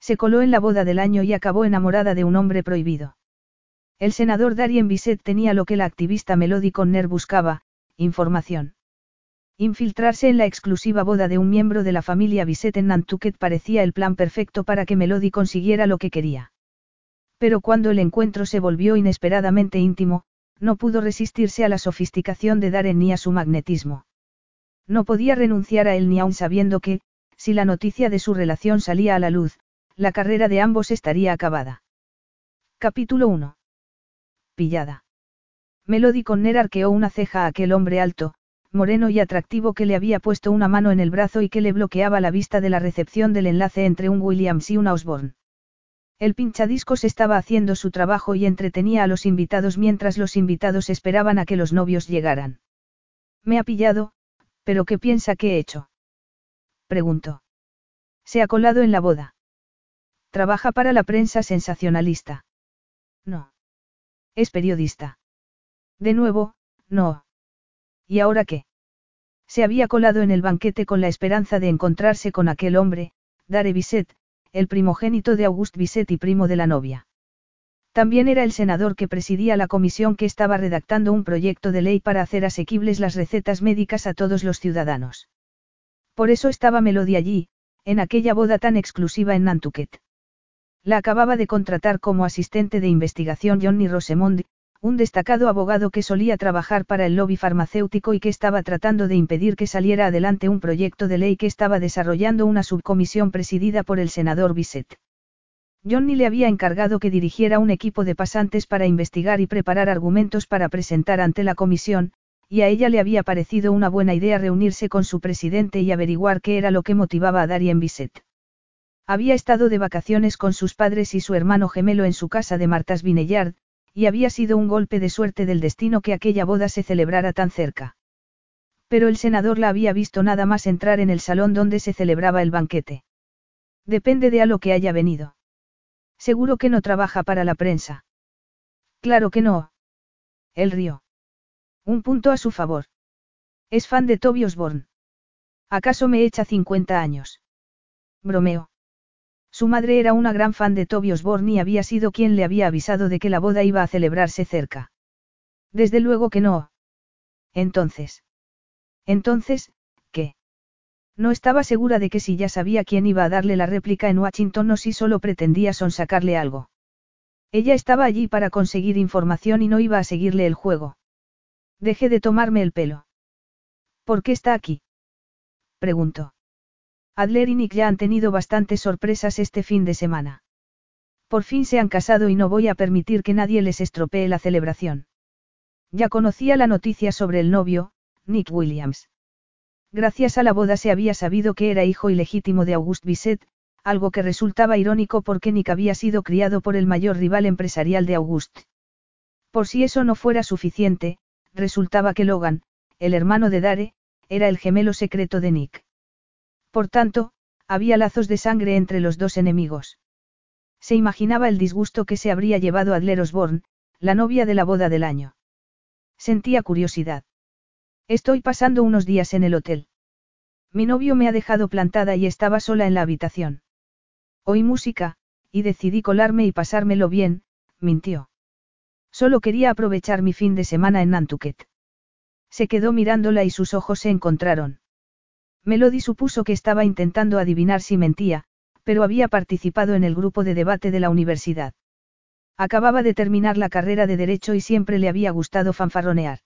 Se coló en la boda del año y acabó enamorada de un hombre prohibido. El senador Darien Bisset tenía lo que la activista Melody Conner buscaba, información. Infiltrarse en la exclusiva boda de un miembro de la familia Bisset en Nantucket parecía el plan perfecto para que Melody consiguiera lo que quería. Pero cuando el encuentro se volvió inesperadamente íntimo, no pudo resistirse a la sofisticación de Darren ni a su magnetismo. No podía renunciar a él ni aun sabiendo que, si la noticia de su relación salía a la luz, la carrera de ambos estaría acabada. Capítulo 1. Pillada. Melody Conner arqueó una ceja a aquel hombre alto, moreno y atractivo que le había puesto una mano en el brazo y que le bloqueaba la vista de la recepción del enlace entre un Williams y un Osborne. El pinchadiscos estaba haciendo su trabajo y entretenía a los invitados mientras los invitados esperaban a que los novios llegaran. Me ha pillado, pero ¿qué piensa que he hecho? Preguntó. Se ha colado en la boda. Trabaja para la prensa sensacionalista. No. Es periodista. De nuevo, no. ¿Y ahora qué? Se había colado en el banquete con la esperanza de encontrarse con aquel hombre, Dare Bisset, el primogénito de Auguste Bisset y primo de la novia. También era el senador que presidía la comisión que estaba redactando un proyecto de ley para hacer asequibles las recetas médicas a todos los ciudadanos. Por eso estaba Melody allí, en aquella boda tan exclusiva en Nantucket. La acababa de contratar como asistente de investigación Johnny Rosemond, un destacado abogado que solía trabajar para el lobby farmacéutico y que estaba tratando de impedir que saliera adelante un proyecto de ley que estaba desarrollando una subcomisión presidida por el senador Bissett. Johnny le había encargado que dirigiera un equipo de pasantes para investigar y preparar argumentos para presentar ante la comisión, y a ella le había parecido una buena idea reunirse con su presidente y averiguar qué era lo que motivaba a Darien Bissett. Había estado de vacaciones con sus padres y su hermano gemelo en su casa de Martas Vineyard, y había sido un golpe de suerte del destino que aquella boda se celebrara tan cerca. Pero el senador la había visto nada más entrar en el salón donde se celebraba el banquete. Depende de a lo que haya venido. Seguro que no trabaja para la prensa. Claro que no. Él rió. Un punto a su favor. Es fan de Toby Osborne. ¿Acaso me echa 50 años? Bromeo. Su madre era una gran fan de Toby Osborne y había sido quien le había avisado de que la boda iba a celebrarse cerca. Desde luego que no. Entonces. Entonces, ¿qué? No estaba segura de que si ya sabía quién iba a darle la réplica en Washington o si solo pretendía sonsacarle algo. Ella estaba allí para conseguir información y no iba a seguirle el juego. Deje de tomarme el pelo. ¿Por qué está aquí? preguntó. Adler y Nick ya han tenido bastantes sorpresas este fin de semana. Por fin se han casado y no voy a permitir que nadie les estropee la celebración. Ya conocía la noticia sobre el novio, Nick Williams. Gracias a la boda se había sabido que era hijo ilegítimo de Auguste Bisset, algo que resultaba irónico porque Nick había sido criado por el mayor rival empresarial de Auguste. Por si eso no fuera suficiente, resultaba que Logan, el hermano de Dare, era el gemelo secreto de Nick. Por tanto, había lazos de sangre entre los dos enemigos. Se imaginaba el disgusto que se habría llevado Adler Osborne, la novia de la boda del año. Sentía curiosidad. Estoy pasando unos días en el hotel. Mi novio me ha dejado plantada y estaba sola en la habitación. Oí música, y decidí colarme y pasármelo bien, mintió. Solo quería aprovechar mi fin de semana en Nantucket. Se quedó mirándola y sus ojos se encontraron. Melody supuso que estaba intentando adivinar si mentía, pero había participado en el grupo de debate de la universidad. Acababa de terminar la carrera de derecho y siempre le había gustado fanfarronear.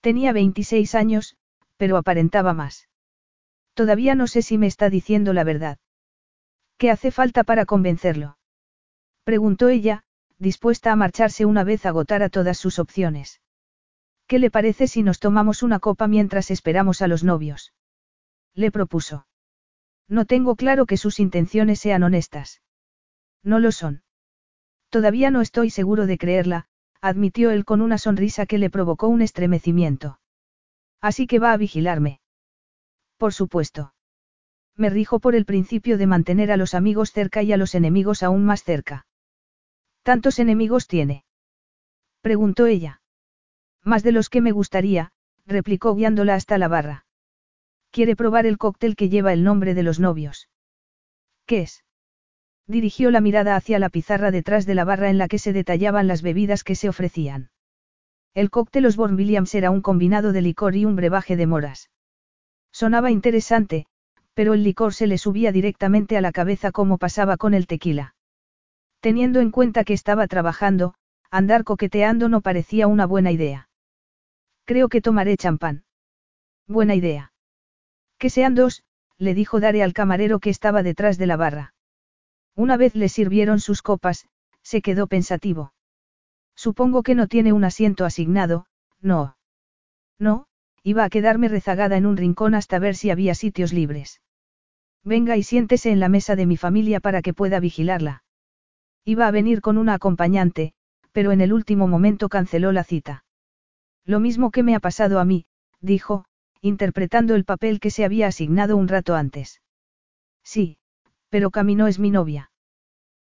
Tenía 26 años, pero aparentaba más. Todavía no sé si me está diciendo la verdad. ¿Qué hace falta para convencerlo? Preguntó ella, dispuesta a marcharse una vez agotara todas sus opciones. ¿Qué le parece si nos tomamos una copa mientras esperamos a los novios? Le propuso. No tengo claro que sus intenciones sean honestas. No lo son. Todavía no estoy seguro de creerla, admitió él con una sonrisa que le provocó un estremecimiento. Así que va a vigilarme. Por supuesto. Me rijo por el principio de mantener a los amigos cerca y a los enemigos aún más cerca. ¿Tantos enemigos tiene? preguntó ella. Más de los que me gustaría, replicó guiándola hasta la barra. Quiere probar el cóctel que lleva el nombre de los novios. ¿Qué es? Dirigió la mirada hacia la pizarra detrás de la barra en la que se detallaban las bebidas que se ofrecían. El cóctel Osborne Williams era un combinado de licor y un brebaje de moras. Sonaba interesante, pero el licor se le subía directamente a la cabeza como pasaba con el tequila. Teniendo en cuenta que estaba trabajando, andar coqueteando no parecía una buena idea. Creo que tomaré champán. Buena idea. Que sean dos, le dijo Dare al camarero que estaba detrás de la barra. Una vez le sirvieron sus copas, se quedó pensativo. Supongo que no tiene un asiento asignado, no. No, iba a quedarme rezagada en un rincón hasta ver si había sitios libres. Venga y siéntese en la mesa de mi familia para que pueda vigilarla. Iba a venir con una acompañante, pero en el último momento canceló la cita. Lo mismo que me ha pasado a mí, dijo, interpretando el papel que se había asignado un rato antes. Sí, pero Camino es mi novia.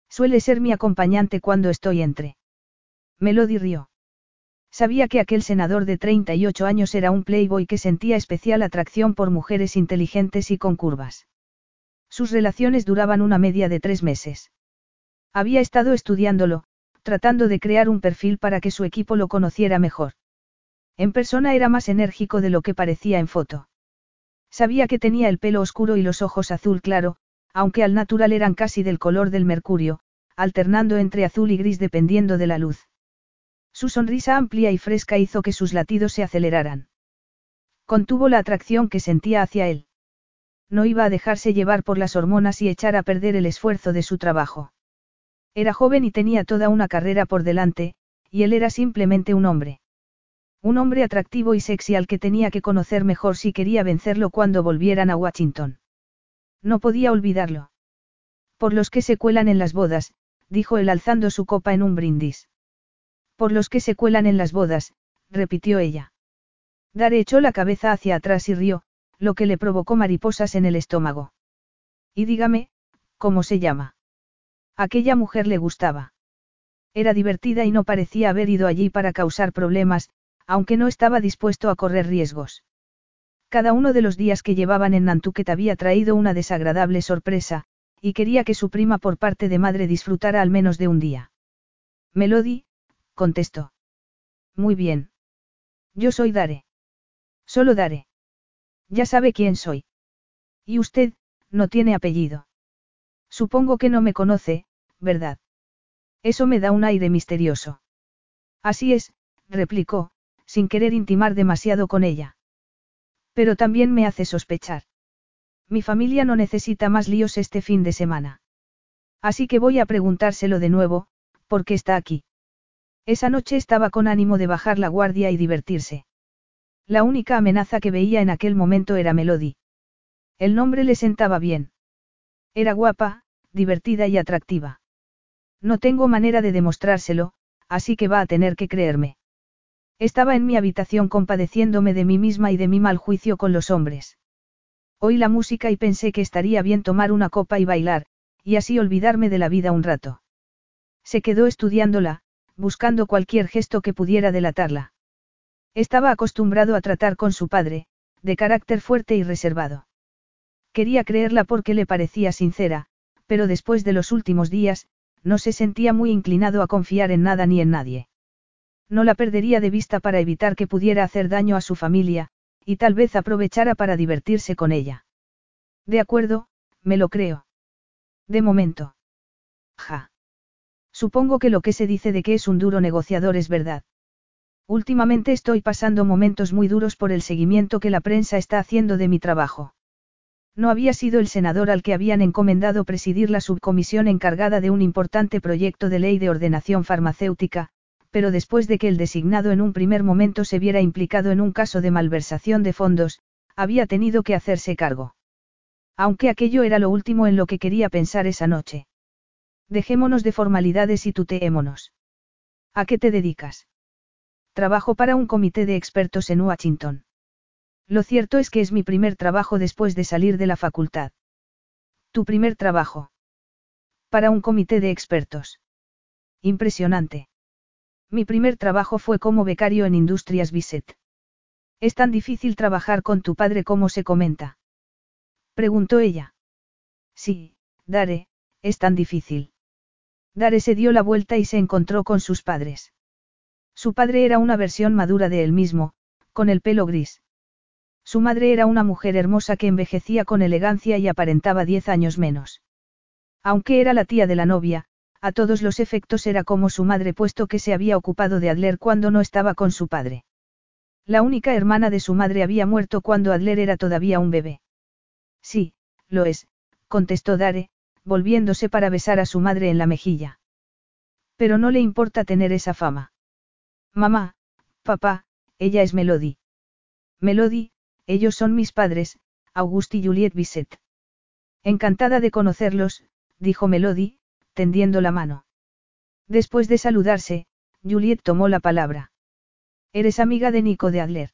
Suele ser mi acompañante cuando estoy entre. Melody rió. Sabía que aquel senador de 38 años era un playboy que sentía especial atracción por mujeres inteligentes y con curvas. Sus relaciones duraban una media de tres meses. Había estado estudiándolo, tratando de crear un perfil para que su equipo lo conociera mejor. En persona era más enérgico de lo que parecía en foto. Sabía que tenía el pelo oscuro y los ojos azul claro, aunque al natural eran casi del color del mercurio, alternando entre azul y gris dependiendo de la luz. Su sonrisa amplia y fresca hizo que sus latidos se aceleraran. Contuvo la atracción que sentía hacia él. No iba a dejarse llevar por las hormonas y echar a perder el esfuerzo de su trabajo. Era joven y tenía toda una carrera por delante, y él era simplemente un hombre. Un hombre atractivo y sexy al que tenía que conocer mejor si quería vencerlo cuando volvieran a Washington. No podía olvidarlo. Por los que se cuelan en las bodas, dijo él alzando su copa en un brindis. Por los que se cuelan en las bodas, repitió ella. Dare echó la cabeza hacia atrás y rió, lo que le provocó mariposas en el estómago. Y dígame, ¿cómo se llama? Aquella mujer le gustaba. Era divertida y no parecía haber ido allí para causar problemas, aunque no estaba dispuesto a correr riesgos. Cada uno de los días que llevaban en Nantucket había traído una desagradable sorpresa, y quería que su prima por parte de madre disfrutara al menos de un día. Melody, contestó. Muy bien. Yo soy Dare. Solo Dare. Ya sabe quién soy. Y usted, no tiene apellido. Supongo que no me conoce, ¿verdad? Eso me da un aire misterioso. Así es, replicó, sin querer intimar demasiado con ella. Pero también me hace sospechar. Mi familia no necesita más líos este fin de semana. Así que voy a preguntárselo de nuevo, ¿por qué está aquí? Esa noche estaba con ánimo de bajar la guardia y divertirse. La única amenaza que veía en aquel momento era Melody. El nombre le sentaba bien. Era guapa, divertida y atractiva. No tengo manera de demostrárselo, así que va a tener que creerme. Estaba en mi habitación compadeciéndome de mí misma y de mi mal juicio con los hombres. Oí la música y pensé que estaría bien tomar una copa y bailar, y así olvidarme de la vida un rato. Se quedó estudiándola, buscando cualquier gesto que pudiera delatarla. Estaba acostumbrado a tratar con su padre, de carácter fuerte y reservado. Quería creerla porque le parecía sincera, pero después de los últimos días, no se sentía muy inclinado a confiar en nada ni en nadie. No la perdería de vista para evitar que pudiera hacer daño a su familia, y tal vez aprovechara para divertirse con ella. De acuerdo, me lo creo. De momento. Ja. Supongo que lo que se dice de que es un duro negociador es verdad. Últimamente estoy pasando momentos muy duros por el seguimiento que la prensa está haciendo de mi trabajo. No había sido el senador al que habían encomendado presidir la subcomisión encargada de un importante proyecto de ley de ordenación farmacéutica, pero después de que el designado en un primer momento se viera implicado en un caso de malversación de fondos, había tenido que hacerse cargo. Aunque aquello era lo último en lo que quería pensar esa noche. Dejémonos de formalidades y tuteémonos. ¿A qué te dedicas? Trabajo para un comité de expertos en Washington. Lo cierto es que es mi primer trabajo después de salir de la facultad. ¿Tu primer trabajo? Para un comité de expertos. Impresionante. Mi primer trabajo fue como becario en Industrias Bisset. ¿Es tan difícil trabajar con tu padre como se comenta? Preguntó ella. Sí, Dare, es tan difícil. Dare se dio la vuelta y se encontró con sus padres. Su padre era una versión madura de él mismo, con el pelo gris. Su madre era una mujer hermosa que envejecía con elegancia y aparentaba diez años menos. Aunque era la tía de la novia, a todos los efectos era como su madre puesto que se había ocupado de Adler cuando no estaba con su padre. La única hermana de su madre había muerto cuando Adler era todavía un bebé. Sí, lo es, contestó Dare, volviéndose para besar a su madre en la mejilla. Pero no le importa tener esa fama. Mamá, papá, ella es Melody. Melody, ellos son mis padres, Auguste y Juliette Bisset. Encantada de conocerlos, dijo Melody, tendiendo la mano. Después de saludarse, Juliet tomó la palabra. Eres amiga de Nico de Adler.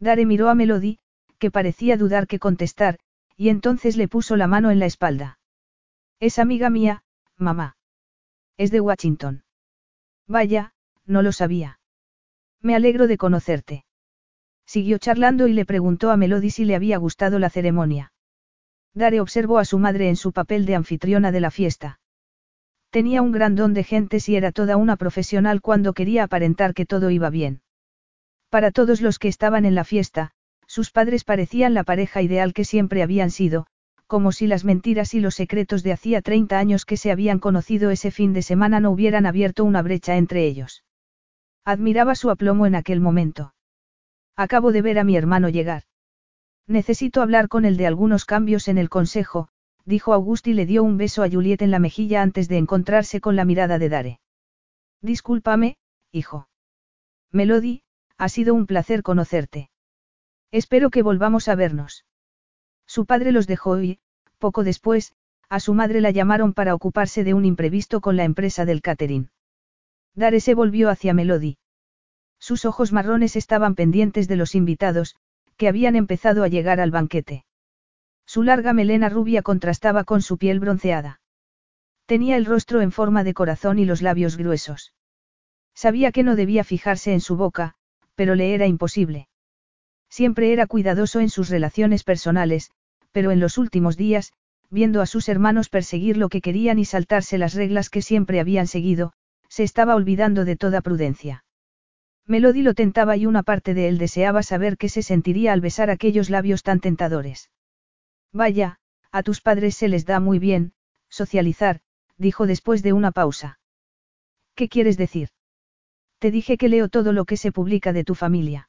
Dare miró a Melody, que parecía dudar que contestar, y entonces le puso la mano en la espalda. Es amiga mía, mamá. Es de Washington. Vaya, no lo sabía. Me alegro de conocerte. Siguió charlando y le preguntó a Melody si le había gustado la ceremonia. Dare observó a su madre en su papel de anfitriona de la fiesta. Tenía un gran don de gentes y era toda una profesional cuando quería aparentar que todo iba bien. Para todos los que estaban en la fiesta, sus padres parecían la pareja ideal que siempre habían sido, como si las mentiras y los secretos de hacía 30 años que se habían conocido ese fin de semana no hubieran abierto una brecha entre ellos. Admiraba su aplomo en aquel momento. Acabo de ver a mi hermano llegar. Necesito hablar con él de algunos cambios en el consejo, dijo Auguste y le dio un beso a Juliet en la mejilla antes de encontrarse con la mirada de Dare. Discúlpame, hijo. Melody, ha sido un placer conocerte. Espero que volvamos a vernos. Su padre los dejó y, poco después, a su madre la llamaron para ocuparse de un imprevisto con la empresa del catering. Dare se volvió hacia Melody. Sus ojos marrones estaban pendientes de los invitados, que habían empezado a llegar al banquete. Su larga melena rubia contrastaba con su piel bronceada. Tenía el rostro en forma de corazón y los labios gruesos. Sabía que no debía fijarse en su boca, pero le era imposible. Siempre era cuidadoso en sus relaciones personales, pero en los últimos días, viendo a sus hermanos perseguir lo que querían y saltarse las reglas que siempre habían seguido, se estaba olvidando de toda prudencia. Melody lo tentaba y una parte de él deseaba saber qué se sentiría al besar aquellos labios tan tentadores. Vaya, a tus padres se les da muy bien, socializar, dijo después de una pausa. ¿Qué quieres decir? Te dije que leo todo lo que se publica de tu familia.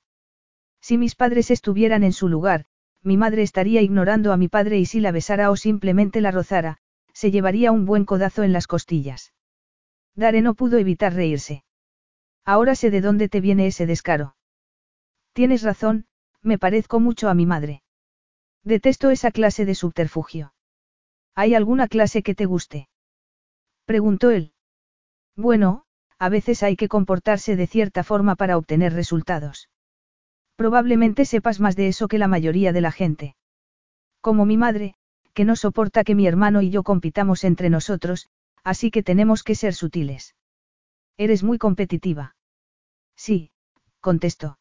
Si mis padres estuvieran en su lugar, mi madre estaría ignorando a mi padre y si la besara o simplemente la rozara, se llevaría un buen codazo en las costillas. Dare no pudo evitar reírse. Ahora sé de dónde te viene ese descaro. Tienes razón, me parezco mucho a mi madre. Detesto esa clase de subterfugio. ¿Hay alguna clase que te guste? Preguntó él. Bueno, a veces hay que comportarse de cierta forma para obtener resultados. Probablemente sepas más de eso que la mayoría de la gente. Como mi madre, que no soporta que mi hermano y yo compitamos entre nosotros, así que tenemos que ser sutiles. Eres muy competitiva. Sí, contestó.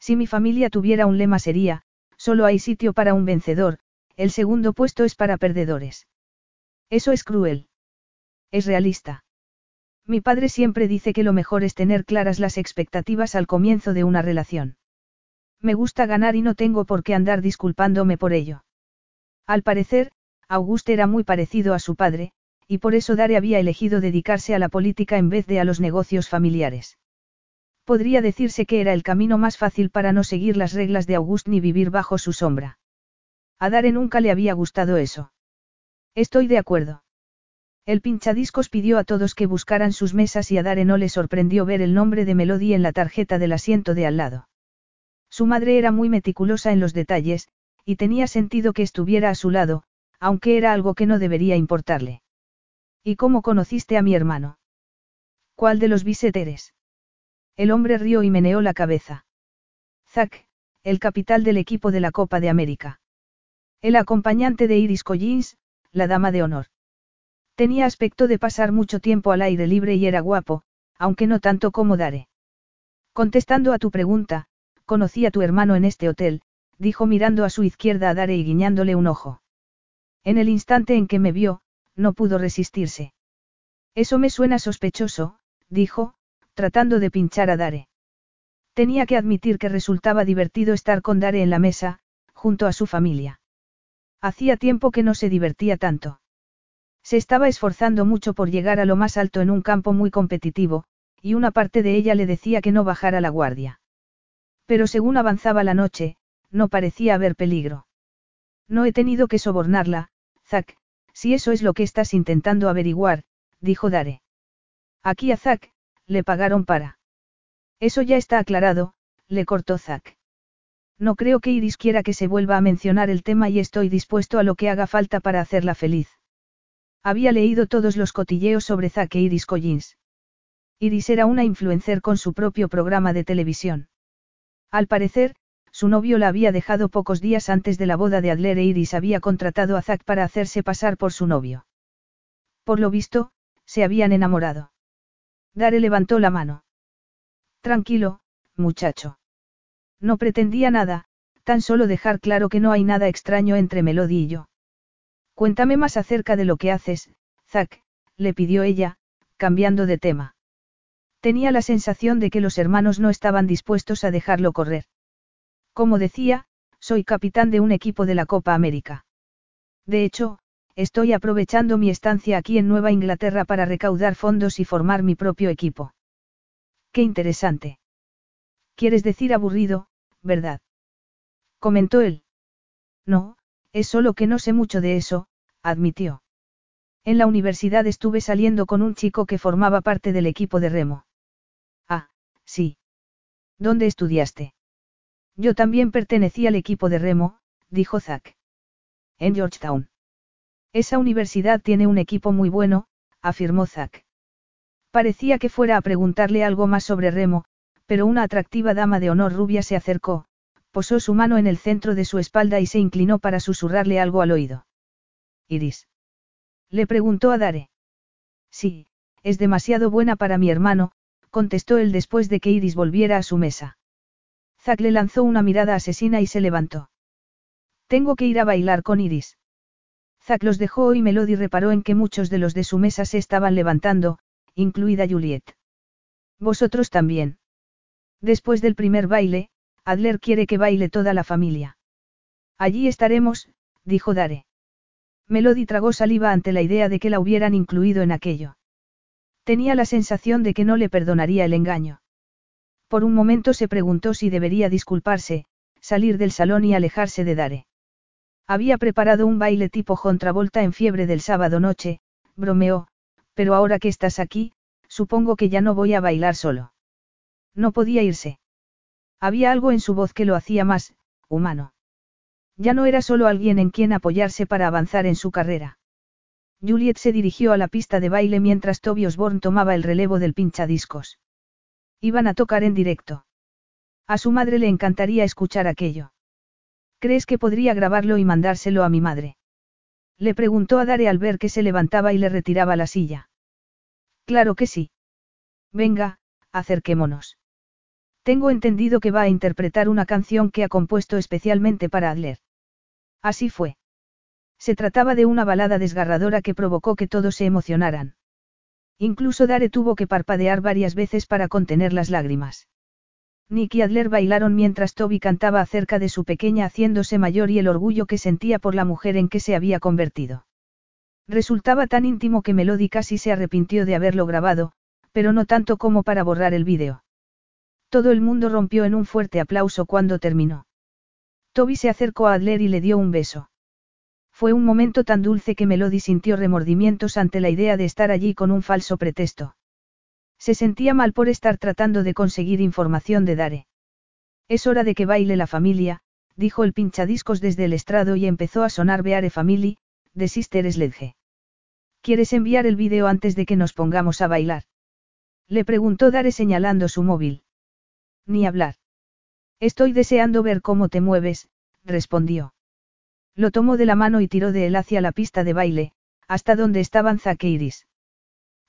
Si mi familia tuviera un lema sería, Solo hay sitio para un vencedor, el segundo puesto es para perdedores. Eso es cruel. Es realista. Mi padre siempre dice que lo mejor es tener claras las expectativas al comienzo de una relación. Me gusta ganar y no tengo por qué andar disculpándome por ello. Al parecer, Auguste era muy parecido a su padre, y por eso Dare había elegido dedicarse a la política en vez de a los negocios familiares. Podría decirse que era el camino más fácil para no seguir las reglas de August ni vivir bajo su sombra. A Dare nunca le había gustado eso. Estoy de acuerdo. El pinchadiscos pidió a todos que buscaran sus mesas y a Dare no le sorprendió ver el nombre de Melody en la tarjeta del asiento de al lado. Su madre era muy meticulosa en los detalles, y tenía sentido que estuviera a su lado, aunque era algo que no debería importarle. ¿Y cómo conociste a mi hermano? ¿Cuál de los biseteres? El hombre rió y meneó la cabeza. Zack, el capital del equipo de la Copa de América. El acompañante de Iris Collins, la dama de honor. Tenía aspecto de pasar mucho tiempo al aire libre y era guapo, aunque no tanto como Dare. Contestando a tu pregunta, conocí a tu hermano en este hotel, dijo mirando a su izquierda a Dare y guiñándole un ojo. En el instante en que me vio, no pudo resistirse. Eso me suena sospechoso, dijo, tratando de pinchar a Dare. Tenía que admitir que resultaba divertido estar con Dare en la mesa, junto a su familia. Hacía tiempo que no se divertía tanto. Se estaba esforzando mucho por llegar a lo más alto en un campo muy competitivo, y una parte de ella le decía que no bajara la guardia. Pero según avanzaba la noche, no parecía haber peligro. No he tenido que sobornarla, Zack, si eso es lo que estás intentando averiguar, dijo Dare. Aquí a Zack, le pagaron para. Eso ya está aclarado, le cortó Zack. No creo que Iris quiera que se vuelva a mencionar el tema y estoy dispuesto a lo que haga falta para hacerla feliz. Había leído todos los cotilleos sobre Zack e Iris Collins. Iris era una influencer con su propio programa de televisión. Al parecer, su novio la había dejado pocos días antes de la boda de Adler e Iris había contratado a Zack para hacerse pasar por su novio. Por lo visto, se habían enamorado. Dare levantó la mano. Tranquilo, muchacho. No pretendía nada, tan solo dejar claro que no hay nada extraño entre Melody y yo. Cuéntame más acerca de lo que haces, Zack, le pidió ella, cambiando de tema. Tenía la sensación de que los hermanos no estaban dispuestos a dejarlo correr. Como decía, soy capitán de un equipo de la Copa América. De hecho, estoy aprovechando mi estancia aquí en Nueva Inglaterra para recaudar fondos y formar mi propio equipo. Qué interesante. ¿Quieres decir aburrido, ¿verdad? Comentó él. No, es solo que no sé mucho de eso, admitió. En la universidad estuve saliendo con un chico que formaba parte del equipo de remo. Ah, sí. ¿Dónde estudiaste? Yo también pertenecía al equipo de remo, dijo Zack. En Georgetown. Esa universidad tiene un equipo muy bueno, afirmó Zack. Parecía que fuera a preguntarle algo más sobre remo, pero una atractiva dama de honor rubia se acercó, posó su mano en el centro de su espalda y se inclinó para susurrarle algo al oído. Iris. Le preguntó a Dare. Sí, es demasiado buena para mi hermano, contestó él después de que Iris volviera a su mesa. Zack le lanzó una mirada asesina y se levantó. Tengo que ir a bailar con Iris. Zack los dejó y Melody reparó en que muchos de los de su mesa se estaban levantando, incluida Juliet. Vosotros también. Después del primer baile, Adler quiere que baile toda la familia. Allí estaremos, dijo Dare. Melody tragó saliva ante la idea de que la hubieran incluido en aquello. Tenía la sensación de que no le perdonaría el engaño. Por un momento se preguntó si debería disculparse, salir del salón y alejarse de Dare. Había preparado un baile tipo Travolta en fiebre del sábado noche, bromeó, pero ahora que estás aquí, supongo que ya no voy a bailar solo. No podía irse. Había algo en su voz que lo hacía más, humano. Ya no era solo alguien en quien apoyarse para avanzar en su carrera. Juliet se dirigió a la pista de baile mientras Toby Osborne tomaba el relevo del pinchadiscos. Iban a tocar en directo. A su madre le encantaría escuchar aquello. ¿Crees que podría grabarlo y mandárselo a mi madre? Le preguntó a Dare al ver que se levantaba y le retiraba la silla. Claro que sí. Venga, acerquémonos. Tengo entendido que va a interpretar una canción que ha compuesto especialmente para Adler. Así fue. Se trataba de una balada desgarradora que provocó que todos se emocionaran. Incluso Dare tuvo que parpadear varias veces para contener las lágrimas. Nick y Adler bailaron mientras Toby cantaba acerca de su pequeña haciéndose mayor y el orgullo que sentía por la mujer en que se había convertido. Resultaba tan íntimo que Melody casi se arrepintió de haberlo grabado, pero no tanto como para borrar el vídeo. Todo el mundo rompió en un fuerte aplauso cuando terminó. Toby se acercó a Adler y le dio un beso. Fue un momento tan dulce que Melody sintió remordimientos ante la idea de estar allí con un falso pretexto. Se sentía mal por estar tratando de conseguir información de Dare. Es hora de que baile la familia, dijo el pinchadiscos desde el estrado y empezó a sonar Beare Family, de Sister Sledge. ¿Quieres enviar el vídeo antes de que nos pongamos a bailar? Le preguntó Dare señalando su móvil. Ni hablar. Estoy deseando ver cómo te mueves, respondió. Lo tomó de la mano y tiró de él hacia la pista de baile, hasta donde estaban Zack e Iris.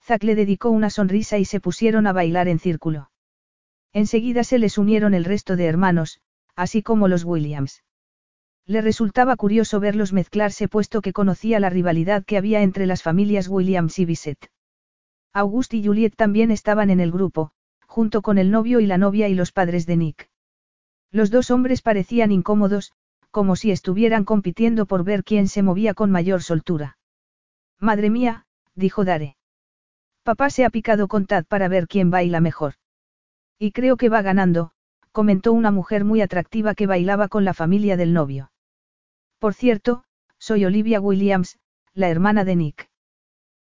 Zack le dedicó una sonrisa y se pusieron a bailar en círculo. Enseguida se les unieron el resto de hermanos, así como los Williams. Le resultaba curioso verlos mezclarse puesto que conocía la rivalidad que había entre las familias Williams y Bisset. Auguste y Juliet también estaban en el grupo, junto con el novio y la novia y los padres de Nick. Los dos hombres parecían incómodos, como si estuvieran compitiendo por ver quién se movía con mayor soltura. Madre mía, dijo Dare. Papá se ha picado con Tad para ver quién baila mejor. Y creo que va ganando, comentó una mujer muy atractiva que bailaba con la familia del novio. Por cierto, soy Olivia Williams, la hermana de Nick.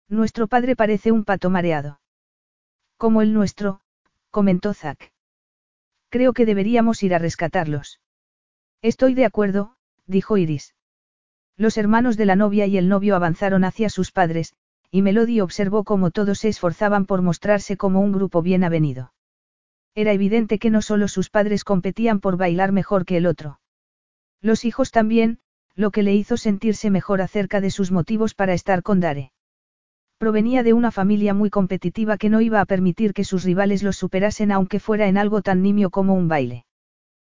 Nuestro padre parece un pato mareado. Como el nuestro, comentó Zack. Creo que deberíamos ir a rescatarlos. Estoy de acuerdo, dijo Iris. Los hermanos de la novia y el novio avanzaron hacia sus padres, y Melody observó cómo todos se esforzaban por mostrarse como un grupo bien avenido. Era evidente que no solo sus padres competían por bailar mejor que el otro. Los hijos también, lo que le hizo sentirse mejor acerca de sus motivos para estar con Dare. Provenía de una familia muy competitiva que no iba a permitir que sus rivales los superasen aunque fuera en algo tan nimio como un baile.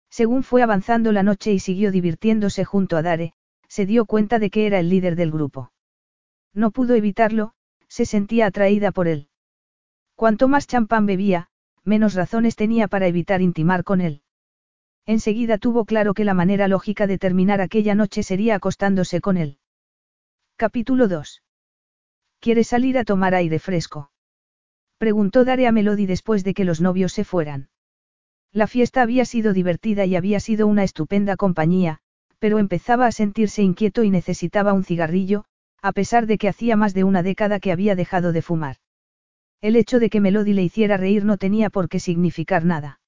Según fue avanzando la noche y siguió divirtiéndose junto a Dare, se dio cuenta de que era el líder del grupo. No pudo evitarlo, se sentía atraída por él. Cuanto más champán bebía, menos razones tenía para evitar intimar con él. Enseguida tuvo claro que la manera lógica de terminar aquella noche sería acostándose con él. Capítulo 2. ¿Quieres salir a tomar aire fresco? Preguntó Dare a Melody después de que los novios se fueran. La fiesta había sido divertida y había sido una estupenda compañía, pero empezaba a sentirse inquieto y necesitaba un cigarrillo, a pesar de que hacía más de una década que había dejado de fumar. El hecho de que Melody le hiciera reír no tenía por qué significar nada.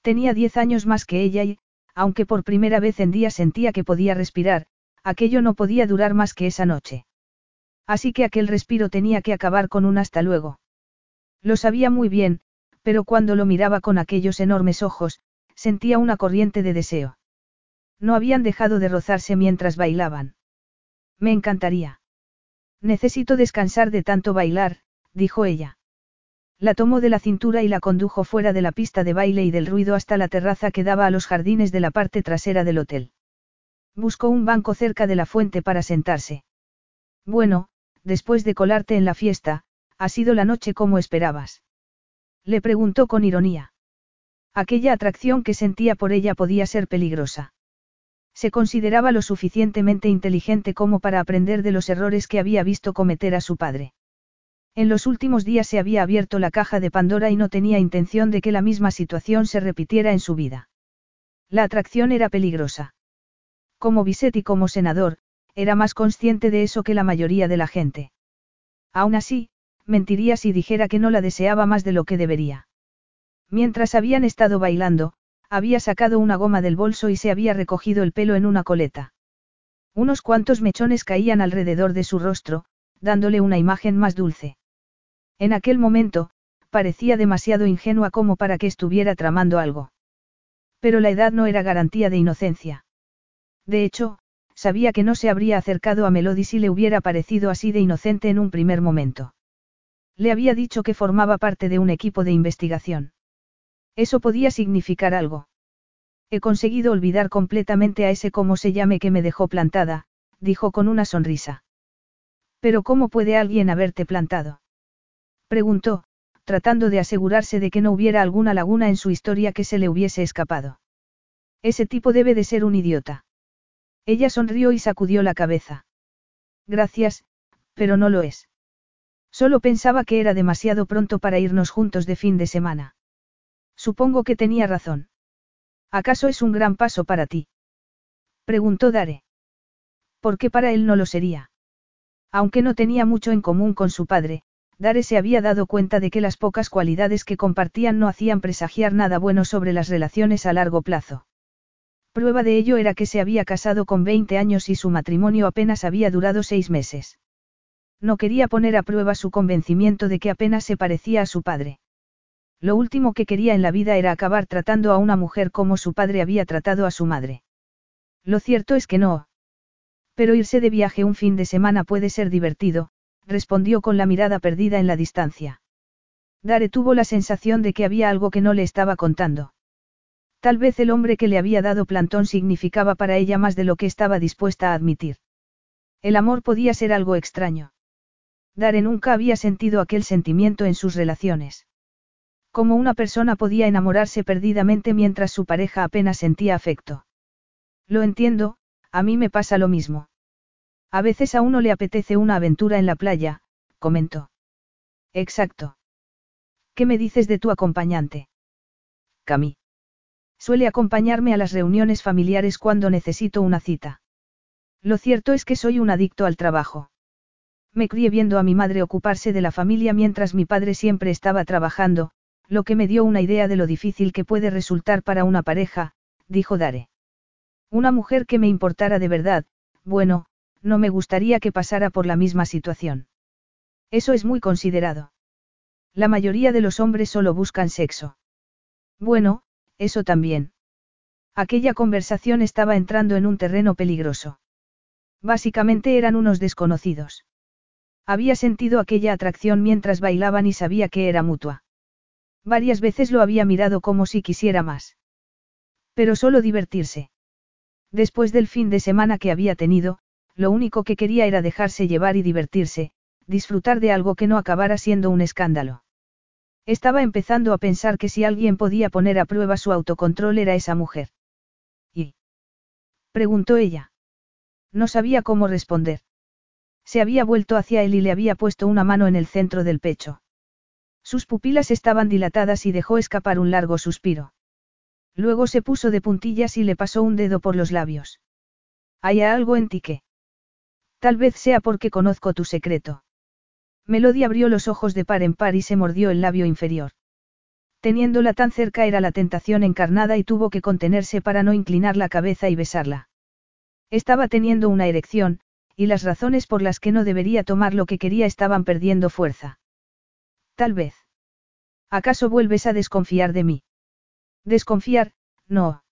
Tenía diez años más que ella y, aunque por primera vez en día sentía que podía respirar, aquello no podía durar más que esa noche. Así que aquel respiro tenía que acabar con un hasta luego. Lo sabía muy bien, pero cuando lo miraba con aquellos enormes ojos, sentía una corriente de deseo. No habían dejado de rozarse mientras bailaban. Me encantaría. Necesito descansar de tanto bailar, dijo ella. La tomó de la cintura y la condujo fuera de la pista de baile y del ruido hasta la terraza que daba a los jardines de la parte trasera del hotel. Buscó un banco cerca de la fuente para sentarse. Bueno, después de colarte en la fiesta, ha sido la noche como esperabas. Le preguntó con ironía. Aquella atracción que sentía por ella podía ser peligrosa. Se consideraba lo suficientemente inteligente como para aprender de los errores que había visto cometer a su padre. En los últimos días se había abierto la caja de Pandora y no tenía intención de que la misma situación se repitiera en su vida. La atracción era peligrosa. Como Bisset y como senador, era más consciente de eso que la mayoría de la gente. Aún así, mentiría si dijera que no la deseaba más de lo que debería. Mientras habían estado bailando, había sacado una goma del bolso y se había recogido el pelo en una coleta. Unos cuantos mechones caían alrededor de su rostro, dándole una imagen más dulce. En aquel momento, parecía demasiado ingenua como para que estuviera tramando algo. Pero la edad no era garantía de inocencia. De hecho, sabía que no se habría acercado a Melody si le hubiera parecido así de inocente en un primer momento. Le había dicho que formaba parte de un equipo de investigación. Eso podía significar algo. He conseguido olvidar completamente a ese como se llame que me dejó plantada, dijo con una sonrisa. Pero ¿cómo puede alguien haberte plantado? Preguntó, tratando de asegurarse de que no hubiera alguna laguna en su historia que se le hubiese escapado. Ese tipo debe de ser un idiota. Ella sonrió y sacudió la cabeza. Gracias, pero no lo es. Solo pensaba que era demasiado pronto para irnos juntos de fin de semana. Supongo que tenía razón. ¿Acaso es un gran paso para ti? Preguntó Dare. ¿Por qué para él no lo sería? Aunque no tenía mucho en común con su padre, Dare se había dado cuenta de que las pocas cualidades que compartían no hacían presagiar nada bueno sobre las relaciones a largo plazo. Prueba de ello era que se había casado con 20 años y su matrimonio apenas había durado seis meses. No quería poner a prueba su convencimiento de que apenas se parecía a su padre. Lo último que quería en la vida era acabar tratando a una mujer como su padre había tratado a su madre. Lo cierto es que no. Pero irse de viaje un fin de semana puede ser divertido, respondió con la mirada perdida en la distancia. Dare tuvo la sensación de que había algo que no le estaba contando. Tal vez el hombre que le había dado plantón significaba para ella más de lo que estaba dispuesta a admitir. El amor podía ser algo extraño. Dare nunca había sentido aquel sentimiento en sus relaciones. Como una persona podía enamorarse perdidamente mientras su pareja apenas sentía afecto. Lo entiendo, a mí me pasa lo mismo. A veces a uno le apetece una aventura en la playa, comentó. Exacto. ¿Qué me dices de tu acompañante? Cami. Suele acompañarme a las reuniones familiares cuando necesito una cita. Lo cierto es que soy un adicto al trabajo. Me crié viendo a mi madre ocuparse de la familia mientras mi padre siempre estaba trabajando, lo que me dio una idea de lo difícil que puede resultar para una pareja, dijo Dare. Una mujer que me importara de verdad, bueno, no me gustaría que pasara por la misma situación. Eso es muy considerado. La mayoría de los hombres solo buscan sexo. Bueno, eso también. Aquella conversación estaba entrando en un terreno peligroso. Básicamente eran unos desconocidos. Había sentido aquella atracción mientras bailaban y sabía que era mutua. Varias veces lo había mirado como si quisiera más. Pero solo divertirse. Después del fin de semana que había tenido, lo único que quería era dejarse llevar y divertirse, disfrutar de algo que no acabara siendo un escándalo. Estaba empezando a pensar que si alguien podía poner a prueba su autocontrol era esa mujer. ¿Y? preguntó ella. No sabía cómo responder. Se había vuelto hacia él y le había puesto una mano en el centro del pecho. Sus pupilas estaban dilatadas y dejó escapar un largo suspiro. Luego se puso de puntillas y le pasó un dedo por los labios. ¿Hay algo en ti que? Tal vez sea porque conozco tu secreto. Melody abrió los ojos de par en par y se mordió el labio inferior. Teniéndola tan cerca era la tentación encarnada y tuvo que contenerse para no inclinar la cabeza y besarla. Estaba teniendo una erección, y las razones por las que no debería tomar lo que quería estaban perdiendo fuerza. Tal vez. ¿Acaso vuelves a desconfiar de mí? Desconfiar, no.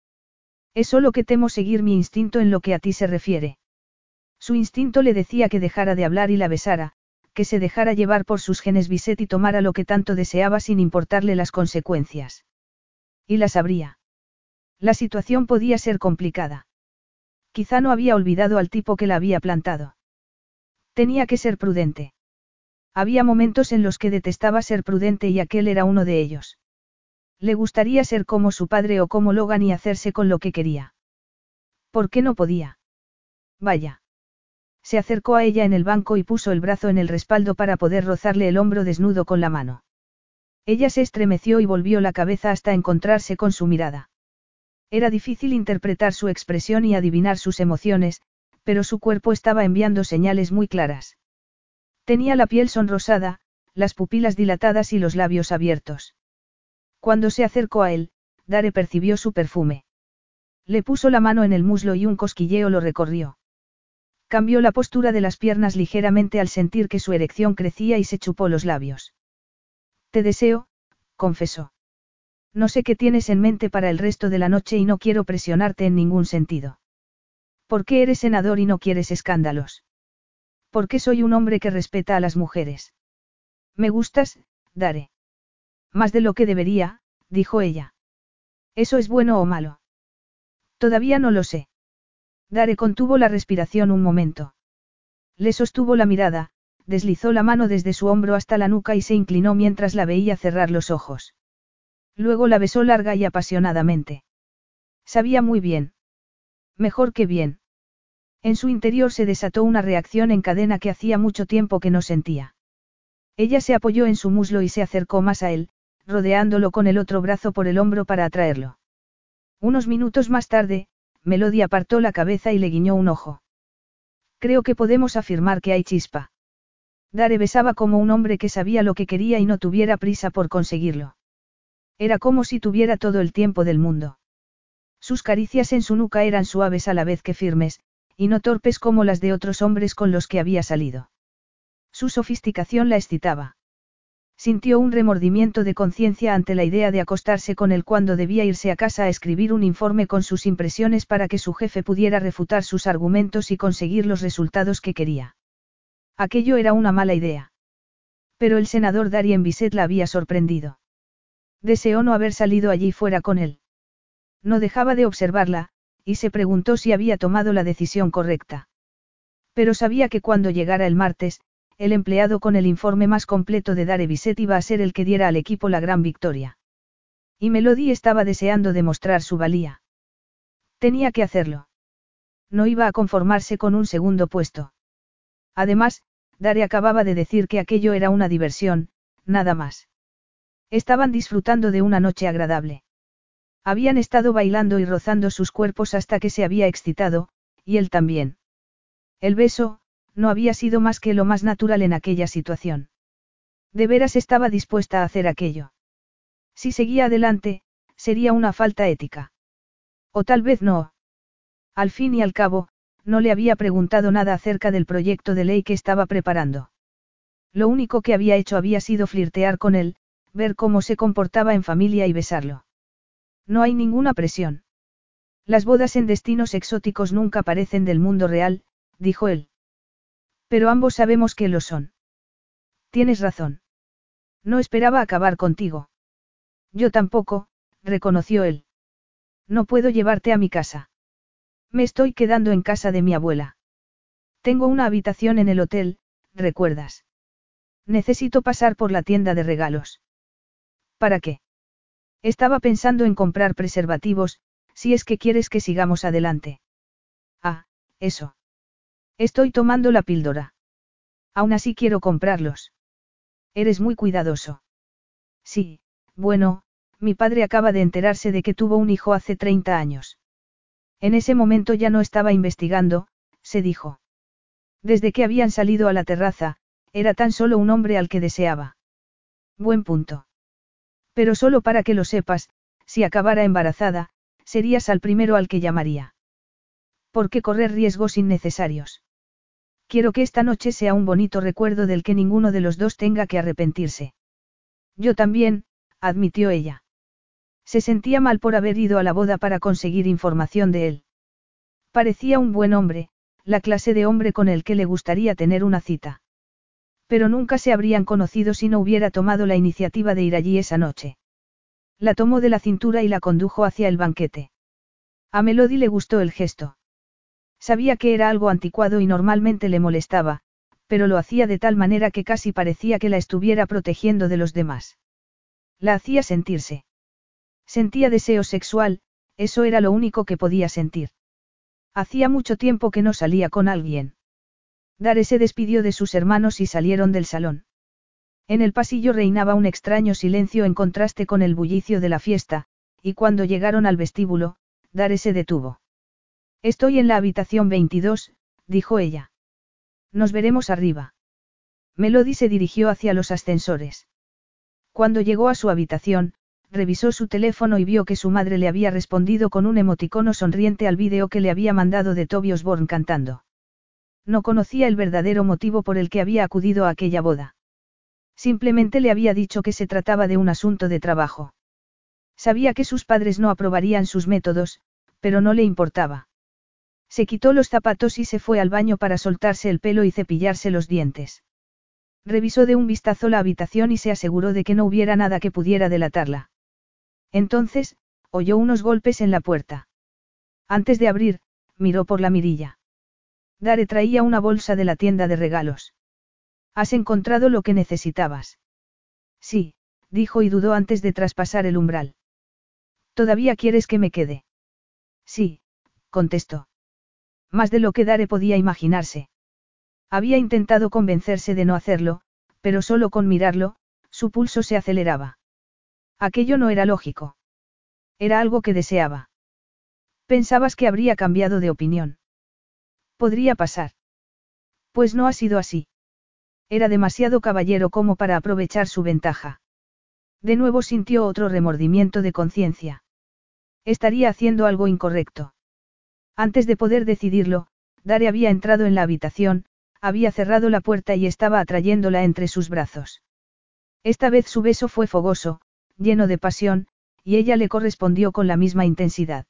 Es solo que temo seguir mi instinto en lo que a ti se refiere. Su instinto le decía que dejara de hablar y la besara, que se dejara llevar por sus genes Bisset y tomara lo que tanto deseaba sin importarle las consecuencias. Y las habría. La situación podía ser complicada. Quizá no había olvidado al tipo que la había plantado. Tenía que ser prudente. Había momentos en los que detestaba ser prudente y aquel era uno de ellos. Le gustaría ser como su padre o como Logan y hacerse con lo que quería. ¿Por qué no podía? Vaya. Se acercó a ella en el banco y puso el brazo en el respaldo para poder rozarle el hombro desnudo con la mano. Ella se estremeció y volvió la cabeza hasta encontrarse con su mirada. Era difícil interpretar su expresión y adivinar sus emociones, pero su cuerpo estaba enviando señales muy claras. Tenía la piel sonrosada, las pupilas dilatadas y los labios abiertos. Cuando se acercó a él, Dare percibió su perfume. Le puso la mano en el muslo y un cosquilleo lo recorrió. Cambió la postura de las piernas ligeramente al sentir que su erección crecía y se chupó los labios. Te deseo, confesó. No sé qué tienes en mente para el resto de la noche y no quiero presionarte en ningún sentido. ¿Por qué eres senador y no quieres escándalos? ¿Por qué soy un hombre que respeta a las mujeres? Me gustas, Daré. Más de lo que debería, dijo ella. ¿Eso es bueno o malo? Todavía no lo sé. Dare contuvo la respiración un momento. Le sostuvo la mirada, deslizó la mano desde su hombro hasta la nuca y se inclinó mientras la veía cerrar los ojos. Luego la besó larga y apasionadamente. Sabía muy bien. Mejor que bien. En su interior se desató una reacción en cadena que hacía mucho tiempo que no sentía. Ella se apoyó en su muslo y se acercó más a él, rodeándolo con el otro brazo por el hombro para atraerlo. Unos minutos más tarde, Melody apartó la cabeza y le guiñó un ojo. Creo que podemos afirmar que hay chispa. Dare besaba como un hombre que sabía lo que quería y no tuviera prisa por conseguirlo. Era como si tuviera todo el tiempo del mundo. Sus caricias en su nuca eran suaves a la vez que firmes, y no torpes como las de otros hombres con los que había salido. Su sofisticación la excitaba. Sintió un remordimiento de conciencia ante la idea de acostarse con él cuando debía irse a casa a escribir un informe con sus impresiones para que su jefe pudiera refutar sus argumentos y conseguir los resultados que quería. Aquello era una mala idea. Pero el senador Darien Bisset la había sorprendido. Deseó no haber salido allí fuera con él. No dejaba de observarla, y se preguntó si había tomado la decisión correcta. Pero sabía que cuando llegara el martes, el empleado con el informe más completo de Dare Bisset iba a ser el que diera al equipo la gran victoria. Y Melody estaba deseando demostrar su valía. Tenía que hacerlo. No iba a conformarse con un segundo puesto. Además, Dare acababa de decir que aquello era una diversión, nada más. Estaban disfrutando de una noche agradable. Habían estado bailando y rozando sus cuerpos hasta que se había excitado, y él también. El beso, no había sido más que lo más natural en aquella situación. De veras estaba dispuesta a hacer aquello. Si seguía adelante, sería una falta ética. O tal vez no. Al fin y al cabo, no le había preguntado nada acerca del proyecto de ley que estaba preparando. Lo único que había hecho había sido flirtear con él, ver cómo se comportaba en familia y besarlo. No hay ninguna presión. Las bodas en destinos exóticos nunca parecen del mundo real, dijo él. Pero ambos sabemos que lo son. Tienes razón. No esperaba acabar contigo. Yo tampoco, reconoció él. No puedo llevarte a mi casa. Me estoy quedando en casa de mi abuela. Tengo una habitación en el hotel, ¿recuerdas? Necesito pasar por la tienda de regalos. ¿Para qué? Estaba pensando en comprar preservativos, si es que quieres que sigamos adelante. Ah, eso. Estoy tomando la píldora. Aún así quiero comprarlos. Eres muy cuidadoso. Sí, bueno, mi padre acaba de enterarse de que tuvo un hijo hace 30 años. En ese momento ya no estaba investigando, se dijo. Desde que habían salido a la terraza, era tan solo un hombre al que deseaba. Buen punto. Pero solo para que lo sepas, si acabara embarazada, serías al primero al que llamaría. ¿Por qué correr riesgos innecesarios? Quiero que esta noche sea un bonito recuerdo del que ninguno de los dos tenga que arrepentirse. Yo también, admitió ella. Se sentía mal por haber ido a la boda para conseguir información de él. Parecía un buen hombre, la clase de hombre con el que le gustaría tener una cita. Pero nunca se habrían conocido si no hubiera tomado la iniciativa de ir allí esa noche. La tomó de la cintura y la condujo hacia el banquete. A Melody le gustó el gesto. Sabía que era algo anticuado y normalmente le molestaba, pero lo hacía de tal manera que casi parecía que la estuviera protegiendo de los demás. La hacía sentirse. Sentía deseo sexual, eso era lo único que podía sentir. Hacía mucho tiempo que no salía con alguien. Dare se despidió de sus hermanos y salieron del salón. En el pasillo reinaba un extraño silencio en contraste con el bullicio de la fiesta, y cuando llegaron al vestíbulo, Dare se detuvo. Estoy en la habitación 22, dijo ella. Nos veremos arriba. Melody se dirigió hacia los ascensores. Cuando llegó a su habitación, revisó su teléfono y vio que su madre le había respondido con un emoticono sonriente al vídeo que le había mandado de Toby Osborne cantando. No conocía el verdadero motivo por el que había acudido a aquella boda. Simplemente le había dicho que se trataba de un asunto de trabajo. Sabía que sus padres no aprobarían sus métodos, pero no le importaba. Se quitó los zapatos y se fue al baño para soltarse el pelo y cepillarse los dientes. Revisó de un vistazo la habitación y se aseguró de que no hubiera nada que pudiera delatarla. Entonces, oyó unos golpes en la puerta. Antes de abrir, miró por la mirilla. Dare traía una bolsa de la tienda de regalos. ¿Has encontrado lo que necesitabas? Sí, dijo y dudó antes de traspasar el umbral. ¿Todavía quieres que me quede? Sí, contestó. Más de lo que Dare podía imaginarse. Había intentado convencerse de no hacerlo, pero solo con mirarlo, su pulso se aceleraba. Aquello no era lógico. Era algo que deseaba. Pensabas que habría cambiado de opinión. Podría pasar. Pues no ha sido así. Era demasiado caballero como para aprovechar su ventaja. De nuevo sintió otro remordimiento de conciencia. Estaría haciendo algo incorrecto. Antes de poder decidirlo, Dare había entrado en la habitación, había cerrado la puerta y estaba atrayéndola entre sus brazos. Esta vez su beso fue fogoso, lleno de pasión, y ella le correspondió con la misma intensidad.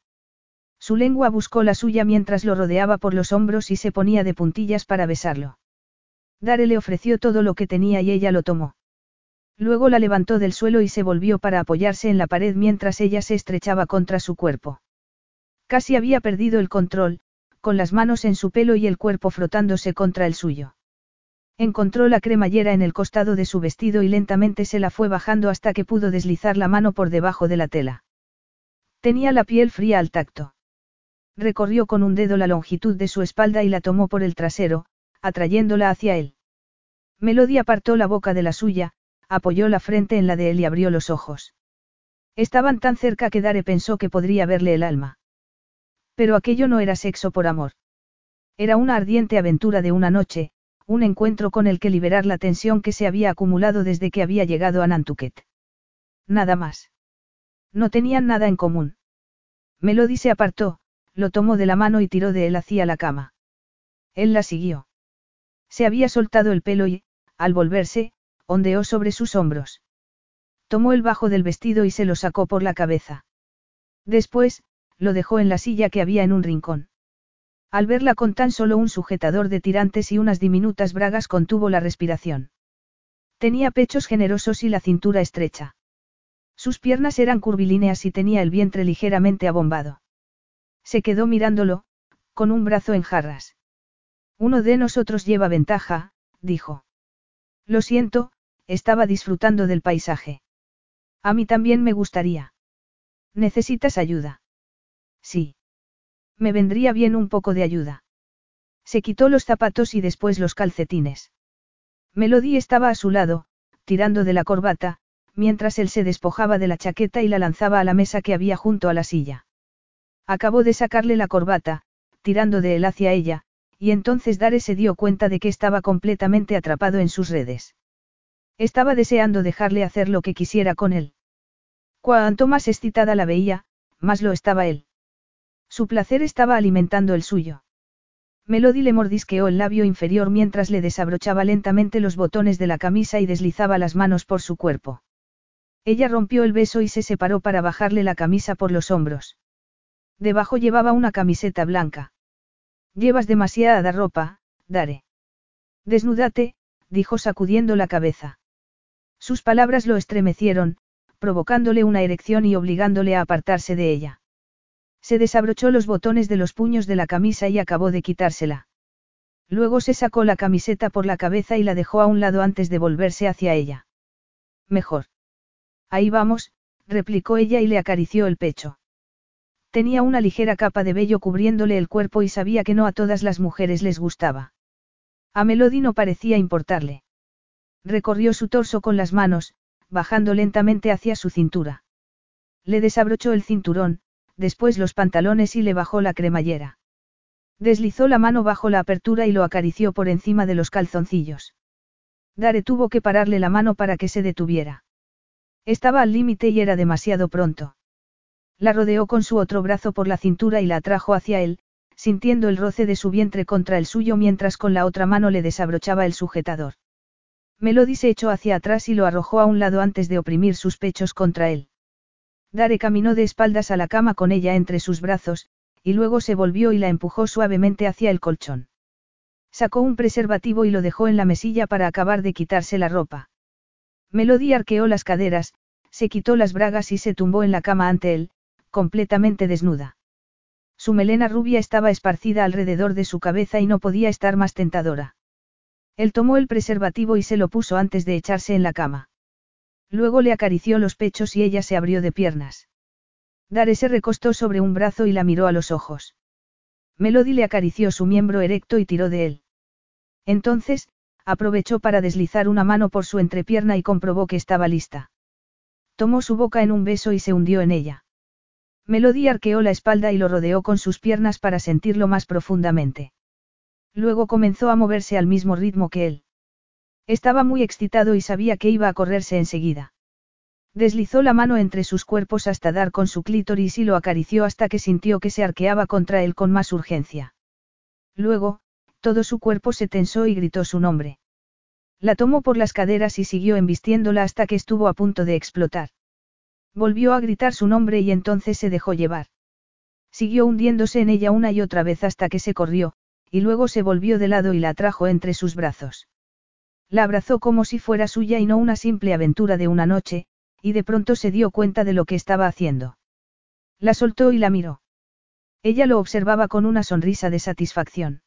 Su lengua buscó la suya mientras lo rodeaba por los hombros y se ponía de puntillas para besarlo. Dare le ofreció todo lo que tenía y ella lo tomó. Luego la levantó del suelo y se volvió para apoyarse en la pared mientras ella se estrechaba contra su cuerpo. Casi había perdido el control, con las manos en su pelo y el cuerpo frotándose contra el suyo. Encontró la cremallera en el costado de su vestido y lentamente se la fue bajando hasta que pudo deslizar la mano por debajo de la tela. Tenía la piel fría al tacto. Recorrió con un dedo la longitud de su espalda y la tomó por el trasero, atrayéndola hacia él. Melody apartó la boca de la suya, apoyó la frente en la de él y abrió los ojos. Estaban tan cerca que Dare pensó que podría verle el alma. Pero aquello no era sexo por amor. Era una ardiente aventura de una noche, un encuentro con el que liberar la tensión que se había acumulado desde que había llegado a Nantucket. Nada más. No tenían nada en común. Melody se apartó, lo tomó de la mano y tiró de él hacia la cama. Él la siguió. Se había soltado el pelo y, al volverse, ondeó sobre sus hombros. Tomó el bajo del vestido y se lo sacó por la cabeza. Después, lo dejó en la silla que había en un rincón. Al verla con tan solo un sujetador de tirantes y unas diminutas bragas contuvo la respiración. Tenía pechos generosos y la cintura estrecha. Sus piernas eran curvilíneas y tenía el vientre ligeramente abombado. Se quedó mirándolo, con un brazo en jarras. Uno de nosotros lleva ventaja, dijo. Lo siento, estaba disfrutando del paisaje. A mí también me gustaría. ¿Necesitas ayuda? Sí. Me vendría bien un poco de ayuda. Se quitó los zapatos y después los calcetines. Melody estaba a su lado, tirando de la corbata, mientras él se despojaba de la chaqueta y la lanzaba a la mesa que había junto a la silla. Acabó de sacarle la corbata, tirando de él hacia ella, y entonces Dare se dio cuenta de que estaba completamente atrapado en sus redes. Estaba deseando dejarle hacer lo que quisiera con él. Cuanto más excitada la veía, más lo estaba él. Su placer estaba alimentando el suyo. Melody le mordisqueó el labio inferior mientras le desabrochaba lentamente los botones de la camisa y deslizaba las manos por su cuerpo. Ella rompió el beso y se separó para bajarle la camisa por los hombros. Debajo llevaba una camiseta blanca. Llevas demasiada ropa, Dare. Desnúdate, dijo sacudiendo la cabeza. Sus palabras lo estremecieron, provocándole una erección y obligándole a apartarse de ella. Se desabrochó los botones de los puños de la camisa y acabó de quitársela. Luego se sacó la camiseta por la cabeza y la dejó a un lado antes de volverse hacia ella. Mejor. Ahí vamos, replicó ella y le acarició el pecho. Tenía una ligera capa de vello cubriéndole el cuerpo y sabía que no a todas las mujeres les gustaba. A Melody no parecía importarle. Recorrió su torso con las manos, bajando lentamente hacia su cintura. Le desabrochó el cinturón, después los pantalones y le bajó la cremallera. Deslizó la mano bajo la apertura y lo acarició por encima de los calzoncillos. Dare tuvo que pararle la mano para que se detuviera. Estaba al límite y era demasiado pronto. La rodeó con su otro brazo por la cintura y la atrajo hacia él, sintiendo el roce de su vientre contra el suyo mientras con la otra mano le desabrochaba el sujetador. Melody se echó hacia atrás y lo arrojó a un lado antes de oprimir sus pechos contra él. Dare caminó de espaldas a la cama con ella entre sus brazos, y luego se volvió y la empujó suavemente hacia el colchón. Sacó un preservativo y lo dejó en la mesilla para acabar de quitarse la ropa. Melody arqueó las caderas, se quitó las bragas y se tumbó en la cama ante él, completamente desnuda. Su melena rubia estaba esparcida alrededor de su cabeza y no podía estar más tentadora. Él tomó el preservativo y se lo puso antes de echarse en la cama. Luego le acarició los pechos y ella se abrió de piernas. Dare se recostó sobre un brazo y la miró a los ojos. Melody le acarició su miembro erecto y tiró de él. Entonces, aprovechó para deslizar una mano por su entrepierna y comprobó que estaba lista. Tomó su boca en un beso y se hundió en ella. Melody arqueó la espalda y lo rodeó con sus piernas para sentirlo más profundamente. Luego comenzó a moverse al mismo ritmo que él. Estaba muy excitado y sabía que iba a correrse enseguida. Deslizó la mano entre sus cuerpos hasta dar con su clítoris y lo acarició hasta que sintió que se arqueaba contra él con más urgencia. Luego, Todo su cuerpo se tensó y gritó su nombre. La tomó por las caderas y siguió embistiéndola hasta que estuvo a punto de explotar. Volvió a gritar su nombre y entonces se dejó llevar. Siguió hundiéndose en ella una y otra vez hasta que se corrió, y luego se volvió de lado y la trajo entre sus brazos. La abrazó como si fuera suya y no una simple aventura de una noche, y de pronto se dio cuenta de lo que estaba haciendo. La soltó y la miró. Ella lo observaba con una sonrisa de satisfacción.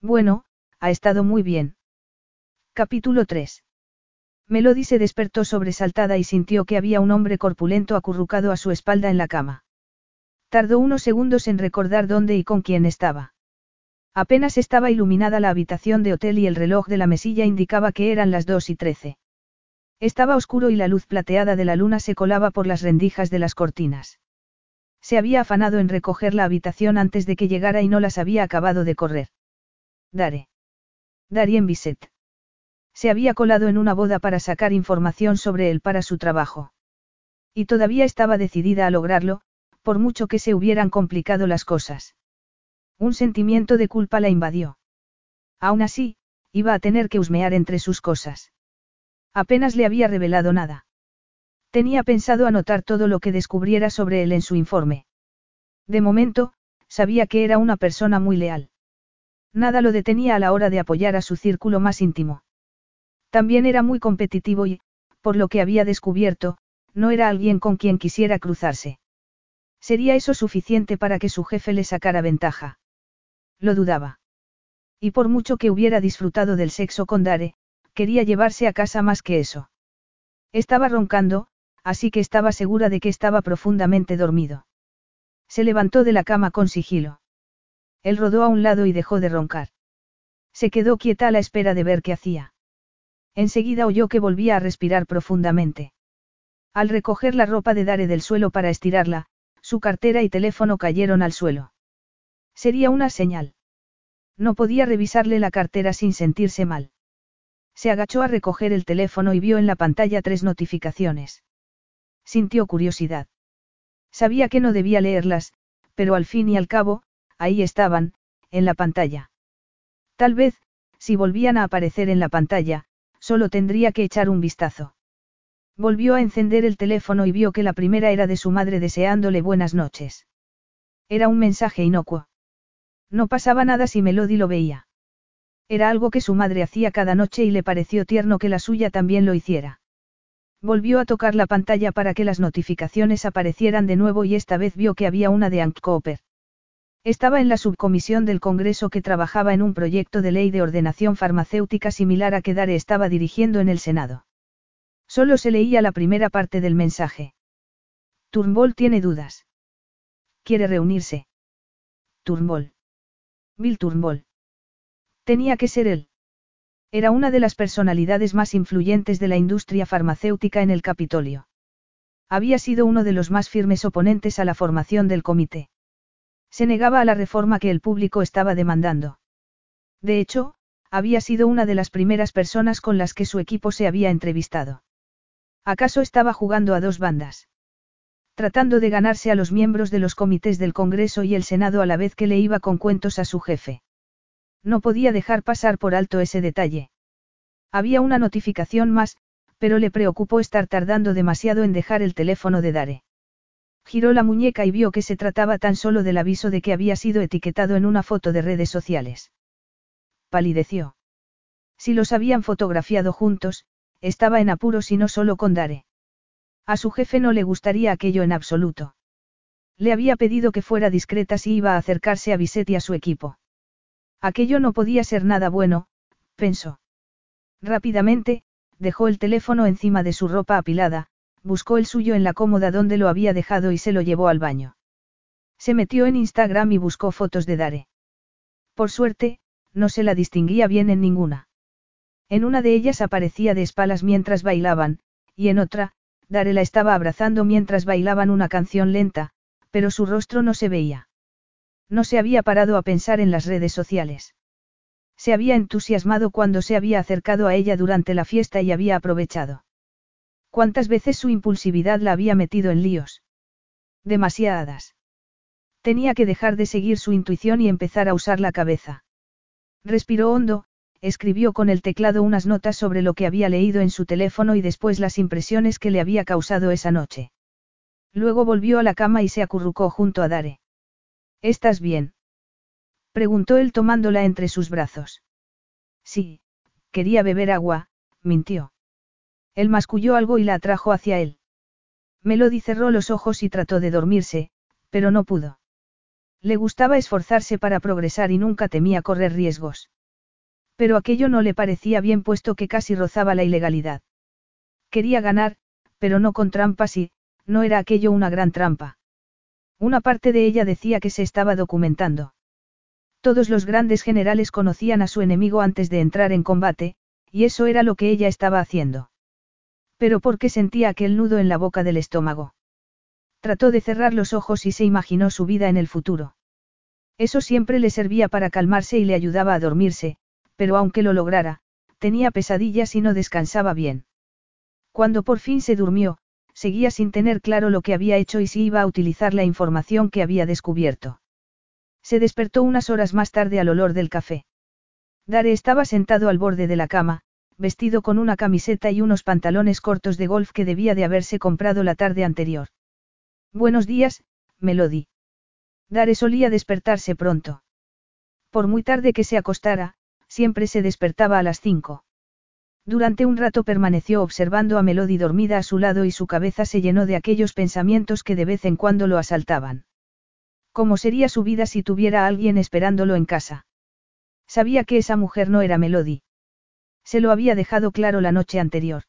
Bueno, ha estado muy bien. Capítulo 3. Melody se despertó sobresaltada y sintió que había un hombre corpulento acurrucado a su espalda en la cama. Tardó unos segundos en recordar dónde y con quién estaba. Apenas estaba iluminada la habitación de hotel y el reloj de la mesilla indicaba que eran las dos y trece. Estaba oscuro y la luz plateada de la luna se colaba por las rendijas de las cortinas. Se había afanado en recoger la habitación antes de que llegara y no las había acabado de correr. Dare. Darien Bisset. Se había colado en una boda para sacar información sobre él para su trabajo. Y todavía estaba decidida a lograrlo, por mucho que se hubieran complicado las cosas. Un sentimiento de culpa la invadió. Aún así, iba a tener que husmear entre sus cosas. Apenas le había revelado nada. Tenía pensado anotar todo lo que descubriera sobre él en su informe. De momento, sabía que era una persona muy leal. Nada lo detenía a la hora de apoyar a su círculo más íntimo. También era muy competitivo y, por lo que había descubierto, no era alguien con quien quisiera cruzarse. ¿Sería eso suficiente para que su jefe le sacara ventaja? Lo dudaba. Y por mucho que hubiera disfrutado del sexo con Dare, quería llevarse a casa más que eso. Estaba roncando, así que estaba segura de que estaba profundamente dormido. Se levantó de la cama con sigilo. Él rodó a un lado y dejó de roncar. Se quedó quieta a la espera de ver qué hacía. Enseguida oyó que volvía a respirar profundamente. Al recoger la ropa de Dare del suelo para estirarla, su cartera y teléfono cayeron al suelo. Sería una señal. No podía revisarle la cartera sin sentirse mal. Se agachó a recoger el teléfono y vio en la pantalla tres notificaciones. Sintió curiosidad. Sabía que no debía leerlas, pero al fin y al cabo, ahí estaban, en la pantalla. Tal vez, si volvían a aparecer en la pantalla, Solo tendría que echar un vistazo. Volvió a encender el teléfono y vio que la primera era de su madre deseándole buenas noches. Era un mensaje inocuo. No pasaba nada si Melody lo veía. Era algo que su madre hacía cada noche y le pareció tierno que la suya también lo hiciera. Volvió a tocar la pantalla para que las notificaciones aparecieran de nuevo y esta vez vio que había una de Ank Cooper. Estaba en la subcomisión del Congreso que trabajaba en un proyecto de ley de ordenación farmacéutica similar a que Dare estaba dirigiendo en el Senado. Solo se leía la primera parte del mensaje. Turnbull tiene dudas. Quiere reunirse. Turnbull. Bill Turnbull. Tenía que ser él. Era una de las personalidades más influyentes de la industria farmacéutica en el Capitolio. Había sido uno de los más firmes oponentes a la formación del comité. Se negaba a la reforma que el público estaba demandando. De hecho, había sido una de las primeras personas con las que su equipo se había entrevistado. ¿Acaso estaba jugando a dos bandas? Tratando de ganarse a los miembros de los comités del Congreso y el Senado a la vez que le iba con cuentos a su jefe. No podía dejar pasar por alto ese detalle. Había una notificación más, pero le preocupó estar tardando demasiado en dejar el teléfono de Dare. Giró la muñeca y vio que se trataba tan solo del aviso de que había sido etiquetado en una foto de redes sociales. Palideció. Si los habían fotografiado juntos, estaba en apuros y no solo con Dare. A su jefe no le gustaría aquello en absoluto. Le había pedido que fuera discreta si iba a acercarse a Bisset y a su equipo. Aquello no podía ser nada bueno, pensó. Rápidamente, dejó el teléfono encima de su ropa apilada, buscó el suyo en la cómoda donde lo había dejado y se lo llevó al baño. Se metió en Instagram y buscó fotos de Dare. Por suerte, no se la distinguía bien en ninguna. En una de ellas aparecía de espaldas mientras bailaban, y en otra, Dare la estaba abrazando mientras bailaban una canción lenta, pero su rostro no se veía. No se había parado a pensar en las redes sociales. Se había entusiasmado cuando se había acercado a ella durante la fiesta y había aprovechado. ¿Cuántas veces su impulsividad la había metido en líos? Demasiadas. Tenía que dejar de seguir su intuición y empezar a usar la cabeza. Respiró hondo, escribió con el teclado unas notas sobre lo que había leído en su teléfono y después las impresiones que le había causado esa noche. Luego volvió a la cama y se acurrucó junto a Dare. ¿Estás bien? preguntó él tomándola entre sus brazos. Sí, quería beber agua, mintió. Él masculló algo y la atrajo hacia él. Melody cerró los ojos y trató de dormirse, pero no pudo. Le gustaba esforzarse para progresar y nunca temía correr riesgos. Pero aquello no le parecía bien puesto que casi rozaba la ilegalidad. Quería ganar, pero no con trampas y, no era aquello una gran trampa. Una parte de ella decía que se estaba documentando. Todos los grandes generales conocían a su enemigo antes de entrar en combate, y eso era lo que ella estaba haciendo. Pero ¿por qué sentía aquel nudo en la boca del estómago? Trató de cerrar los ojos y se imaginó su vida en el futuro. Eso siempre le servía para calmarse y le ayudaba a dormirse, pero aunque lo lograra, tenía pesadillas y no descansaba bien. Cuando por fin se durmió, seguía sin tener claro lo que había hecho y si iba a utilizar la información que había descubierto. Se despertó unas horas más tarde al olor del café. Dare estaba sentado al borde de la cama, vestido con una camiseta y unos pantalones cortos de golf que debía de haberse comprado la tarde anterior. Buenos días, Melody. Dare solía despertarse pronto. Por muy tarde que se acostara, siempre se despertaba a las cinco. Durante un rato permaneció observando a Melody dormida a su lado y su cabeza se llenó de aquellos pensamientos que de vez en cuando lo asaltaban. ¿Cómo sería su vida si tuviera a alguien esperándolo en casa? Sabía que esa mujer no era Melody. Se lo había dejado claro la noche anterior.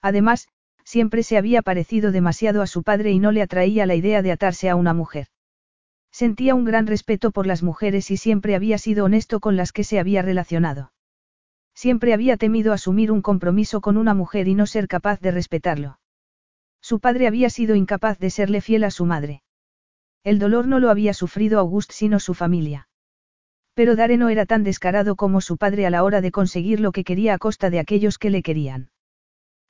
Además, siempre se había parecido demasiado a su padre y no le atraía la idea de atarse a una mujer. Sentía un gran respeto por las mujeres y siempre había sido honesto con las que se había relacionado. Siempre había temido asumir un compromiso con una mujer y no ser capaz de respetarlo. Su padre había sido incapaz de serle fiel a su madre. El dolor no lo había sufrido August sino su familia. Pero Dare no era tan descarado como su padre a la hora de conseguir lo que quería a costa de aquellos que le querían.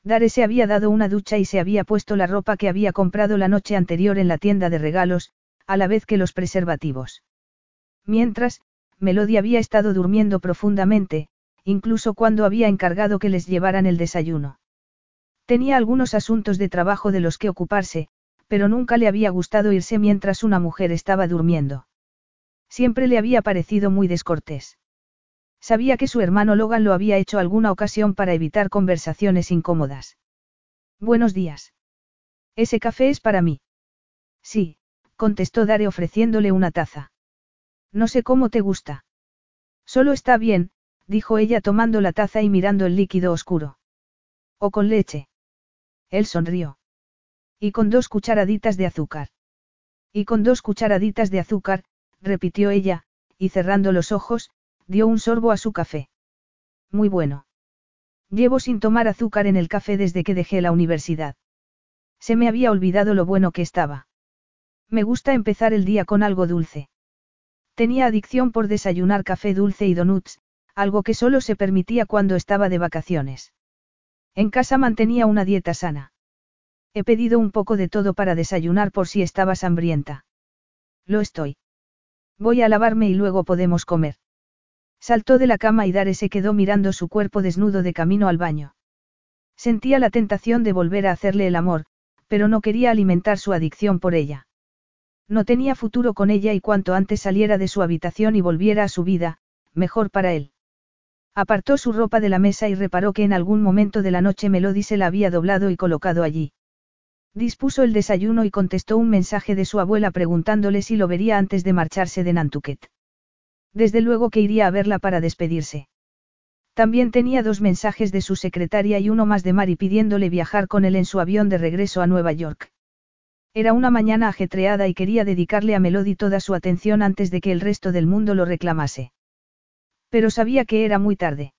Dare se había dado una ducha y se había puesto la ropa que había comprado la noche anterior en la tienda de regalos, a la vez que los preservativos. Mientras, Melody había estado durmiendo profundamente, incluso cuando había encargado que les llevaran el desayuno. Tenía algunos asuntos de trabajo de los que ocuparse, pero nunca le había gustado irse mientras una mujer estaba durmiendo. Siempre le había parecido muy descortés. Sabía que su hermano Logan lo había hecho alguna ocasión para evitar conversaciones incómodas. Buenos días. Ese café es para mí. Sí, contestó Dare ofreciéndole una taza. No sé cómo te gusta. Solo está bien, dijo ella tomando la taza y mirando el líquido oscuro. O con leche. Él sonrió. Y con dos cucharaditas de azúcar. Y con dos cucharaditas de azúcar, repitió ella, y cerrando los ojos, dio un sorbo a su café. Muy bueno. Llevo sin tomar azúcar en el café desde que dejé la universidad. Se me había olvidado lo bueno que estaba. Me gusta empezar el día con algo dulce. Tenía adicción por desayunar café dulce y donuts, algo que solo se permitía cuando estaba de vacaciones. En casa mantenía una dieta sana. He pedido un poco de todo para desayunar por si estabas hambrienta. Lo estoy. Voy a lavarme y luego podemos comer. Saltó de la cama y Dare se quedó mirando su cuerpo desnudo de camino al baño. Sentía la tentación de volver a hacerle el amor, pero no quería alimentar su adicción por ella. No tenía futuro con ella y cuanto antes saliera de su habitación y volviera a su vida, mejor para él. Apartó su ropa de la mesa y reparó que en algún momento de la noche Melody se la había doblado y colocado allí. Dispuso el desayuno y contestó un mensaje de su abuela preguntándole si lo vería antes de marcharse de Nantucket. Desde luego que iría a verla para despedirse. También tenía dos mensajes de su secretaria y uno más de Mari pidiéndole viajar con él en su avión de regreso a Nueva York. Era una mañana ajetreada y quería dedicarle a Melody toda su atención antes de que el resto del mundo lo reclamase. Pero sabía que era muy tarde.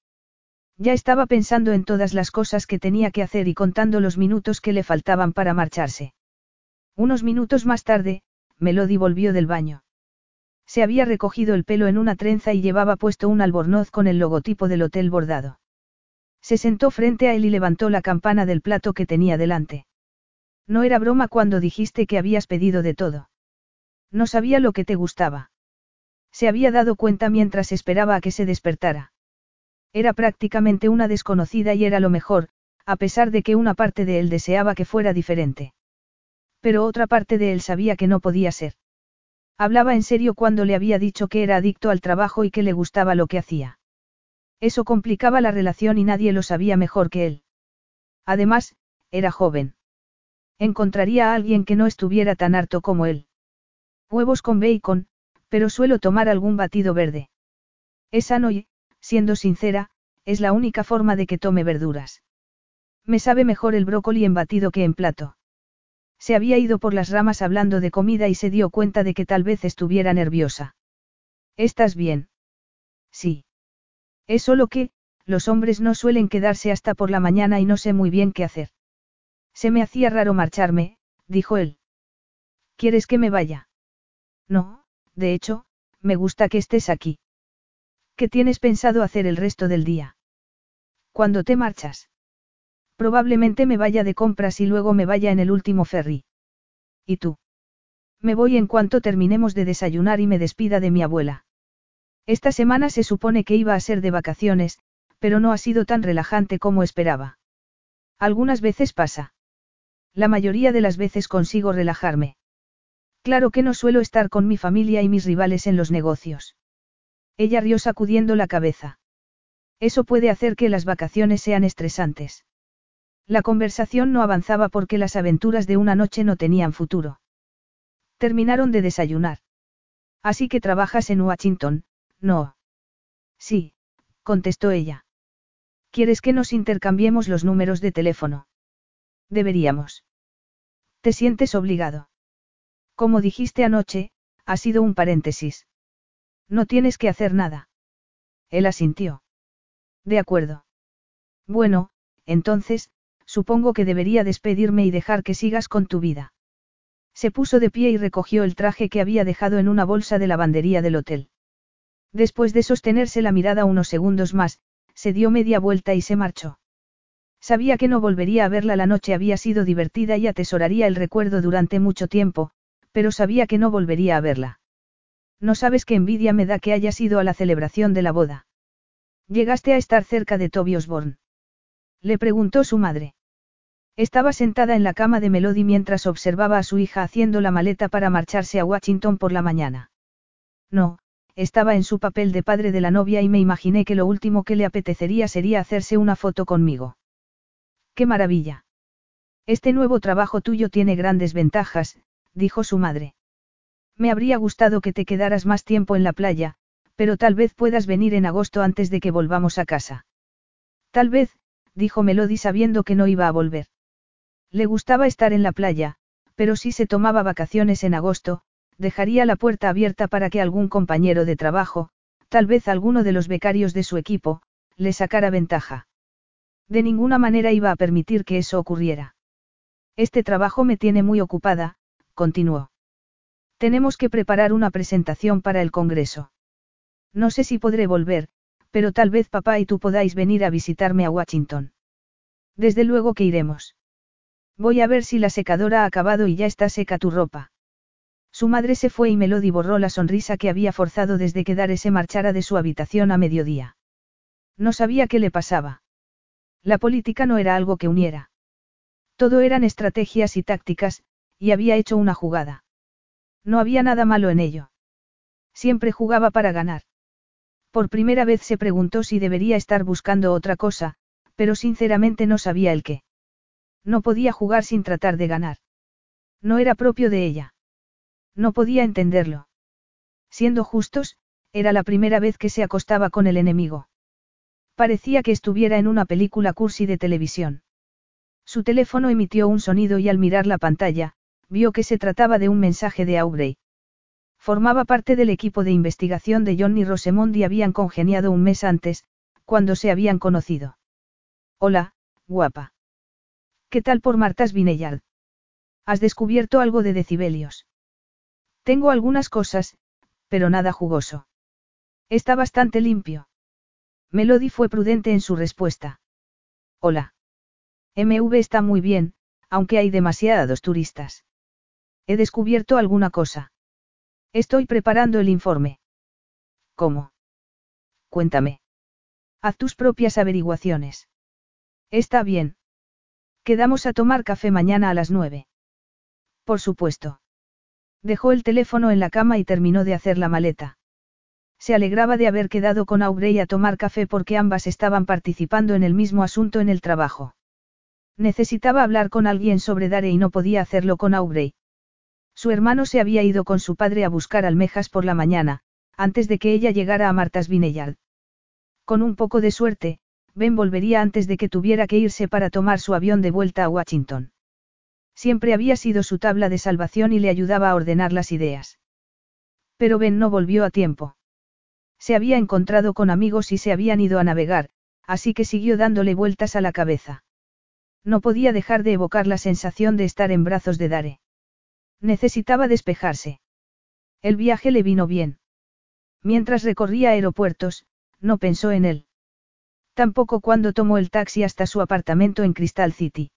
Ya estaba pensando en todas las cosas que tenía que hacer y contando los minutos que le faltaban para marcharse. Unos minutos más tarde, Melody volvió del baño. Se había recogido el pelo en una trenza y llevaba puesto un albornoz con el logotipo del hotel bordado. Se sentó frente a él y levantó la campana del plato que tenía delante. No era broma cuando dijiste que habías pedido de todo. No sabía lo que te gustaba. Se había dado cuenta mientras esperaba a que se despertara. Era prácticamente una desconocida y era lo mejor, a pesar de que una parte de él deseaba que fuera diferente. Pero otra parte de él sabía que no podía ser. Hablaba en serio cuando le había dicho que era adicto al trabajo y que le gustaba lo que hacía. Eso complicaba la relación y nadie lo sabía mejor que él. Además, era joven. Encontraría a alguien que no estuviera tan harto como él. Huevos con bacon, pero suelo tomar algún batido verde. Es sano y, siendo sincera, es la única forma de que tome verduras. Me sabe mejor el brócoli en batido que en plato. Se había ido por las ramas hablando de comida y se dio cuenta de que tal vez estuviera nerviosa. ¿Estás bien? Sí. Es solo que, los hombres no suelen quedarse hasta por la mañana y no sé muy bien qué hacer. Se me hacía raro marcharme, dijo él. ¿Quieres que me vaya? No, de hecho, me gusta que estés aquí. ¿Qué tienes pensado hacer el resto del día? ¿Cuándo te marchas? Probablemente me vaya de compras y luego me vaya en el último ferry. ¿Y tú? Me voy en cuanto terminemos de desayunar y me despida de mi abuela. Esta semana se supone que iba a ser de vacaciones, pero no ha sido tan relajante como esperaba. Algunas veces pasa. La mayoría de las veces consigo relajarme. Claro que no suelo estar con mi familia y mis rivales en los negocios. Ella rió sacudiendo la cabeza. Eso puede hacer que las vacaciones sean estresantes. La conversación no avanzaba porque las aventuras de una noche no tenían futuro. Terminaron de desayunar. Así que trabajas en Washington, no. Sí, contestó ella. ¿Quieres que nos intercambiemos los números de teléfono? Deberíamos. ¿Te sientes obligado? Como dijiste anoche, ha sido un paréntesis. No tienes que hacer nada. Él asintió. De acuerdo. Bueno, entonces, supongo que debería despedirme y dejar que sigas con tu vida. Se puso de pie y recogió el traje que había dejado en una bolsa de lavandería del hotel. Después de sostenerse la mirada unos segundos más, se dio media vuelta y se marchó. Sabía que no volvería a verla la noche había sido divertida y atesoraría el recuerdo durante mucho tiempo, pero sabía que no volvería a verla. No sabes qué envidia me da que hayas ido a la celebración de la boda. Llegaste a estar cerca de Toby Osborne. Le preguntó su madre. Estaba sentada en la cama de Melody mientras observaba a su hija haciendo la maleta para marcharse a Washington por la mañana. No, estaba en su papel de padre de la novia y me imaginé que lo último que le apetecería sería hacerse una foto conmigo. ¡Qué maravilla! Este nuevo trabajo tuyo tiene grandes ventajas, dijo su madre. Me habría gustado que te quedaras más tiempo en la playa, pero tal vez puedas venir en agosto antes de que volvamos a casa. Tal vez, dijo Melody sabiendo que no iba a volver. Le gustaba estar en la playa, pero si se tomaba vacaciones en agosto, dejaría la puerta abierta para que algún compañero de trabajo, tal vez alguno de los becarios de su equipo, le sacara ventaja. De ninguna manera iba a permitir que eso ocurriera. Este trabajo me tiene muy ocupada, continuó. Tenemos que preparar una presentación para el Congreso. No sé si podré volver, pero tal vez papá y tú podáis venir a visitarme a Washington. Desde luego que iremos. Voy a ver si la secadora ha acabado y ya está seca tu ropa. Su madre se fue y Melody borró la sonrisa que había forzado desde que Dare se marchara de su habitación a mediodía. No sabía qué le pasaba. La política no era algo que uniera. Todo eran estrategias y tácticas, y había hecho una jugada. No había nada malo en ello. Siempre jugaba para ganar. Por primera vez se preguntó si debería estar buscando otra cosa, pero sinceramente no sabía el qué. No podía jugar sin tratar de ganar. No era propio de ella. No podía entenderlo. Siendo justos, era la primera vez que se acostaba con el enemigo. Parecía que estuviera en una película cursi de televisión. Su teléfono emitió un sonido y al mirar la pantalla, vio que se trataba de un mensaje de Aubrey. Formaba parte del equipo de investigación de Johnny Rosemond y habían congeniado un mes antes, cuando se habían conocido. Hola, guapa. ¿Qué tal por Martas Vineyard? ¿Has descubierto algo de decibelios? Tengo algunas cosas, pero nada jugoso. Está bastante limpio. Melody fue prudente en su respuesta. Hola. MV está muy bien, aunque hay demasiados turistas. He descubierto alguna cosa. Estoy preparando el informe. ¿Cómo? Cuéntame. Haz tus propias averiguaciones. Está bien. Quedamos a tomar café mañana a las nueve. Por supuesto. Dejó el teléfono en la cama y terminó de hacer la maleta. Se alegraba de haber quedado con Aubrey a tomar café porque ambas estaban participando en el mismo asunto en el trabajo. Necesitaba hablar con alguien sobre Dare y no podía hacerlo con Aubrey. Su hermano se había ido con su padre a buscar almejas por la mañana, antes de que ella llegara a Martas Vineyard. Con un poco de suerte, Ben volvería antes de que tuviera que irse para tomar su avión de vuelta a Washington. Siempre había sido su tabla de salvación y le ayudaba a ordenar las ideas. Pero Ben no volvió a tiempo. Se había encontrado con amigos y se habían ido a navegar, así que siguió dándole vueltas a la cabeza. No podía dejar de evocar la sensación de estar en brazos de Dare. Necesitaba despejarse. El viaje le vino bien. Mientras recorría aeropuertos, no pensó en él. Tampoco cuando tomó el taxi hasta su apartamento en Crystal City.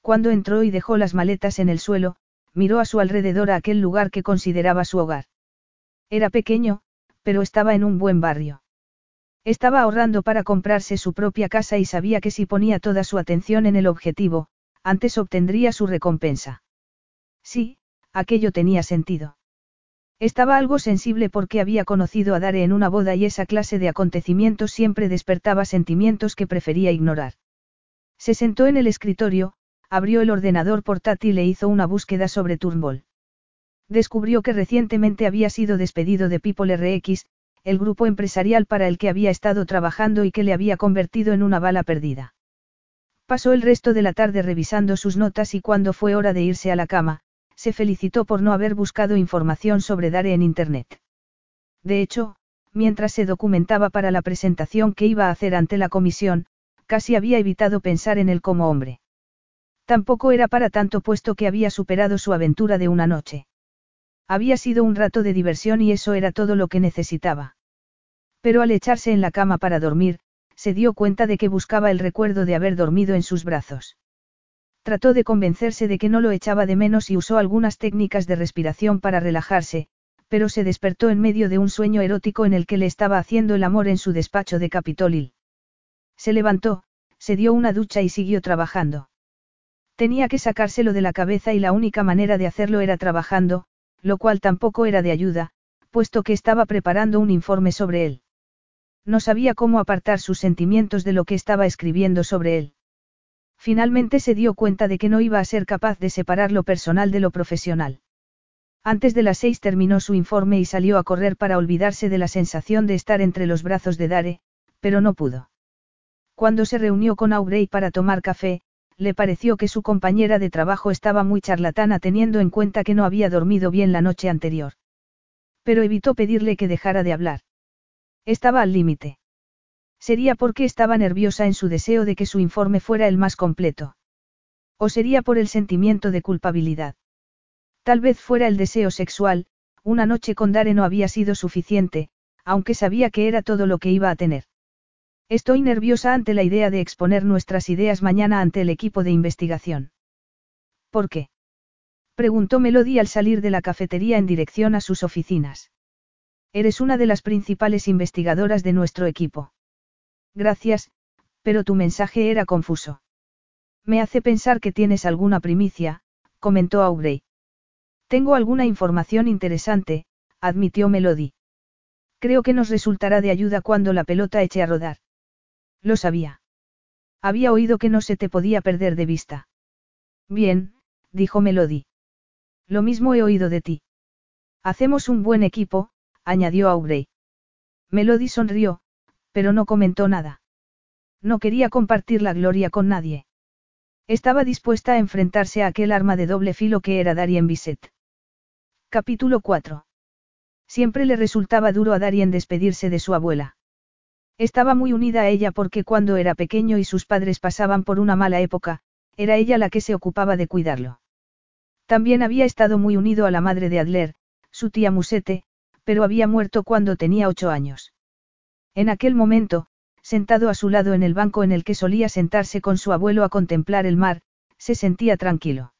Cuando entró y dejó las maletas en el suelo, miró a su alrededor a aquel lugar que consideraba su hogar. Era pequeño, pero estaba en un buen barrio. Estaba ahorrando para comprarse su propia casa y sabía que si ponía toda su atención en el objetivo, antes obtendría su recompensa. Sí, aquello tenía sentido. Estaba algo sensible porque había conocido a Dare en una boda y esa clase de acontecimientos siempre despertaba sentimientos que prefería ignorar. Se sentó en el escritorio, abrió el ordenador portátil e hizo una búsqueda sobre Turnbull. Descubrió que recientemente había sido despedido de People RX, el grupo empresarial para el que había estado trabajando y que le había convertido en una bala perdida. Pasó el resto de la tarde revisando sus notas y cuando fue hora de irse a la cama, se felicitó por no haber buscado información sobre Dare en Internet. De hecho, mientras se documentaba para la presentación que iba a hacer ante la comisión, casi había evitado pensar en él como hombre. Tampoco era para tanto puesto que había superado su aventura de una noche. Había sido un rato de diversión y eso era todo lo que necesitaba. Pero al echarse en la cama para dormir, se dio cuenta de que buscaba el recuerdo de haber dormido en sus brazos. Trató de convencerse de que no lo echaba de menos y usó algunas técnicas de respiración para relajarse, pero se despertó en medio de un sueño erótico en el que le estaba haciendo el amor en su despacho de Capitol Se levantó, se dio una ducha y siguió trabajando. Tenía que sacárselo de la cabeza y la única manera de hacerlo era trabajando, lo cual tampoco era de ayuda, puesto que estaba preparando un informe sobre él. No sabía cómo apartar sus sentimientos de lo que estaba escribiendo sobre él. Finalmente se dio cuenta de que no iba a ser capaz de separar lo personal de lo profesional. Antes de las seis terminó su informe y salió a correr para olvidarse de la sensación de estar entre los brazos de Dare, pero no pudo. Cuando se reunió con Aubrey para tomar café, le pareció que su compañera de trabajo estaba muy charlatana teniendo en cuenta que no había dormido bien la noche anterior. Pero evitó pedirle que dejara de hablar. Estaba al límite. Sería porque estaba nerviosa en su deseo de que su informe fuera el más completo. O sería por el sentimiento de culpabilidad. Tal vez fuera el deseo sexual, una noche con Dare no había sido suficiente, aunque sabía que era todo lo que iba a tener. Estoy nerviosa ante la idea de exponer nuestras ideas mañana ante el equipo de investigación. ¿Por qué? Preguntó Melody al salir de la cafetería en dirección a sus oficinas. Eres una de las principales investigadoras de nuestro equipo. Gracias, pero tu mensaje era confuso. Me hace pensar que tienes alguna primicia, comentó Aubrey. Tengo alguna información interesante, admitió Melody. Creo que nos resultará de ayuda cuando la pelota eche a rodar. Lo sabía. Había oído que no se te podía perder de vista. Bien, dijo Melody. Lo mismo he oído de ti. Hacemos un buen equipo, añadió Aubrey. Melody sonrió, pero no comentó nada. No quería compartir la gloria con nadie. Estaba dispuesta a enfrentarse a aquel arma de doble filo que era Darien Bisset. Capítulo 4. Siempre le resultaba duro a Darien despedirse de su abuela. Estaba muy unida a ella porque cuando era pequeño y sus padres pasaban por una mala época, era ella la que se ocupaba de cuidarlo. También había estado muy unido a la madre de Adler, su tía Musete, pero había muerto cuando tenía ocho años. En aquel momento, sentado a su lado en el banco en el que solía sentarse con su abuelo a contemplar el mar, se sentía tranquilo.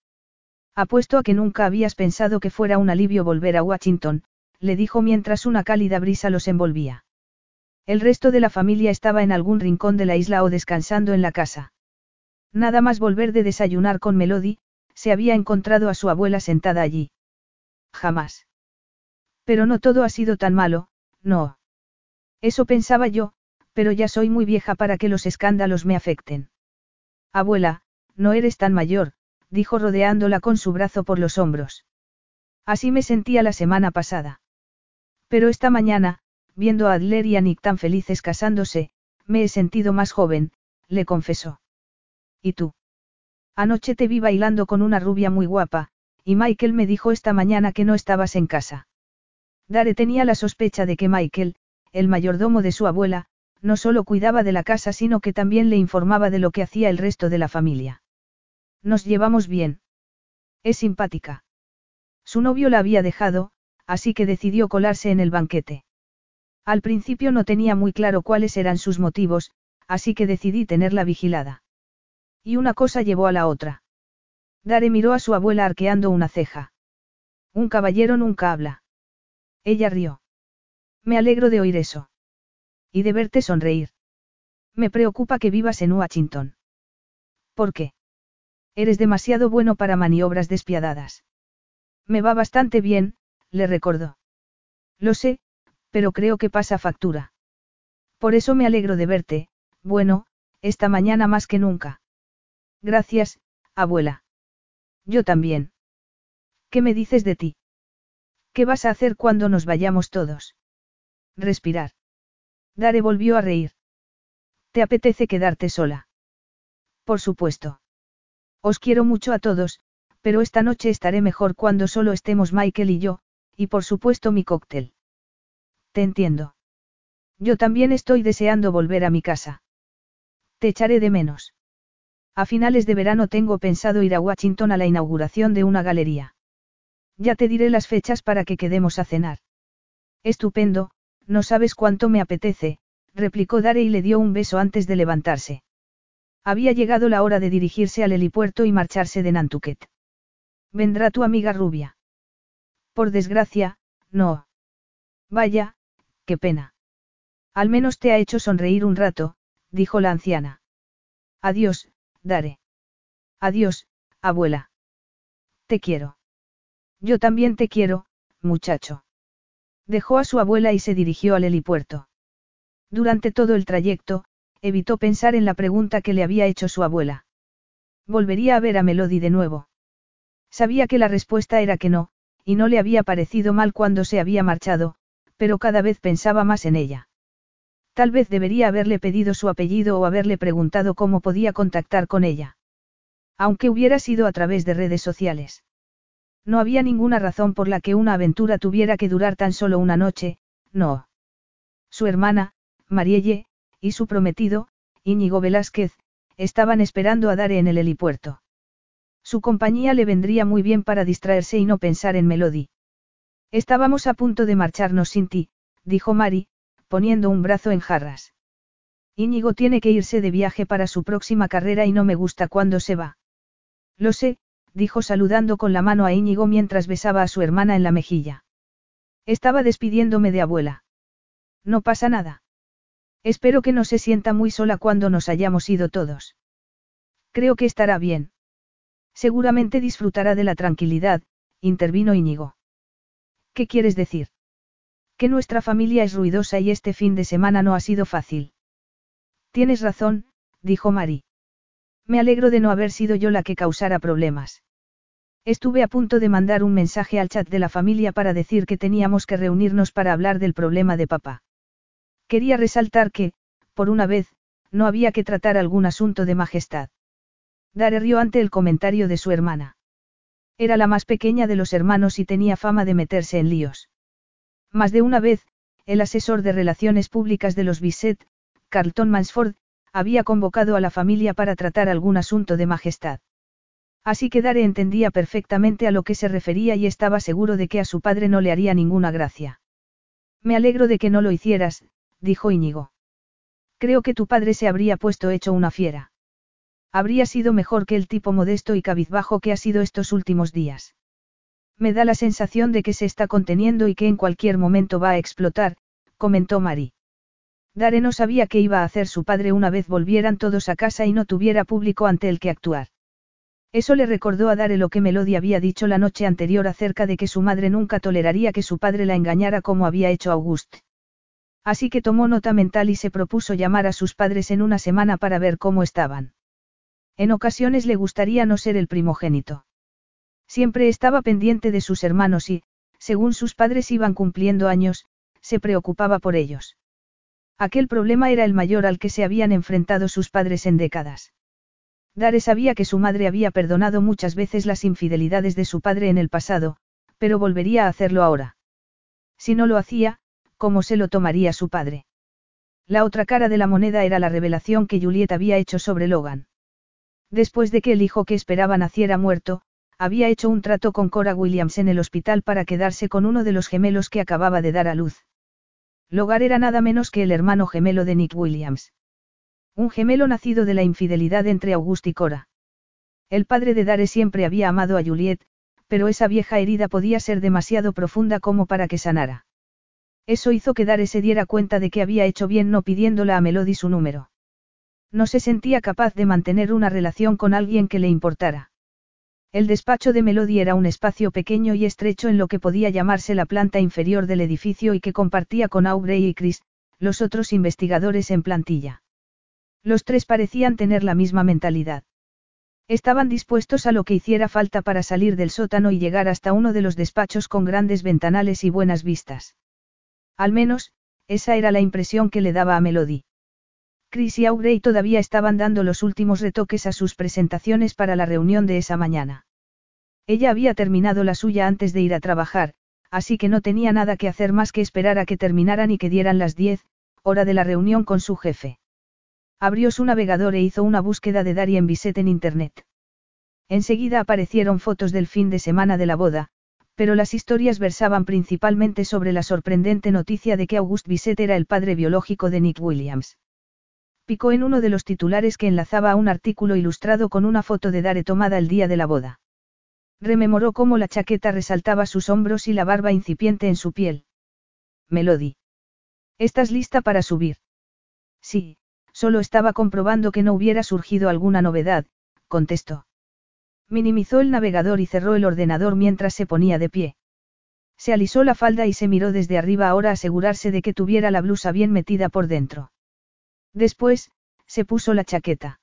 Apuesto a que nunca habías pensado que fuera un alivio volver a Washington, le dijo mientras una cálida brisa los envolvía. El resto de la familia estaba en algún rincón de la isla o descansando en la casa. Nada más volver de desayunar con Melody, se había encontrado a su abuela sentada allí. Jamás. Pero no todo ha sido tan malo, no. Eso pensaba yo, pero ya soy muy vieja para que los escándalos me afecten. Abuela, no eres tan mayor, dijo rodeándola con su brazo por los hombros. Así me sentía la semana pasada. Pero esta mañana, viendo a Adler y a Nick tan felices casándose, me he sentido más joven, le confesó. ¿Y tú? Anoche te vi bailando con una rubia muy guapa, y Michael me dijo esta mañana que no estabas en casa. Dare tenía la sospecha de que Michael, el mayordomo de su abuela, no solo cuidaba de la casa sino que también le informaba de lo que hacía el resto de la familia. Nos llevamos bien. Es simpática. Su novio la había dejado, así que decidió colarse en el banquete. Al principio no tenía muy claro cuáles eran sus motivos, así que decidí tenerla vigilada. Y una cosa llevó a la otra. Dare miró a su abuela arqueando una ceja. Un caballero nunca habla. Ella rió. Me alegro de oír eso. Y de verte sonreír. Me preocupa que vivas en Washington. ¿Por qué? Eres demasiado bueno para maniobras despiadadas. Me va bastante bien, le recordó. Lo sé, pero creo que pasa factura. Por eso me alegro de verte, bueno, esta mañana más que nunca. Gracias, abuela. Yo también. ¿Qué me dices de ti? ¿Qué vas a hacer cuando nos vayamos todos? Respirar. Dare volvió a reír. ¿Te apetece quedarte sola? Por supuesto. Os quiero mucho a todos, pero esta noche estaré mejor cuando solo estemos Michael y yo, y por supuesto mi cóctel. Te entiendo. Yo también estoy deseando volver a mi casa. Te echaré de menos. A finales de verano tengo pensado ir a Washington a la inauguración de una galería. Ya te diré las fechas para que quedemos a cenar. Estupendo, no sabes cuánto me apetece, replicó Dare y le dio un beso antes de levantarse. Había llegado la hora de dirigirse al helipuerto y marcharse de Nantucket. ¿Vendrá tu amiga rubia? Por desgracia, no. Vaya, qué pena. Al menos te ha hecho sonreír un rato, dijo la anciana. Adiós, Dare. Adiós, abuela. Te quiero. Yo también te quiero, muchacho. Dejó a su abuela y se dirigió al helipuerto. Durante todo el trayecto, evitó pensar en la pregunta que le había hecho su abuela. ¿Volvería a ver a Melody de nuevo? Sabía que la respuesta era que no, y no le había parecido mal cuando se había marchado, pero cada vez pensaba más en ella. Tal vez debería haberle pedido su apellido o haberle preguntado cómo podía contactar con ella. Aunque hubiera sido a través de redes sociales. No había ninguna razón por la que una aventura tuviera que durar tan solo una noche, no. Su hermana, Marielle, y su prometido, Íñigo Velázquez, estaban esperando a Dare en el helipuerto. Su compañía le vendría muy bien para distraerse y no pensar en Melody. Estábamos a punto de marcharnos sin ti, dijo Mari, poniendo un brazo en jarras. Íñigo tiene que irse de viaje para su próxima carrera y no me gusta cuando se va. Lo sé, dijo saludando con la mano a Íñigo mientras besaba a su hermana en la mejilla. Estaba despidiéndome de abuela. No pasa nada. Espero que no se sienta muy sola cuando nos hayamos ido todos. Creo que estará bien. Seguramente disfrutará de la tranquilidad, intervino Íñigo. ¿Qué quieres decir? Que nuestra familia es ruidosa y este fin de semana no ha sido fácil. Tienes razón, dijo Mari. Me alegro de no haber sido yo la que causara problemas. Estuve a punto de mandar un mensaje al chat de la familia para decir que teníamos que reunirnos para hablar del problema de papá. Quería resaltar que, por una vez, no había que tratar algún asunto de majestad. Dare rió ante el comentario de su hermana. Era la más pequeña de los hermanos y tenía fama de meterse en líos. Más de una vez, el asesor de relaciones públicas de los Bisset, Carlton Mansford, había convocado a la familia para tratar algún asunto de majestad. Así que Dare entendía perfectamente a lo que se refería y estaba seguro de que a su padre no le haría ninguna gracia. Me alegro de que no lo hicieras, dijo Íñigo. Creo que tu padre se habría puesto hecho una fiera. Habría sido mejor que el tipo modesto y cabizbajo que ha sido estos últimos días. Me da la sensación de que se está conteniendo y que en cualquier momento va a explotar, comentó Mari. Dare no sabía qué iba a hacer su padre una vez volvieran todos a casa y no tuviera público ante el que actuar. Eso le recordó a Dare lo que Melody había dicho la noche anterior acerca de que su madre nunca toleraría que su padre la engañara como había hecho Auguste. Así que tomó nota mental y se propuso llamar a sus padres en una semana para ver cómo estaban. En ocasiones le gustaría no ser el primogénito. Siempre estaba pendiente de sus hermanos y, según sus padres iban cumpliendo años, se preocupaba por ellos. Aquel problema era el mayor al que se habían enfrentado sus padres en décadas. Dare sabía que su madre había perdonado muchas veces las infidelidades de su padre en el pasado, pero volvería a hacerlo ahora. Si no lo hacía, cómo se lo tomaría su padre. La otra cara de la moneda era la revelación que Juliet había hecho sobre Logan. Después de que el hijo que esperaba naciera muerto, había hecho un trato con Cora Williams en el hospital para quedarse con uno de los gemelos que acababa de dar a luz. Logan era nada menos que el hermano gemelo de Nick Williams. Un gemelo nacido de la infidelidad entre August y Cora. El padre de Dare siempre había amado a Juliet, pero esa vieja herida podía ser demasiado profunda como para que sanara. Eso hizo que Dare se diera cuenta de que había hecho bien no pidiéndola a Melody su número. No se sentía capaz de mantener una relación con alguien que le importara. El despacho de Melody era un espacio pequeño y estrecho en lo que podía llamarse la planta inferior del edificio y que compartía con Aubrey y Chris, los otros investigadores en plantilla. Los tres parecían tener la misma mentalidad. Estaban dispuestos a lo que hiciera falta para salir del sótano y llegar hasta uno de los despachos con grandes ventanales y buenas vistas. Al menos, esa era la impresión que le daba a Melody. Chris y Aubrey todavía estaban dando los últimos retoques a sus presentaciones para la reunión de esa mañana. Ella había terminado la suya antes de ir a trabajar, así que no tenía nada que hacer más que esperar a que terminaran y que dieran las 10, hora de la reunión con su jefe. Abrió su navegador e hizo una búsqueda de Darien Bisset en Internet. Enseguida aparecieron fotos del fin de semana de la boda, pero las historias versaban principalmente sobre la sorprendente noticia de que August Bisset era el padre biológico de Nick Williams. Picó en uno de los titulares que enlazaba a un artículo ilustrado con una foto de Dare tomada el día de la boda. Rememoró cómo la chaqueta resaltaba sus hombros y la barba incipiente en su piel. Melody. ¿Estás lista para subir? Sí, solo estaba comprobando que no hubiera surgido alguna novedad, contestó. Minimizó el navegador y cerró el ordenador mientras se ponía de pie. Se alisó la falda y se miró desde arriba ahora asegurarse de que tuviera la blusa bien metida por dentro. Después, se puso la chaqueta.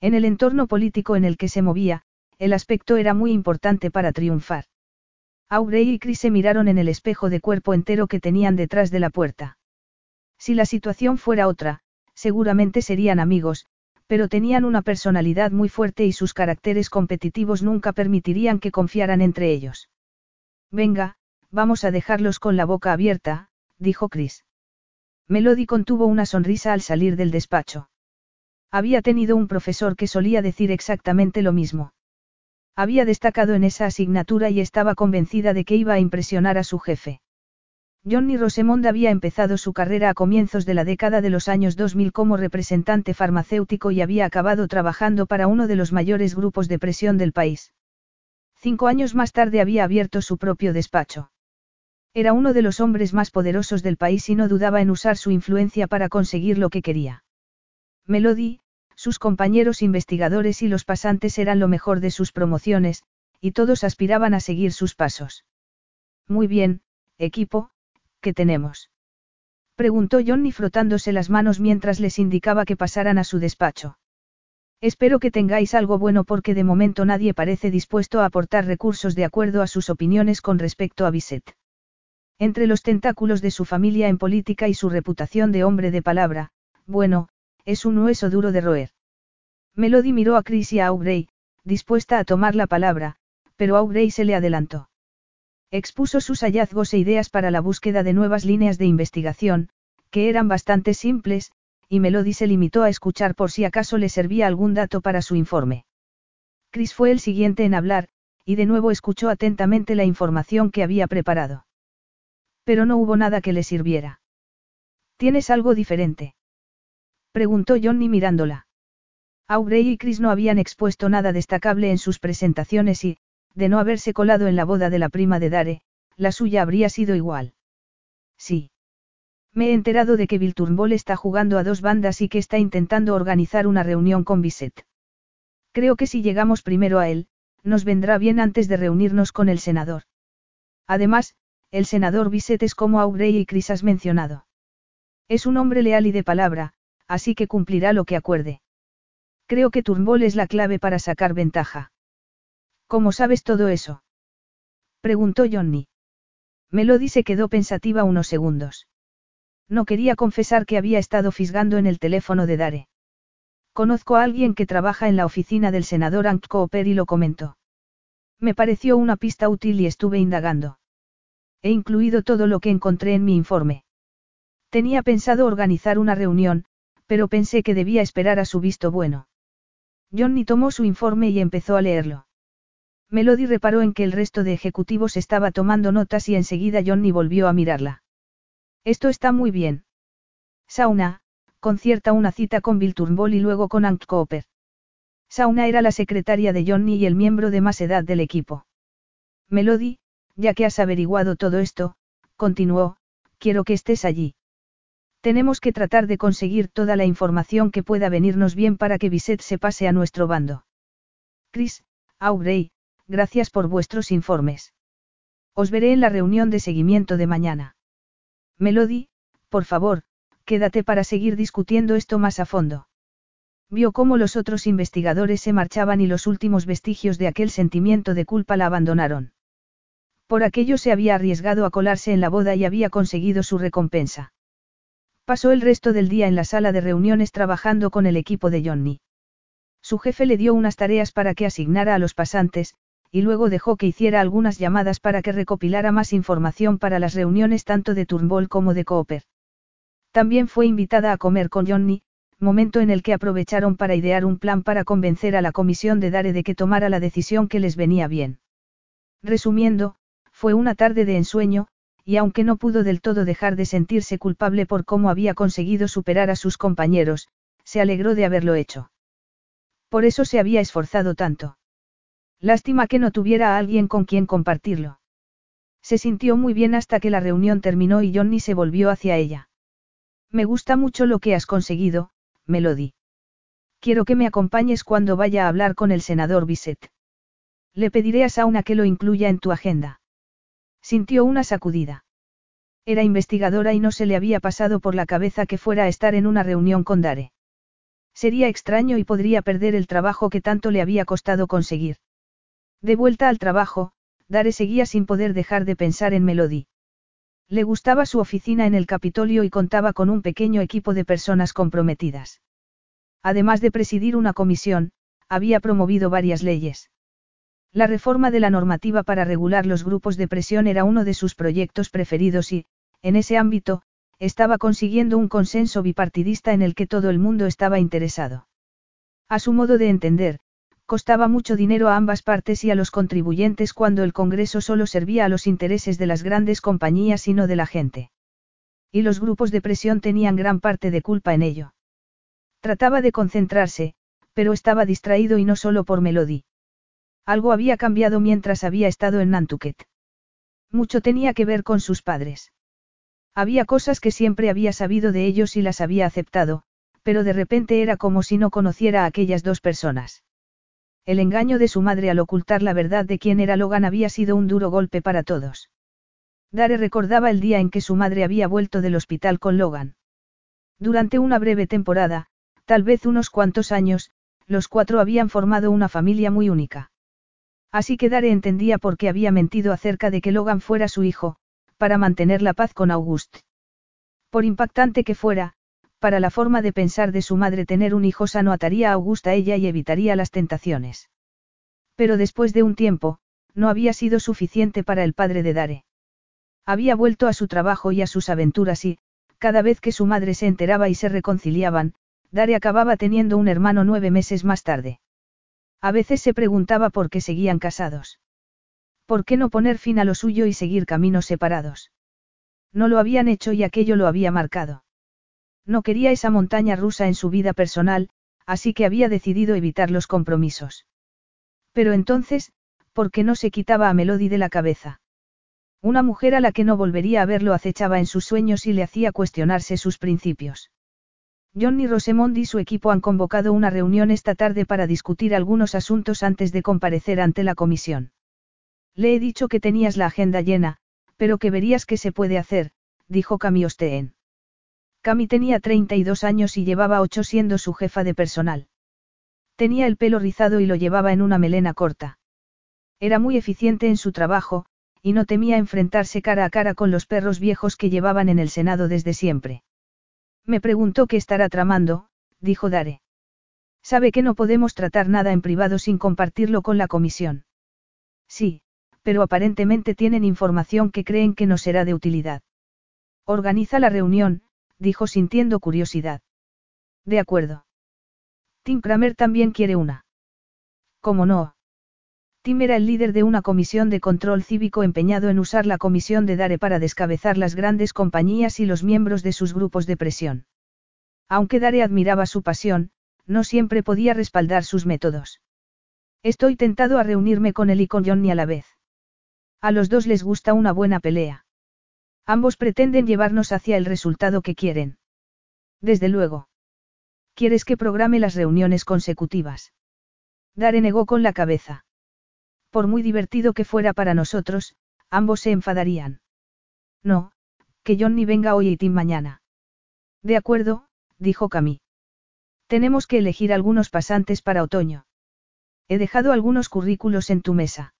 En el entorno político en el que se movía, el aspecto era muy importante para triunfar. Aubrey y Chris se miraron en el espejo de cuerpo entero que tenían detrás de la puerta. Si la situación fuera otra, seguramente serían amigos, pero tenían una personalidad muy fuerte y sus caracteres competitivos nunca permitirían que confiaran entre ellos. Venga, vamos a dejarlos con la boca abierta, dijo Chris. Melody contuvo una sonrisa al salir del despacho. Había tenido un profesor que solía decir exactamente lo mismo. Había destacado en esa asignatura y estaba convencida de que iba a impresionar a su jefe. Johnny Rosemond había empezado su carrera a comienzos de la década de los años 2000 como representante farmacéutico y había acabado trabajando para uno de los mayores grupos de presión del país. Cinco años más tarde había abierto su propio despacho. Era uno de los hombres más poderosos del país y no dudaba en usar su influencia para conseguir lo que quería. Melody, sus compañeros investigadores y los pasantes eran lo mejor de sus promociones, y todos aspiraban a seguir sus pasos. Muy bien, equipo, ¿Qué tenemos? Preguntó Johnny frotándose las manos mientras les indicaba que pasaran a su despacho. Espero que tengáis algo bueno porque de momento nadie parece dispuesto a aportar recursos de acuerdo a sus opiniones con respecto a Bisset. Entre los tentáculos de su familia en política y su reputación de hombre de palabra, bueno, es un hueso duro de roer. Melody miró a Chris y a Aubrey, dispuesta a tomar la palabra, pero Aubrey se le adelantó. Expuso sus hallazgos e ideas para la búsqueda de nuevas líneas de investigación, que eran bastante simples, y Melody se limitó a escuchar por si acaso le servía algún dato para su informe. Chris fue el siguiente en hablar, y de nuevo escuchó atentamente la información que había preparado. Pero no hubo nada que le sirviera. ¿Tienes algo diferente? Preguntó Johnny mirándola. Aubrey y Chris no habían expuesto nada destacable en sus presentaciones y, de no haberse colado en la boda de la prima de Dare, la suya habría sido igual. Sí. Me he enterado de que Bill Turnbull está jugando a dos bandas y que está intentando organizar una reunión con Bisset. Creo que si llegamos primero a él, nos vendrá bien antes de reunirnos con el senador. Además, el senador Bisset es como Aubrey y Chris has mencionado. Es un hombre leal y de palabra, así que cumplirá lo que acuerde. Creo que Turnbull es la clave para sacar ventaja. ¿Cómo sabes todo eso? Preguntó Johnny. Melody se quedó pensativa unos segundos. No quería confesar que había estado fisgando en el teléfono de Dare. Conozco a alguien que trabaja en la oficina del senador Ank Cooper y lo comentó. Me pareció una pista útil y estuve indagando. He incluido todo lo que encontré en mi informe. Tenía pensado organizar una reunión, pero pensé que debía esperar a su visto bueno. Johnny tomó su informe y empezó a leerlo. Melody reparó en que el resto de ejecutivos estaba tomando notas y enseguida Johnny volvió a mirarla. Esto está muy bien. Sauna, concierta una cita con Bill Turnbull y luego con Ank Cooper. Sauna era la secretaria de Johnny y el miembro de más edad del equipo. Melody, ya que has averiguado todo esto, continuó, quiero que estés allí. Tenemos que tratar de conseguir toda la información que pueda venirnos bien para que Bisset se pase a nuestro bando. Chris, Aubrey, gracias por vuestros informes. Os veré en la reunión de seguimiento de mañana. Melody, por favor, quédate para seguir discutiendo esto más a fondo. Vio cómo los otros investigadores se marchaban y los últimos vestigios de aquel sentimiento de culpa la abandonaron. Por aquello se había arriesgado a colarse en la boda y había conseguido su recompensa. Pasó el resto del día en la sala de reuniones trabajando con el equipo de Johnny. Su jefe le dio unas tareas para que asignara a los pasantes, y luego dejó que hiciera algunas llamadas para que recopilara más información para las reuniones tanto de Turnbull como de Cooper. También fue invitada a comer con Johnny, momento en el que aprovecharon para idear un plan para convencer a la comisión de Dare de que tomara la decisión que les venía bien. Resumiendo, fue una tarde de ensueño, y aunque no pudo del todo dejar de sentirse culpable por cómo había conseguido superar a sus compañeros, se alegró de haberlo hecho. Por eso se había esforzado tanto. Lástima que no tuviera a alguien con quien compartirlo. Se sintió muy bien hasta que la reunión terminó y Johnny se volvió hacia ella. Me gusta mucho lo que has conseguido, Melody. Quiero que me acompañes cuando vaya a hablar con el senador Bisset. Le pediré a Sauna que lo incluya en tu agenda. Sintió una sacudida. Era investigadora y no se le había pasado por la cabeza que fuera a estar en una reunión con Dare. Sería extraño y podría perder el trabajo que tanto le había costado conseguir. De vuelta al trabajo, Dare seguía sin poder dejar de pensar en Melody. Le gustaba su oficina en el Capitolio y contaba con un pequeño equipo de personas comprometidas. Además de presidir una comisión, había promovido varias leyes. La reforma de la normativa para regular los grupos de presión era uno de sus proyectos preferidos y, en ese ámbito, estaba consiguiendo un consenso bipartidista en el que todo el mundo estaba interesado. A su modo de entender, costaba mucho dinero a ambas partes y a los contribuyentes cuando el Congreso solo servía a los intereses de las grandes compañías y no de la gente. Y los grupos de presión tenían gran parte de culpa en ello. Trataba de concentrarse, pero estaba distraído y no solo por Melody. Algo había cambiado mientras había estado en Nantucket. Mucho tenía que ver con sus padres. Había cosas que siempre había sabido de ellos y las había aceptado, pero de repente era como si no conociera a aquellas dos personas. El engaño de su madre al ocultar la verdad de quién era Logan había sido un duro golpe para todos. Dare recordaba el día en que su madre había vuelto del hospital con Logan. Durante una breve temporada, tal vez unos cuantos años, los cuatro habían formado una familia muy única. Así que Dare entendía por qué había mentido acerca de que Logan fuera su hijo, para mantener la paz con August. Por impactante que fuera, para la forma de pensar de su madre tener un hijo sano ataría a August a ella y evitaría las tentaciones. Pero después de un tiempo, no había sido suficiente para el padre de Dare. Había vuelto a su trabajo y a sus aventuras y, cada vez que su madre se enteraba y se reconciliaban, Dare acababa teniendo un hermano nueve meses más tarde. A veces se preguntaba por qué seguían casados. ¿Por qué no poner fin a lo suyo y seguir caminos separados? No lo habían hecho y aquello lo había marcado. No quería esa montaña rusa en su vida personal, así que había decidido evitar los compromisos. Pero entonces, Porque no se quitaba a Melody de la cabeza. Una mujer a la que no volvería a verlo acechaba en sus sueños y le hacía cuestionarse sus principios. Johnny Rosemond y su equipo han convocado una reunión esta tarde para discutir algunos asuntos antes de comparecer ante la comisión. Le he dicho que tenías la agenda llena, pero que verías qué se puede hacer, dijo Cami Osteen. Cami tenía 32 años y llevaba ocho siendo su jefa de personal. Tenía el pelo rizado y lo llevaba en una melena corta. Era muy eficiente en su trabajo, y no temía enfrentarse cara a cara con los perros viejos que llevaban en el Senado desde siempre. Me preguntó qué estará tramando, dijo Dare. Sabe que no podemos tratar nada en privado sin compartirlo con la comisión. Sí, pero aparentemente tienen información que creen que no será de utilidad. Organiza la reunión, dijo sintiendo curiosidad. De acuerdo. Tim Kramer también quiere una. ¿Cómo no? Tim era el líder de una comisión de control cívico empeñado en usar la comisión de Dare para descabezar las grandes compañías y los miembros de sus grupos de presión. Aunque Dare admiraba su pasión, no siempre podía respaldar sus métodos. Estoy tentado a reunirme con él y con Johnny a la vez. A los dos les gusta una buena pelea. Ambos pretenden llevarnos hacia el resultado que quieren. Desde luego. ¿Quieres que programe las reuniones consecutivas? Dare negó con la cabeza. Por muy divertido que fuera para nosotros, ambos se enfadarían. No, que Johnny venga hoy y Tim mañana. De acuerdo, dijo Camille. Tenemos que elegir algunos pasantes para otoño. He dejado algunos currículos en tu mesa.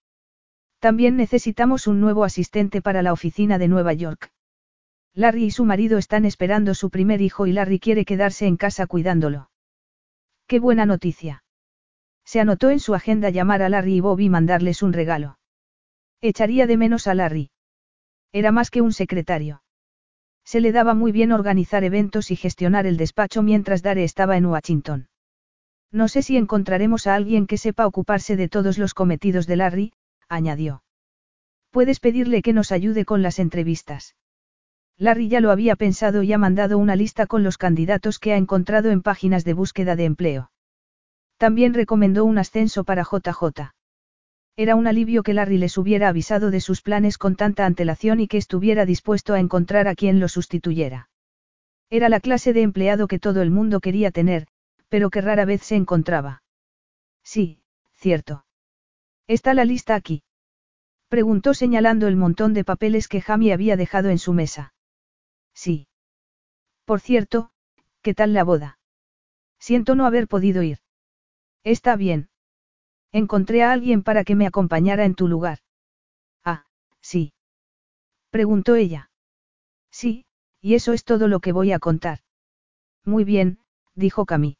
También necesitamos un nuevo asistente para la oficina de Nueva York. Larry y su marido están esperando su primer hijo y Larry quiere quedarse en casa cuidándolo. Qué buena noticia. Se anotó en su agenda llamar a Larry y Bob y mandarles un regalo. Echaría de menos a Larry. Era más que un secretario. Se le daba muy bien organizar eventos y gestionar el despacho mientras Dare estaba en Washington. No sé si encontraremos a alguien que sepa ocuparse de todos los cometidos de Larry, añadió. Puedes pedirle que nos ayude con las entrevistas. Larry ya lo había pensado y ha mandado una lista con los candidatos que ha encontrado en páginas de búsqueda de empleo. También recomendó un ascenso para JJ. Era un alivio que Larry les hubiera avisado de sus planes con tanta antelación y que estuviera dispuesto a encontrar a quien lo sustituyera. Era la clase de empleado que todo el mundo quería tener, pero que rara vez se encontraba. Sí, cierto. ¿Está la lista aquí? Preguntó señalando el montón de papeles que Jamie había dejado en su mesa. Sí. Por cierto, ¿qué tal la boda? Siento no haber podido ir. Está bien. Encontré a alguien para que me acompañara en tu lugar. Ah, sí. Preguntó ella. Sí, y eso es todo lo que voy a contar. Muy bien, dijo Camille.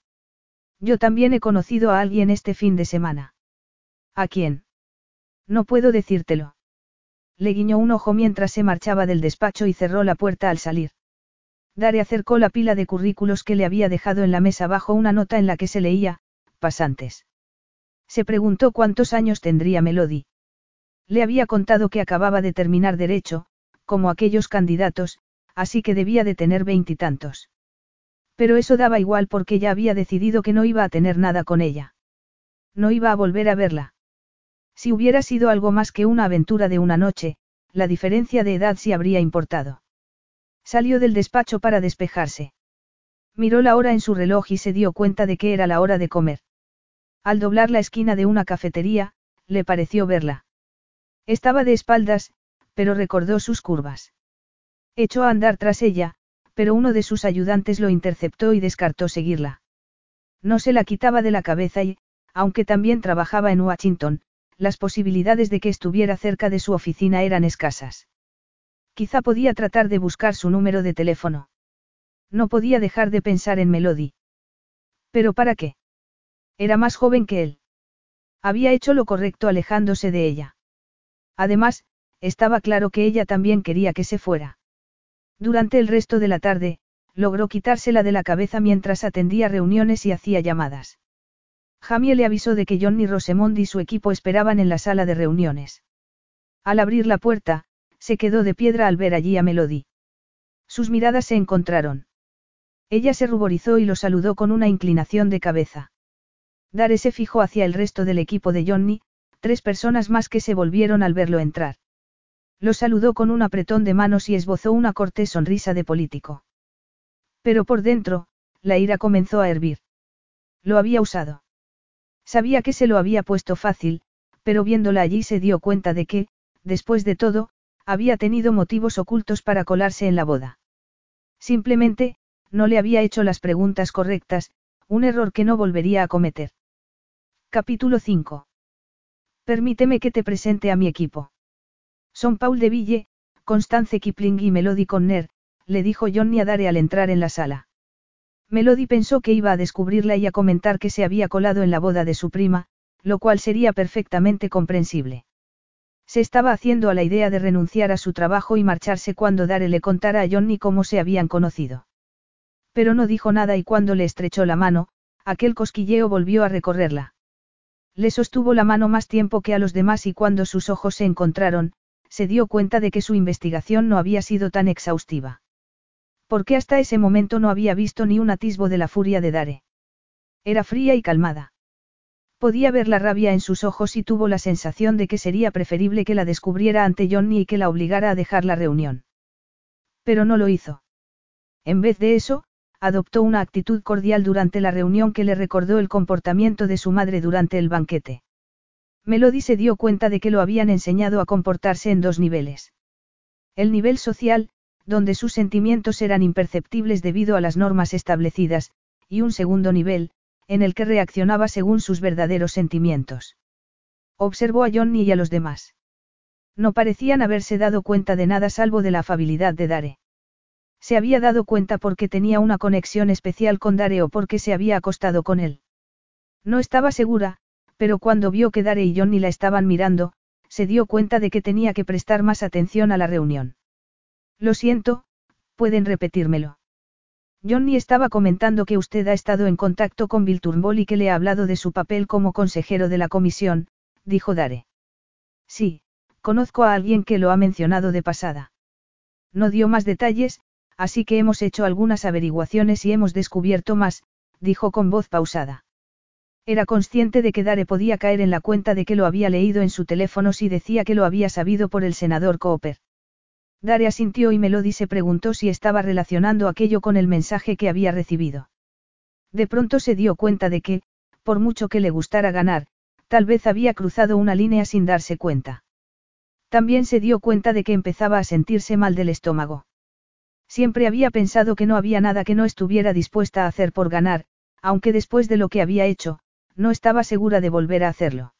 Yo también he conocido a alguien este fin de semana. ¿A quién? No puedo decírtelo. Le guiñó un ojo mientras se marchaba del despacho y cerró la puerta al salir. Dare acercó la pila de currículos que le había dejado en la mesa bajo una nota en la que se leía, pasantes. Se preguntó cuántos años tendría Melody. Le había contado que acababa de terminar derecho, como aquellos candidatos, así que debía de tener veintitantos. Pero eso daba igual porque ya había decidido que no iba a tener nada con ella. No iba a volver a verla. Si hubiera sido algo más que una aventura de una noche, la diferencia de edad sí habría importado. Salió del despacho para despejarse. Miró la hora en su reloj y se dio cuenta de que era la hora de comer. Al doblar la esquina de una cafetería, le pareció verla. Estaba de espaldas, pero recordó sus curvas. Echó a andar tras ella, pero uno de sus ayudantes lo interceptó y descartó seguirla. No se la quitaba de la cabeza y, aunque también trabajaba en Washington, las posibilidades de que estuviera cerca de su oficina eran escasas. Quizá podía tratar de buscar su número de teléfono. No podía dejar de pensar en Melody. ¿Pero para qué? Era más joven que él. Había hecho lo correcto alejándose de ella. Además, estaba claro que ella también quería que se fuera. Durante el resto de la tarde, logró quitársela de la cabeza mientras atendía reuniones y hacía llamadas. Jamie le avisó de que Johnny Rosemond y su equipo esperaban en la sala de reuniones. Al abrir la puerta, se quedó de piedra al ver allí a Melody. Sus miradas se encontraron. Ella se ruborizó y lo saludó con una inclinación de cabeza. Dare se fijó hacia el resto del equipo de Johnny, tres personas más que se volvieron al verlo entrar. Lo saludó con un apretón de manos y esbozó una cortés sonrisa de político. Pero por dentro, la ira comenzó a hervir. Lo había usado. Sabía que se lo había puesto fácil, pero viéndola allí se dio cuenta de que, después de todo, había tenido motivos ocultos para colarse en la boda. Simplemente, no le había hecho las preguntas correctas, un error que no volvería a cometer. Capítulo 5. Permíteme que te presente a mi equipo. Son Paul de Ville, Constance Kipling y Melody Conner, le dijo Johnny a Dare al entrar en la sala. Melody pensó que iba a descubrirla y a comentar que se había colado en la boda de su prima, lo cual sería perfectamente comprensible. Se estaba haciendo a la idea de renunciar a su trabajo y marcharse cuando Dare le contara a Johnny cómo se habían conocido. Pero no dijo nada y cuando le estrechó la mano, aquel cosquilleo volvió a recorrerla. Le sostuvo la mano más tiempo que a los demás y cuando sus ojos se encontraron, se dio cuenta de que su investigación no había sido tan exhaustiva. Porque hasta ese momento no había visto ni un atisbo de la furia de Dare. Era fría y calmada. Podía ver la rabia en sus ojos y tuvo la sensación de que sería preferible que la descubriera ante Johnny y que la obligara a dejar la reunión. Pero no lo hizo. En vez de eso, adoptó una actitud cordial durante la reunión que le recordó el comportamiento de su madre durante el banquete. Melody se dio cuenta de que lo habían enseñado a comportarse en dos niveles. El nivel social, donde sus sentimientos eran imperceptibles debido a las normas establecidas, y un segundo nivel, en el que reaccionaba según sus verdaderos sentimientos. Observó a Johnny y a los demás. No parecían haberse dado cuenta de nada salvo de la afabilidad de Dare. Se había dado cuenta porque tenía una conexión especial con Dare o porque se había acostado con él. No estaba segura, pero cuando vio que Dare y Johnny la estaban mirando, se dio cuenta de que tenía que prestar más atención a la reunión. Lo siento, pueden repetírmelo. Johnny estaba comentando que usted ha estado en contacto con Bill Turnbull y que le ha hablado de su papel como consejero de la comisión, dijo Dare. Sí, conozco a alguien que lo ha mencionado de pasada. No dio más detalles, así que hemos hecho algunas averiguaciones y hemos descubierto más, dijo con voz pausada. Era consciente de que Dare podía caer en la cuenta de que lo había leído en su teléfono si decía que lo había sabido por el senador Cooper. Dare asintió y Melody se preguntó si estaba relacionando aquello con el mensaje que había recibido. De pronto se dio cuenta de que, por mucho que le gustara ganar, tal vez había cruzado una línea sin darse cuenta. También se dio cuenta de que empezaba a sentirse mal del estómago. Siempre había pensado que no había nada que no estuviera dispuesta a hacer por ganar, aunque después de lo que había hecho, no estaba segura de volver a hacerlo.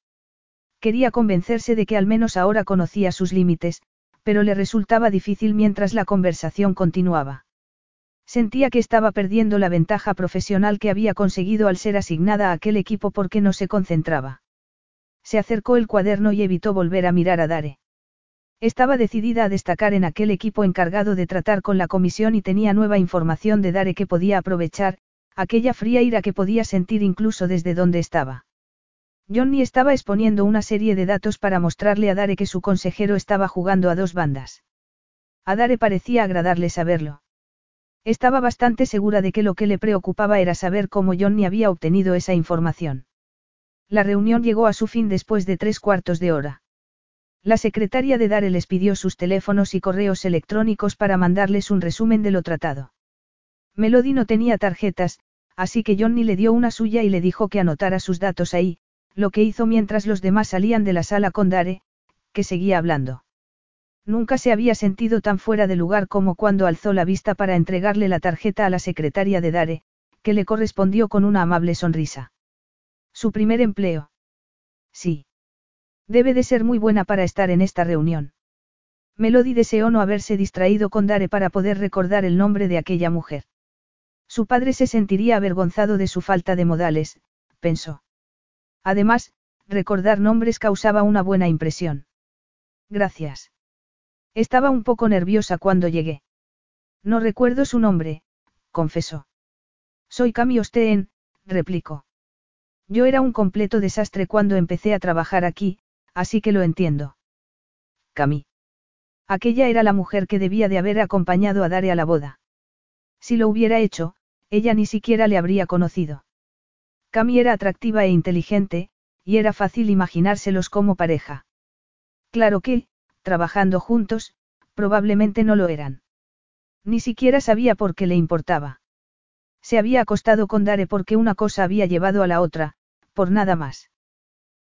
Quería convencerse de que al menos ahora conocía sus límites, pero le resultaba difícil mientras la conversación continuaba. Sentía que estaba perdiendo la ventaja profesional que había conseguido al ser asignada a aquel equipo porque no se concentraba. Se acercó el cuaderno y evitó volver a mirar a Dare. Estaba decidida a destacar en aquel equipo encargado de tratar con la comisión y tenía nueva información de Dare que podía aprovechar, aquella fría ira que podía sentir incluso desde donde estaba. Johnny estaba exponiendo una serie de datos para mostrarle a Dare que su consejero estaba jugando a dos bandas. A Dare parecía agradarle saberlo. Estaba bastante segura de que lo que le preocupaba era saber cómo Johnny había obtenido esa información. La reunión llegó a su fin después de tres cuartos de hora. La secretaria de Dare les pidió sus teléfonos y correos electrónicos para mandarles un resumen de lo tratado. Melody no tenía tarjetas, así que Johnny le dio una suya y le dijo que anotara sus datos ahí, lo que hizo mientras los demás salían de la sala con Dare, que seguía hablando. Nunca se había sentido tan fuera de lugar como cuando alzó la vista para entregarle la tarjeta a la secretaria de Dare, que le correspondió con una amable sonrisa. Su primer empleo. Sí. Debe de ser muy buena para estar en esta reunión. Melody deseó no haberse distraído con Dare para poder recordar el nombre de aquella mujer. Su padre se sentiría avergonzado de su falta de modales, pensó. Además, recordar nombres causaba una buena impresión. Gracias. Estaba un poco nerviosa cuando llegué. No recuerdo su nombre, confesó. Soy Cami Osteen, replicó. Yo era un completo desastre cuando empecé a trabajar aquí, así que lo entiendo. Cami. Aquella era la mujer que debía de haber acompañado a Dare a la boda. Si lo hubiera hecho, ella ni siquiera le habría conocido. Cami era atractiva e inteligente, y era fácil imaginárselos como pareja. Claro que, trabajando juntos, probablemente no lo eran. Ni siquiera sabía por qué le importaba. Se había acostado con Dare porque una cosa había llevado a la otra, por nada más.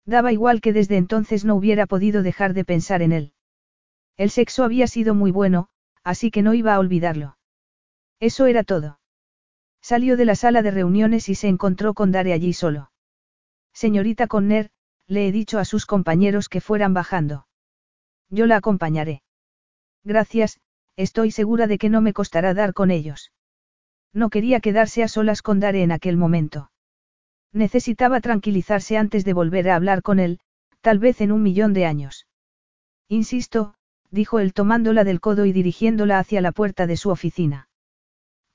Daba igual que desde entonces no hubiera podido dejar de pensar en él. El sexo había sido muy bueno, así que no iba a olvidarlo. Eso era todo. Salió de la sala de reuniones y se encontró con Dare allí solo. Señorita Conner, le he dicho a sus compañeros que fueran bajando. Yo la acompañaré. Gracias, estoy segura de que no me costará dar con ellos. No quería quedarse a solas con Dare en aquel momento. Necesitaba tranquilizarse antes de volver a hablar con él, tal vez en un millón de años. Insisto, dijo él tomándola del codo y dirigiéndola hacia la puerta de su oficina.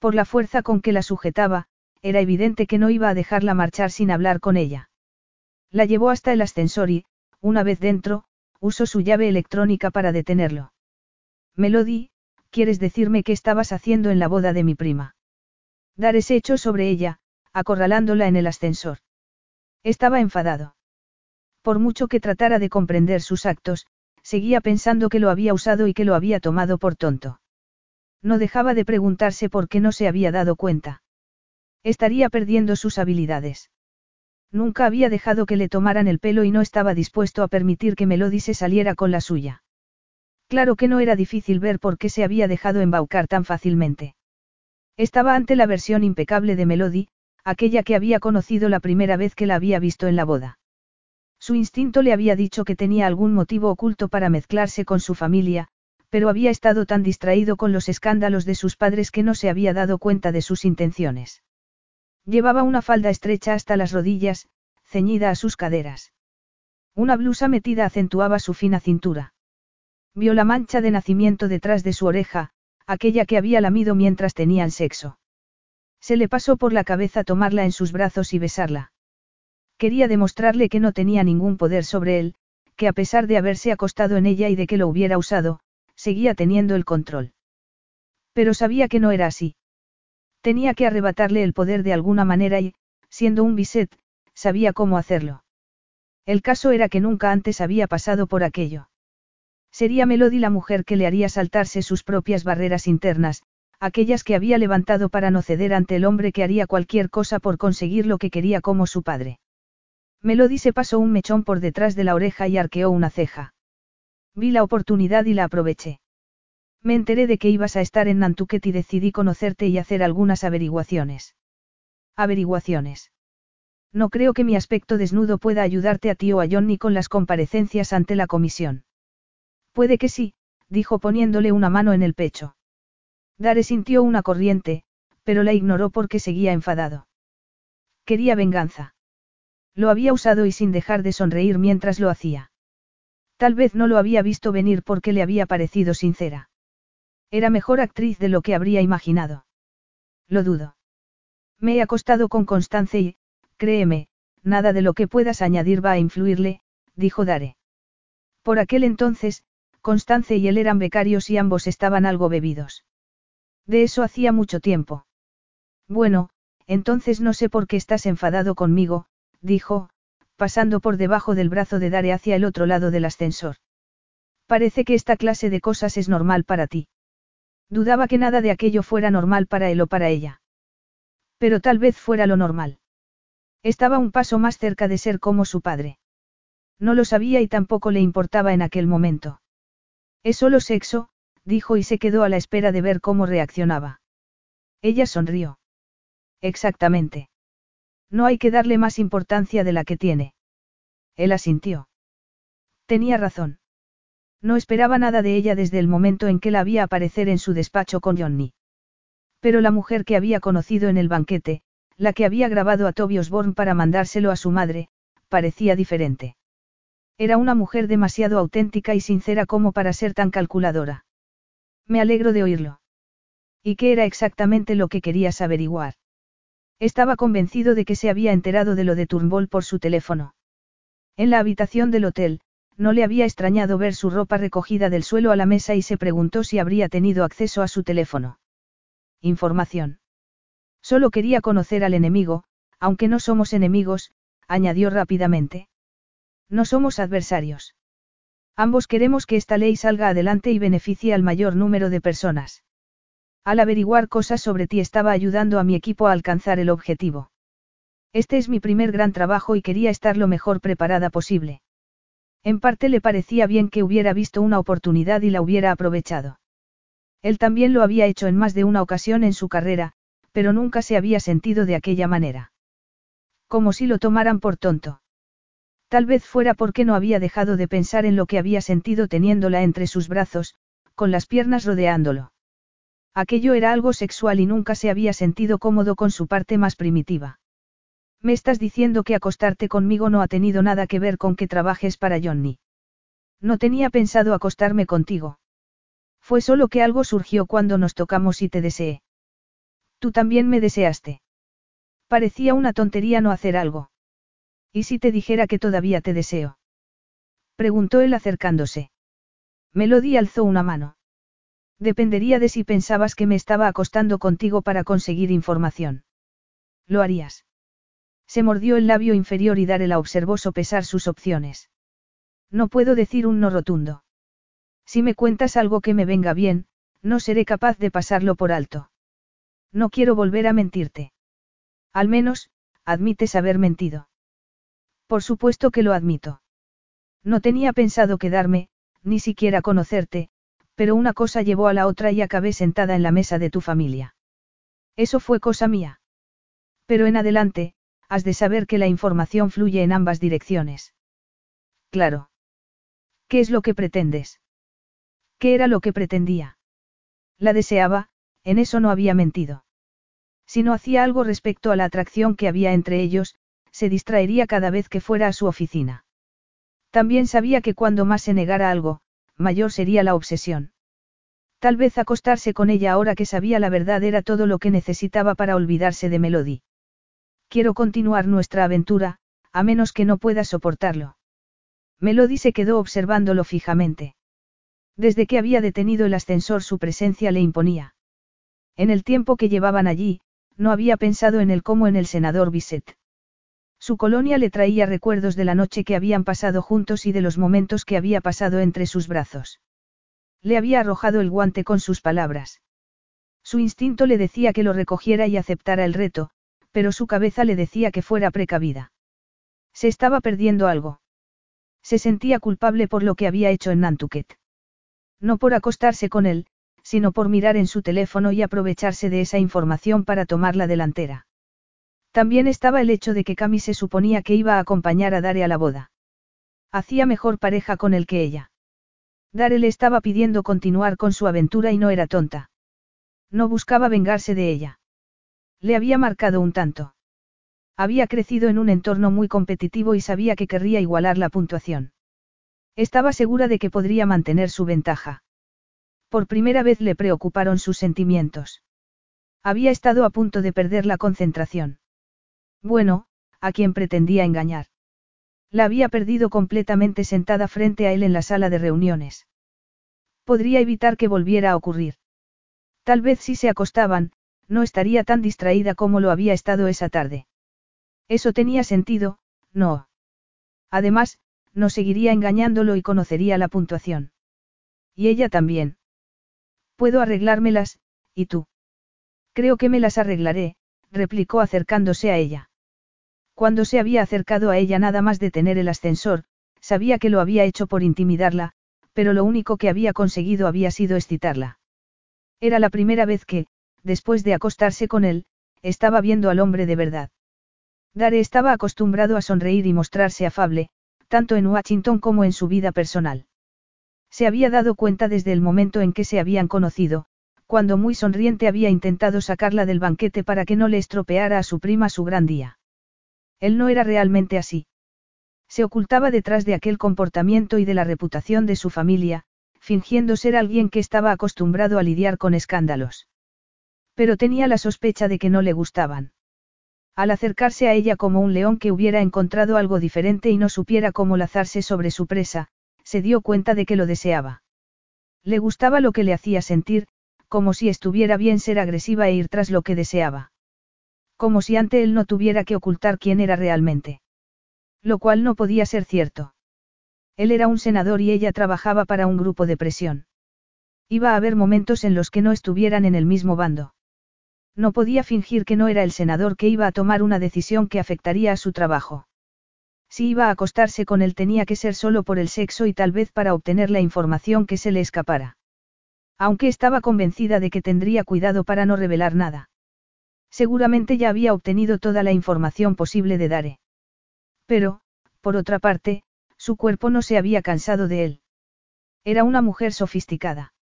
Por la fuerza con que la sujetaba, era evidente que no iba a dejarla marchar sin hablar con ella. La llevó hasta el ascensor y, una vez dentro, usó su llave electrónica para detenerlo. Melody, ¿quieres decirme qué estabas haciendo en la boda de mi prima? Dar ese hecho sobre ella, acorralándola en el ascensor. Estaba enfadado. Por mucho que tratara de comprender sus actos, seguía pensando que lo había usado y que lo había tomado por tonto. No dejaba de preguntarse por qué no se había dado cuenta. Estaría perdiendo sus habilidades. Nunca había dejado que le tomaran el pelo y no estaba dispuesto a permitir que Melody se saliera con la suya. Claro que no era difícil ver por qué se había dejado embaucar tan fácilmente. Estaba ante la versión impecable de Melody, aquella que había conocido la primera vez que la había visto en la boda. Su instinto le había dicho que tenía algún motivo oculto para mezclarse con su familia, pero había estado tan distraído con los escándalos de sus padres que no se había dado cuenta de sus intenciones. Llevaba una falda estrecha hasta las rodillas, ceñida a sus caderas. Una blusa metida acentuaba su fina cintura. Vio la mancha de nacimiento detrás de su oreja, aquella que había lamido mientras tenían sexo. Se le pasó por la cabeza tomarla en sus brazos y besarla. Quería demostrarle que no tenía ningún poder sobre él, que a pesar de haberse acostado en ella y de que lo hubiera usado, seguía teniendo el control. Pero sabía que no era así. Tenía que arrebatarle el poder de alguna manera y, siendo un biset, sabía cómo hacerlo. El caso era que nunca antes había pasado por aquello. Sería Melody la mujer que le haría saltarse sus propias barreras internas, aquellas que había levantado para no ceder ante el hombre que haría cualquier cosa por conseguir lo que quería como su padre. Melody se pasó un mechón por detrás de la oreja y arqueó una ceja. Vi la oportunidad y la aproveché. Me enteré de que ibas a estar en Nantucket y decidí conocerte y hacer algunas averiguaciones. Averiguaciones. No creo que mi aspecto desnudo pueda ayudarte a ti o a Johnny con las comparecencias ante la comisión. Puede que sí, dijo poniéndole una mano en el pecho. Dare sintió una corriente, pero la ignoró porque seguía enfadado. Quería venganza. Lo había usado y sin dejar de sonreír mientras lo hacía. Tal vez no lo había visto venir porque le había parecido sincera. Era mejor actriz de lo que habría imaginado. Lo dudo. Me he acostado con Constance y, créeme, nada de lo que puedas añadir va a influirle, dijo Dare. Por aquel entonces, Constance y él eran becarios y ambos estaban algo bebidos. De eso hacía mucho tiempo. Bueno, entonces no sé por qué estás enfadado conmigo, dijo, pasando por debajo del brazo de Dare hacia el otro lado del ascensor. Parece que esta clase de cosas es normal para ti. Dudaba que nada de aquello fuera normal para él o para ella. Pero tal vez fuera lo normal. Estaba un paso más cerca de ser como su padre. No lo sabía y tampoco le importaba en aquel momento. Es solo sexo, dijo y se quedó a la espera de ver cómo reaccionaba. Ella sonrió. Exactamente. No hay que darle más importancia de la que tiene. Él asintió. Tenía razón. No esperaba nada de ella desde el momento en que la había aparecer en su despacho con Johnny. Pero la mujer que había conocido en el banquete, la que había grabado a Toby Osborne para mandárselo a su madre, parecía diferente. Era una mujer demasiado auténtica y sincera como para ser tan calculadora. Me alegro de oírlo. ¿Y qué era exactamente lo que querías averiguar? Estaba convencido de que se había enterado de lo de Turnbull por su teléfono. En la habitación del hotel, no le había extrañado ver su ropa recogida del suelo a la mesa y se preguntó si habría tenido acceso a su teléfono. Información. Solo quería conocer al enemigo, aunque no somos enemigos, añadió rápidamente. No somos adversarios. Ambos queremos que esta ley salga adelante y beneficie al mayor número de personas. Al averiguar cosas sobre ti estaba ayudando a mi equipo a alcanzar el objetivo. Este es mi primer gran trabajo y quería estar lo mejor preparada posible. En parte le parecía bien que hubiera visto una oportunidad y la hubiera aprovechado. Él también lo había hecho en más de una ocasión en su carrera, pero nunca se había sentido de aquella manera. Como si lo tomaran por tonto. Tal vez fuera porque no había dejado de pensar en lo que había sentido teniéndola entre sus brazos, con las piernas rodeándolo. Aquello era algo sexual y nunca se había sentido cómodo con su parte más primitiva. Me estás diciendo que acostarte conmigo no ha tenido nada que ver con que trabajes para Johnny. No tenía pensado acostarme contigo. Fue solo que algo surgió cuando nos tocamos y te deseé. Tú también me deseaste. Parecía una tontería no hacer algo. ¿Y si te dijera que todavía te deseo? Preguntó él acercándose. Melody alzó una mano. Dependería de si pensabas que me estaba acostando contigo para conseguir información. ¿Lo harías? Se mordió el labio inferior y Darela observó sopesar sus opciones. No puedo decir un no rotundo. Si me cuentas algo que me venga bien, no seré capaz de pasarlo por alto. No quiero volver a mentirte. Al menos, admites haber mentido. Por supuesto que lo admito. No tenía pensado quedarme, ni siquiera conocerte, pero una cosa llevó a la otra y acabé sentada en la mesa de tu familia. Eso fue cosa mía. Pero en adelante, has de saber que la información fluye en ambas direcciones. Claro. ¿Qué es lo que pretendes? ¿Qué era lo que pretendía? La deseaba, en eso no había mentido. Si no hacía algo respecto a la atracción que había entre ellos, se distraería cada vez que fuera a su oficina. También sabía que cuando más se negara algo, mayor sería la obsesión. Tal vez acostarse con ella ahora que sabía la verdad era todo lo que necesitaba para olvidarse de Melody. Quiero continuar nuestra aventura, a menos que no pueda soportarlo. Melody se quedó observándolo fijamente. Desde que había detenido el ascensor su presencia le imponía. En el tiempo que llevaban allí, no había pensado en él como en el senador Bisset. Su colonia le traía recuerdos de la noche que habían pasado juntos y de los momentos que había pasado entre sus brazos. Le había arrojado el guante con sus palabras. Su instinto le decía que lo recogiera y aceptara el reto, pero su cabeza le decía que fuera precavida. Se estaba perdiendo algo. Se sentía culpable por lo que había hecho en Nantucket. No por acostarse con él, sino por mirar en su teléfono y aprovecharse de esa información para tomar la delantera. También estaba el hecho de que Cami se suponía que iba a acompañar a Dare a la boda. Hacía mejor pareja con él que ella. Dare le estaba pidiendo continuar con su aventura y no era tonta. No buscaba vengarse de ella. Le había marcado un tanto. Había crecido en un entorno muy competitivo y sabía que querría igualar la puntuación. Estaba segura de que podría mantener su ventaja. Por primera vez le preocuparon sus sentimientos. Había estado a punto de perder la concentración. Bueno, a quien pretendía engañar. La había perdido completamente sentada frente a él en la sala de reuniones. Podría evitar que volviera a ocurrir. Tal vez si se acostaban, no estaría tan distraída como lo había estado esa tarde. Eso tenía sentido, no. Además, no seguiría engañándolo y conocería la puntuación. Y ella también. Puedo arreglármelas, ¿y tú? Creo que me las arreglaré, replicó acercándose a ella. Cuando se había acercado a ella nada más de tener el ascensor, sabía que lo había hecho por intimidarla, pero lo único que había conseguido había sido excitarla. Era la primera vez que, después de acostarse con él, estaba viendo al hombre de verdad. Dare estaba acostumbrado a sonreír y mostrarse afable, tanto en Washington como en su vida personal. Se había dado cuenta desde el momento en que se habían conocido, cuando muy sonriente había intentado sacarla del banquete para que no le estropeara a su prima su gran día. Él no era realmente así. Se ocultaba detrás de aquel comportamiento y de la reputación de su familia, fingiendo ser alguien que estaba acostumbrado a lidiar con escándalos. Pero tenía la sospecha de que no le gustaban. Al acercarse a ella como un león que hubiera encontrado algo diferente y no supiera cómo lazarse sobre su presa, se dio cuenta de que lo deseaba. Le gustaba lo que le hacía sentir, como si estuviera bien ser agresiva e ir tras lo que deseaba. Como si ante él no tuviera que ocultar quién era realmente. Lo cual no podía ser cierto. Él era un senador y ella trabajaba para un grupo de presión. Iba a haber momentos en los que no estuvieran en el mismo bando. No podía fingir que no era el senador que iba a tomar una decisión que afectaría a su trabajo. Si iba a acostarse con él tenía que ser solo por el sexo y tal vez para obtener la información que se le escapara. Aunque estaba convencida de que tendría cuidado para no revelar nada. Seguramente ya había obtenido toda la información posible de Dare. Pero, por otra parte, su cuerpo no se había cansado de él. Era una mujer sofisticada.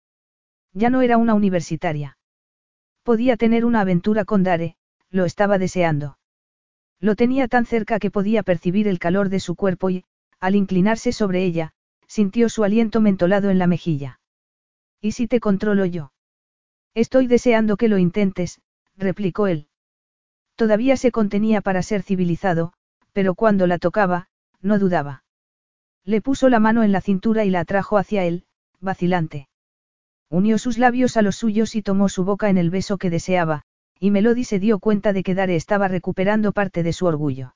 Ya no era una universitaria. Podía tener una aventura con Dare, lo estaba deseando. Lo tenía tan cerca que podía percibir el calor de su cuerpo y, al inclinarse sobre ella, sintió su aliento mentolado en la mejilla. ¿Y si te controlo yo? Estoy deseando que lo intentes, replicó él. Todavía se contenía para ser civilizado, pero cuando la tocaba, no dudaba. Le puso la mano en la cintura y la atrajo hacia él, vacilante. Unió sus labios a los suyos y tomó su boca en el beso que deseaba, y Melody se dio cuenta de que Dare estaba recuperando parte de su orgullo.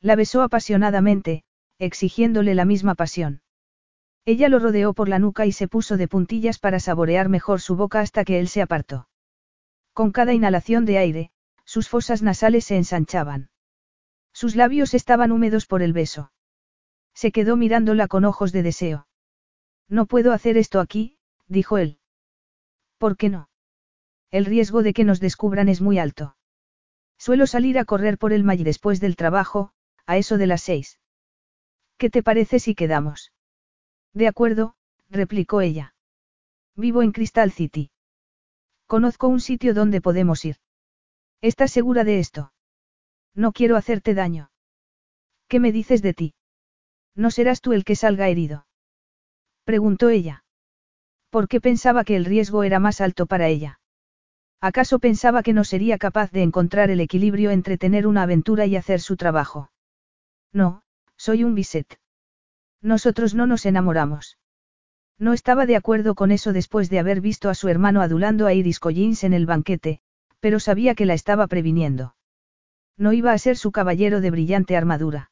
La besó apasionadamente, exigiéndole la misma pasión. Ella lo rodeó por la nuca y se puso de puntillas para saborear mejor su boca hasta que él se apartó. Con cada inhalación de aire, sus fosas nasales se ensanchaban. Sus labios estaban húmedos por el beso. Se quedó mirándola con ojos de deseo. No puedo hacer esto aquí, dijo él. ¿Por qué no? El riesgo de que nos descubran es muy alto. Suelo salir a correr por el May después del trabajo, a eso de las seis. ¿Qué te parece si quedamos? De acuerdo, replicó ella. Vivo en Crystal City. Conozco un sitio donde podemos ir. ¿Estás segura de esto? No quiero hacerte daño. ¿Qué me dices de ti? ¿No serás tú el que salga herido? Preguntó ella. ¿Por qué pensaba que el riesgo era más alto para ella? ¿Acaso pensaba que no sería capaz de encontrar el equilibrio entre tener una aventura y hacer su trabajo? No, soy un biset. Nosotros no nos enamoramos. No estaba de acuerdo con eso después de haber visto a su hermano adulando a Iris Collins en el banquete, pero sabía que la estaba previniendo. No iba a ser su caballero de brillante armadura.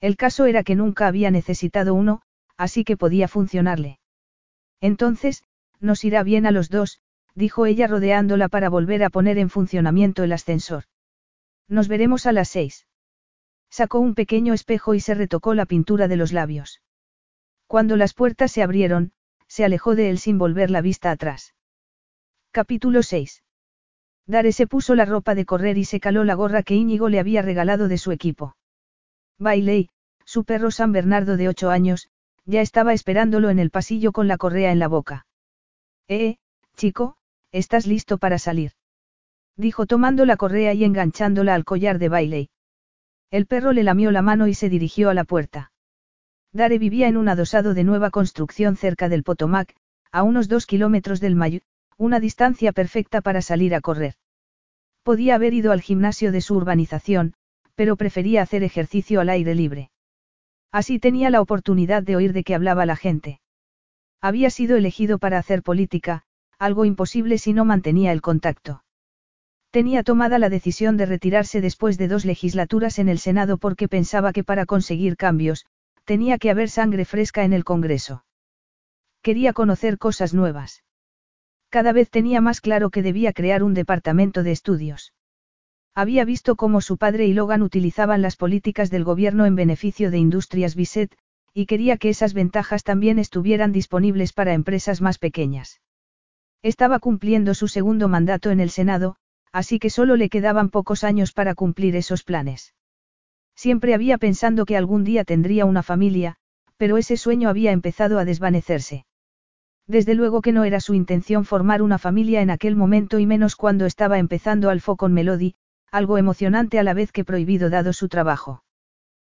El caso era que nunca había necesitado uno, así que podía funcionarle. Entonces, nos irá bien a los dos, dijo ella rodeándola para volver a poner en funcionamiento el ascensor. Nos veremos a las seis. Sacó un pequeño espejo y se retocó la pintura de los labios. Cuando las puertas se abrieron, se alejó de él sin volver la vista atrás. Capítulo 6. Dare se puso la ropa de correr y se caló la gorra que Íñigo le había regalado de su equipo. Bailey, su perro San Bernardo de ocho años, ya estaba esperándolo en el pasillo con la correa en la boca. Eh, chico, ¿estás listo para salir? Dijo tomando la correa y enganchándola al collar de Bailey. El perro le lamió la mano y se dirigió a la puerta. Dare vivía en un adosado de nueva construcción cerca del Potomac, a unos dos kilómetros del Mayu, una distancia perfecta para salir a correr. Podía haber ido al gimnasio de su urbanización, pero prefería hacer ejercicio al aire libre. Así tenía la oportunidad de oír de qué hablaba la gente. Había sido elegido para hacer política, algo imposible si no mantenía el contacto. Tenía tomada la decisión de retirarse después de dos legislaturas en el Senado porque pensaba que para conseguir cambios, tenía que haber sangre fresca en el Congreso. Quería conocer cosas nuevas. Cada vez tenía más claro que debía crear un departamento de estudios. Había visto cómo su padre y Logan utilizaban las políticas del gobierno en beneficio de Industrias Bisset, y quería que esas ventajas también estuvieran disponibles para empresas más pequeñas. Estaba cumpliendo su segundo mandato en el Senado, así que solo le quedaban pocos años para cumplir esos planes. Siempre había pensado que algún día tendría una familia, pero ese sueño había empezado a desvanecerse. Desde luego que no era su intención formar una familia en aquel momento y menos cuando estaba empezando Alfo con Melody, algo emocionante a la vez que prohibido dado su trabajo.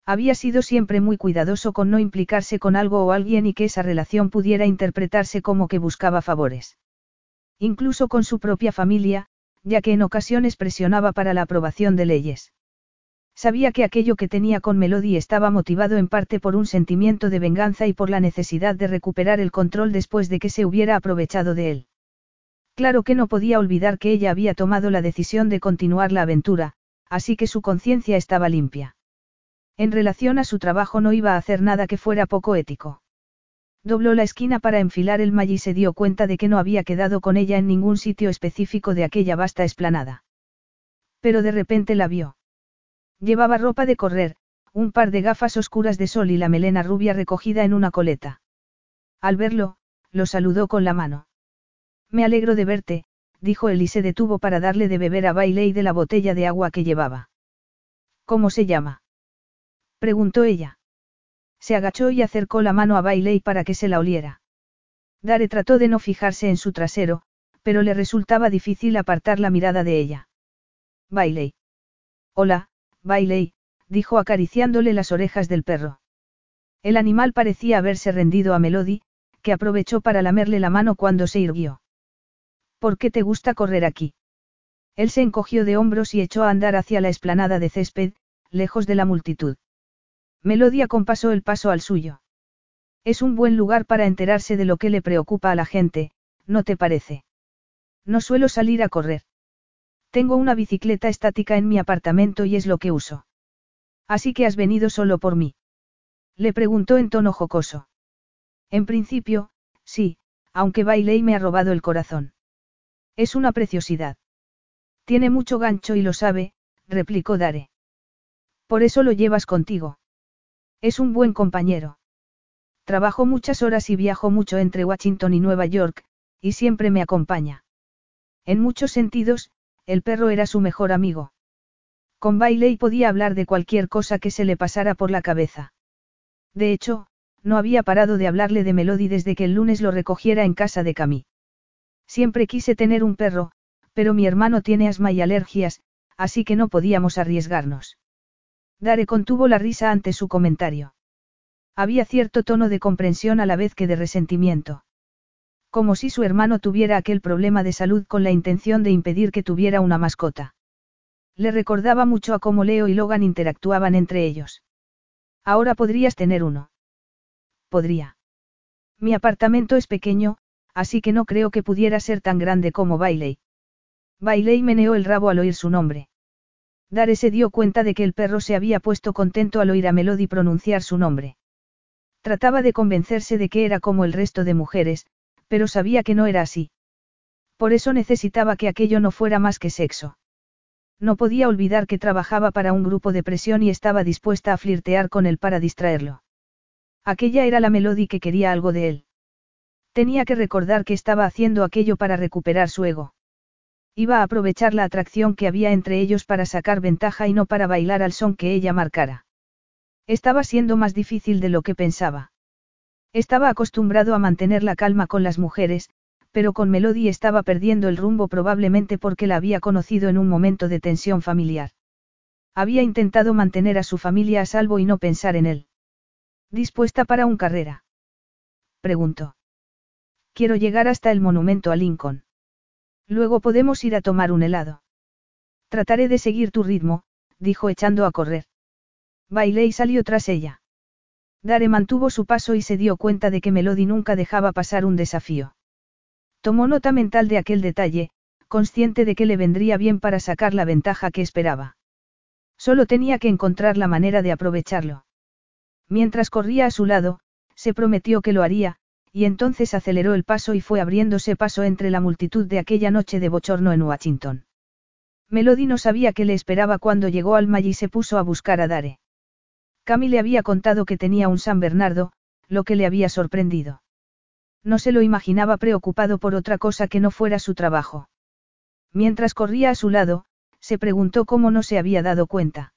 Había sido siempre muy cuidadoso con no implicarse con algo o alguien y que esa relación pudiera interpretarse como que buscaba favores. Incluso con su propia familia, ya que en ocasiones presionaba para la aprobación de leyes. Sabía que aquello que tenía con Melody estaba motivado en parte por un sentimiento de venganza y por la necesidad de recuperar el control después de que se hubiera aprovechado de él. Claro que no podía olvidar que ella había tomado la decisión de continuar la aventura, así que su conciencia estaba limpia. En relación a su trabajo no iba a hacer nada que fuera poco ético. Dobló la esquina para enfilar el mall y se dio cuenta de que no había quedado con ella en ningún sitio específico de aquella vasta esplanada. Pero de repente la vio. Llevaba ropa de correr, un par de gafas oscuras de sol y la melena rubia recogida en una coleta. Al verlo, lo saludó con la mano. Me alegro de verte, dijo él y se detuvo para darle de beber a Bailey de la botella de agua que llevaba. ¿Cómo se llama? preguntó ella. Se agachó y acercó la mano a Bailey para que se la oliera. Dare trató de no fijarse en su trasero, pero le resultaba difícil apartar la mirada de ella. Bailey. Hola, Bailey, dijo acariciándole las orejas del perro. El animal parecía haberse rendido a Melody, que aprovechó para lamerle la mano cuando se irguió. ¿Por qué te gusta correr aquí? Él se encogió de hombros y echó a andar hacia la explanada de césped, lejos de la multitud. Melodia compasó el paso al suyo. Es un buen lugar para enterarse de lo que le preocupa a la gente, ¿no te parece? No suelo salir a correr. Tengo una bicicleta estática en mi apartamento y es lo que uso. Así que has venido solo por mí. Le preguntó en tono jocoso. En principio, sí, aunque Bailey me ha robado el corazón. Es una preciosidad. Tiene mucho gancho y lo sabe, replicó Dare. Por eso lo llevas contigo. Es un buen compañero. Trabajo muchas horas y viajo mucho entre Washington y Nueva York, y siempre me acompaña. En muchos sentidos, el perro era su mejor amigo. Con Bailey podía hablar de cualquier cosa que se le pasara por la cabeza. De hecho, no había parado de hablarle de Melody desde que el lunes lo recogiera en casa de Camille. Siempre quise tener un perro, pero mi hermano tiene asma y alergias, así que no podíamos arriesgarnos. Dare contuvo la risa ante su comentario. Había cierto tono de comprensión a la vez que de resentimiento. Como si su hermano tuviera aquel problema de salud con la intención de impedir que tuviera una mascota. Le recordaba mucho a cómo Leo y Logan interactuaban entre ellos. Ahora podrías tener uno. Podría. Mi apartamento es pequeño, así que no creo que pudiera ser tan grande como Bailey. Bailey meneó el rabo al oír su nombre. Dare se dio cuenta de que el perro se había puesto contento al oír a Melody pronunciar su nombre. Trataba de convencerse de que era como el resto de mujeres, pero sabía que no era así. Por eso necesitaba que aquello no fuera más que sexo. No podía olvidar que trabajaba para un grupo de presión y estaba dispuesta a flirtear con él para distraerlo. Aquella era la Melody que quería algo de él. Tenía que recordar que estaba haciendo aquello para recuperar su ego. Iba a aprovechar la atracción que había entre ellos para sacar ventaja y no para bailar al son que ella marcara. Estaba siendo más difícil de lo que pensaba. Estaba acostumbrado a mantener la calma con las mujeres, pero con Melody estaba perdiendo el rumbo probablemente porque la había conocido en un momento de tensión familiar. Había intentado mantener a su familia a salvo y no pensar en él. ¿Dispuesta para un carrera? Preguntó. Quiero llegar hasta el monumento a Lincoln. Luego podemos ir a tomar un helado. Trataré de seguir tu ritmo, dijo echando a correr. Bailé y salió tras ella. Dare mantuvo su paso y se dio cuenta de que Melody nunca dejaba pasar un desafío. Tomó nota mental de aquel detalle, consciente de que le vendría bien para sacar la ventaja que esperaba. Solo tenía que encontrar la manera de aprovecharlo. Mientras corría a su lado, se prometió que lo haría, y entonces aceleró el paso y fue abriéndose paso entre la multitud de aquella noche de bochorno en Washington. Melody no sabía qué le esperaba cuando llegó al y se puso a buscar a Dare. Cami le había contado que tenía un San Bernardo, lo que le había sorprendido. No se lo imaginaba preocupado por otra cosa que no fuera su trabajo. Mientras corría a su lado, se preguntó cómo no se había dado cuenta.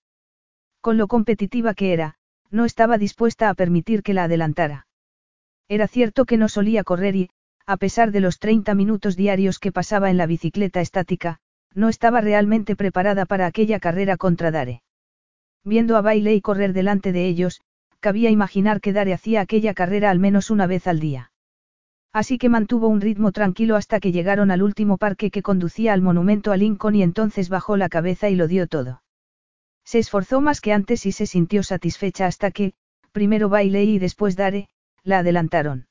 Con lo competitiva que era, no estaba dispuesta a permitir que la adelantara. Era cierto que no solía correr y, a pesar de los 30 minutos diarios que pasaba en la bicicleta estática, no estaba realmente preparada para aquella carrera contra Dare. Viendo a Bailey correr delante de ellos, cabía imaginar que Dare hacía aquella carrera al menos una vez al día. Así que mantuvo un ritmo tranquilo hasta que llegaron al último parque que conducía al monumento a Lincoln y entonces bajó la cabeza y lo dio todo. Se esforzó más que antes y se sintió satisfecha hasta que, primero Bailey y después Dare, la adelantaron.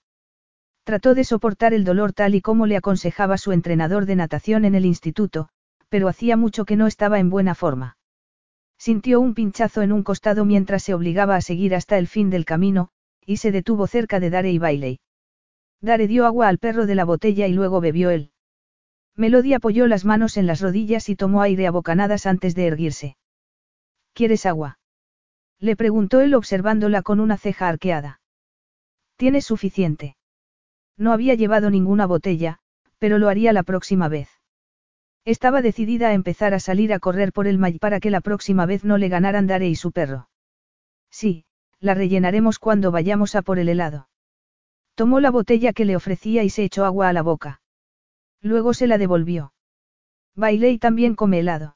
Trató de soportar el dolor tal y como le aconsejaba su entrenador de natación en el instituto, pero hacía mucho que no estaba en buena forma. Sintió un pinchazo en un costado mientras se obligaba a seguir hasta el fin del camino, y se detuvo cerca de Dare y Bailey. Dare dio agua al perro de la botella y luego bebió él. Melody apoyó las manos en las rodillas y tomó aire a bocanadas antes de erguirse. ¿Quieres agua? Le preguntó él observándola con una ceja arqueada. ¿Tienes suficiente? No había llevado ninguna botella, pero lo haría la próxima vez. Estaba decidida a empezar a salir a correr por el May para que la próxima vez no le ganaran Dare y su perro. Sí, la rellenaremos cuando vayamos a por el helado. Tomó la botella que le ofrecía y se echó agua a la boca. Luego se la devolvió. y también come helado.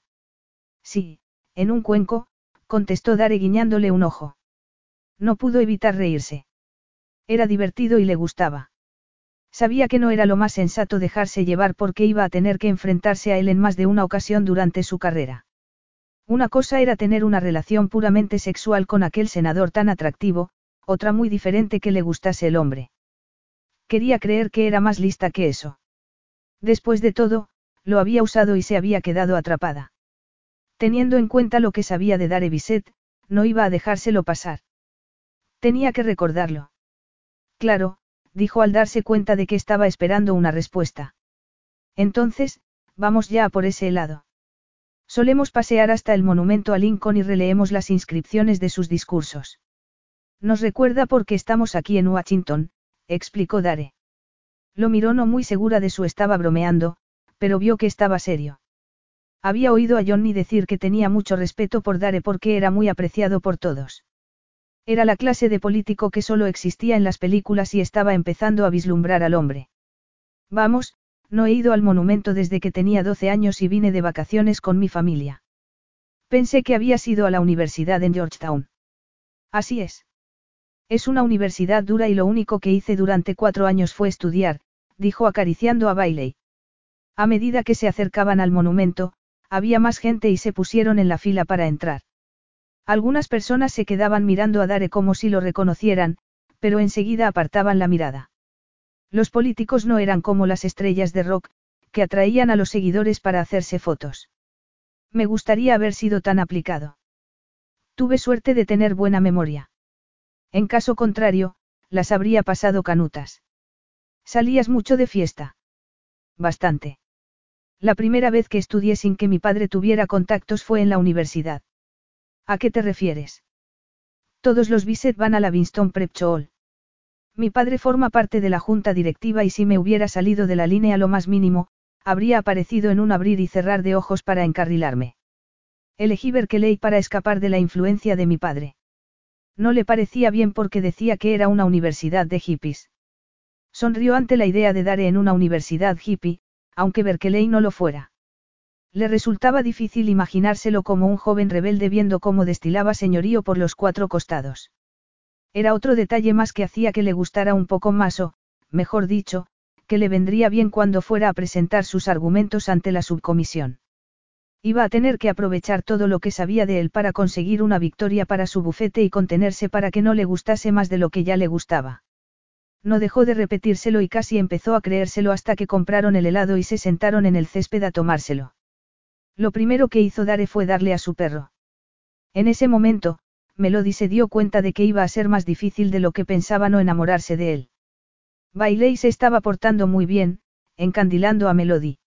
Sí, en un cuenco, contestó Dare guiñándole un ojo. No pudo evitar reírse. Era divertido y le gustaba. Sabía que no era lo más sensato dejarse llevar porque iba a tener que enfrentarse a él en más de una ocasión durante su carrera. Una cosa era tener una relación puramente sexual con aquel senador tan atractivo, otra muy diferente que le gustase el hombre. Quería creer que era más lista que eso. Después de todo, lo había usado y se había quedado atrapada. Teniendo en cuenta lo que sabía de Dare Bisset, no iba a dejárselo pasar. Tenía que recordarlo. Claro, dijo al darse cuenta de que estaba esperando una respuesta. Entonces, vamos ya a por ese helado. Solemos pasear hasta el monumento a Lincoln y releemos las inscripciones de sus discursos. Nos recuerda por qué estamos aquí en Washington, explicó Dare. Lo miró no muy segura de su estaba bromeando, pero vio que estaba serio. Había oído a Johnny decir que tenía mucho respeto por Dare porque era muy apreciado por todos. Era la clase de político que solo existía en las películas y estaba empezando a vislumbrar al hombre. Vamos, no he ido al monumento desde que tenía 12 años y vine de vacaciones con mi familia. Pensé que había ido a la universidad en Georgetown. Así es. Es una universidad dura y lo único que hice durante cuatro años fue estudiar, dijo acariciando a Bailey. A medida que se acercaban al monumento, había más gente y se pusieron en la fila para entrar. Algunas personas se quedaban mirando a Dare como si lo reconocieran, pero enseguida apartaban la mirada. Los políticos no eran como las estrellas de rock, que atraían a los seguidores para hacerse fotos. Me gustaría haber sido tan aplicado. Tuve suerte de tener buena memoria. En caso contrario, las habría pasado canutas. ¿Salías mucho de fiesta? Bastante. La primera vez que estudié sin que mi padre tuviera contactos fue en la universidad. ¿A qué te refieres? Todos los Bisset van a la Winston Prep Chool. Mi padre forma parte de la junta directiva y si me hubiera salido de la línea lo más mínimo, habría aparecido en un abrir y cerrar de ojos para encarrilarme. Elegí Berkeley para escapar de la influencia de mi padre. No le parecía bien porque decía que era una universidad de hippies. Sonrió ante la idea de dar en una universidad hippie, aunque Berkeley no lo fuera. Le resultaba difícil imaginárselo como un joven rebelde viendo cómo destilaba señorío por los cuatro costados. Era otro detalle más que hacía que le gustara un poco más o, mejor dicho, que le vendría bien cuando fuera a presentar sus argumentos ante la subcomisión. Iba a tener que aprovechar todo lo que sabía de él para conseguir una victoria para su bufete y contenerse para que no le gustase más de lo que ya le gustaba. No dejó de repetírselo y casi empezó a creérselo hasta que compraron el helado y se sentaron en el césped a tomárselo. Lo primero que hizo Dare fue darle a su perro. En ese momento, Melody se dio cuenta de que iba a ser más difícil de lo que pensaba no enamorarse de él. Bailey se estaba portando muy bien, encandilando a Melody.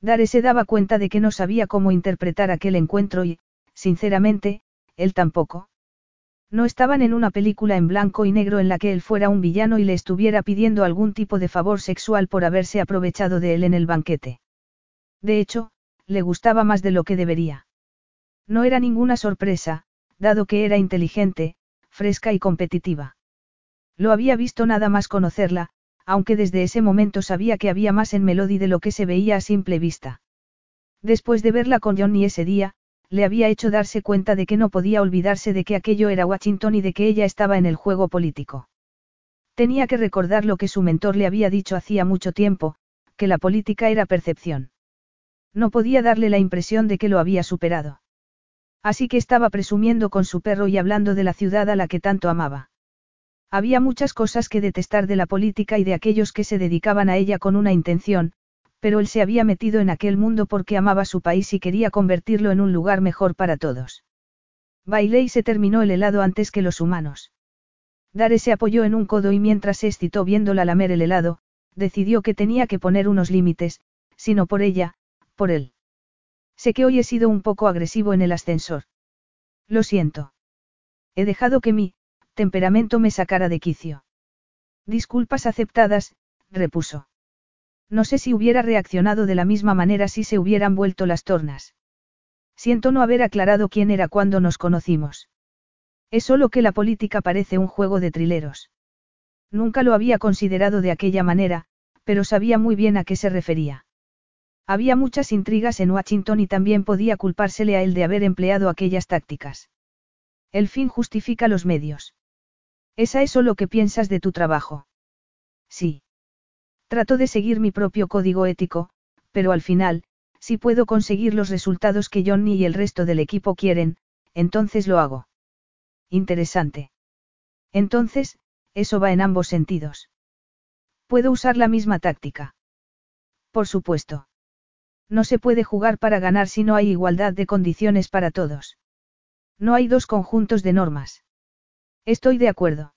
Dare se daba cuenta de que no sabía cómo interpretar aquel encuentro y, sinceramente, él tampoco. No estaban en una película en blanco y negro en la que él fuera un villano y le estuviera pidiendo algún tipo de favor sexual por haberse aprovechado de él en el banquete. De hecho, le gustaba más de lo que debería. No era ninguna sorpresa, dado que era inteligente, fresca y competitiva. Lo había visto nada más conocerla, aunque desde ese momento sabía que había más en Melody de lo que se veía a simple vista. Después de verla con Johnny ese día, le había hecho darse cuenta de que no podía olvidarse de que aquello era Washington y de que ella estaba en el juego político. Tenía que recordar lo que su mentor le había dicho hacía mucho tiempo, que la política era percepción. No podía darle la impresión de que lo había superado. Así que estaba presumiendo con su perro y hablando de la ciudad a la que tanto amaba. Había muchas cosas que detestar de la política y de aquellos que se dedicaban a ella con una intención, pero él se había metido en aquel mundo porque amaba su país y quería convertirlo en un lugar mejor para todos. Bailé y se terminó el helado antes que los humanos. Dare se apoyó en un codo y mientras se excitó viéndola lamer el helado, decidió que tenía que poner unos límites, si no por ella, él. Sé que hoy he sido un poco agresivo en el ascensor. Lo siento. He dejado que mi temperamento me sacara de quicio. Disculpas aceptadas, repuso. No sé si hubiera reaccionado de la misma manera si se hubieran vuelto las tornas. Siento no haber aclarado quién era cuando nos conocimos. Es solo que la política parece un juego de trileros. Nunca lo había considerado de aquella manera, pero sabía muy bien a qué se refería. Había muchas intrigas en Washington y también podía culpársele a él de haber empleado aquellas tácticas. El fin justifica los medios. ¿Es eso lo que piensas de tu trabajo? Sí. Trato de seguir mi propio código ético, pero al final, si puedo conseguir los resultados que Johnny y el resto del equipo quieren, entonces lo hago. Interesante. Entonces, eso va en ambos sentidos. Puedo usar la misma táctica. Por supuesto. No se puede jugar para ganar si no hay igualdad de condiciones para todos. No hay dos conjuntos de normas. Estoy de acuerdo.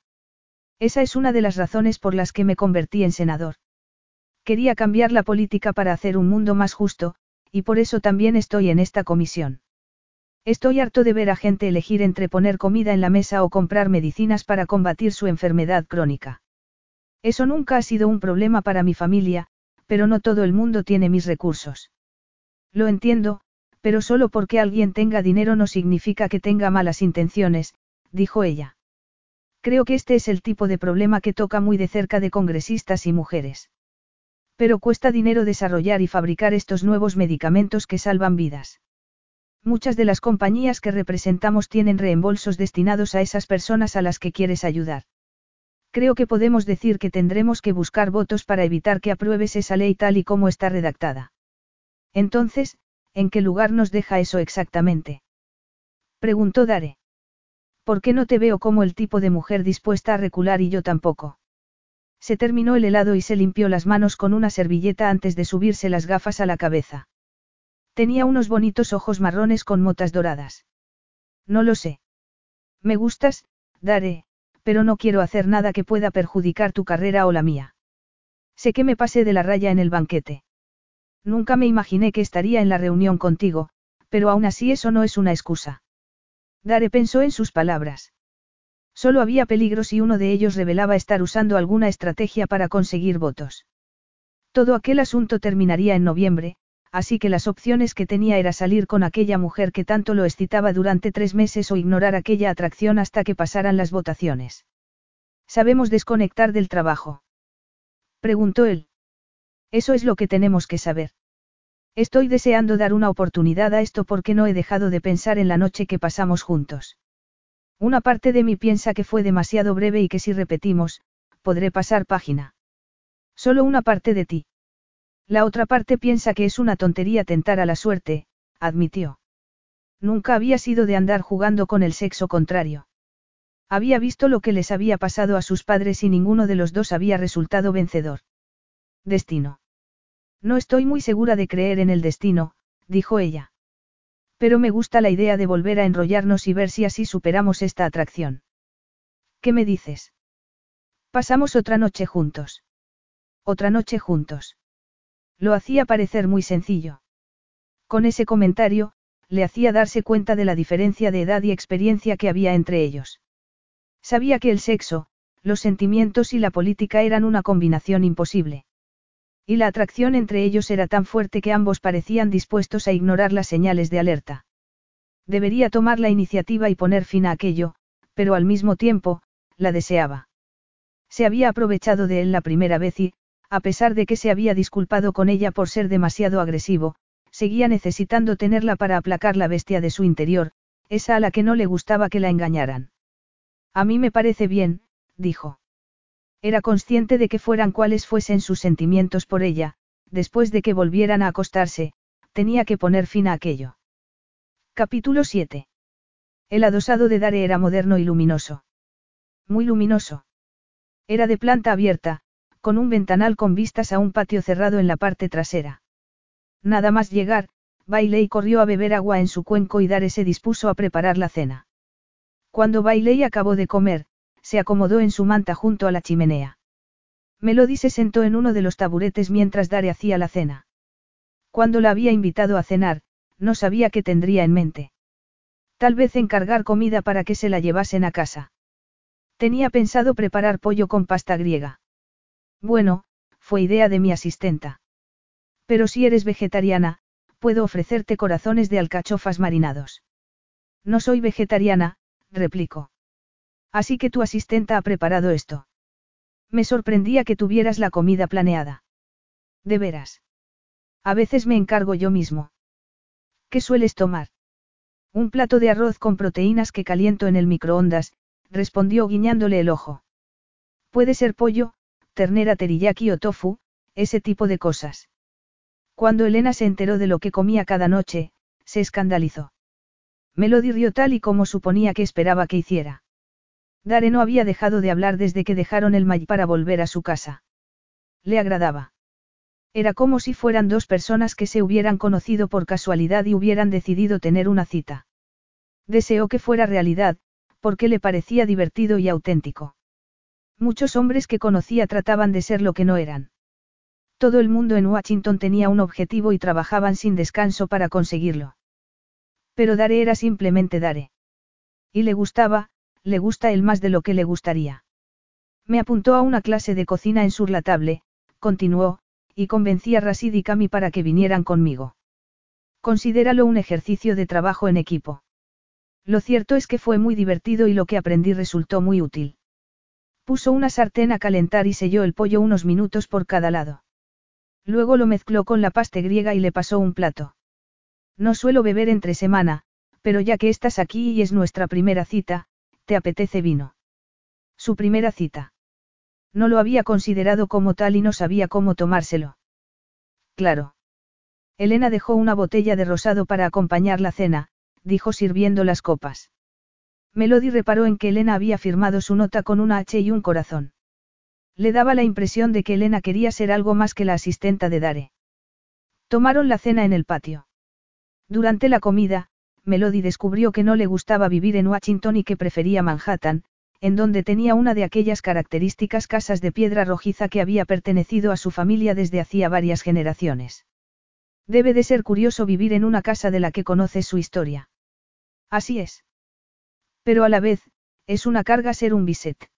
Esa es una de las razones por las que me convertí en senador. Quería cambiar la política para hacer un mundo más justo, y por eso también estoy en esta comisión. Estoy harto de ver a gente elegir entre poner comida en la mesa o comprar medicinas para combatir su enfermedad crónica. Eso nunca ha sido un problema para mi familia, pero no todo el mundo tiene mis recursos. Lo entiendo, pero solo porque alguien tenga dinero no significa que tenga malas intenciones, dijo ella. Creo que este es el tipo de problema que toca muy de cerca de congresistas y mujeres. Pero cuesta dinero desarrollar y fabricar estos nuevos medicamentos que salvan vidas. Muchas de las compañías que representamos tienen reembolsos destinados a esas personas a las que quieres ayudar. Creo que podemos decir que tendremos que buscar votos para evitar que apruebes esa ley tal y como está redactada. Entonces, ¿en qué lugar nos deja eso exactamente? Preguntó Dare. ¿Por qué no te veo como el tipo de mujer dispuesta a recular y yo tampoco? Se terminó el helado y se limpió las manos con una servilleta antes de subirse las gafas a la cabeza. Tenía unos bonitos ojos marrones con motas doradas. No lo sé. Me gustas, Daré, pero no quiero hacer nada que pueda perjudicar tu carrera o la mía. Sé que me pasé de la raya en el banquete. Nunca me imaginé que estaría en la reunión contigo, pero aún así eso no es una excusa. Dare pensó en sus palabras. Solo había peligros y uno de ellos revelaba estar usando alguna estrategia para conseguir votos. Todo aquel asunto terminaría en noviembre, así que las opciones que tenía era salir con aquella mujer que tanto lo excitaba durante tres meses o ignorar aquella atracción hasta que pasaran las votaciones. ¿Sabemos desconectar del trabajo? Preguntó él. Eso es lo que tenemos que saber. Estoy deseando dar una oportunidad a esto porque no he dejado de pensar en la noche que pasamos juntos. Una parte de mí piensa que fue demasiado breve y que si repetimos, podré pasar página. Solo una parte de ti. La otra parte piensa que es una tontería tentar a la suerte, admitió. Nunca había sido de andar jugando con el sexo contrario. Había visto lo que les había pasado a sus padres y ninguno de los dos había resultado vencedor. Destino. No estoy muy segura de creer en el destino, dijo ella. Pero me gusta la idea de volver a enrollarnos y ver si así superamos esta atracción. ¿Qué me dices? Pasamos otra noche juntos. Otra noche juntos. Lo hacía parecer muy sencillo. Con ese comentario, le hacía darse cuenta de la diferencia de edad y experiencia que había entre ellos. Sabía que el sexo, los sentimientos y la política eran una combinación imposible. Y la atracción entre ellos era tan fuerte que ambos parecían dispuestos a ignorar las señales de alerta. Debería tomar la iniciativa y poner fin a aquello, pero al mismo tiempo, la deseaba. Se había aprovechado de él la primera vez y, a pesar de que se había disculpado con ella por ser demasiado agresivo, seguía necesitando tenerla para aplacar la bestia de su interior, esa a la que no le gustaba que la engañaran. A mí me parece bien, dijo. Era consciente de que fueran cuales fuesen sus sentimientos por ella, después de que volvieran a acostarse, tenía que poner fin a aquello. Capítulo 7. El adosado de Dare era moderno y luminoso. Muy luminoso. Era de planta abierta, con un ventanal con vistas a un patio cerrado en la parte trasera. Nada más llegar, y corrió a beber agua en su cuenco y Dare se dispuso a preparar la cena. Cuando Bailey acabó de comer, se acomodó en su manta junto a la chimenea. Melody se sentó en uno de los taburetes mientras Dare hacía la cena. Cuando la había invitado a cenar, no sabía qué tendría en mente. Tal vez encargar comida para que se la llevasen a casa. Tenía pensado preparar pollo con pasta griega. Bueno, fue idea de mi asistenta. Pero si eres vegetariana, puedo ofrecerte corazones de alcachofas marinados. No soy vegetariana, replicó. Así que tu asistenta ha preparado esto. Me sorprendía que tuvieras la comida planeada. De veras. A veces me encargo yo mismo. ¿Qué sueles tomar? Un plato de arroz con proteínas que caliento en el microondas, respondió guiñándole el ojo. Puede ser pollo, ternera teriyaki o tofu, ese tipo de cosas. Cuando Elena se enteró de lo que comía cada noche, se escandalizó. Melody rió tal y como suponía que esperaba que hiciera. Dare no había dejado de hablar desde que dejaron el May para volver a su casa. Le agradaba. Era como si fueran dos personas que se hubieran conocido por casualidad y hubieran decidido tener una cita. Deseó que fuera realidad, porque le parecía divertido y auténtico. Muchos hombres que conocía trataban de ser lo que no eran. Todo el mundo en Washington tenía un objetivo y trabajaban sin descanso para conseguirlo. Pero Dare era simplemente Dare. Y le gustaba, le gusta él más de lo que le gustaría. Me apuntó a una clase de cocina en Surlatable, continuó, y convencí a Rasid y Cami para que vinieran conmigo. Considéralo un ejercicio de trabajo en equipo. Lo cierto es que fue muy divertido y lo que aprendí resultó muy útil. Puso una sartén a calentar y selló el pollo unos minutos por cada lado. Luego lo mezcló con la pasta griega y le pasó un plato. No suelo beber entre semana, pero ya que estás aquí y es nuestra primera cita, ¿te apetece vino? Su primera cita. No lo había considerado como tal y no sabía cómo tomárselo. Claro. Elena dejó una botella de rosado para acompañar la cena, dijo sirviendo las copas. Melody reparó en que Elena había firmado su nota con una H y un corazón. Le daba la impresión de que Elena quería ser algo más que la asistenta de Dare. Tomaron la cena en el patio. Durante la comida, Melody descubrió que no le gustaba vivir en Washington y que prefería Manhattan, en donde tenía una de aquellas características casas de piedra rojiza que había pertenecido a su familia desde hacía varias generaciones. Debe de ser curioso vivir en una casa de la que conoces su historia. Así es. Pero a la vez, es una carga ser un biset.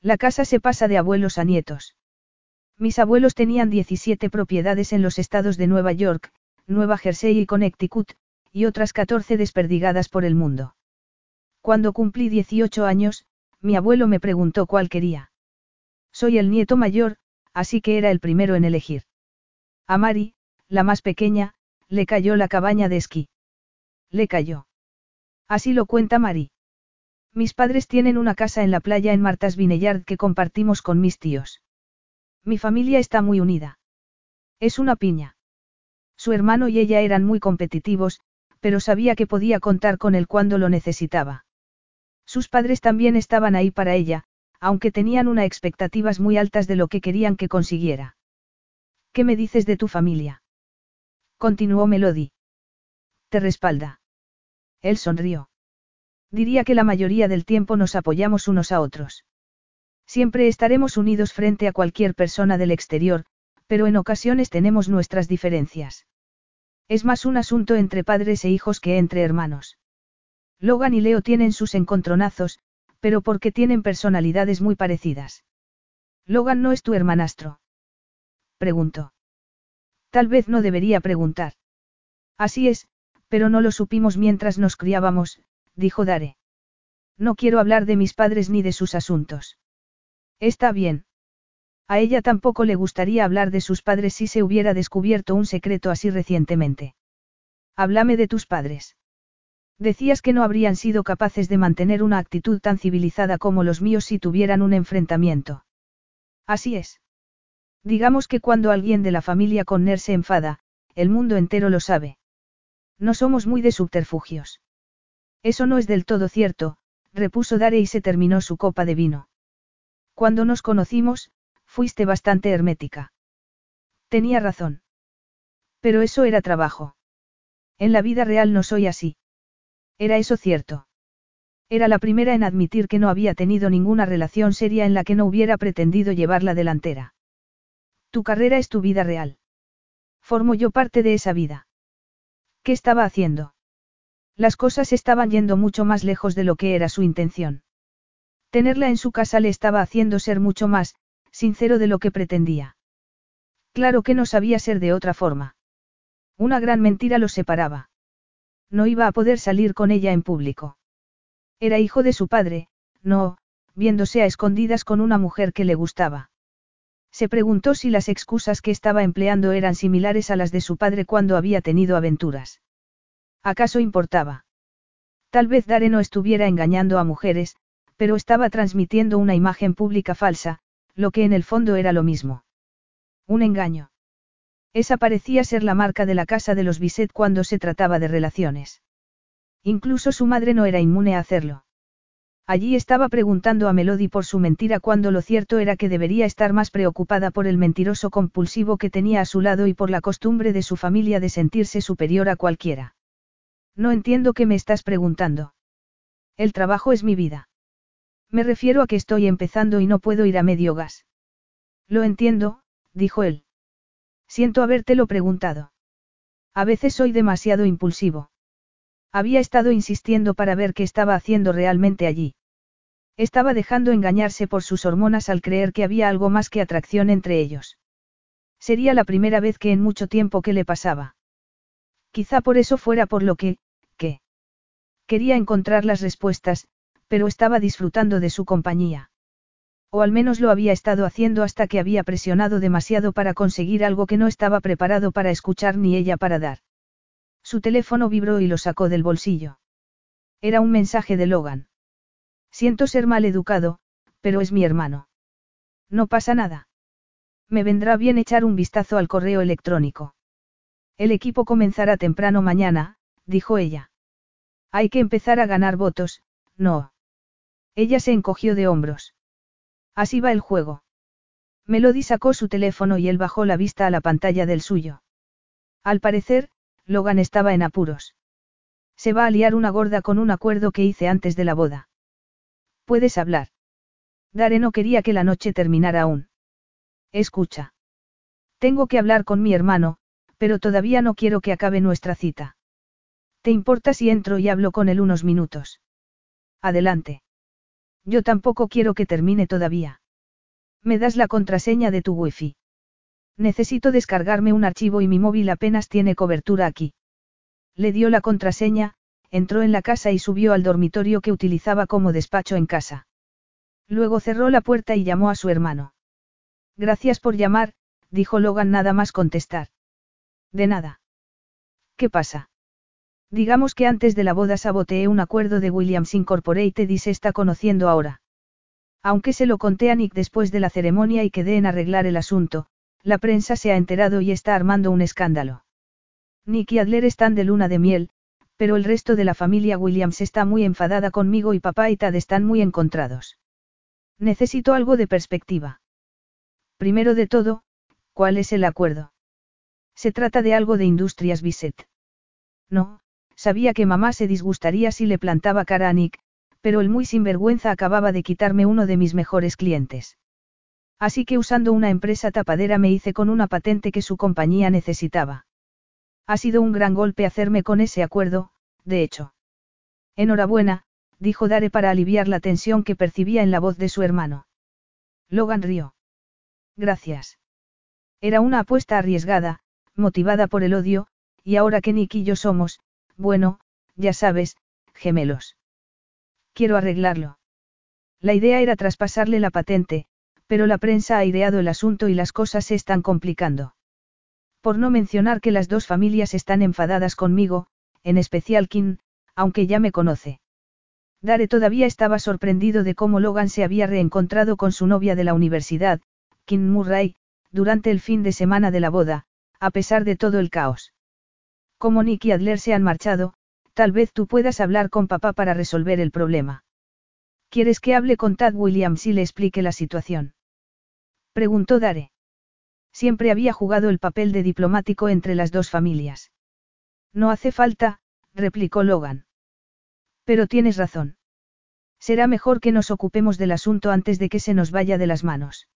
La casa se pasa de abuelos a nietos. Mis abuelos tenían 17 propiedades en los estados de Nueva York, Nueva Jersey y Connecticut, y otras 14 desperdigadas por el mundo. Cuando cumplí 18 años, mi abuelo me preguntó cuál quería. Soy el nieto mayor, así que era el primero en elegir. A Mari, la más pequeña, le cayó la cabaña de esquí. Le cayó. Así lo cuenta Mari. Mis padres tienen una casa en la playa en Martas Vineyard que compartimos con mis tíos. Mi familia está muy unida. Es una piña. Su hermano y ella eran muy competitivos, pero sabía que podía contar con él cuando lo necesitaba. Sus padres también estaban ahí para ella, aunque tenían unas expectativas muy altas de lo que querían que consiguiera. ¿Qué me dices de tu familia? Continuó Melody. Te respalda. Él sonrió. Diría que la mayoría del tiempo nos apoyamos unos a otros. Siempre estaremos unidos frente a cualquier persona del exterior, pero en ocasiones tenemos nuestras diferencias. Es más un asunto entre padres e hijos que entre hermanos. Logan y Leo tienen sus encontronazos, pero porque tienen personalidades muy parecidas. Logan no es tu hermanastro. Preguntó. Tal vez no debería preguntar. Así es, pero no lo supimos mientras nos criábamos, dijo Dare. No quiero hablar de mis padres ni de sus asuntos. Está bien. A ella tampoco le gustaría hablar de sus padres si se hubiera descubierto un secreto así recientemente. Háblame de tus padres. Decías que no habrían sido capaces de mantener una actitud tan civilizada como los míos si tuvieran un enfrentamiento. Así es. Digamos que cuando alguien de la familia Conner se enfada, el mundo entero lo sabe. No somos muy de subterfugios. Eso no es del todo cierto, repuso Dare y se terminó su copa de vino. Cuando nos conocimos, fuiste bastante hermética. Tenía razón. Pero eso era trabajo. En la vida real no soy así. ¿Era eso cierto? Era la primera en admitir que no había tenido ninguna relación seria en la que no hubiera pretendido llevar la delantera. Tu carrera es tu vida real. Formo yo parte de esa vida. ¿Qué estaba haciendo? Las cosas estaban yendo mucho más lejos de lo que era su intención. Tenerla en su casa le estaba haciendo ser mucho más, sincero de lo que pretendía. Claro que no sabía ser de otra forma. Una gran mentira los separaba. No iba a poder salir con ella en público. Era hijo de su padre, no, viéndose a escondidas con una mujer que le gustaba. Se preguntó si las excusas que estaba empleando eran similares a las de su padre cuando había tenido aventuras. ¿Acaso importaba? Tal vez Dare no estuviera engañando a mujeres, pero estaba transmitiendo una imagen pública falsa, lo que en el fondo era lo mismo. Un engaño. Esa parecía ser la marca de la casa de los Bisset cuando se trataba de relaciones. Incluso su madre no era inmune a hacerlo. Allí estaba preguntando a Melody por su mentira cuando lo cierto era que debería estar más preocupada por el mentiroso compulsivo que tenía a su lado y por la costumbre de su familia de sentirse superior a cualquiera. No entiendo qué me estás preguntando. El trabajo es mi vida. Me refiero a que estoy empezando y no puedo ir a medio gas. Lo entiendo, dijo él. Siento habértelo preguntado. A veces soy demasiado impulsivo. Había estado insistiendo para ver qué estaba haciendo realmente allí. Estaba dejando engañarse por sus hormonas al creer que había algo más que atracción entre ellos. Sería la primera vez que en mucho tiempo que le pasaba. Quizá por eso fuera por lo que, que. Quería encontrar las respuestas, pero estaba disfrutando de su compañía. O al menos lo había estado haciendo hasta que había presionado demasiado para conseguir algo que no estaba preparado para escuchar ni ella para dar. Su teléfono vibró y lo sacó del bolsillo. Era un mensaje de Logan. Siento ser mal educado, pero es mi hermano. No pasa nada. Me vendrá bien echar un vistazo al correo electrónico. El equipo comenzará temprano mañana, dijo ella. Hay que empezar a ganar votos, no. Ella se encogió de hombros. Así va el juego. Melody sacó su teléfono y él bajó la vista a la pantalla del suyo. Al parecer, Logan estaba en apuros. Se va a liar una gorda con un acuerdo que hice antes de la boda. Puedes hablar. Dare no quería que la noche terminara aún. Escucha. Tengo que hablar con mi hermano, pero todavía no quiero que acabe nuestra cita. ¿Te importa si entro y hablo con él unos minutos? Adelante. Yo tampoco quiero que termine todavía. ¿Me das la contraseña de tu wifi? Necesito descargarme un archivo y mi móvil apenas tiene cobertura aquí. Le dio la contraseña, entró en la casa y subió al dormitorio que utilizaba como despacho en casa. Luego cerró la puerta y llamó a su hermano. Gracias por llamar, dijo Logan nada más contestar. De nada. ¿Qué pasa? Digamos que antes de la boda saboteé un acuerdo de Williams Incorporated y se está conociendo ahora. Aunque se lo conté a Nick después de la ceremonia y quedé en arreglar el asunto, la prensa se ha enterado y está armando un escándalo. Nick y Adler están de luna de miel, pero el resto de la familia Williams está muy enfadada conmigo y papá y Tad están muy encontrados. Necesito algo de perspectiva. Primero de todo, ¿cuál es el acuerdo? Se trata de algo de Industrias Bisset. No, sabía que mamá se disgustaría si le plantaba cara a Nick, pero el muy sinvergüenza acababa de quitarme uno de mis mejores clientes. Así que usando una empresa tapadera me hice con una patente que su compañía necesitaba. Ha sido un gran golpe hacerme con ese acuerdo, de hecho. Enhorabuena, dijo Dare para aliviar la tensión que percibía en la voz de su hermano. Logan rió. Gracias. Era una apuesta arriesgada, motivada por el odio, y ahora que Nick y yo somos, bueno, ya sabes, gemelos. Quiero arreglarlo. La idea era traspasarle la patente, pero la prensa ha aireado el asunto y las cosas se están complicando. Por no mencionar que las dos familias están enfadadas conmigo, en especial Kim, aunque ya me conoce. Dare todavía estaba sorprendido de cómo Logan se había reencontrado con su novia de la universidad, Kim Murray, durante el fin de semana de la boda, a pesar de todo el caos. Como Nick y Adler se han marchado, tal vez tú puedas hablar con papá para resolver el problema. ¿Quieres que hable con Tad Williams y le explique la situación? Preguntó Dare. Siempre había jugado el papel de diplomático entre las dos familias. No hace falta, replicó Logan. Pero tienes razón. Será mejor que nos ocupemos del asunto antes de que se nos vaya de las manos.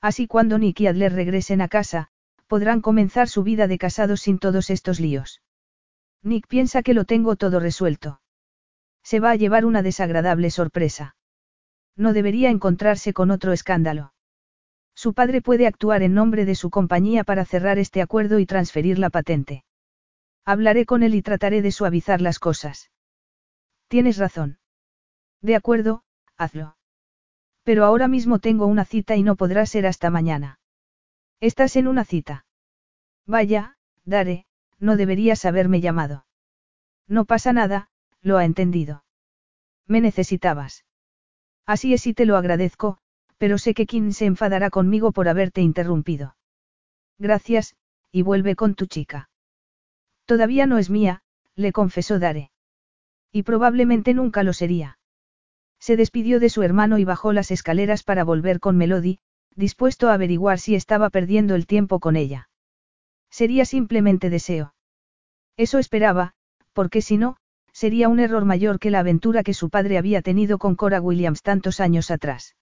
Así cuando Nick y Adler regresen a casa, podrán comenzar su vida de casados sin todos estos líos. Nick piensa que lo tengo todo resuelto. Se va a llevar una desagradable sorpresa. No debería encontrarse con otro escándalo. Su padre puede actuar en nombre de su compañía para cerrar este acuerdo y transferir la patente. Hablaré con él y trataré de suavizar las cosas. Tienes razón. De acuerdo, hazlo. Pero ahora mismo tengo una cita y no podrá ser hasta mañana. Estás en una cita. Vaya, Dare, no deberías haberme llamado. No pasa nada, lo ha entendido. Me necesitabas. Así es y te lo agradezco, pero sé que Kim se enfadará conmigo por haberte interrumpido. Gracias, y vuelve con tu chica. Todavía no es mía, le confesó Dare. Y probablemente nunca lo sería. Se despidió de su hermano y bajó las escaleras para volver con Melody, dispuesto a averiguar si estaba perdiendo el tiempo con ella. Sería simplemente deseo. Eso esperaba, porque si no, sería un error mayor que la aventura que su padre había tenido con Cora Williams tantos años atrás.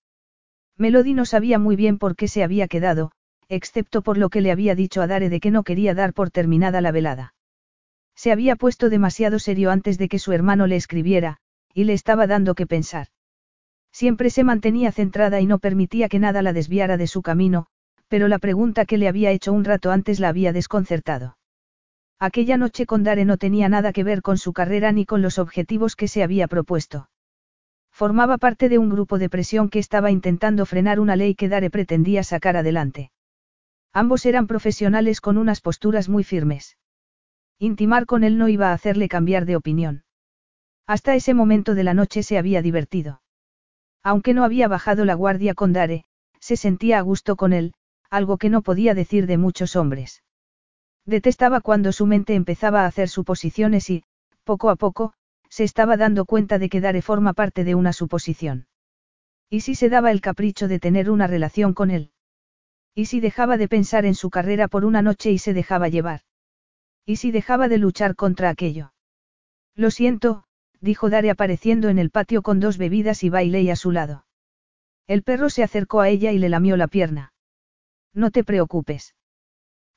Melody no sabía muy bien por qué se había quedado, excepto por lo que le había dicho a Dare de que no quería dar por terminada la velada. Se había puesto demasiado serio antes de que su hermano le escribiera, y le estaba dando que pensar. Siempre se mantenía centrada y no permitía que nada la desviara de su camino, pero la pregunta que le había hecho un rato antes la había desconcertado. Aquella noche con Dare no tenía nada que ver con su carrera ni con los objetivos que se había propuesto. Formaba parte de un grupo de presión que estaba intentando frenar una ley que Dare pretendía sacar adelante. Ambos eran profesionales con unas posturas muy firmes. Intimar con él no iba a hacerle cambiar de opinión. Hasta ese momento de la noche se había divertido. Aunque no había bajado la guardia con Dare, se sentía a gusto con él, algo que no podía decir de muchos hombres. Detestaba cuando su mente empezaba a hacer suposiciones y, poco a poco, se estaba dando cuenta de que Dare forma parte de una suposición. ¿Y si se daba el capricho de tener una relación con él? ¿Y si dejaba de pensar en su carrera por una noche y se dejaba llevar? ¿Y si dejaba de luchar contra aquello? Lo siento, dijo Dare apareciendo en el patio con dos bebidas y Bailey a su lado. El perro se acercó a ella y le lamió la pierna. No te preocupes.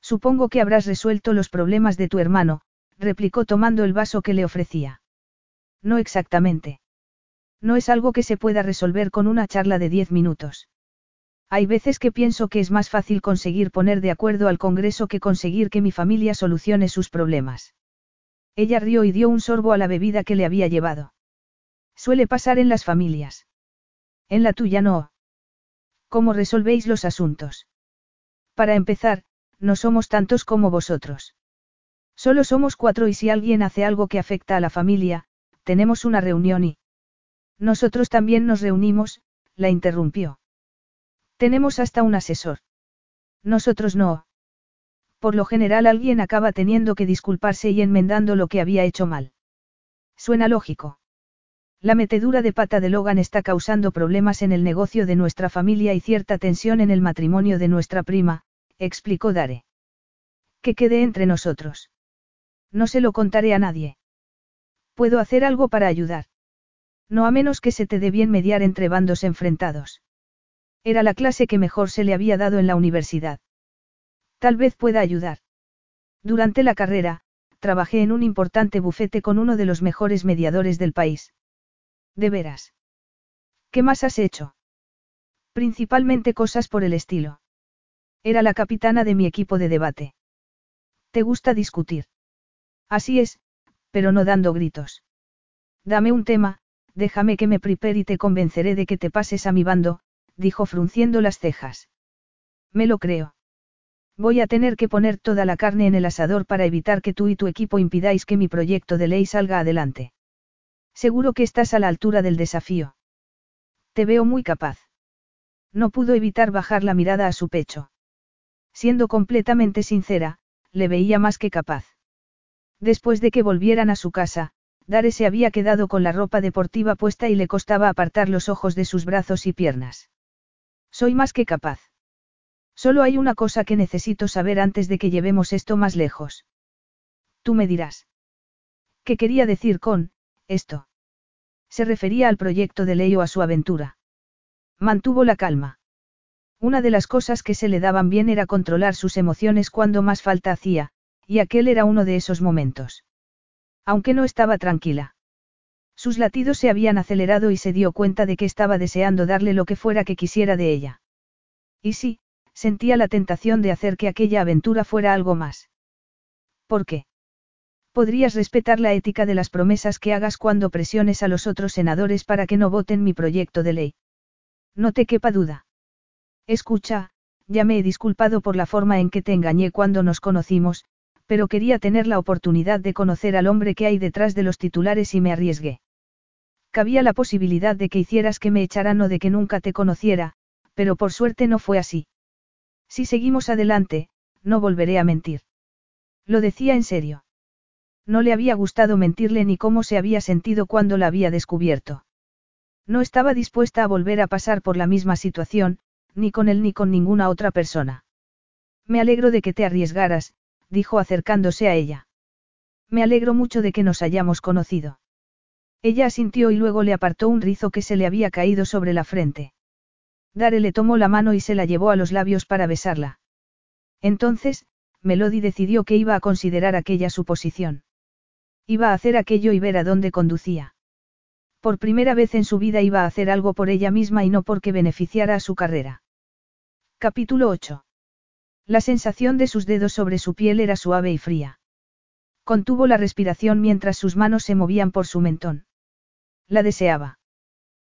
Supongo que habrás resuelto los problemas de tu hermano, replicó tomando el vaso que le ofrecía. No exactamente. No es algo que se pueda resolver con una charla de diez minutos. Hay veces que pienso que es más fácil conseguir poner de acuerdo al Congreso que conseguir que mi familia solucione sus problemas. Ella rió y dio un sorbo a la bebida que le había llevado. Suele pasar en las familias. En la tuya no. ¿Cómo resolvéis los asuntos? Para empezar, no somos tantos como vosotros. Solo somos cuatro y si alguien hace algo que afecta a la familia, tenemos una reunión y... Nosotros también nos reunimos, la interrumpió. Tenemos hasta un asesor. Nosotros no. Por lo general alguien acaba teniendo que disculparse y enmendando lo que había hecho mal. Suena lógico. La metedura de pata de Logan está causando problemas en el negocio de nuestra familia y cierta tensión en el matrimonio de nuestra prima, explicó Dare. Que quede entre nosotros. No se lo contaré a nadie. Puedo hacer algo para ayudar. No a menos que se te dé bien mediar entre bandos enfrentados. Era la clase que mejor se le había dado en la universidad. Tal vez pueda ayudar. Durante la carrera, trabajé en un importante bufete con uno de los mejores mediadores del país. ¿De veras? ¿Qué más has hecho? Principalmente cosas por el estilo. Era la capitana de mi equipo de debate. ¿Te gusta discutir? Así es, pero no dando gritos. Dame un tema, déjame que me prepare y te convenceré de que te pases a mi bando, dijo frunciendo las cejas. Me lo creo. Voy a tener que poner toda la carne en el asador para evitar que tú y tu equipo impidáis que mi proyecto de ley salga adelante. Seguro que estás a la altura del desafío. Te veo muy capaz. No pudo evitar bajar la mirada a su pecho. Siendo completamente sincera, le veía más que capaz. Después de que volvieran a su casa, Dare se había quedado con la ropa deportiva puesta y le costaba apartar los ojos de sus brazos y piernas. Soy más que capaz. Solo hay una cosa que necesito saber antes de que llevemos esto más lejos. Tú me dirás. ¿Qué quería decir con, esto? Se refería al proyecto de ley o a su aventura. Mantuvo la calma. Una de las cosas que se le daban bien era controlar sus emociones cuando más falta hacía, y aquel era uno de esos momentos. Aunque no estaba tranquila. Sus latidos se habían acelerado y se dio cuenta de que estaba deseando darle lo que fuera que quisiera de ella. Y sí, sentía la tentación de hacer que aquella aventura fuera algo más. ¿Por qué? Podrías respetar la ética de las promesas que hagas cuando presiones a los otros senadores para que no voten mi proyecto de ley. No te quepa duda. Escucha, ya me he disculpado por la forma en que te engañé cuando nos conocimos, pero quería tener la oportunidad de conocer al hombre que hay detrás de los titulares y me arriesgué. Cabía la posibilidad de que hicieras que me echaran o de que nunca te conociera, pero por suerte no fue así. Si seguimos adelante, no volveré a mentir. Lo decía en serio. No le había gustado mentirle ni cómo se había sentido cuando la había descubierto. No estaba dispuesta a volver a pasar por la misma situación, ni con él ni con ninguna otra persona. Me alegro de que te arriesgaras, dijo acercándose a ella. Me alegro mucho de que nos hayamos conocido. Ella asintió y luego le apartó un rizo que se le había caído sobre la frente. Dare le tomó la mano y se la llevó a los labios para besarla. Entonces, Melody decidió que iba a considerar aquella suposición. Iba a hacer aquello y ver a dónde conducía. Por primera vez en su vida iba a hacer algo por ella misma y no porque beneficiara a su carrera. Capítulo 8. La sensación de sus dedos sobre su piel era suave y fría. Contuvo la respiración mientras sus manos se movían por su mentón. La deseaba.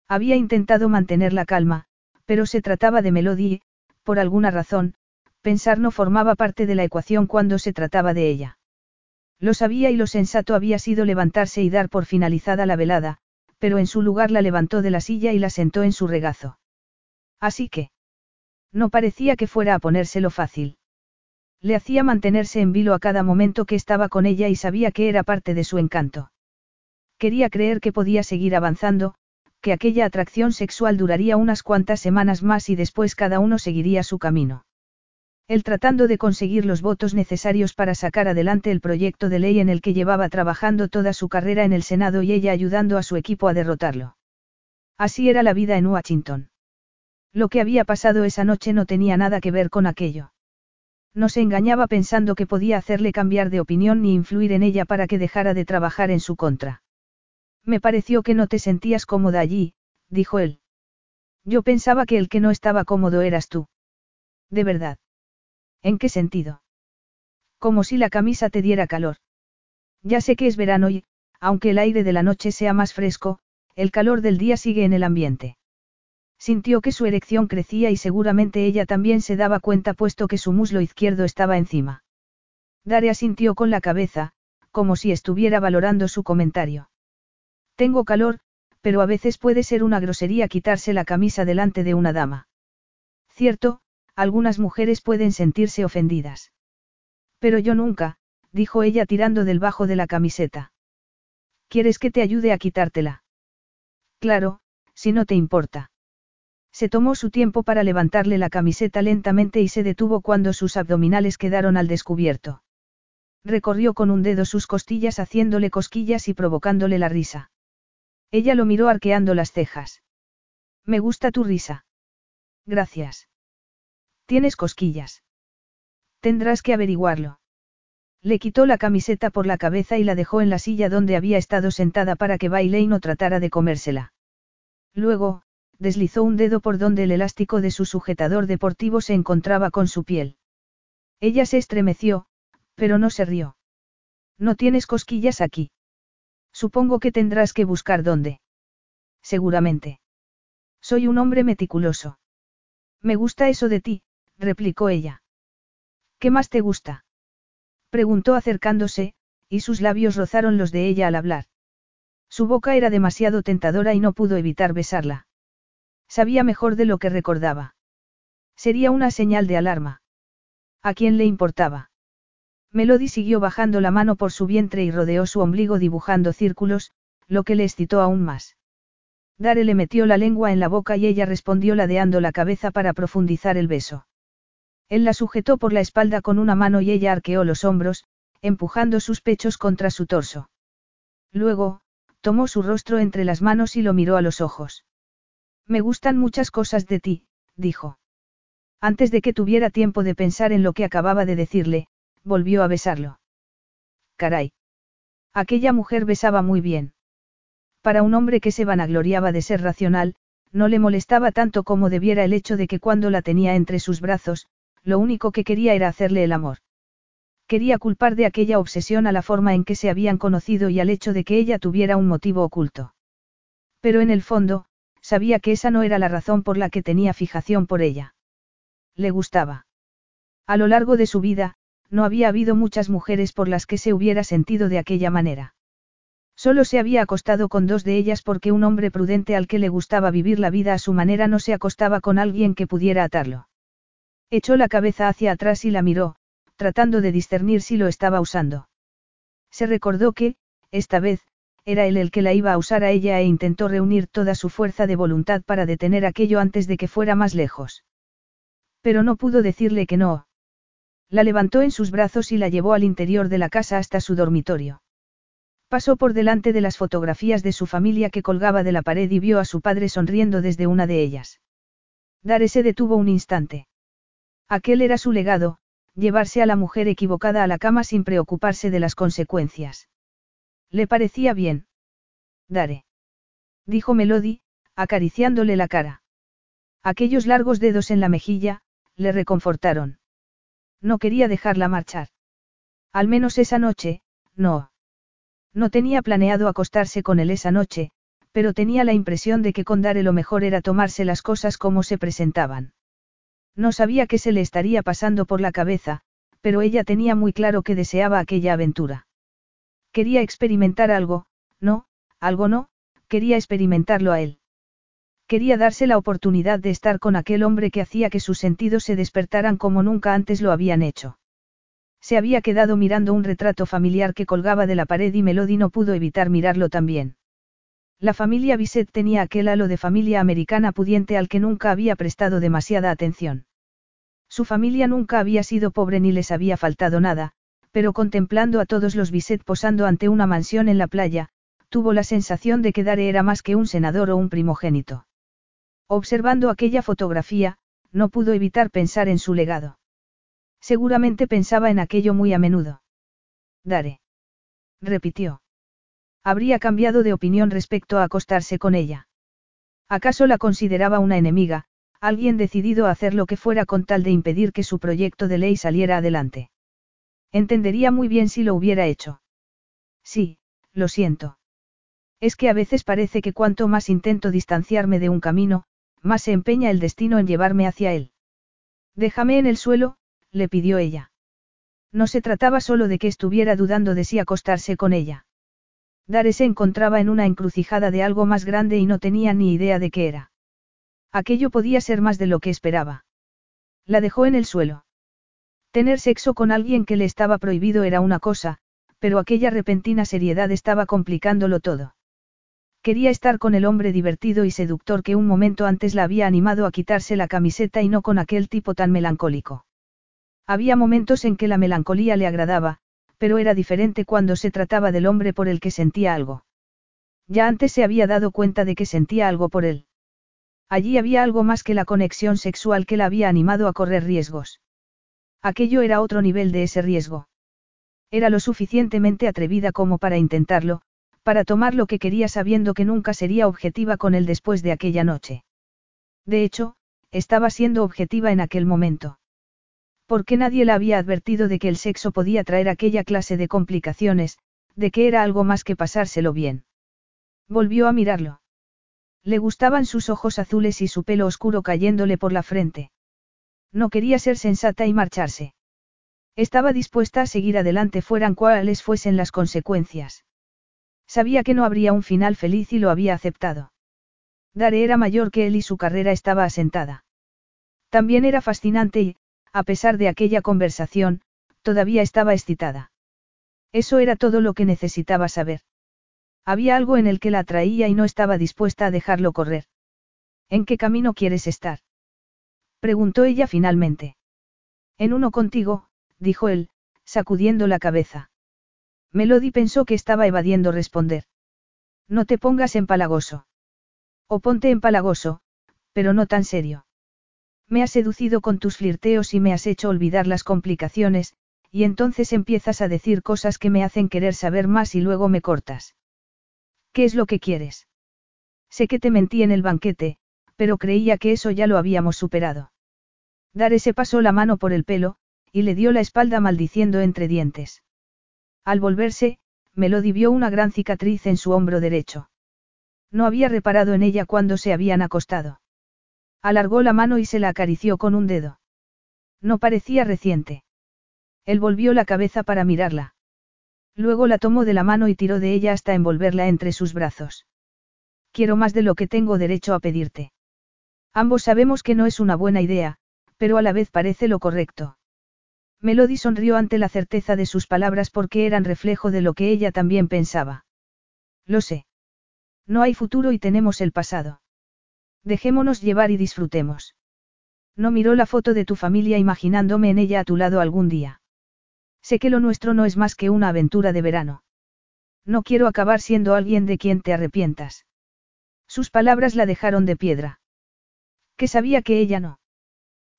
Había intentado mantener la calma, pero se trataba de Melody y, por alguna razón, pensar no formaba parte de la ecuación cuando se trataba de ella. Lo sabía y lo sensato había sido levantarse y dar por finalizada la velada, pero en su lugar la levantó de la silla y la sentó en su regazo. Así que. No parecía que fuera a ponérselo fácil. Le hacía mantenerse en vilo a cada momento que estaba con ella y sabía que era parte de su encanto. Quería creer que podía seguir avanzando, que aquella atracción sexual duraría unas cuantas semanas más y después cada uno seguiría su camino. Él tratando de conseguir los votos necesarios para sacar adelante el proyecto de ley en el que llevaba trabajando toda su carrera en el Senado y ella ayudando a su equipo a derrotarlo. Así era la vida en Washington. Lo que había pasado esa noche no tenía nada que ver con aquello. No se engañaba pensando que podía hacerle cambiar de opinión ni influir en ella para que dejara de trabajar en su contra. Me pareció que no te sentías cómoda allí, dijo él. Yo pensaba que el que no estaba cómodo eras tú. De verdad. ¿En qué sentido? Como si la camisa te diera calor. Ya sé que es verano y, aunque el aire de la noche sea más fresco, el calor del día sigue en el ambiente. Sintió que su erección crecía y seguramente ella también se daba cuenta puesto que su muslo izquierdo estaba encima. Daria sintió con la cabeza, como si estuviera valorando su comentario. Tengo calor, pero a veces puede ser una grosería quitarse la camisa delante de una dama. Cierto, algunas mujeres pueden sentirse ofendidas. Pero yo nunca, dijo ella tirando del bajo de la camiseta. ¿Quieres que te ayude a quitártela? Claro, si no te importa. Se tomó su tiempo para levantarle la camiseta lentamente y se detuvo cuando sus abdominales quedaron al descubierto. Recorrió con un dedo sus costillas haciéndole cosquillas y provocándole la risa. Ella lo miró arqueando las cejas. Me gusta tu risa. Gracias. Tienes cosquillas. Tendrás que averiguarlo. Le quitó la camiseta por la cabeza y la dejó en la silla donde había estado sentada para que Bailey no tratara de comérsela. Luego, deslizó un dedo por donde el elástico de su sujetador deportivo se encontraba con su piel. Ella se estremeció, pero no se rió. No tienes cosquillas aquí. Supongo que tendrás que buscar dónde. Seguramente. Soy un hombre meticuloso. Me gusta eso de ti, replicó ella. ¿Qué más te gusta? Preguntó acercándose, y sus labios rozaron los de ella al hablar. Su boca era demasiado tentadora y no pudo evitar besarla. Sabía mejor de lo que recordaba. Sería una señal de alarma. ¿A quién le importaba? Melody siguió bajando la mano por su vientre y rodeó su ombligo dibujando círculos, lo que le excitó aún más. Dare le metió la lengua en la boca y ella respondió ladeando la cabeza para profundizar el beso. Él la sujetó por la espalda con una mano y ella arqueó los hombros, empujando sus pechos contra su torso. Luego, tomó su rostro entre las manos y lo miró a los ojos. Me gustan muchas cosas de ti, dijo. Antes de que tuviera tiempo de pensar en lo que acababa de decirle, volvió a besarlo. Caray. Aquella mujer besaba muy bien. Para un hombre que se vanagloriaba de ser racional, no le molestaba tanto como debiera el hecho de que cuando la tenía entre sus brazos, lo único que quería era hacerle el amor. Quería culpar de aquella obsesión a la forma en que se habían conocido y al hecho de que ella tuviera un motivo oculto. Pero en el fondo, sabía que esa no era la razón por la que tenía fijación por ella. Le gustaba. A lo largo de su vida, no había habido muchas mujeres por las que se hubiera sentido de aquella manera. Solo se había acostado con dos de ellas porque un hombre prudente al que le gustaba vivir la vida a su manera no se acostaba con alguien que pudiera atarlo. Echó la cabeza hacia atrás y la miró, tratando de discernir si lo estaba usando. Se recordó que, esta vez, era él el que la iba a usar a ella e intentó reunir toda su fuerza de voluntad para detener aquello antes de que fuera más lejos. Pero no pudo decirle que no. La levantó en sus brazos y la llevó al interior de la casa hasta su dormitorio. Pasó por delante de las fotografías de su familia que colgaba de la pared y vio a su padre sonriendo desde una de ellas. Dare se detuvo un instante. Aquel era su legado, llevarse a la mujer equivocada a la cama sin preocuparse de las consecuencias. Le parecía bien. Dare. Dijo Melody, acariciándole la cara. Aquellos largos dedos en la mejilla, le reconfortaron. No quería dejarla marchar. Al menos esa noche, no. No tenía planeado acostarse con él esa noche, pero tenía la impresión de que con Dare lo mejor era tomarse las cosas como se presentaban. No sabía qué se le estaría pasando por la cabeza, pero ella tenía muy claro que deseaba aquella aventura. Quería experimentar algo, no, algo no, quería experimentarlo a él. Quería darse la oportunidad de estar con aquel hombre que hacía que sus sentidos se despertaran como nunca antes lo habían hecho. Se había quedado mirando un retrato familiar que colgaba de la pared y Melody no pudo evitar mirarlo también. La familia Bisset tenía aquel halo de familia americana pudiente al que nunca había prestado demasiada atención. Su familia nunca había sido pobre ni les había faltado nada, pero contemplando a todos los Bisset posando ante una mansión en la playa, tuvo la sensación de que Dare era más que un senador o un primogénito. Observando aquella fotografía, no pudo evitar pensar en su legado. Seguramente pensaba en aquello muy a menudo. Dare. Repitió. Habría cambiado de opinión respecto a acostarse con ella. ¿Acaso la consideraba una enemiga, alguien decidido a hacer lo que fuera con tal de impedir que su proyecto de ley saliera adelante. Entendería muy bien si lo hubiera hecho. Sí, lo siento. Es que a veces parece que cuanto más intento distanciarme de un camino, más se empeña el destino en llevarme hacia él. Déjame en el suelo, le pidió ella. No se trataba solo de que estuviera dudando de si acostarse con ella. Dare se encontraba en una encrucijada de algo más grande y no tenía ni idea de qué era. Aquello podía ser más de lo que esperaba. La dejó en el suelo. Tener sexo con alguien que le estaba prohibido era una cosa, pero aquella repentina seriedad estaba complicándolo todo. Quería estar con el hombre divertido y seductor que un momento antes la había animado a quitarse la camiseta y no con aquel tipo tan melancólico. Había momentos en que la melancolía le agradaba, pero era diferente cuando se trataba del hombre por el que sentía algo. Ya antes se había dado cuenta de que sentía algo por él. Allí había algo más que la conexión sexual que la había animado a correr riesgos. Aquello era otro nivel de ese riesgo. Era lo suficientemente atrevida como para intentarlo, para tomar lo que quería sabiendo que nunca sería objetiva con él después de aquella noche. De hecho, estaba siendo objetiva en aquel momento. Porque nadie la había advertido de que el sexo podía traer aquella clase de complicaciones, de que era algo más que pasárselo bien. Volvió a mirarlo. Le gustaban sus ojos azules y su pelo oscuro cayéndole por la frente. No quería ser sensata y marcharse. Estaba dispuesta a seguir adelante fueran cuales fuesen las consecuencias. Sabía que no habría un final feliz y lo había aceptado. Dare era mayor que él y su carrera estaba asentada. También era fascinante y, a pesar de aquella conversación, todavía estaba excitada. Eso era todo lo que necesitaba saber. Había algo en el que la atraía y no estaba dispuesta a dejarlo correr. ¿En qué camino quieres estar? preguntó ella finalmente. En uno contigo, dijo él, sacudiendo la cabeza. Melody pensó que estaba evadiendo responder. No te pongas empalagoso. O ponte empalagoso, pero no tan serio. Me has seducido con tus flirteos y me has hecho olvidar las complicaciones, y entonces empiezas a decir cosas que me hacen querer saber más y luego me cortas. ¿Qué es lo que quieres? Sé que te mentí en el banquete, pero creía que eso ya lo habíamos superado. Dare se pasó la mano por el pelo, y le dio la espalda maldiciendo entre dientes. Al volverse, Melody vio una gran cicatriz en su hombro derecho. No había reparado en ella cuando se habían acostado. Alargó la mano y se la acarició con un dedo. No parecía reciente. Él volvió la cabeza para mirarla. Luego la tomó de la mano y tiró de ella hasta envolverla entre sus brazos. Quiero más de lo que tengo derecho a pedirte. Ambos sabemos que no es una buena idea, pero a la vez parece lo correcto. Melody sonrió ante la certeza de sus palabras porque eran reflejo de lo que ella también pensaba. Lo sé. No hay futuro y tenemos el pasado. Dejémonos llevar y disfrutemos. No miró la foto de tu familia imaginándome en ella a tu lado algún día. Sé que lo nuestro no es más que una aventura de verano. No quiero acabar siendo alguien de quien te arrepientas. Sus palabras la dejaron de piedra. Que sabía que ella no.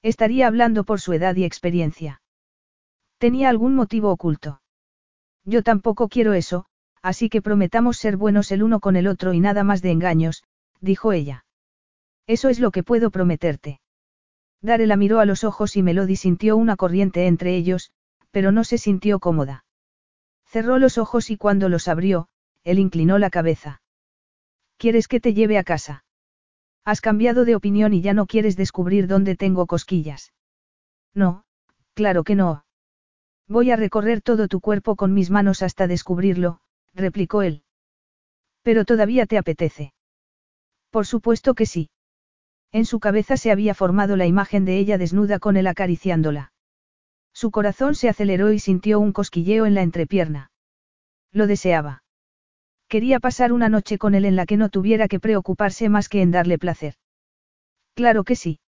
Estaría hablando por su edad y experiencia. Tenía algún motivo oculto. Yo tampoco quiero eso, así que prometamos ser buenos el uno con el otro y nada más de engaños, dijo ella. Eso es lo que puedo prometerte. Dare la miró a los ojos y Melody sintió una corriente entre ellos, pero no se sintió cómoda. Cerró los ojos y cuando los abrió, él inclinó la cabeza. ¿Quieres que te lleve a casa? Has cambiado de opinión y ya no quieres descubrir dónde tengo cosquillas. No, claro que no. Voy a recorrer todo tu cuerpo con mis manos hasta descubrirlo, replicó él. Pero todavía te apetece. Por supuesto que sí. En su cabeza se había formado la imagen de ella desnuda con él acariciándola. Su corazón se aceleró y sintió un cosquilleo en la entrepierna. Lo deseaba. Quería pasar una noche con él en la que no tuviera que preocuparse más que en darle placer. Claro que sí.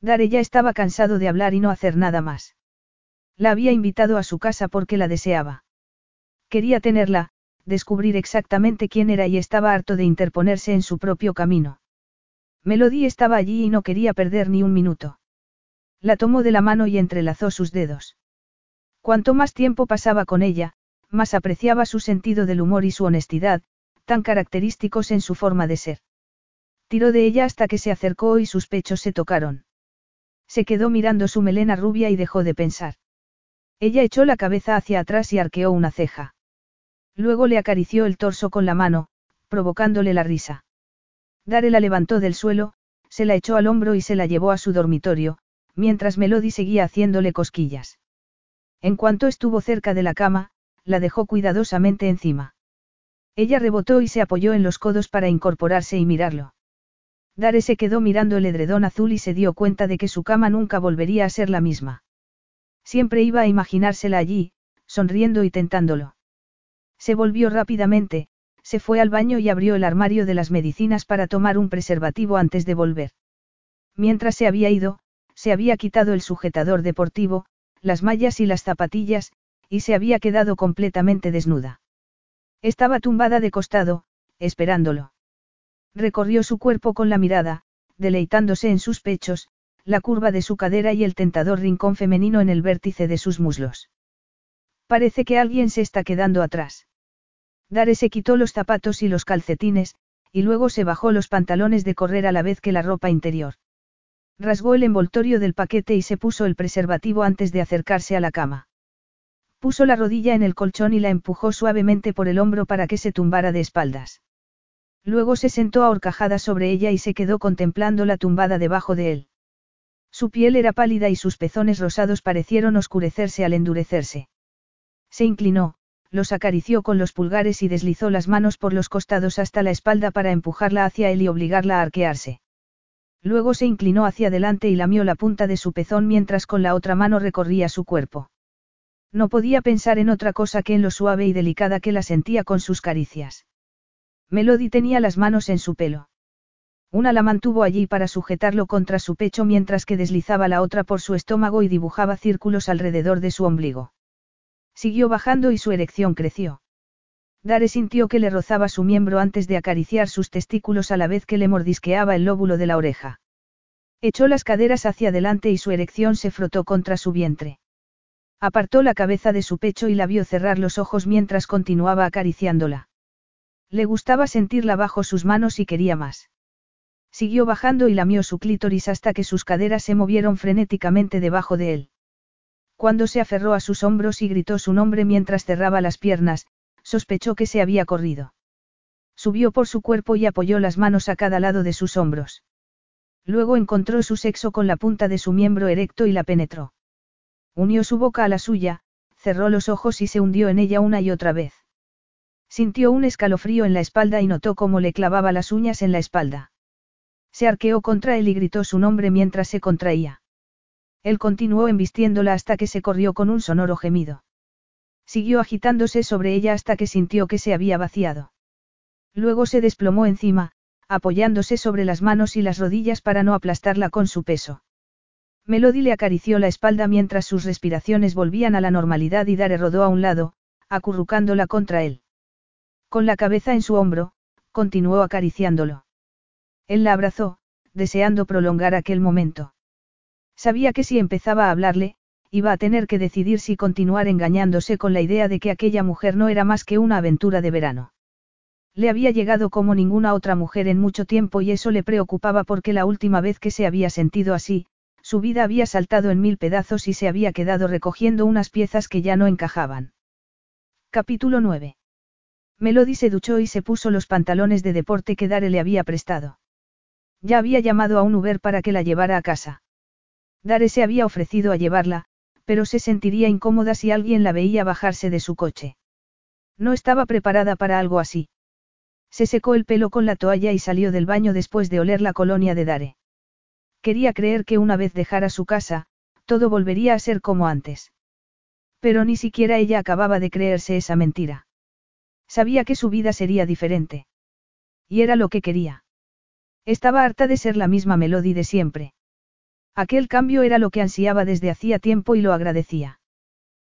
Dare ya estaba cansado de hablar y no hacer nada más. La había invitado a su casa porque la deseaba. Quería tenerla, descubrir exactamente quién era y estaba harto de interponerse en su propio camino. Melody estaba allí y no quería perder ni un minuto. La tomó de la mano y entrelazó sus dedos. Cuanto más tiempo pasaba con ella, más apreciaba su sentido del humor y su honestidad, tan característicos en su forma de ser. Tiró de ella hasta que se acercó y sus pechos se tocaron. Se quedó mirando su melena rubia y dejó de pensar. Ella echó la cabeza hacia atrás y arqueó una ceja. Luego le acarició el torso con la mano, provocándole la risa. Dare la levantó del suelo, se la echó al hombro y se la llevó a su dormitorio, mientras Melody seguía haciéndole cosquillas. En cuanto estuvo cerca de la cama, la dejó cuidadosamente encima. Ella rebotó y se apoyó en los codos para incorporarse y mirarlo. Dare se quedó mirando el edredón azul y se dio cuenta de que su cama nunca volvería a ser la misma. Siempre iba a imaginársela allí, sonriendo y tentándolo. Se volvió rápidamente, se fue al baño y abrió el armario de las medicinas para tomar un preservativo antes de volver. Mientras se había ido, se había quitado el sujetador deportivo, las mallas y las zapatillas, y se había quedado completamente desnuda. Estaba tumbada de costado, esperándolo. Recorrió su cuerpo con la mirada, deleitándose en sus pechos, la curva de su cadera y el tentador rincón femenino en el vértice de sus muslos. Parece que alguien se está quedando atrás. Dare se quitó los zapatos y los calcetines, y luego se bajó los pantalones de correr a la vez que la ropa interior. Rasgó el envoltorio del paquete y se puso el preservativo antes de acercarse a la cama. Puso la rodilla en el colchón y la empujó suavemente por el hombro para que se tumbara de espaldas. Luego se sentó ahorcajada sobre ella y se quedó contemplando la tumbada debajo de él. Su piel era pálida y sus pezones rosados parecieron oscurecerse al endurecerse. Se inclinó, los acarició con los pulgares y deslizó las manos por los costados hasta la espalda para empujarla hacia él y obligarla a arquearse. Luego se inclinó hacia adelante y lamió la punta de su pezón mientras con la otra mano recorría su cuerpo. No podía pensar en otra cosa que en lo suave y delicada que la sentía con sus caricias. Melody tenía las manos en su pelo. Una la mantuvo allí para sujetarlo contra su pecho mientras que deslizaba la otra por su estómago y dibujaba círculos alrededor de su ombligo. Siguió bajando y su erección creció. Dare sintió que le rozaba su miembro antes de acariciar sus testículos a la vez que le mordisqueaba el lóbulo de la oreja. Echó las caderas hacia adelante y su erección se frotó contra su vientre. Apartó la cabeza de su pecho y la vio cerrar los ojos mientras continuaba acariciándola. Le gustaba sentirla bajo sus manos y quería más. Siguió bajando y lamió su clítoris hasta que sus caderas se movieron frenéticamente debajo de él. Cuando se aferró a sus hombros y gritó su nombre mientras cerraba las piernas, sospechó que se había corrido. Subió por su cuerpo y apoyó las manos a cada lado de sus hombros. Luego encontró su sexo con la punta de su miembro erecto y la penetró. Unió su boca a la suya, cerró los ojos y se hundió en ella una y otra vez. Sintió un escalofrío en la espalda y notó cómo le clavaba las uñas en la espalda. Se arqueó contra él y gritó su nombre mientras se contraía. Él continuó embistiéndola hasta que se corrió con un sonoro gemido. Siguió agitándose sobre ella hasta que sintió que se había vaciado. Luego se desplomó encima, apoyándose sobre las manos y las rodillas para no aplastarla con su peso. Melody le acarició la espalda mientras sus respiraciones volvían a la normalidad y Dare rodó a un lado, acurrucándola contra él. Con la cabeza en su hombro, continuó acariciándolo. Él la abrazó, deseando prolongar aquel momento. Sabía que si empezaba a hablarle, iba a tener que decidir si continuar engañándose con la idea de que aquella mujer no era más que una aventura de verano. Le había llegado como ninguna otra mujer en mucho tiempo y eso le preocupaba porque la última vez que se había sentido así, su vida había saltado en mil pedazos y se había quedado recogiendo unas piezas que ya no encajaban. Capítulo 9. Melody se duchó y se puso los pantalones de deporte que Dare le había prestado. Ya había llamado a un Uber para que la llevara a casa. Dare se había ofrecido a llevarla, pero se sentiría incómoda si alguien la veía bajarse de su coche. No estaba preparada para algo así. Se secó el pelo con la toalla y salió del baño después de oler la colonia de Dare. Quería creer que una vez dejara su casa, todo volvería a ser como antes. Pero ni siquiera ella acababa de creerse esa mentira. Sabía que su vida sería diferente. Y era lo que quería. Estaba harta de ser la misma Melody de siempre. Aquel cambio era lo que ansiaba desde hacía tiempo y lo agradecía.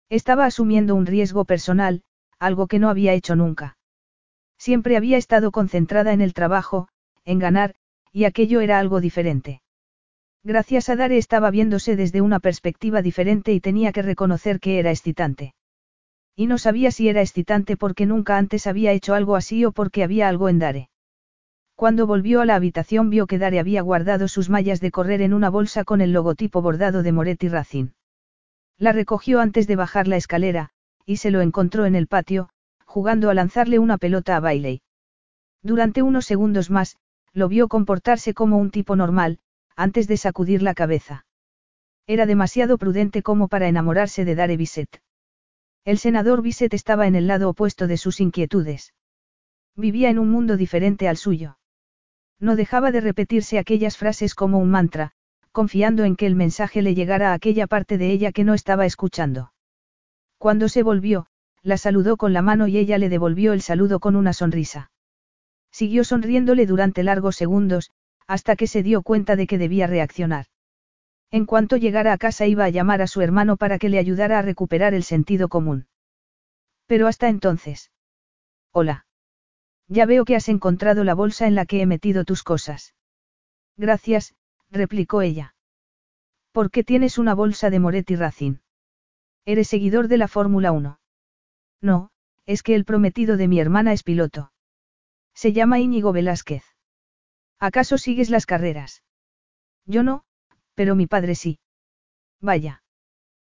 Estaba asumiendo un riesgo personal, algo que no había hecho nunca. Siempre había estado concentrada en el trabajo, en ganar, y aquello era algo diferente. Gracias a Dare estaba viéndose desde una perspectiva diferente y tenía que reconocer que era excitante. Y no sabía si era excitante porque nunca antes había hecho algo así o porque había algo en Dare. Cuando volvió a la habitación vio que Dare había guardado sus mallas de correr en una bolsa con el logotipo bordado de Moretti Racing. La recogió antes de bajar la escalera, y se lo encontró en el patio, jugando a lanzarle una pelota a Bailey. Durante unos segundos más, lo vio comportarse como un tipo normal, antes de sacudir la cabeza. Era demasiado prudente como para enamorarse de Dare Bisset. El senador Bisset estaba en el lado opuesto de sus inquietudes. Vivía en un mundo diferente al suyo. No dejaba de repetirse aquellas frases como un mantra, confiando en que el mensaje le llegara a aquella parte de ella que no estaba escuchando. Cuando se volvió, la saludó con la mano y ella le devolvió el saludo con una sonrisa. Siguió sonriéndole durante largos segundos, hasta que se dio cuenta de que debía reaccionar. En cuanto llegara a casa iba a llamar a su hermano para que le ayudara a recuperar el sentido común. Pero hasta entonces. Hola. Ya veo que has encontrado la bolsa en la que he metido tus cosas. Gracias, replicó ella. ¿Por qué tienes una bolsa de Moretti Racing? ¿Eres seguidor de la Fórmula 1? No, es que el prometido de mi hermana es piloto. Se llama Íñigo Velázquez. ¿Acaso sigues las carreras? Yo no, pero mi padre sí. Vaya.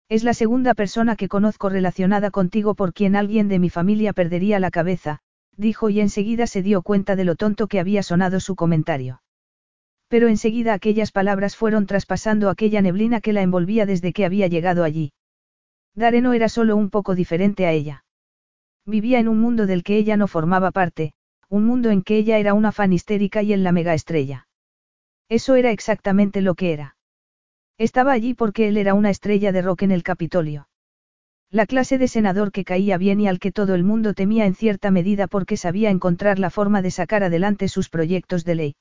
Es la segunda persona que conozco relacionada contigo por quien alguien de mi familia perdería la cabeza, dijo y enseguida se dio cuenta de lo tonto que había sonado su comentario. Pero enseguida aquellas palabras fueron traspasando aquella neblina que la envolvía desde que había llegado allí. Dare no era solo un poco diferente a ella. Vivía en un mundo del que ella no formaba parte, un mundo en que ella era una fan histérica y en la mega estrella. Eso era exactamente lo que era. Estaba allí porque él era una estrella de rock en el Capitolio. La clase de senador que caía bien y al que todo el mundo temía en cierta medida porque sabía encontrar la forma de sacar adelante sus proyectos de ley.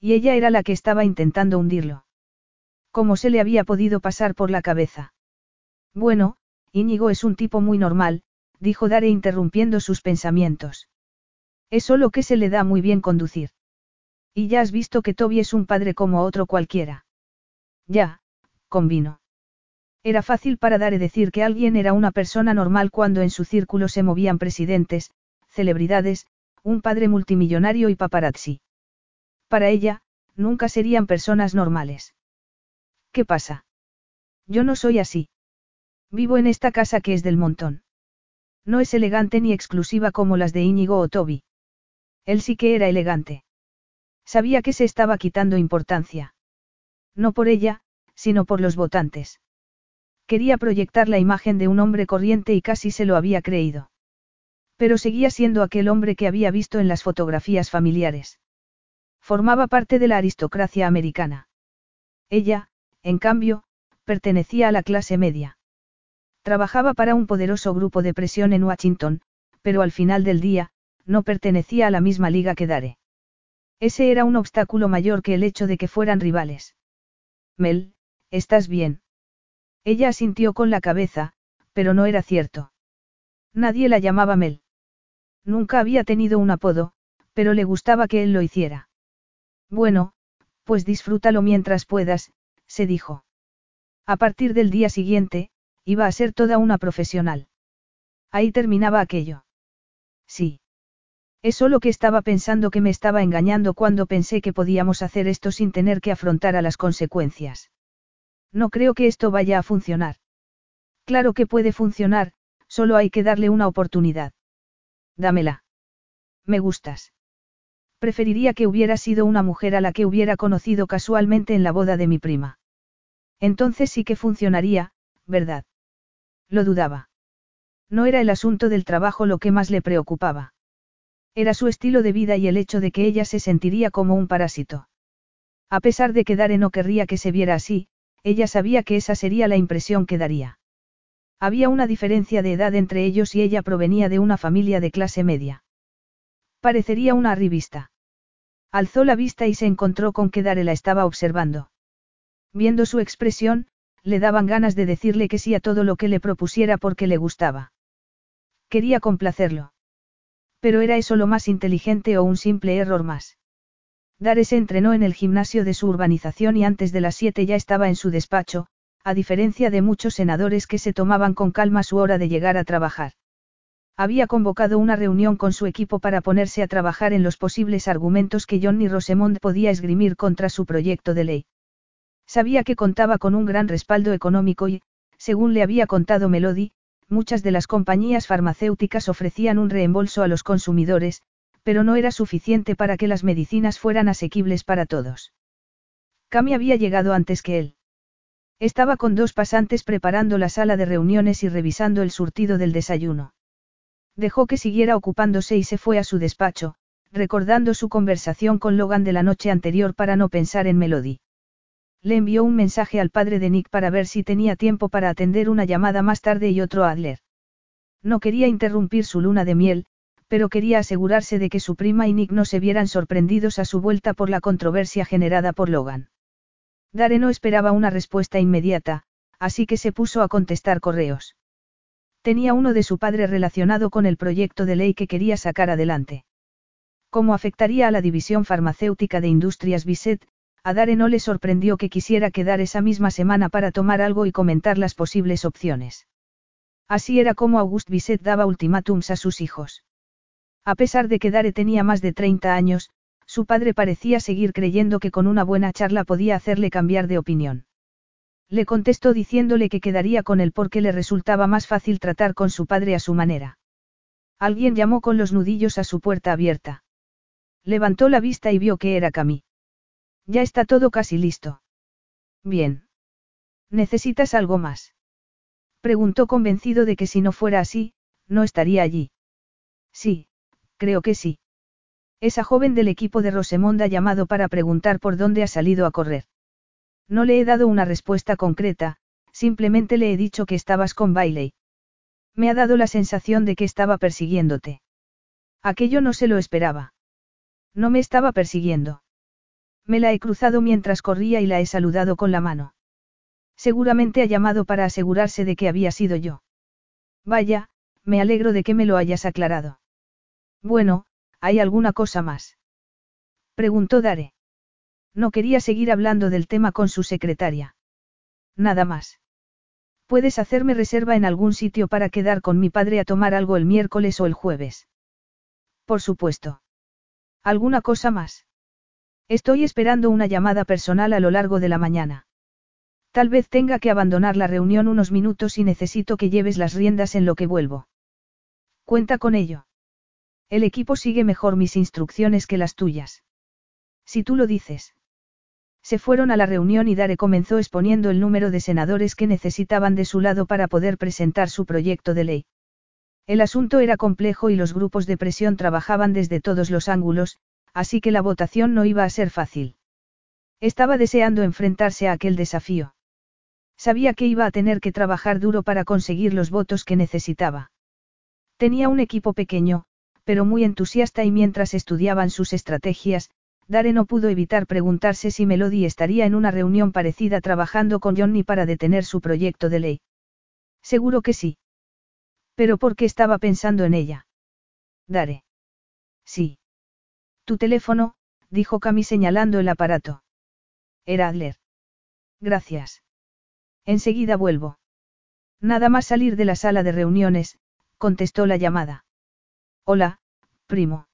Y ella era la que estaba intentando hundirlo. ¿Cómo se le había podido pasar por la cabeza? Bueno, Íñigo es un tipo muy normal, dijo Dare interrumpiendo sus pensamientos. Es solo que se le da muy bien conducir. Y ya has visto que Toby es un padre como otro cualquiera. Ya, convino. Era fácil para Dare decir que alguien era una persona normal cuando en su círculo se movían presidentes, celebridades, un padre multimillonario y paparazzi. Para ella, nunca serían personas normales. ¿Qué pasa? Yo no soy así. Vivo en esta casa que es del montón. No es elegante ni exclusiva como las de Íñigo o Toby. Él sí que era elegante. Sabía que se estaba quitando importancia. No por ella, sino por los votantes. Quería proyectar la imagen de un hombre corriente y casi se lo había creído. Pero seguía siendo aquel hombre que había visto en las fotografías familiares. Formaba parte de la aristocracia americana. Ella, en cambio, pertenecía a la clase media. Trabajaba para un poderoso grupo de presión en Washington, pero al final del día, no pertenecía a la misma liga que Dare. Ese era un obstáculo mayor que el hecho de que fueran rivales. Mel, ¿estás bien? Ella asintió con la cabeza, pero no era cierto. Nadie la llamaba Mel. Nunca había tenido un apodo, pero le gustaba que él lo hiciera. Bueno, pues disfrútalo mientras puedas, se dijo. A partir del día siguiente, iba a ser toda una profesional. Ahí terminaba aquello. Sí. Es solo que estaba pensando que me estaba engañando cuando pensé que podíamos hacer esto sin tener que afrontar a las consecuencias. No creo que esto vaya a funcionar. Claro que puede funcionar, solo hay que darle una oportunidad. Dámela. Me gustas. Preferiría que hubiera sido una mujer a la que hubiera conocido casualmente en la boda de mi prima. Entonces sí que funcionaría, ¿verdad? Lo dudaba. No era el asunto del trabajo lo que más le preocupaba. Era su estilo de vida y el hecho de que ella se sentiría como un parásito. A pesar de que Dare no querría que se viera así, ella sabía que esa sería la impresión que daría. Había una diferencia de edad entre ellos y ella provenía de una familia de clase media. Parecería una revista. Alzó la vista y se encontró con que Dare la estaba observando. Viendo su expresión, le daban ganas de decirle que sí a todo lo que le propusiera porque le gustaba. Quería complacerlo. Pero era eso lo más inteligente o un simple error más. Dare se entrenó en el gimnasio de su urbanización y antes de las siete ya estaba en su despacho, a diferencia de muchos senadores que se tomaban con calma su hora de llegar a trabajar. Había convocado una reunión con su equipo para ponerse a trabajar en los posibles argumentos que Johnny Rosemond podía esgrimir contra su proyecto de ley. Sabía que contaba con un gran respaldo económico y, según le había contado Melody, muchas de las compañías farmacéuticas ofrecían un reembolso a los consumidores, pero no era suficiente para que las medicinas fueran asequibles para todos. Cami había llegado antes que él. Estaba con dos pasantes preparando la sala de reuniones y revisando el surtido del desayuno. Dejó que siguiera ocupándose y se fue a su despacho, recordando su conversación con Logan de la noche anterior para no pensar en Melody. Le envió un mensaje al padre de Nick para ver si tenía tiempo para atender una llamada más tarde y otro a Adler. No quería interrumpir su luna de miel, pero quería asegurarse de que su prima y Nick no se vieran sorprendidos a su vuelta por la controversia generada por Logan. Dare no esperaba una respuesta inmediata, así que se puso a contestar correos. Tenía uno de su padre relacionado con el proyecto de ley que quería sacar adelante. ¿Cómo afectaría a la división farmacéutica de Industrias Bisset, a Dare no le sorprendió que quisiera quedar esa misma semana para tomar algo y comentar las posibles opciones. Así era como Auguste Bisset daba ultimátums a sus hijos. A pesar de que Dare tenía más de 30 años, su padre parecía seguir creyendo que con una buena charla podía hacerle cambiar de opinión. Le contestó diciéndole que quedaría con él porque le resultaba más fácil tratar con su padre a su manera. Alguien llamó con los nudillos a su puerta abierta. Levantó la vista y vio que era Camille. Ya está todo casi listo. Bien. ¿Necesitas algo más? Preguntó convencido de que si no fuera así, no estaría allí. Sí, creo que sí. Esa joven del equipo de Rosemond ha llamado para preguntar por dónde ha salido a correr. No le he dado una respuesta concreta, simplemente le he dicho que estabas con Bailey. Me ha dado la sensación de que estaba persiguiéndote. Aquello no se lo esperaba. No me estaba persiguiendo. Me la he cruzado mientras corría y la he saludado con la mano. Seguramente ha llamado para asegurarse de que había sido yo. Vaya, me alegro de que me lo hayas aclarado. Bueno, ¿hay alguna cosa más? Preguntó Dare. No quería seguir hablando del tema con su secretaria. Nada más. Puedes hacerme reserva en algún sitio para quedar con mi padre a tomar algo el miércoles o el jueves. Por supuesto. ¿Alguna cosa más? Estoy esperando una llamada personal a lo largo de la mañana. Tal vez tenga que abandonar la reunión unos minutos y necesito que lleves las riendas en lo que vuelvo. Cuenta con ello. El equipo sigue mejor mis instrucciones que las tuyas. Si tú lo dices. Se fueron a la reunión y Dare comenzó exponiendo el número de senadores que necesitaban de su lado para poder presentar su proyecto de ley. El asunto era complejo y los grupos de presión trabajaban desde todos los ángulos, así que la votación no iba a ser fácil. Estaba deseando enfrentarse a aquel desafío. Sabía que iba a tener que trabajar duro para conseguir los votos que necesitaba. Tenía un equipo pequeño, pero muy entusiasta y mientras estudiaban sus estrategias, Dare no pudo evitar preguntarse si Melody estaría en una reunión parecida trabajando con Johnny para detener su proyecto de ley. Seguro que sí. Pero ¿por qué estaba pensando en ella? Dare. Sí. Tu teléfono, dijo Cami señalando el aparato. Era Adler. Gracias. Enseguida vuelvo. Nada más salir de la sala de reuniones, contestó la llamada. Hola, primo.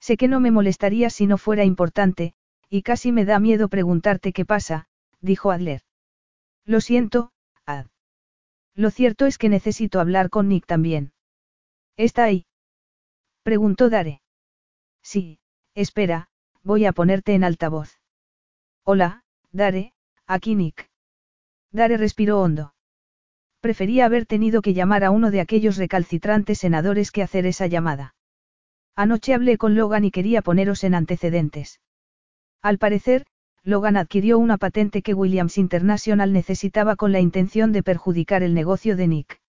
Sé que no me molestaría si no fuera importante, y casi me da miedo preguntarte qué pasa, dijo Adler. Lo siento, Ad. Lo cierto es que necesito hablar con Nick también. ¿Está ahí? Preguntó Dare. Sí, espera, voy a ponerte en altavoz. Hola, Dare, aquí Nick. Dare respiró hondo. Prefería haber tenido que llamar a uno de aquellos recalcitrantes senadores que hacer esa llamada. Anoche hablé con Logan y quería poneros en antecedentes. Al parecer, Logan adquirió una patente que Williams International necesitaba con la intención de perjudicar el negocio de Nick.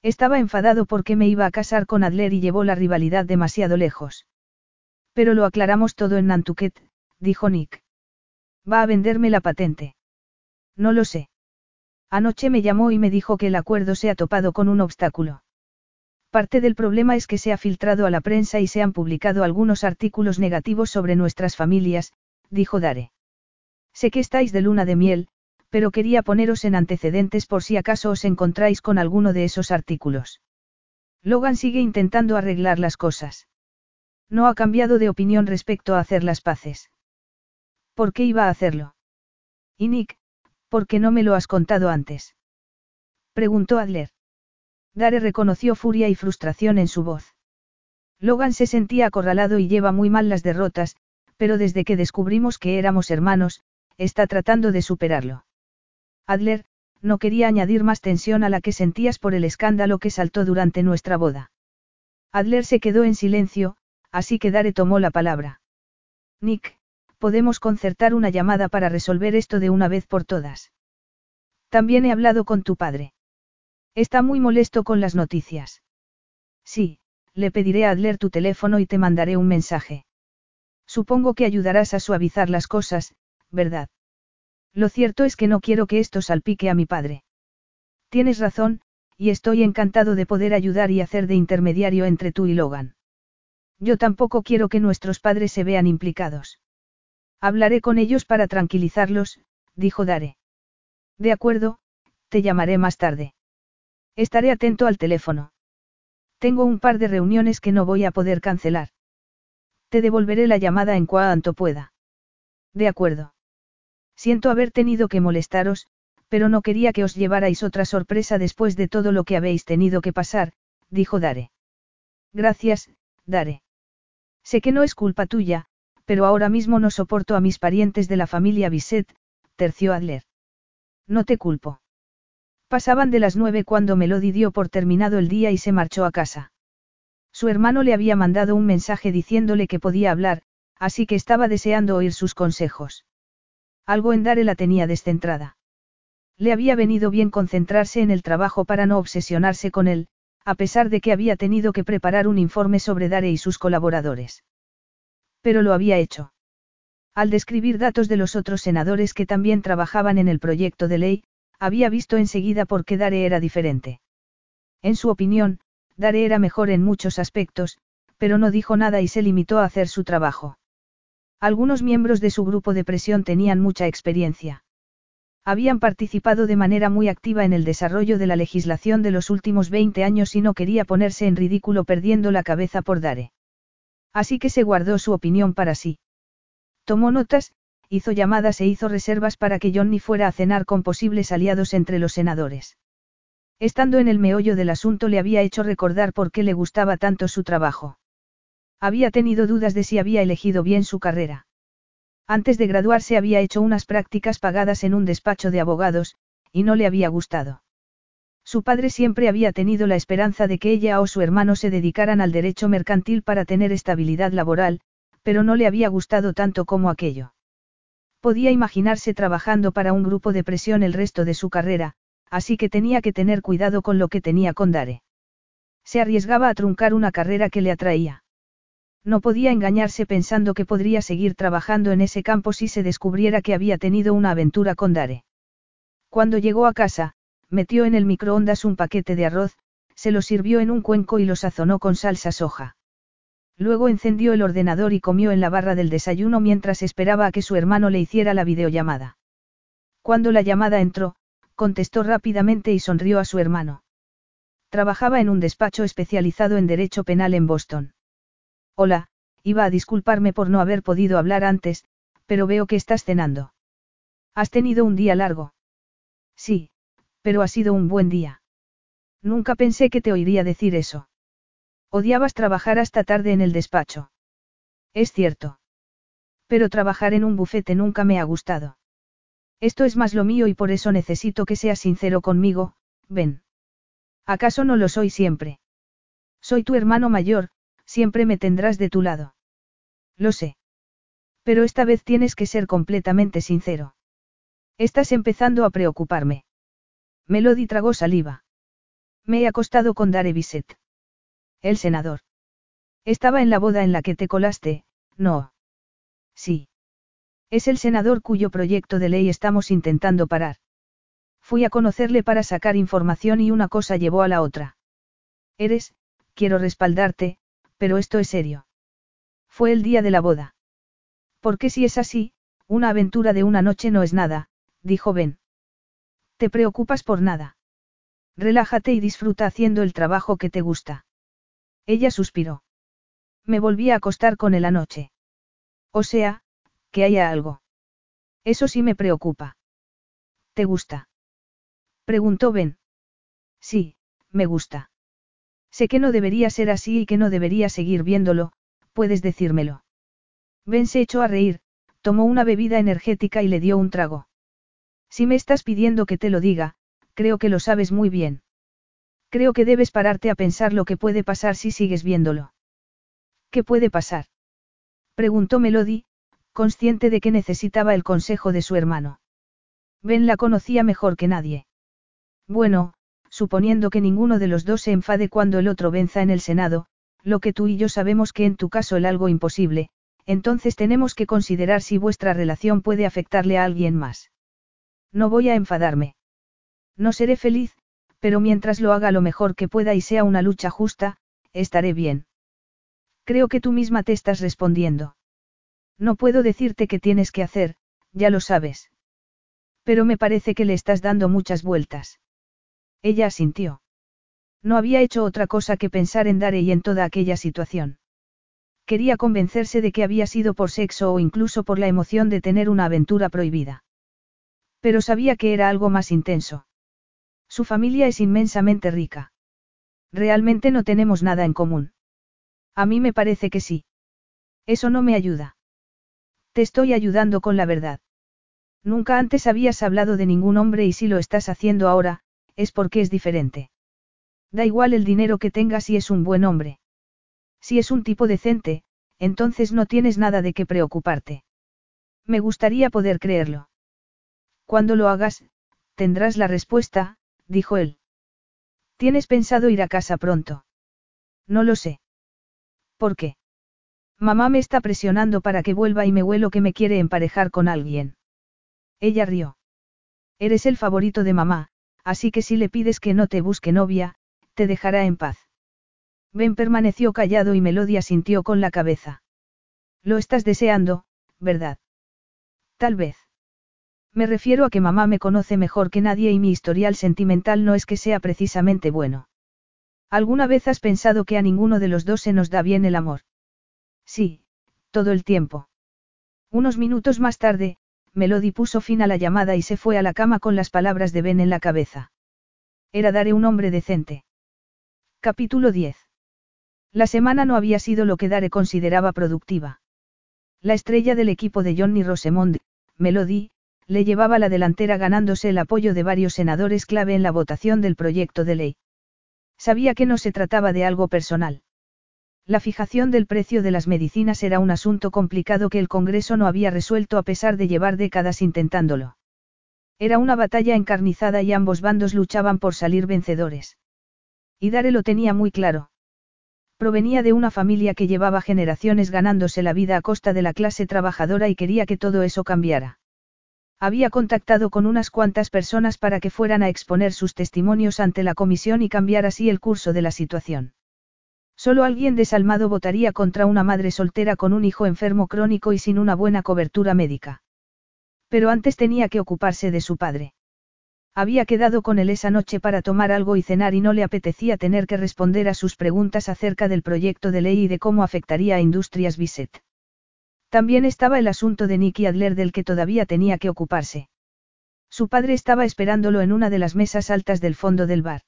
Estaba enfadado porque me iba a casar con Adler y llevó la rivalidad demasiado lejos. Pero lo aclaramos todo en Nantucket, dijo Nick. ¿Va a venderme la patente? No lo sé. Anoche me llamó y me dijo que el acuerdo se ha topado con un obstáculo. Parte del problema es que se ha filtrado a la prensa y se han publicado algunos artículos negativos sobre nuestras familias, dijo Dare. Sé que estáis de luna de miel, pero quería poneros en antecedentes por si acaso os encontráis con alguno de esos artículos. Logan sigue intentando arreglar las cosas. No ha cambiado de opinión respecto a hacer las paces. ¿Por qué iba a hacerlo? Y Nick, ¿por qué no me lo has contado antes? Preguntó Adler. Dare reconoció furia y frustración en su voz. Logan se sentía acorralado y lleva muy mal las derrotas, pero desde que descubrimos que éramos hermanos, está tratando de superarlo. Adler, no quería añadir más tensión a la que sentías por el escándalo que saltó durante nuestra boda. Adler se quedó en silencio, así que Dare tomó la palabra. Nick, podemos concertar una llamada para resolver esto de una vez por todas. También he hablado con tu padre. Está muy molesto con las noticias. Sí, le pediré a Adler tu teléfono y te mandaré un mensaje. Supongo que ayudarás a suavizar las cosas, ¿verdad? Lo cierto es que no quiero que esto salpique a mi padre. Tienes razón, y estoy encantado de poder ayudar y hacer de intermediario entre tú y Logan. Yo tampoco quiero que nuestros padres se vean implicados. Hablaré con ellos para tranquilizarlos, dijo Dare. De acuerdo, te llamaré más tarde. Estaré atento al teléfono. Tengo un par de reuniones que no voy a poder cancelar. Te devolveré la llamada en cuanto pueda. De acuerdo. Siento haber tenido que molestaros, pero no quería que os llevarais otra sorpresa después de todo lo que habéis tenido que pasar, dijo Dare. Gracias, Dare. Sé que no es culpa tuya, pero ahora mismo no soporto a mis parientes de la familia Bisset, terció Adler. No te culpo. Pasaban de las nueve cuando Melody dio por terminado el día y se marchó a casa. Su hermano le había mandado un mensaje diciéndole que podía hablar, así que estaba deseando oír sus consejos. Algo en Dare la tenía descentrada. Le había venido bien concentrarse en el trabajo para no obsesionarse con él, a pesar de que había tenido que preparar un informe sobre Dare y sus colaboradores. Pero lo había hecho. Al describir datos de los otros senadores que también trabajaban en el proyecto de ley, había visto enseguida por qué Dare era diferente. En su opinión, Dare era mejor en muchos aspectos, pero no dijo nada y se limitó a hacer su trabajo. Algunos miembros de su grupo de presión tenían mucha experiencia. Habían participado de manera muy activa en el desarrollo de la legislación de los últimos 20 años y no quería ponerse en ridículo perdiendo la cabeza por Dare. Así que se guardó su opinión para sí. Tomó notas, hizo llamadas e hizo reservas para que Johnny fuera a cenar con posibles aliados entre los senadores. Estando en el meollo del asunto le había hecho recordar por qué le gustaba tanto su trabajo. Había tenido dudas de si había elegido bien su carrera. Antes de graduarse había hecho unas prácticas pagadas en un despacho de abogados, y no le había gustado. Su padre siempre había tenido la esperanza de que ella o su hermano se dedicaran al derecho mercantil para tener estabilidad laboral, pero no le había gustado tanto como aquello. Podía imaginarse trabajando para un grupo de presión el resto de su carrera, así que tenía que tener cuidado con lo que tenía con Dare. Se arriesgaba a truncar una carrera que le atraía. No podía engañarse pensando que podría seguir trabajando en ese campo si se descubriera que había tenido una aventura con Dare. Cuando llegó a casa, metió en el microondas un paquete de arroz, se lo sirvió en un cuenco y lo sazonó con salsa soja. Luego encendió el ordenador y comió en la barra del desayuno mientras esperaba a que su hermano le hiciera la videollamada. Cuando la llamada entró, contestó rápidamente y sonrió a su hermano. Trabajaba en un despacho especializado en derecho penal en Boston. Hola, iba a disculparme por no haber podido hablar antes, pero veo que estás cenando. ¿Has tenido un día largo? Sí, pero ha sido un buen día. Nunca pensé que te oiría decir eso. Odiabas trabajar hasta tarde en el despacho. Es cierto. Pero trabajar en un bufete nunca me ha gustado. Esto es más lo mío y por eso necesito que seas sincero conmigo, ven. ¿Acaso no lo soy siempre? Soy tu hermano mayor, Siempre me tendrás de tu lado. Lo sé. Pero esta vez tienes que ser completamente sincero. Estás empezando a preocuparme. Melody tragó saliva. Me he acostado con Dare Bisset. El senador. Estaba en la boda en la que te colaste, no. Sí. Es el senador cuyo proyecto de ley estamos intentando parar. Fui a conocerle para sacar información y una cosa llevó a la otra. Eres, quiero respaldarte, pero esto es serio. Fue el día de la boda. Porque si es así, una aventura de una noche no es nada, dijo Ben. Te preocupas por nada. Relájate y disfruta haciendo el trabajo que te gusta. Ella suspiró. Me volví a acostar con él anoche. O sea, que haya algo. Eso sí me preocupa. ¿Te gusta? Preguntó Ben. Sí, me gusta. Sé que no debería ser así y que no debería seguir viéndolo, puedes decírmelo. Ben se echó a reír, tomó una bebida energética y le dio un trago. Si me estás pidiendo que te lo diga, creo que lo sabes muy bien. Creo que debes pararte a pensar lo que puede pasar si sigues viéndolo. ¿Qué puede pasar? Preguntó Melody, consciente de que necesitaba el consejo de su hermano. Ben la conocía mejor que nadie. Bueno, suponiendo que ninguno de los dos se enfade cuando el otro venza en el Senado, lo que tú y yo sabemos que en tu caso el algo imposible, entonces tenemos que considerar si vuestra relación puede afectarle a alguien más. No voy a enfadarme. No seré feliz, pero mientras lo haga lo mejor que pueda y sea una lucha justa, estaré bien. Creo que tú misma te estás respondiendo. No puedo decirte qué tienes que hacer, ya lo sabes. Pero me parece que le estás dando muchas vueltas. Ella asintió. No había hecho otra cosa que pensar en Dare y en toda aquella situación. Quería convencerse de que había sido por sexo o incluso por la emoción de tener una aventura prohibida. Pero sabía que era algo más intenso. Su familia es inmensamente rica. Realmente no tenemos nada en común. A mí me parece que sí. Eso no me ayuda. Te estoy ayudando con la verdad. Nunca antes habías hablado de ningún hombre y si lo estás haciendo ahora, es porque es diferente. Da igual el dinero que tenga si es un buen hombre. Si es un tipo decente, entonces no tienes nada de qué preocuparte. Me gustaría poder creerlo. Cuando lo hagas, tendrás la respuesta, dijo él. ¿Tienes pensado ir a casa pronto? No lo sé. ¿Por qué? Mamá me está presionando para que vuelva y me huelo que me quiere emparejar con alguien. Ella rió. Eres el favorito de mamá, así que si le pides que no te busque novia, te dejará en paz. Ben permaneció callado y Melodia sintió con la cabeza. Lo estás deseando, ¿verdad? Tal vez. Me refiero a que mamá me conoce mejor que nadie y mi historial sentimental no es que sea precisamente bueno. ¿Alguna vez has pensado que a ninguno de los dos se nos da bien el amor? Sí, todo el tiempo. Unos minutos más tarde, Melody puso fin a la llamada y se fue a la cama con las palabras de Ben en la cabeza. Era daré un hombre decente. Capítulo 10. La semana no había sido lo que Dare consideraba productiva. La estrella del equipo de Johnny Rosemond, Melody, le llevaba la delantera ganándose el apoyo de varios senadores clave en la votación del proyecto de ley. Sabía que no se trataba de algo personal. La fijación del precio de las medicinas era un asunto complicado que el Congreso no había resuelto a pesar de llevar décadas intentándolo. Era una batalla encarnizada y ambos bandos luchaban por salir vencedores. Y Dare lo tenía muy claro. Provenía de una familia que llevaba generaciones ganándose la vida a costa de la clase trabajadora y quería que todo eso cambiara. Había contactado con unas cuantas personas para que fueran a exponer sus testimonios ante la comisión y cambiar así el curso de la situación. Solo alguien desalmado votaría contra una madre soltera con un hijo enfermo crónico y sin una buena cobertura médica. Pero antes tenía que ocuparse de su padre. Había quedado con él esa noche para tomar algo y cenar y no le apetecía tener que responder a sus preguntas acerca del proyecto de ley y de cómo afectaría a Industrias Bisset. También estaba el asunto de Nicky Adler del que todavía tenía que ocuparse. Su padre estaba esperándolo en una de las mesas altas del fondo del bar.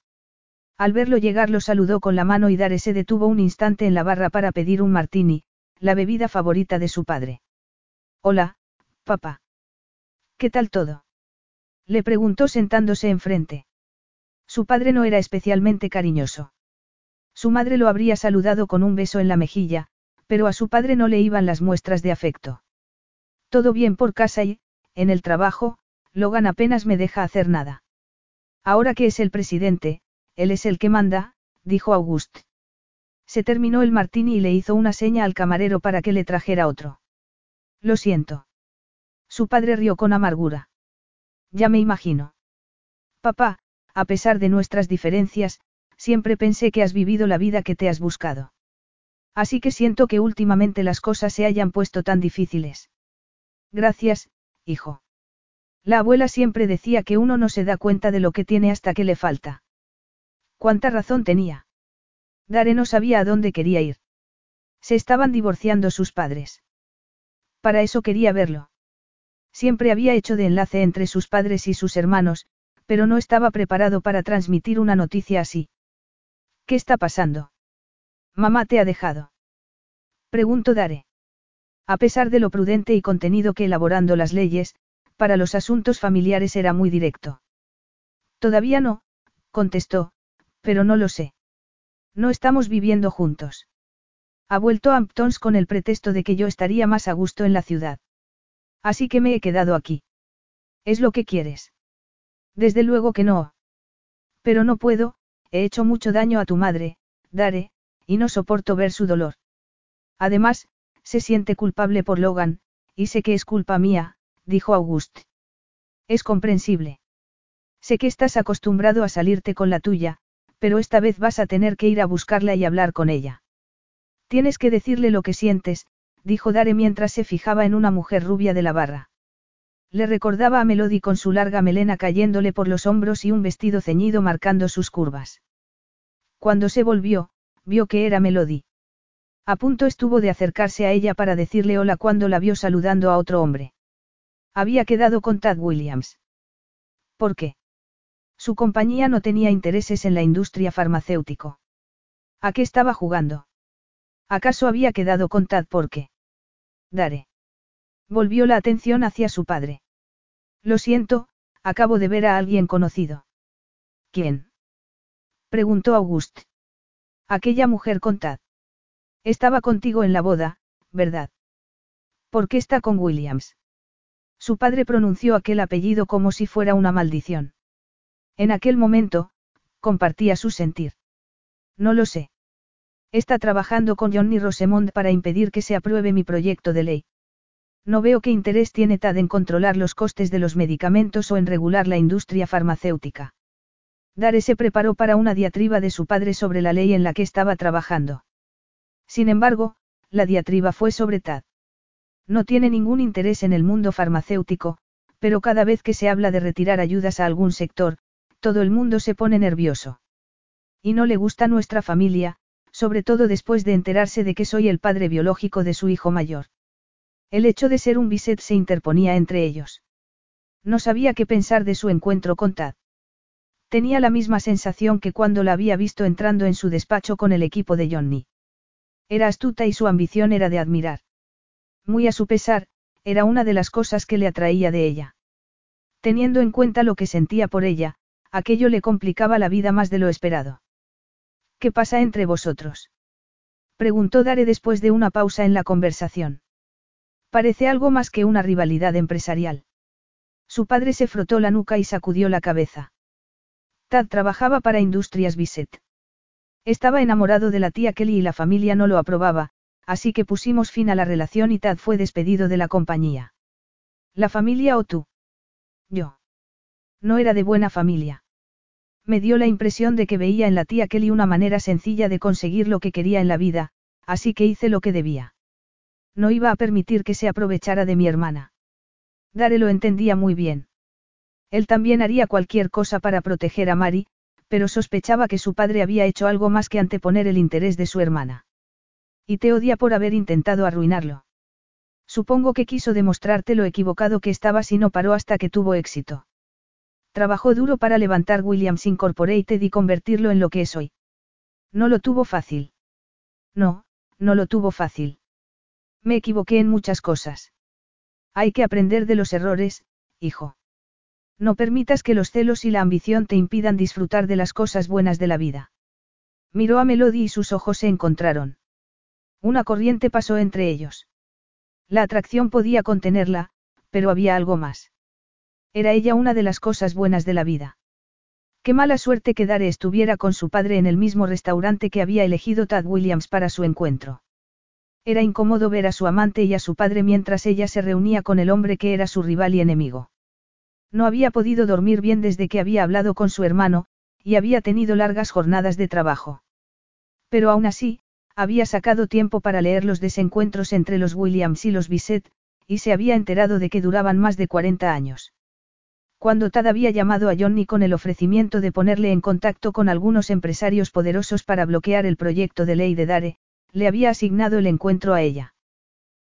Al verlo llegar lo saludó con la mano y Dare se detuvo un instante en la barra para pedir un martini, la bebida favorita de su padre. Hola, papá. ¿Qué tal todo? Le preguntó sentándose enfrente. Su padre no era especialmente cariñoso. Su madre lo habría saludado con un beso en la mejilla, pero a su padre no le iban las muestras de afecto. Todo bien por casa y, en el trabajo, Logan apenas me deja hacer nada. Ahora que es el presidente, él es el que manda, dijo August. Se terminó el martini y le hizo una seña al camarero para que le trajera otro. Lo siento. Su padre rió con amargura. Ya me imagino. Papá, a pesar de nuestras diferencias, siempre pensé que has vivido la vida que te has buscado. Así que siento que últimamente las cosas se hayan puesto tan difíciles. Gracias, hijo. La abuela siempre decía que uno no se da cuenta de lo que tiene hasta que le falta. ¿Cuánta razón tenía? Dare no sabía a dónde quería ir. Se estaban divorciando sus padres. Para eso quería verlo. Siempre había hecho de enlace entre sus padres y sus hermanos, pero no estaba preparado para transmitir una noticia así. ¿Qué está pasando? Mamá te ha dejado. Preguntó Dare. A pesar de lo prudente y contenido que elaborando las leyes, para los asuntos familiares era muy directo. Todavía no, contestó, pero no lo sé. No estamos viviendo juntos. Ha vuelto a Amptons con el pretexto de que yo estaría más a gusto en la ciudad. Así que me he quedado aquí. ¿Es lo que quieres? Desde luego que no. Pero no puedo, he hecho mucho daño a tu madre, Dare, y no soporto ver su dolor. Además, se siente culpable por Logan, y sé que es culpa mía, dijo August. Es comprensible. Sé que estás acostumbrado a salirte con la tuya, pero esta vez vas a tener que ir a buscarla y hablar con ella. Tienes que decirle lo que sientes, dijo Dare mientras se fijaba en una mujer rubia de la barra. Le recordaba a Melody con su larga melena cayéndole por los hombros y un vestido ceñido marcando sus curvas. Cuando se volvió, vio que era Melody. A punto estuvo de acercarse a ella para decirle hola cuando la vio saludando a otro hombre. Había quedado con Tad Williams. ¿Por qué? Su compañía no tenía intereses en la industria farmacéutico. ¿A qué estaba jugando? ¿Acaso había quedado con Tad porque? Dare. Volvió la atención hacia su padre. Lo siento, acabo de ver a alguien conocido. ¿Quién? Preguntó August. Aquella mujer con Tad. Estaba contigo en la boda, ¿verdad? ¿Por qué está con Williams? Su padre pronunció aquel apellido como si fuera una maldición. En aquel momento, compartía su sentir. No lo sé. Está trabajando con Johnny Rosemond para impedir que se apruebe mi proyecto de ley. No veo qué interés tiene TAD en controlar los costes de los medicamentos o en regular la industria farmacéutica. Dare se preparó para una diatriba de su padre sobre la ley en la que estaba trabajando. Sin embargo, la diatriba fue sobre Tad. No tiene ningún interés en el mundo farmacéutico, pero cada vez que se habla de retirar ayudas a algún sector, todo el mundo se pone nervioso. Y no le gusta nuestra familia, sobre todo después de enterarse de que soy el padre biológico de su hijo mayor. El hecho de ser un biset se interponía entre ellos. No sabía qué pensar de su encuentro con Tad. Tenía la misma sensación que cuando la había visto entrando en su despacho con el equipo de Johnny. Era astuta y su ambición era de admirar. Muy a su pesar, era una de las cosas que le atraía de ella. Teniendo en cuenta lo que sentía por ella, aquello le complicaba la vida más de lo esperado. ¿Qué pasa entre vosotros? Preguntó Dare después de una pausa en la conversación. Parece algo más que una rivalidad empresarial. Su padre se frotó la nuca y sacudió la cabeza. Tad trabajaba para Industrias Bisset. Estaba enamorado de la tía Kelly y la familia no lo aprobaba, así que pusimos fin a la relación y Tad fue despedido de la compañía. ¿La familia o tú? Yo. No era de buena familia. Me dio la impresión de que veía en la tía Kelly una manera sencilla de conseguir lo que quería en la vida, así que hice lo que debía. No iba a permitir que se aprovechara de mi hermana. Dare lo entendía muy bien. Él también haría cualquier cosa para proteger a Mari, pero sospechaba que su padre había hecho algo más que anteponer el interés de su hermana. Y te odia por haber intentado arruinarlo. Supongo que quiso demostrarte lo equivocado que estabas y no paró hasta que tuvo éxito. Trabajó duro para levantar Williams Incorporated y convertirlo en lo que es hoy. No lo tuvo fácil. No, no lo tuvo fácil. Me equivoqué en muchas cosas. Hay que aprender de los errores, hijo. No permitas que los celos y la ambición te impidan disfrutar de las cosas buenas de la vida. Miró a Melody y sus ojos se encontraron. Una corriente pasó entre ellos. La atracción podía contenerla, pero había algo más. Era ella una de las cosas buenas de la vida. Qué mala suerte que Dare estuviera con su padre en el mismo restaurante que había elegido Tad Williams para su encuentro. Era incómodo ver a su amante y a su padre mientras ella se reunía con el hombre que era su rival y enemigo. No había podido dormir bien desde que había hablado con su hermano, y había tenido largas jornadas de trabajo. Pero aún así, había sacado tiempo para leer los desencuentros entre los Williams y los Bisset, y se había enterado de que duraban más de 40 años. Cuando Tad había llamado a Johnny con el ofrecimiento de ponerle en contacto con algunos empresarios poderosos para bloquear el proyecto de ley de Dare, le había asignado el encuentro a ella.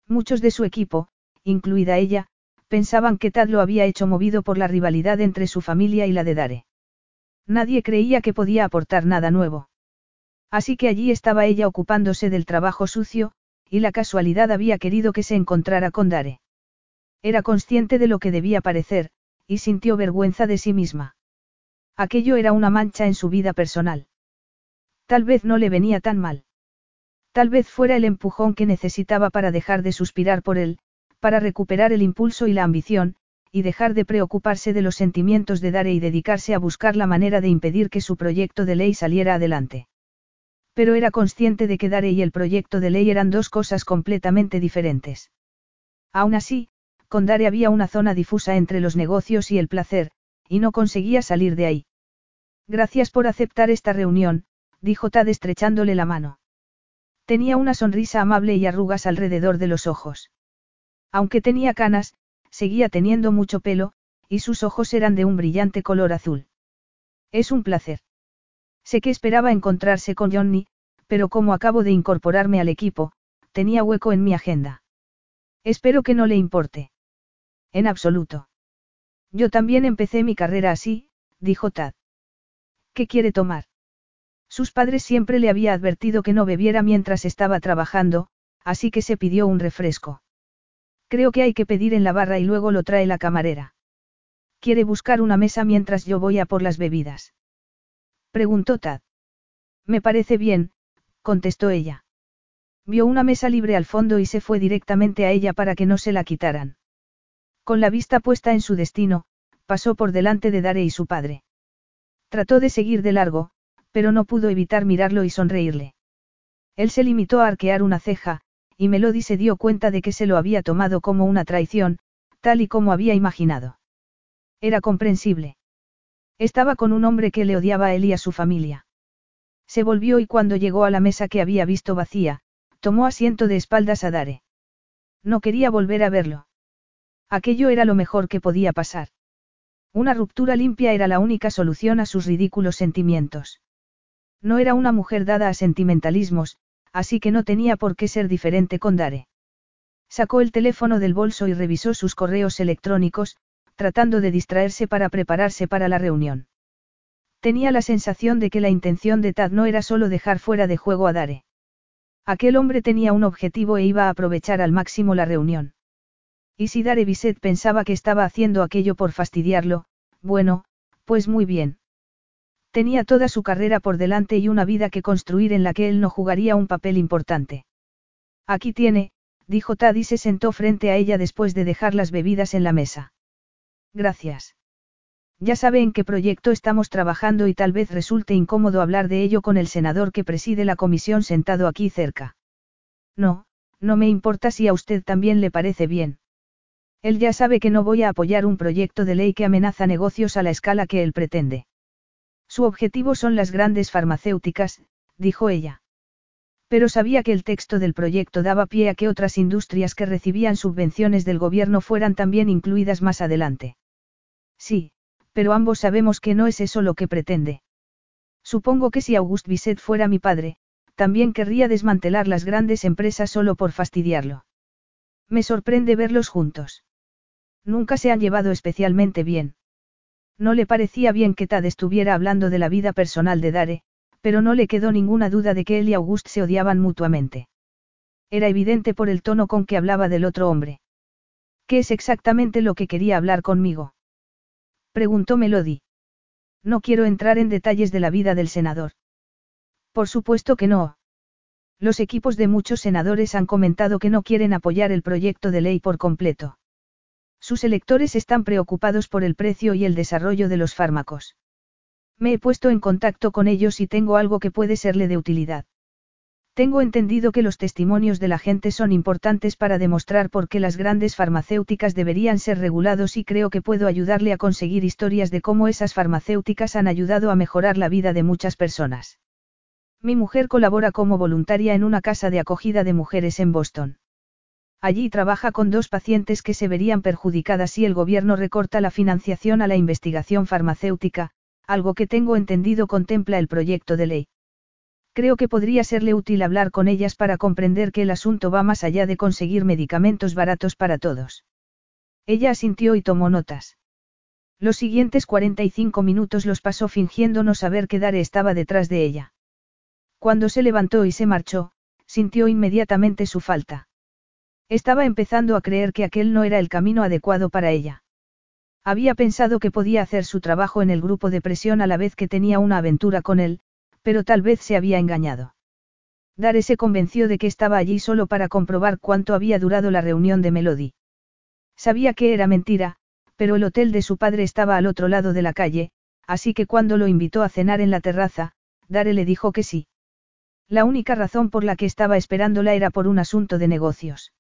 Muchos de su equipo, incluida ella, pensaban que Tad lo había hecho movido por la rivalidad entre su familia y la de Dare. Nadie creía que podía aportar nada nuevo. Así que allí estaba ella ocupándose del trabajo sucio, y la casualidad había querido que se encontrara con Dare. Era consciente de lo que debía parecer, y sintió vergüenza de sí misma. Aquello era una mancha en su vida personal. Tal vez no le venía tan mal. Tal vez fuera el empujón que necesitaba para dejar de suspirar por él, para recuperar el impulso y la ambición, y dejar de preocuparse de los sentimientos de Dare y dedicarse a buscar la manera de impedir que su proyecto de ley saliera adelante. Pero era consciente de que Dare y el proyecto de ley eran dos cosas completamente diferentes. Aún así, con Dare había una zona difusa entre los negocios y el placer, y no conseguía salir de ahí. Gracias por aceptar esta reunión, dijo Tad estrechándole la mano. Tenía una sonrisa amable y arrugas alrededor de los ojos. Aunque tenía canas, seguía teniendo mucho pelo, y sus ojos eran de un brillante color azul. Es un placer. Sé que esperaba encontrarse con Johnny, pero como acabo de incorporarme al equipo, tenía hueco en mi agenda. Espero que no le importe. En absoluto. Yo también empecé mi carrera así, dijo Tad. ¿Qué quiere tomar? Sus padres siempre le había advertido que no bebiera mientras estaba trabajando, así que se pidió un refresco. Creo que hay que pedir en la barra y luego lo trae la camarera. ¿Quiere buscar una mesa mientras yo voy a por las bebidas? Preguntó Tad. Me parece bien, contestó ella. Vio una mesa libre al fondo y se fue directamente a ella para que no se la quitaran. Con la vista puesta en su destino, pasó por delante de Dare y su padre. Trató de seguir de largo, pero no pudo evitar mirarlo y sonreírle. Él se limitó a arquear una ceja, y Melody se dio cuenta de que se lo había tomado como una traición, tal y como había imaginado. Era comprensible. Estaba con un hombre que le odiaba a él y a su familia. Se volvió y cuando llegó a la mesa que había visto vacía, tomó asiento de espaldas a Dare. No quería volver a verlo. Aquello era lo mejor que podía pasar. Una ruptura limpia era la única solución a sus ridículos sentimientos. No era una mujer dada a sentimentalismos, así que no tenía por qué ser diferente con Dare. Sacó el teléfono del bolso y revisó sus correos electrónicos, tratando de distraerse para prepararse para la reunión. Tenía la sensación de que la intención de Tad no era solo dejar fuera de juego a Dare. Aquel hombre tenía un objetivo e iba a aprovechar al máximo la reunión. Y si Dare Bisset pensaba que estaba haciendo aquello por fastidiarlo, bueno, pues muy bien. Tenía toda su carrera por delante y una vida que construir en la que él no jugaría un papel importante. Aquí tiene, dijo Tad y se sentó frente a ella después de dejar las bebidas en la mesa. Gracias. Ya sabe en qué proyecto estamos trabajando y tal vez resulte incómodo hablar de ello con el senador que preside la comisión sentado aquí cerca. No, no me importa si a usted también le parece bien. Él ya sabe que no voy a apoyar un proyecto de ley que amenaza negocios a la escala que él pretende. Su objetivo son las grandes farmacéuticas, dijo ella. Pero sabía que el texto del proyecto daba pie a que otras industrias que recibían subvenciones del gobierno fueran también incluidas más adelante. Sí, pero ambos sabemos que no es eso lo que pretende. Supongo que si Auguste Bisset fuera mi padre, también querría desmantelar las grandes empresas solo por fastidiarlo. Me sorprende verlos juntos. Nunca se han llevado especialmente bien. No le parecía bien que Tad estuviera hablando de la vida personal de Dare, pero no le quedó ninguna duda de que él y Auguste se odiaban mutuamente. Era evidente por el tono con que hablaba del otro hombre. ¿Qué es exactamente lo que quería hablar conmigo? Preguntó Melody. No quiero entrar en detalles de la vida del senador. Por supuesto que no. Los equipos de muchos senadores han comentado que no quieren apoyar el proyecto de ley por completo. Sus electores están preocupados por el precio y el desarrollo de los fármacos. Me he puesto en contacto con ellos y tengo algo que puede serle de utilidad. Tengo entendido que los testimonios de la gente son importantes para demostrar por qué las grandes farmacéuticas deberían ser regulados y creo que puedo ayudarle a conseguir historias de cómo esas farmacéuticas han ayudado a mejorar la vida de muchas personas. Mi mujer colabora como voluntaria en una casa de acogida de mujeres en Boston. Allí trabaja con dos pacientes que se verían perjudicadas si el gobierno recorta la financiación a la investigación farmacéutica, algo que tengo entendido contempla el proyecto de ley. Creo que podría serle útil hablar con ellas para comprender que el asunto va más allá de conseguir medicamentos baratos para todos. Ella asintió y tomó notas. Los siguientes 45 minutos los pasó fingiendo no saber que Dare estaba detrás de ella. Cuando se levantó y se marchó, sintió inmediatamente su falta. Estaba empezando a creer que aquel no era el camino adecuado para ella. Había pensado que podía hacer su trabajo en el grupo de presión a la vez que tenía una aventura con él, pero tal vez se había engañado. Dare se convenció de que estaba allí solo para comprobar cuánto había durado la reunión de Melody. Sabía que era mentira, pero el hotel de su padre estaba al otro lado de la calle, así que cuando lo invitó a cenar en la terraza, Dare le dijo que sí. La única razón por la que estaba esperándola era por un asunto de negocios.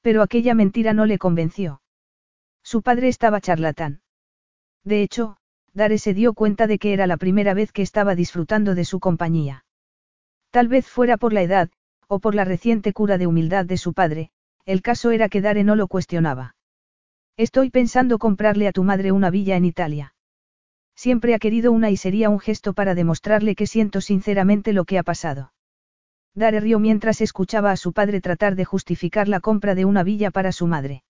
Pero aquella mentira no le convenció. Su padre estaba charlatán. De hecho, Dare se dio cuenta de que era la primera vez que estaba disfrutando de su compañía. Tal vez fuera por la edad, o por la reciente cura de humildad de su padre, el caso era que Dare no lo cuestionaba. Estoy pensando comprarle a tu madre una villa en Italia. Siempre ha querido una y sería un gesto para demostrarle que siento sinceramente lo que ha pasado. Dare rió mientras escuchaba a su padre tratar de justificar la compra de una villa para su madre.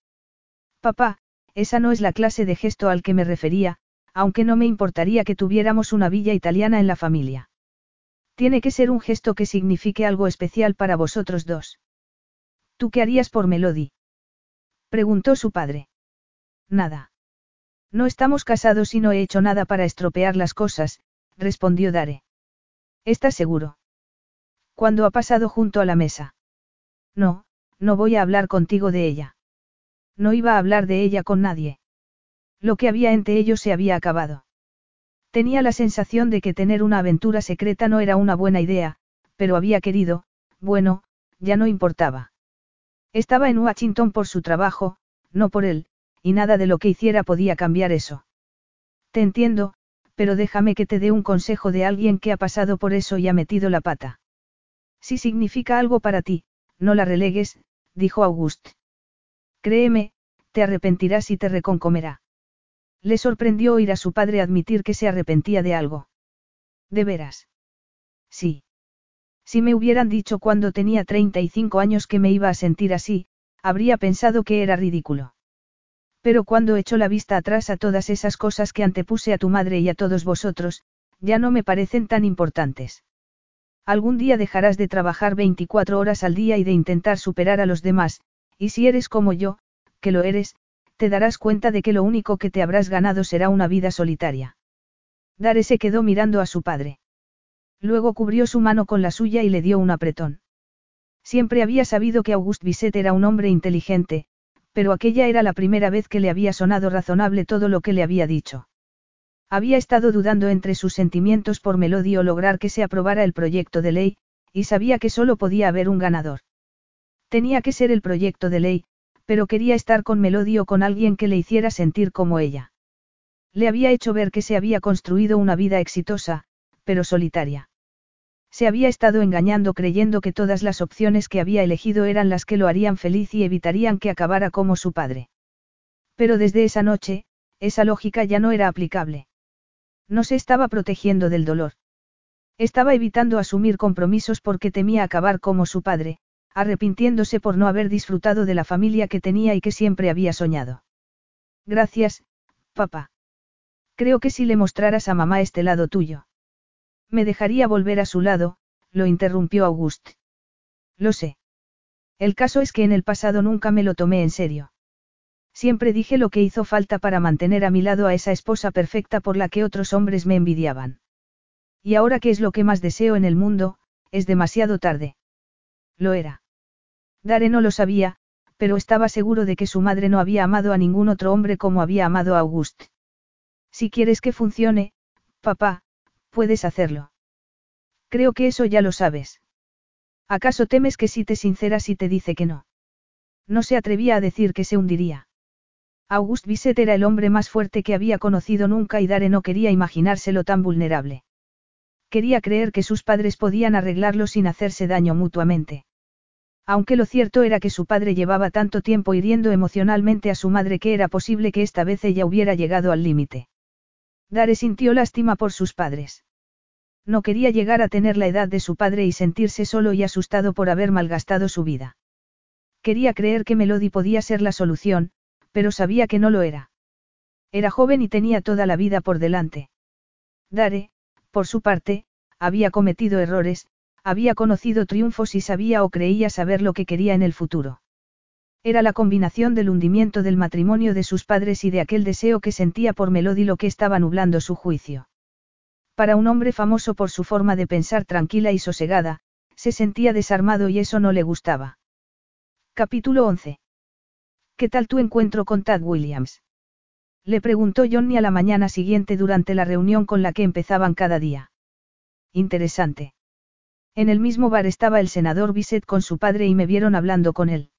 Papá, esa no es la clase de gesto al que me refería, aunque no me importaría que tuviéramos una villa italiana en la familia. Tiene que ser un gesto que signifique algo especial para vosotros dos. ¿Tú qué harías por Melody? Preguntó su padre. Nada. No estamos casados y no he hecho nada para estropear las cosas, respondió Dare. ¿Estás seguro? Cuando ha pasado junto a la mesa. No, no voy a hablar contigo de ella. No iba a hablar de ella con nadie. Lo que había entre ellos se había acabado. Tenía la sensación de que tener una aventura secreta no era una buena idea, pero había querido, bueno, ya no importaba. Estaba en Washington por su trabajo, no por él, y nada de lo que hiciera podía cambiar eso. Te entiendo, pero déjame que te dé un consejo de alguien que ha pasado por eso y ha metido la pata. Si significa algo para ti, no la relegues, dijo Auguste. Créeme, te arrepentirás y te reconcomerá. Le sorprendió oír a su padre admitir que se arrepentía de algo. ¿De veras? Sí. Si me hubieran dicho cuando tenía 35 años que me iba a sentir así, habría pensado que era ridículo. Pero cuando echo la vista atrás a todas esas cosas que antepuse a tu madre y a todos vosotros, ya no me parecen tan importantes. Algún día dejarás de trabajar 24 horas al día y de intentar superar a los demás, y si eres como yo, que lo eres, te darás cuenta de que lo único que te habrás ganado será una vida solitaria. Dare se quedó mirando a su padre. Luego cubrió su mano con la suya y le dio un apretón. Siempre había sabido que Auguste Bisset era un hombre inteligente, pero aquella era la primera vez que le había sonado razonable todo lo que le había dicho. Había estado dudando entre sus sentimientos por Melody o lograr que se aprobara el proyecto de ley, y sabía que solo podía haber un ganador. Tenía que ser el proyecto de ley, pero quería estar con Melody o con alguien que le hiciera sentir como ella. Le había hecho ver que se había construido una vida exitosa, pero solitaria. Se había estado engañando creyendo que todas las opciones que había elegido eran las que lo harían feliz y evitarían que acabara como su padre. Pero desde esa noche, esa lógica ya no era aplicable. No se estaba protegiendo del dolor. Estaba evitando asumir compromisos porque temía acabar como su padre, arrepintiéndose por no haber disfrutado de la familia que tenía y que siempre había soñado. Gracias, papá. Creo que si le mostraras a mamá este lado tuyo. Me dejaría volver a su lado, lo interrumpió Auguste. Lo sé. El caso es que en el pasado nunca me lo tomé en serio. Siempre dije lo que hizo falta para mantener a mi lado a esa esposa perfecta por la que otros hombres me envidiaban. Y ahora que es lo que más deseo en el mundo, es demasiado tarde. Lo era. Dare no lo sabía, pero estaba seguro de que su madre no había amado a ningún otro hombre como había amado a Auguste. Si quieres que funcione, papá, puedes hacerlo. Creo que eso ya lo sabes. ¿Acaso temes que si te sinceras y te dice que no? No se atrevía a decir que se hundiría. Auguste Bisset era el hombre más fuerte que había conocido nunca y Dare no quería imaginárselo tan vulnerable. Quería creer que sus padres podían arreglarlo sin hacerse daño mutuamente. Aunque lo cierto era que su padre llevaba tanto tiempo hiriendo emocionalmente a su madre que era posible que esta vez ella hubiera llegado al límite. Dare sintió lástima por sus padres. No quería llegar a tener la edad de su padre y sentirse solo y asustado por haber malgastado su vida. Quería creer que Melody podía ser la solución, pero sabía que no lo era. Era joven y tenía toda la vida por delante. Dare, por su parte, había cometido errores, había conocido triunfos y sabía o creía saber lo que quería en el futuro. Era la combinación del hundimiento del matrimonio de sus padres y de aquel deseo que sentía por Melody lo que estaba nublando su juicio. Para un hombre famoso por su forma de pensar tranquila y sosegada, se sentía desarmado y eso no le gustaba. Capítulo 11. ¿Qué tal tu encuentro con Tad Williams? Le preguntó Johnny a la mañana siguiente durante la reunión con la que empezaban cada día. Interesante. En el mismo bar estaba el senador Bisset con su padre y me vieron hablando con él.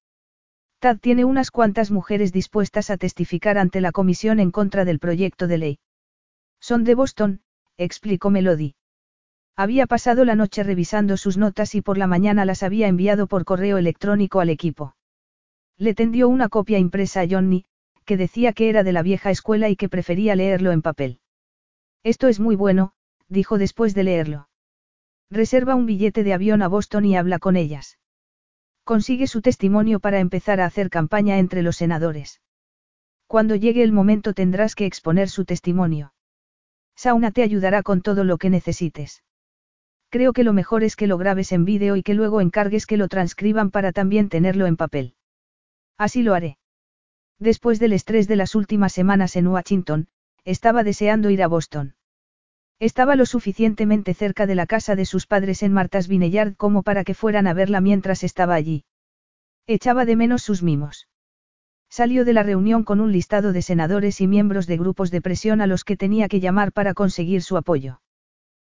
Tad tiene unas cuantas mujeres dispuestas a testificar ante la comisión en contra del proyecto de ley. Son de Boston, explicó Melody. Había pasado la noche revisando sus notas y por la mañana las había enviado por correo electrónico al equipo. Le tendió una copia impresa a Johnny, que decía que era de la vieja escuela y que prefería leerlo en papel. Esto es muy bueno, dijo después de leerlo. Reserva un billete de avión a Boston y habla con ellas. Consigue su testimonio para empezar a hacer campaña entre los senadores. Cuando llegue el momento tendrás que exponer su testimonio. Sauna te ayudará con todo lo que necesites. Creo que lo mejor es que lo grabes en vídeo y que luego encargues que lo transcriban para también tenerlo en papel. Así lo haré. Después del estrés de las últimas semanas en Washington, estaba deseando ir a Boston. Estaba lo suficientemente cerca de la casa de sus padres en Martas Vineyard como para que fueran a verla mientras estaba allí. Echaba de menos sus mimos. Salió de la reunión con un listado de senadores y miembros de grupos de presión a los que tenía que llamar para conseguir su apoyo.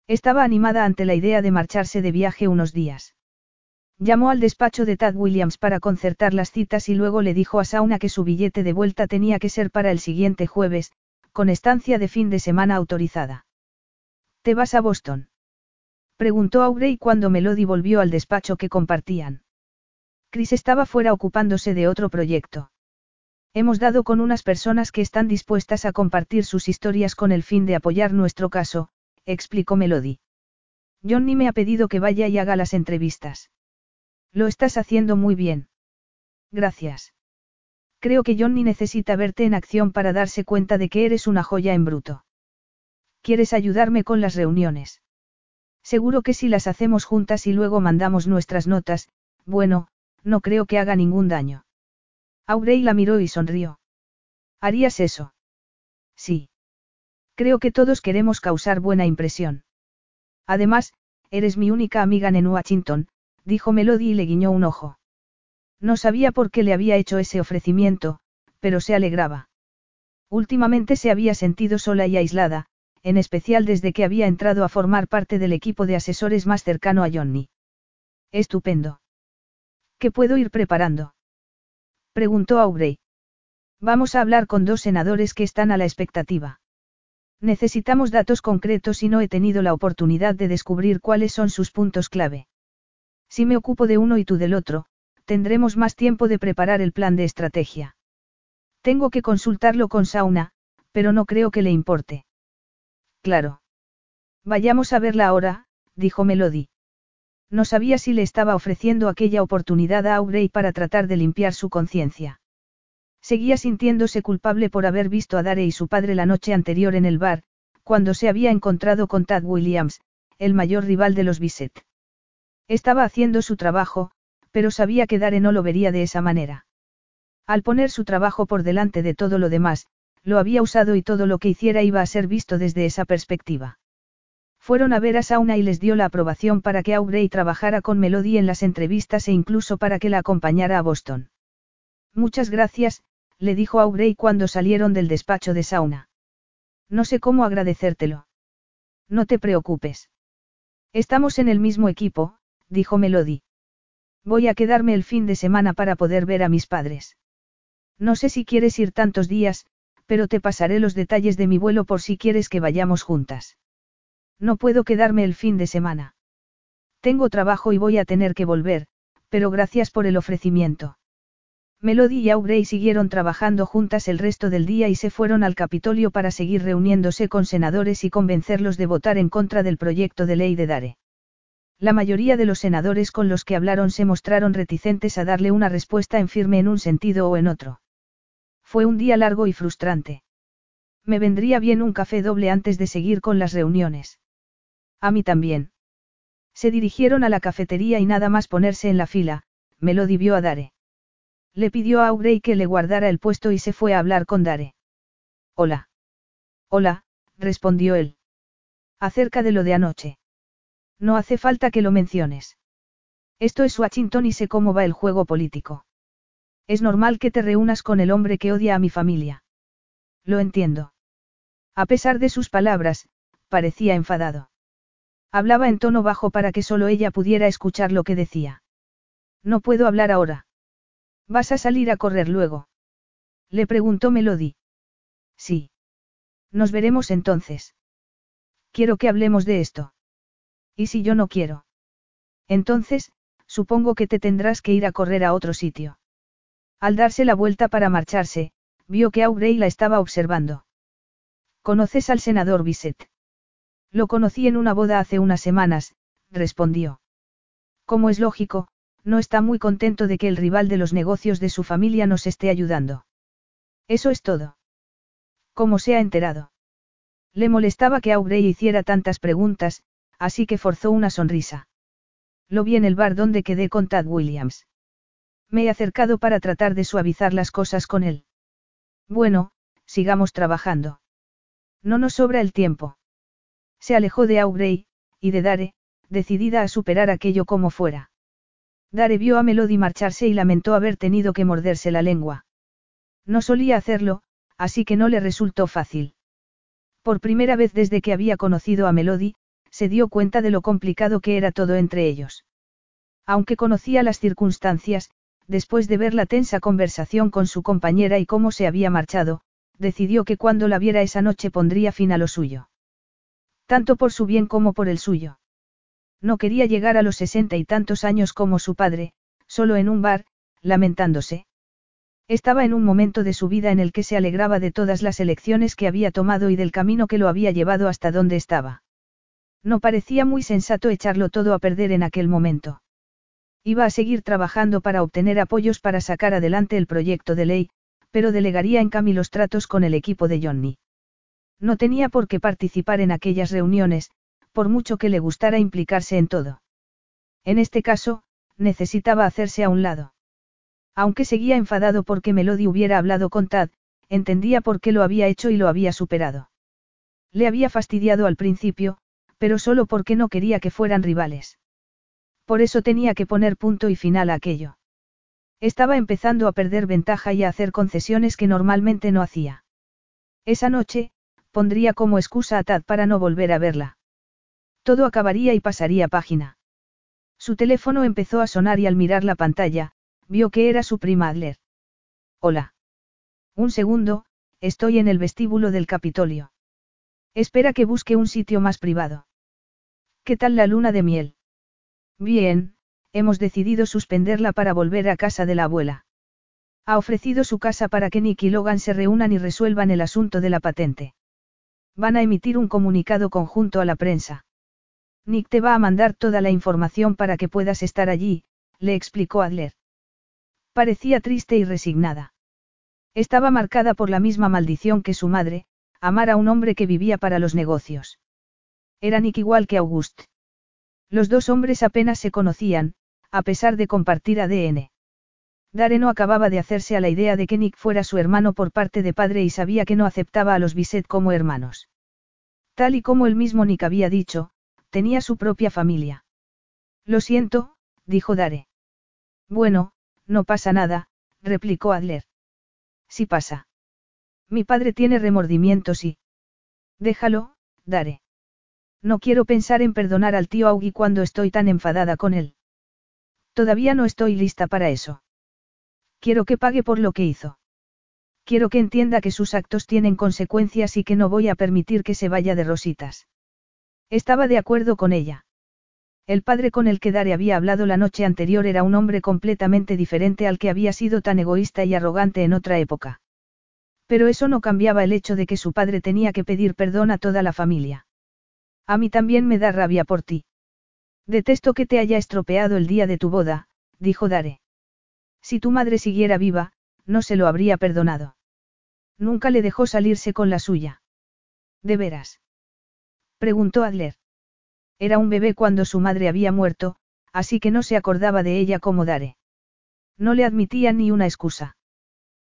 Estaba animada ante la idea de marcharse de viaje unos días. Llamó al despacho de Tad Williams para concertar las citas y luego le dijo a Sauna que su billete de vuelta tenía que ser para el siguiente jueves, con estancia de fin de semana autorizada. ¿Te vas a Boston? Preguntó Aurey cuando Melody volvió al despacho que compartían. Chris estaba fuera ocupándose de otro proyecto. Hemos dado con unas personas que están dispuestas a compartir sus historias con el fin de apoyar nuestro caso, explicó Melody. Johnny me ha pedido que vaya y haga las entrevistas. Lo estás haciendo muy bien. Gracias. Creo que Johnny necesita verte en acción para darse cuenta de que eres una joya en bruto. ¿Quieres ayudarme con las reuniones? Seguro que si las hacemos juntas y luego mandamos nuestras notas, bueno, no creo que haga ningún daño. Aurey la miró y sonrió. ¿Harías eso? Sí. Creo que todos queremos causar buena impresión. Además, eres mi única amiga en Washington, dijo Melody y le guiñó un ojo. No sabía por qué le había hecho ese ofrecimiento, pero se alegraba. Últimamente se había sentido sola y aislada, en especial desde que había entrado a formar parte del equipo de asesores más cercano a Johnny. Estupendo. ¿Qué puedo ir preparando? Preguntó Aubrey. Vamos a hablar con dos senadores que están a la expectativa. Necesitamos datos concretos y no he tenido la oportunidad de descubrir cuáles son sus puntos clave. Si me ocupo de uno y tú del otro, tendremos más tiempo de preparar el plan de estrategia. Tengo que consultarlo con Sauna, pero no creo que le importe. Claro. Vayamos a verla ahora, dijo Melody. No sabía si le estaba ofreciendo aquella oportunidad a Aubrey para tratar de limpiar su conciencia. Seguía sintiéndose culpable por haber visto a Dare y su padre la noche anterior en el bar, cuando se había encontrado con Tad Williams, el mayor rival de los Bisset. Estaba haciendo su trabajo, pero sabía que Dare no lo vería de esa manera. Al poner su trabajo por delante de todo lo demás, lo había usado y todo lo que hiciera iba a ser visto desde esa perspectiva. Fueron a ver a Sauna y les dio la aprobación para que Aubrey trabajara con Melody en las entrevistas e incluso para que la acompañara a Boston. Muchas gracias, le dijo Aubrey cuando salieron del despacho de Sauna. No sé cómo agradecértelo. No te preocupes. Estamos en el mismo equipo, dijo Melody. Voy a quedarme el fin de semana para poder ver a mis padres. No sé si quieres ir tantos días, pero te pasaré los detalles de mi vuelo por si quieres que vayamos juntas. No puedo quedarme el fin de semana. Tengo trabajo y voy a tener que volver, pero gracias por el ofrecimiento. Melody y Aubrey siguieron trabajando juntas el resto del día y se fueron al Capitolio para seguir reuniéndose con senadores y convencerlos de votar en contra del proyecto de ley de Dare. La mayoría de los senadores con los que hablaron se mostraron reticentes a darle una respuesta en firme en un sentido o en otro. Fue un día largo y frustrante. Me vendría bien un café doble antes de seguir con las reuniones. A mí también. Se dirigieron a la cafetería y nada más ponerse en la fila, Melody vio a Dare. Le pidió a Aubrey que le guardara el puesto y se fue a hablar con Dare. Hola. Hola, respondió él. Acerca de lo de anoche. No hace falta que lo menciones. Esto es Washington y sé cómo va el juego político. Es normal que te reúnas con el hombre que odia a mi familia. Lo entiendo. A pesar de sus palabras, parecía enfadado. Hablaba en tono bajo para que solo ella pudiera escuchar lo que decía. No puedo hablar ahora. ¿Vas a salir a correr luego? Le preguntó Melody. Sí. Nos veremos entonces. Quiero que hablemos de esto. ¿Y si yo no quiero? Entonces, supongo que te tendrás que ir a correr a otro sitio. Al darse la vuelta para marcharse, vio que Aubrey la estaba observando. ¿Conoces al senador Bisset? Lo conocí en una boda hace unas semanas, respondió. Como es lógico, no está muy contento de que el rival de los negocios de su familia nos esté ayudando. Eso es todo. ¿Cómo se ha enterado? Le molestaba que Aubrey hiciera tantas preguntas, así que forzó una sonrisa. Lo vi en el bar donde quedé con Tad Williams. Me he acercado para tratar de suavizar las cosas con él. Bueno, sigamos trabajando. No nos sobra el tiempo. Se alejó de Aubrey, y de Dare, decidida a superar aquello como fuera. Dare vio a Melody marcharse y lamentó haber tenido que morderse la lengua. No solía hacerlo, así que no le resultó fácil. Por primera vez desde que había conocido a Melody, se dio cuenta de lo complicado que era todo entre ellos. Aunque conocía las circunstancias, después de ver la tensa conversación con su compañera y cómo se había marchado, decidió que cuando la viera esa noche pondría fin a lo suyo. Tanto por su bien como por el suyo. No quería llegar a los sesenta y tantos años como su padre, solo en un bar, lamentándose. Estaba en un momento de su vida en el que se alegraba de todas las elecciones que había tomado y del camino que lo había llevado hasta donde estaba. No parecía muy sensato echarlo todo a perder en aquel momento. Iba a seguir trabajando para obtener apoyos para sacar adelante el proyecto de ley, pero delegaría en Cami los tratos con el equipo de Johnny. No tenía por qué participar en aquellas reuniones, por mucho que le gustara implicarse en todo. En este caso, necesitaba hacerse a un lado. Aunque seguía enfadado porque Melody hubiera hablado con Tad, entendía por qué lo había hecho y lo había superado. Le había fastidiado al principio, pero solo porque no quería que fueran rivales. Por eso tenía que poner punto y final a aquello. Estaba empezando a perder ventaja y a hacer concesiones que normalmente no hacía. Esa noche, pondría como excusa a Tad para no volver a verla. Todo acabaría y pasaría página. Su teléfono empezó a sonar y al mirar la pantalla, vio que era su prima Adler. Hola. Un segundo, estoy en el vestíbulo del Capitolio. Espera que busque un sitio más privado. ¿Qué tal la luna de miel? Bien, hemos decidido suspenderla para volver a casa de la abuela. Ha ofrecido su casa para que Nick y Logan se reúnan y resuelvan el asunto de la patente. Van a emitir un comunicado conjunto a la prensa. Nick te va a mandar toda la información para que puedas estar allí, le explicó Adler. Parecía triste y resignada. Estaba marcada por la misma maldición que su madre, amar a un hombre que vivía para los negocios. Era Nick igual que August. Los dos hombres apenas se conocían, a pesar de compartir ADN. Dare no acababa de hacerse a la idea de que Nick fuera su hermano por parte de padre y sabía que no aceptaba a los Bisset como hermanos. Tal y como el mismo Nick había dicho, tenía su propia familia. Lo siento, dijo Dare. Bueno, no pasa nada, replicó Adler. Sí pasa. Mi padre tiene remordimientos y... Déjalo, Dare. No quiero pensar en perdonar al tío Augie cuando estoy tan enfadada con él. Todavía no estoy lista para eso. Quiero que pague por lo que hizo. Quiero que entienda que sus actos tienen consecuencias y que no voy a permitir que se vaya de rositas. Estaba de acuerdo con ella. El padre con el que Dare había hablado la noche anterior era un hombre completamente diferente al que había sido tan egoísta y arrogante en otra época. Pero eso no cambiaba el hecho de que su padre tenía que pedir perdón a toda la familia. A mí también me da rabia por ti. Detesto que te haya estropeado el día de tu boda, dijo Dare. Si tu madre siguiera viva, no se lo habría perdonado. Nunca le dejó salirse con la suya. ¿De veras? Preguntó Adler. Era un bebé cuando su madre había muerto, así que no se acordaba de ella como Dare. No le admitía ni una excusa.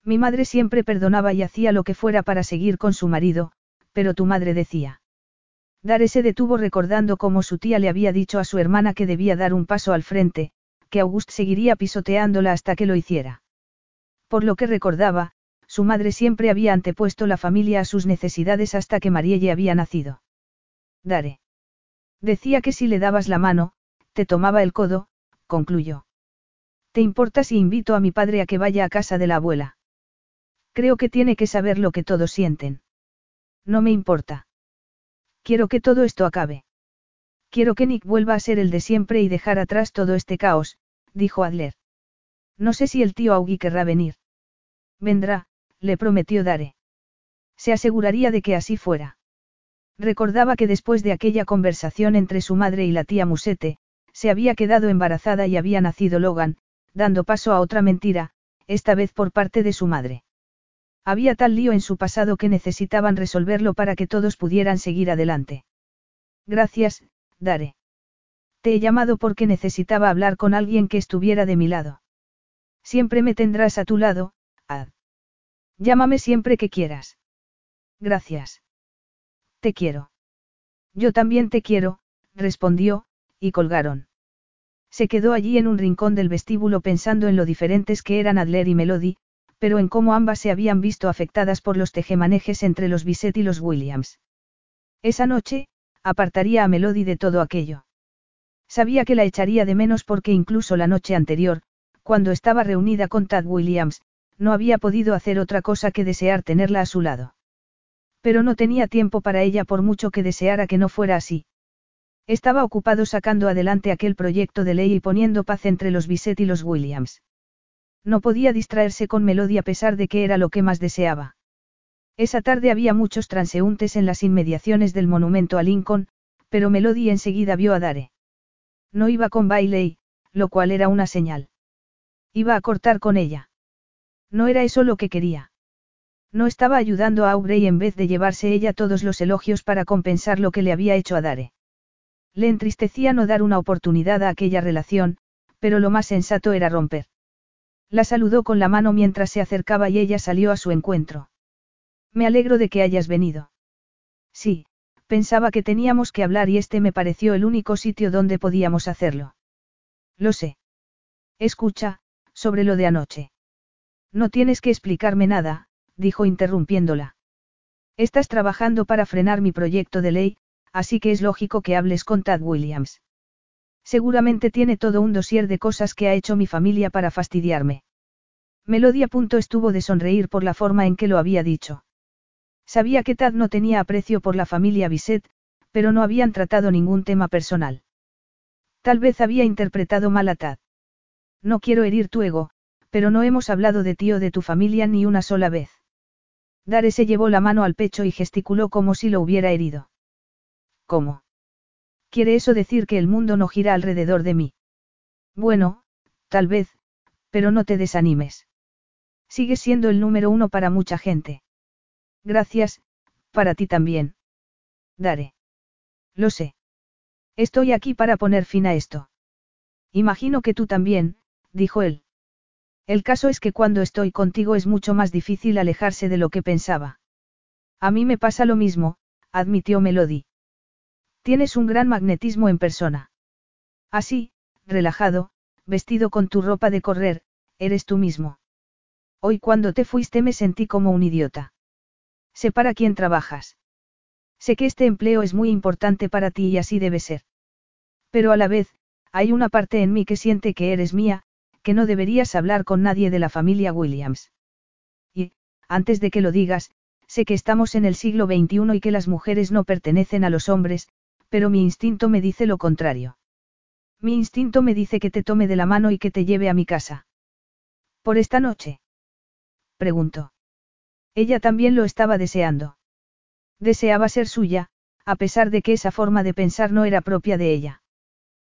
Mi madre siempre perdonaba y hacía lo que fuera para seguir con su marido, pero tu madre decía. Dare se detuvo recordando cómo su tía le había dicho a su hermana que debía dar un paso al frente, que August seguiría pisoteándola hasta que lo hiciera. Por lo que recordaba, su madre siempre había antepuesto la familia a sus necesidades hasta que Marielle había nacido. Dare. Decía que si le dabas la mano, te tomaba el codo, concluyó. ¿Te importa si invito a mi padre a que vaya a casa de la abuela? Creo que tiene que saber lo que todos sienten. No me importa. Quiero que todo esto acabe. Quiero que Nick vuelva a ser el de siempre y dejar atrás todo este caos, dijo Adler. No sé si el tío Augie querrá venir. Vendrá, le prometió Dare. Se aseguraría de que así fuera. Recordaba que después de aquella conversación entre su madre y la tía Musete, se había quedado embarazada y había nacido Logan, dando paso a otra mentira, esta vez por parte de su madre. Había tal lío en su pasado que necesitaban resolverlo para que todos pudieran seguir adelante. Gracias, Dare. Te he llamado porque necesitaba hablar con alguien que estuviera de mi lado. Siempre me tendrás a tu lado, Ad. Llámame siempre que quieras. Gracias. Te quiero. Yo también te quiero, respondió, y colgaron. Se quedó allí en un rincón del vestíbulo pensando en lo diferentes que eran Adler y Melody, pero en cómo ambas se habían visto afectadas por los tejemanejes entre los Bisset y los Williams. Esa noche, apartaría a Melody de todo aquello. Sabía que la echaría de menos porque incluso la noche anterior, cuando estaba reunida con Tad Williams, no había podido hacer otra cosa que desear tenerla a su lado. Pero no tenía tiempo para ella por mucho que deseara que no fuera así. Estaba ocupado sacando adelante aquel proyecto de ley y poniendo paz entre los Bisset y los Williams. No podía distraerse con Melody a pesar de que era lo que más deseaba. Esa tarde había muchos transeúntes en las inmediaciones del monumento a Lincoln, pero Melody enseguida vio a Dare. No iba con Bailey, lo cual era una señal. Iba a cortar con ella. No era eso lo que quería. No estaba ayudando a Aubrey en vez de llevarse ella todos los elogios para compensar lo que le había hecho a Dare. Le entristecía no dar una oportunidad a aquella relación, pero lo más sensato era romper. La saludó con la mano mientras se acercaba y ella salió a su encuentro. Me alegro de que hayas venido. Sí, pensaba que teníamos que hablar y este me pareció el único sitio donde podíamos hacerlo. Lo sé. Escucha, sobre lo de anoche. No tienes que explicarme nada, dijo interrumpiéndola. Estás trabajando para frenar mi proyecto de ley, así que es lógico que hables con Tad Williams. Seguramente tiene todo un dossier de cosas que ha hecho mi familia para fastidiarme. Melodia punto estuvo de sonreír por la forma en que lo había dicho. Sabía que Tad no tenía aprecio por la familia Bisset, pero no habían tratado ningún tema personal. Tal vez había interpretado mal a Tad. No quiero herir tu ego, pero no hemos hablado de ti o de tu familia ni una sola vez. Dare se llevó la mano al pecho y gesticuló como si lo hubiera herido. ¿Cómo? ¿Quiere eso decir que el mundo no gira alrededor de mí? Bueno, tal vez, pero no te desanimes. Sigues siendo el número uno para mucha gente. Gracias, para ti también. Daré. Lo sé. Estoy aquí para poner fin a esto. Imagino que tú también, dijo él. El caso es que cuando estoy contigo es mucho más difícil alejarse de lo que pensaba. A mí me pasa lo mismo, admitió Melody. Tienes un gran magnetismo en persona. Así, relajado, vestido con tu ropa de correr, eres tú mismo. Hoy cuando te fuiste me sentí como un idiota. Sé para quién trabajas. Sé que este empleo es muy importante para ti y así debe ser. Pero a la vez, hay una parte en mí que siente que eres mía, que no deberías hablar con nadie de la familia Williams. Y, antes de que lo digas, sé que estamos en el siglo XXI y que las mujeres no pertenecen a los hombres, pero mi instinto me dice lo contrario. Mi instinto me dice que te tome de la mano y que te lleve a mi casa. ¿Por esta noche? Preguntó. Ella también lo estaba deseando. Deseaba ser suya, a pesar de que esa forma de pensar no era propia de ella.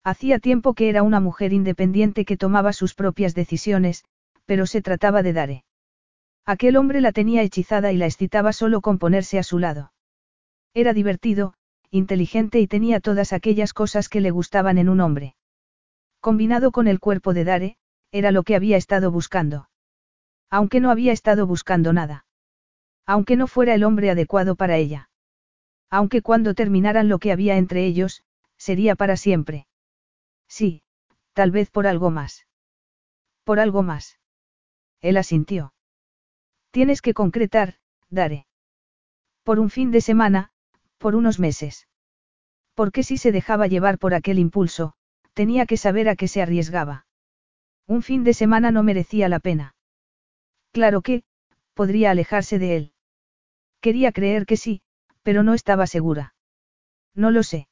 Hacía tiempo que era una mujer independiente que tomaba sus propias decisiones, pero se trataba de Dare. Aquel hombre la tenía hechizada y la excitaba solo con ponerse a su lado. Era divertido, inteligente y tenía todas aquellas cosas que le gustaban en un hombre. Combinado con el cuerpo de Dare, era lo que había estado buscando. Aunque no había estado buscando nada. Aunque no fuera el hombre adecuado para ella. Aunque cuando terminaran lo que había entre ellos, sería para siempre. Sí, tal vez por algo más. Por algo más. Él asintió. Tienes que concretar, Dare. Por un fin de semana, por unos meses. Porque si se dejaba llevar por aquel impulso, tenía que saber a qué se arriesgaba. Un fin de semana no merecía la pena. Claro que, podría alejarse de él. Quería creer que sí, pero no estaba segura. No lo sé.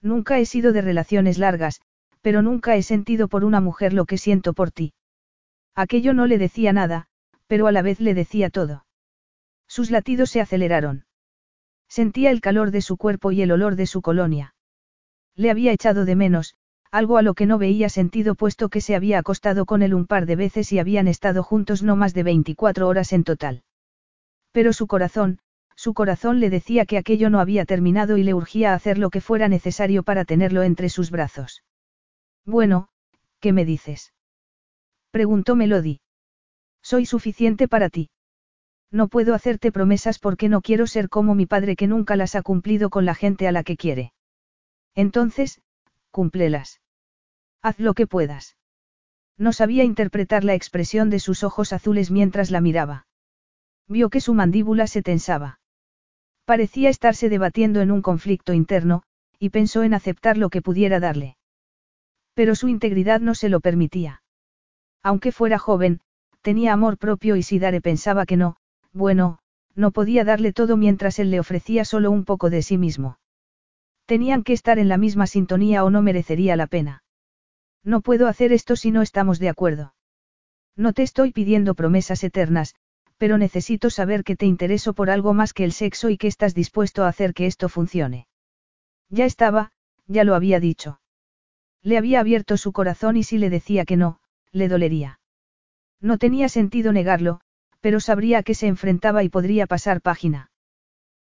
Nunca he sido de relaciones largas, pero nunca he sentido por una mujer lo que siento por ti. Aquello no le decía nada, pero a la vez le decía todo. Sus latidos se aceleraron. Sentía el calor de su cuerpo y el olor de su colonia. Le había echado de menos, algo a lo que no veía sentido puesto que se había acostado con él un par de veces y habían estado juntos no más de 24 horas en total. Pero su corazón, su corazón le decía que aquello no había terminado y le urgía hacer lo que fuera necesario para tenerlo entre sus brazos. Bueno, ¿qué me dices? Preguntó Melody. Soy suficiente para ti. No puedo hacerte promesas porque no quiero ser como mi padre que nunca las ha cumplido con la gente a la que quiere. Entonces, cúmplelas. Haz lo que puedas. No sabía interpretar la expresión de sus ojos azules mientras la miraba. Vio que su mandíbula se tensaba. Parecía estarse debatiendo en un conflicto interno, y pensó en aceptar lo que pudiera darle. Pero su integridad no se lo permitía. Aunque fuera joven, tenía amor propio y si Dare pensaba que no, bueno, no podía darle todo mientras él le ofrecía solo un poco de sí mismo. Tenían que estar en la misma sintonía o no merecería la pena. No puedo hacer esto si no estamos de acuerdo. No te estoy pidiendo promesas eternas, pero necesito saber que te intereso por algo más que el sexo y que estás dispuesto a hacer que esto funcione. Ya estaba, ya lo había dicho. Le había abierto su corazón y si le decía que no, le dolería. No tenía sentido negarlo, pero sabría que se enfrentaba y podría pasar página.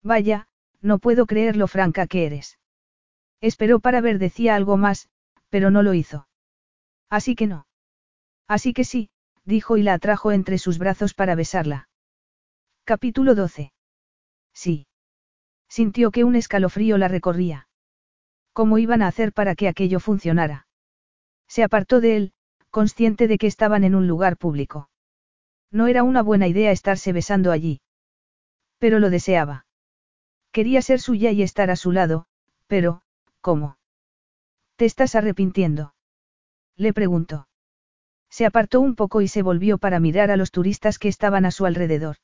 Vaya, no puedo creer lo franca que eres. Esperó para ver decía algo más, pero no lo hizo. Así que no. Así que sí, dijo y la atrajo entre sus brazos para besarla. Capítulo 12. Sí. Sintió que un escalofrío la recorría. ¿Cómo iban a hacer para que aquello funcionara? Se apartó de él, consciente de que estaban en un lugar público. No era una buena idea estarse besando allí. Pero lo deseaba. Quería ser suya y estar a su lado, pero, ¿cómo? ¿Te estás arrepintiendo? Le preguntó. Se apartó un poco y se volvió para mirar a los turistas que estaban a su alrededor.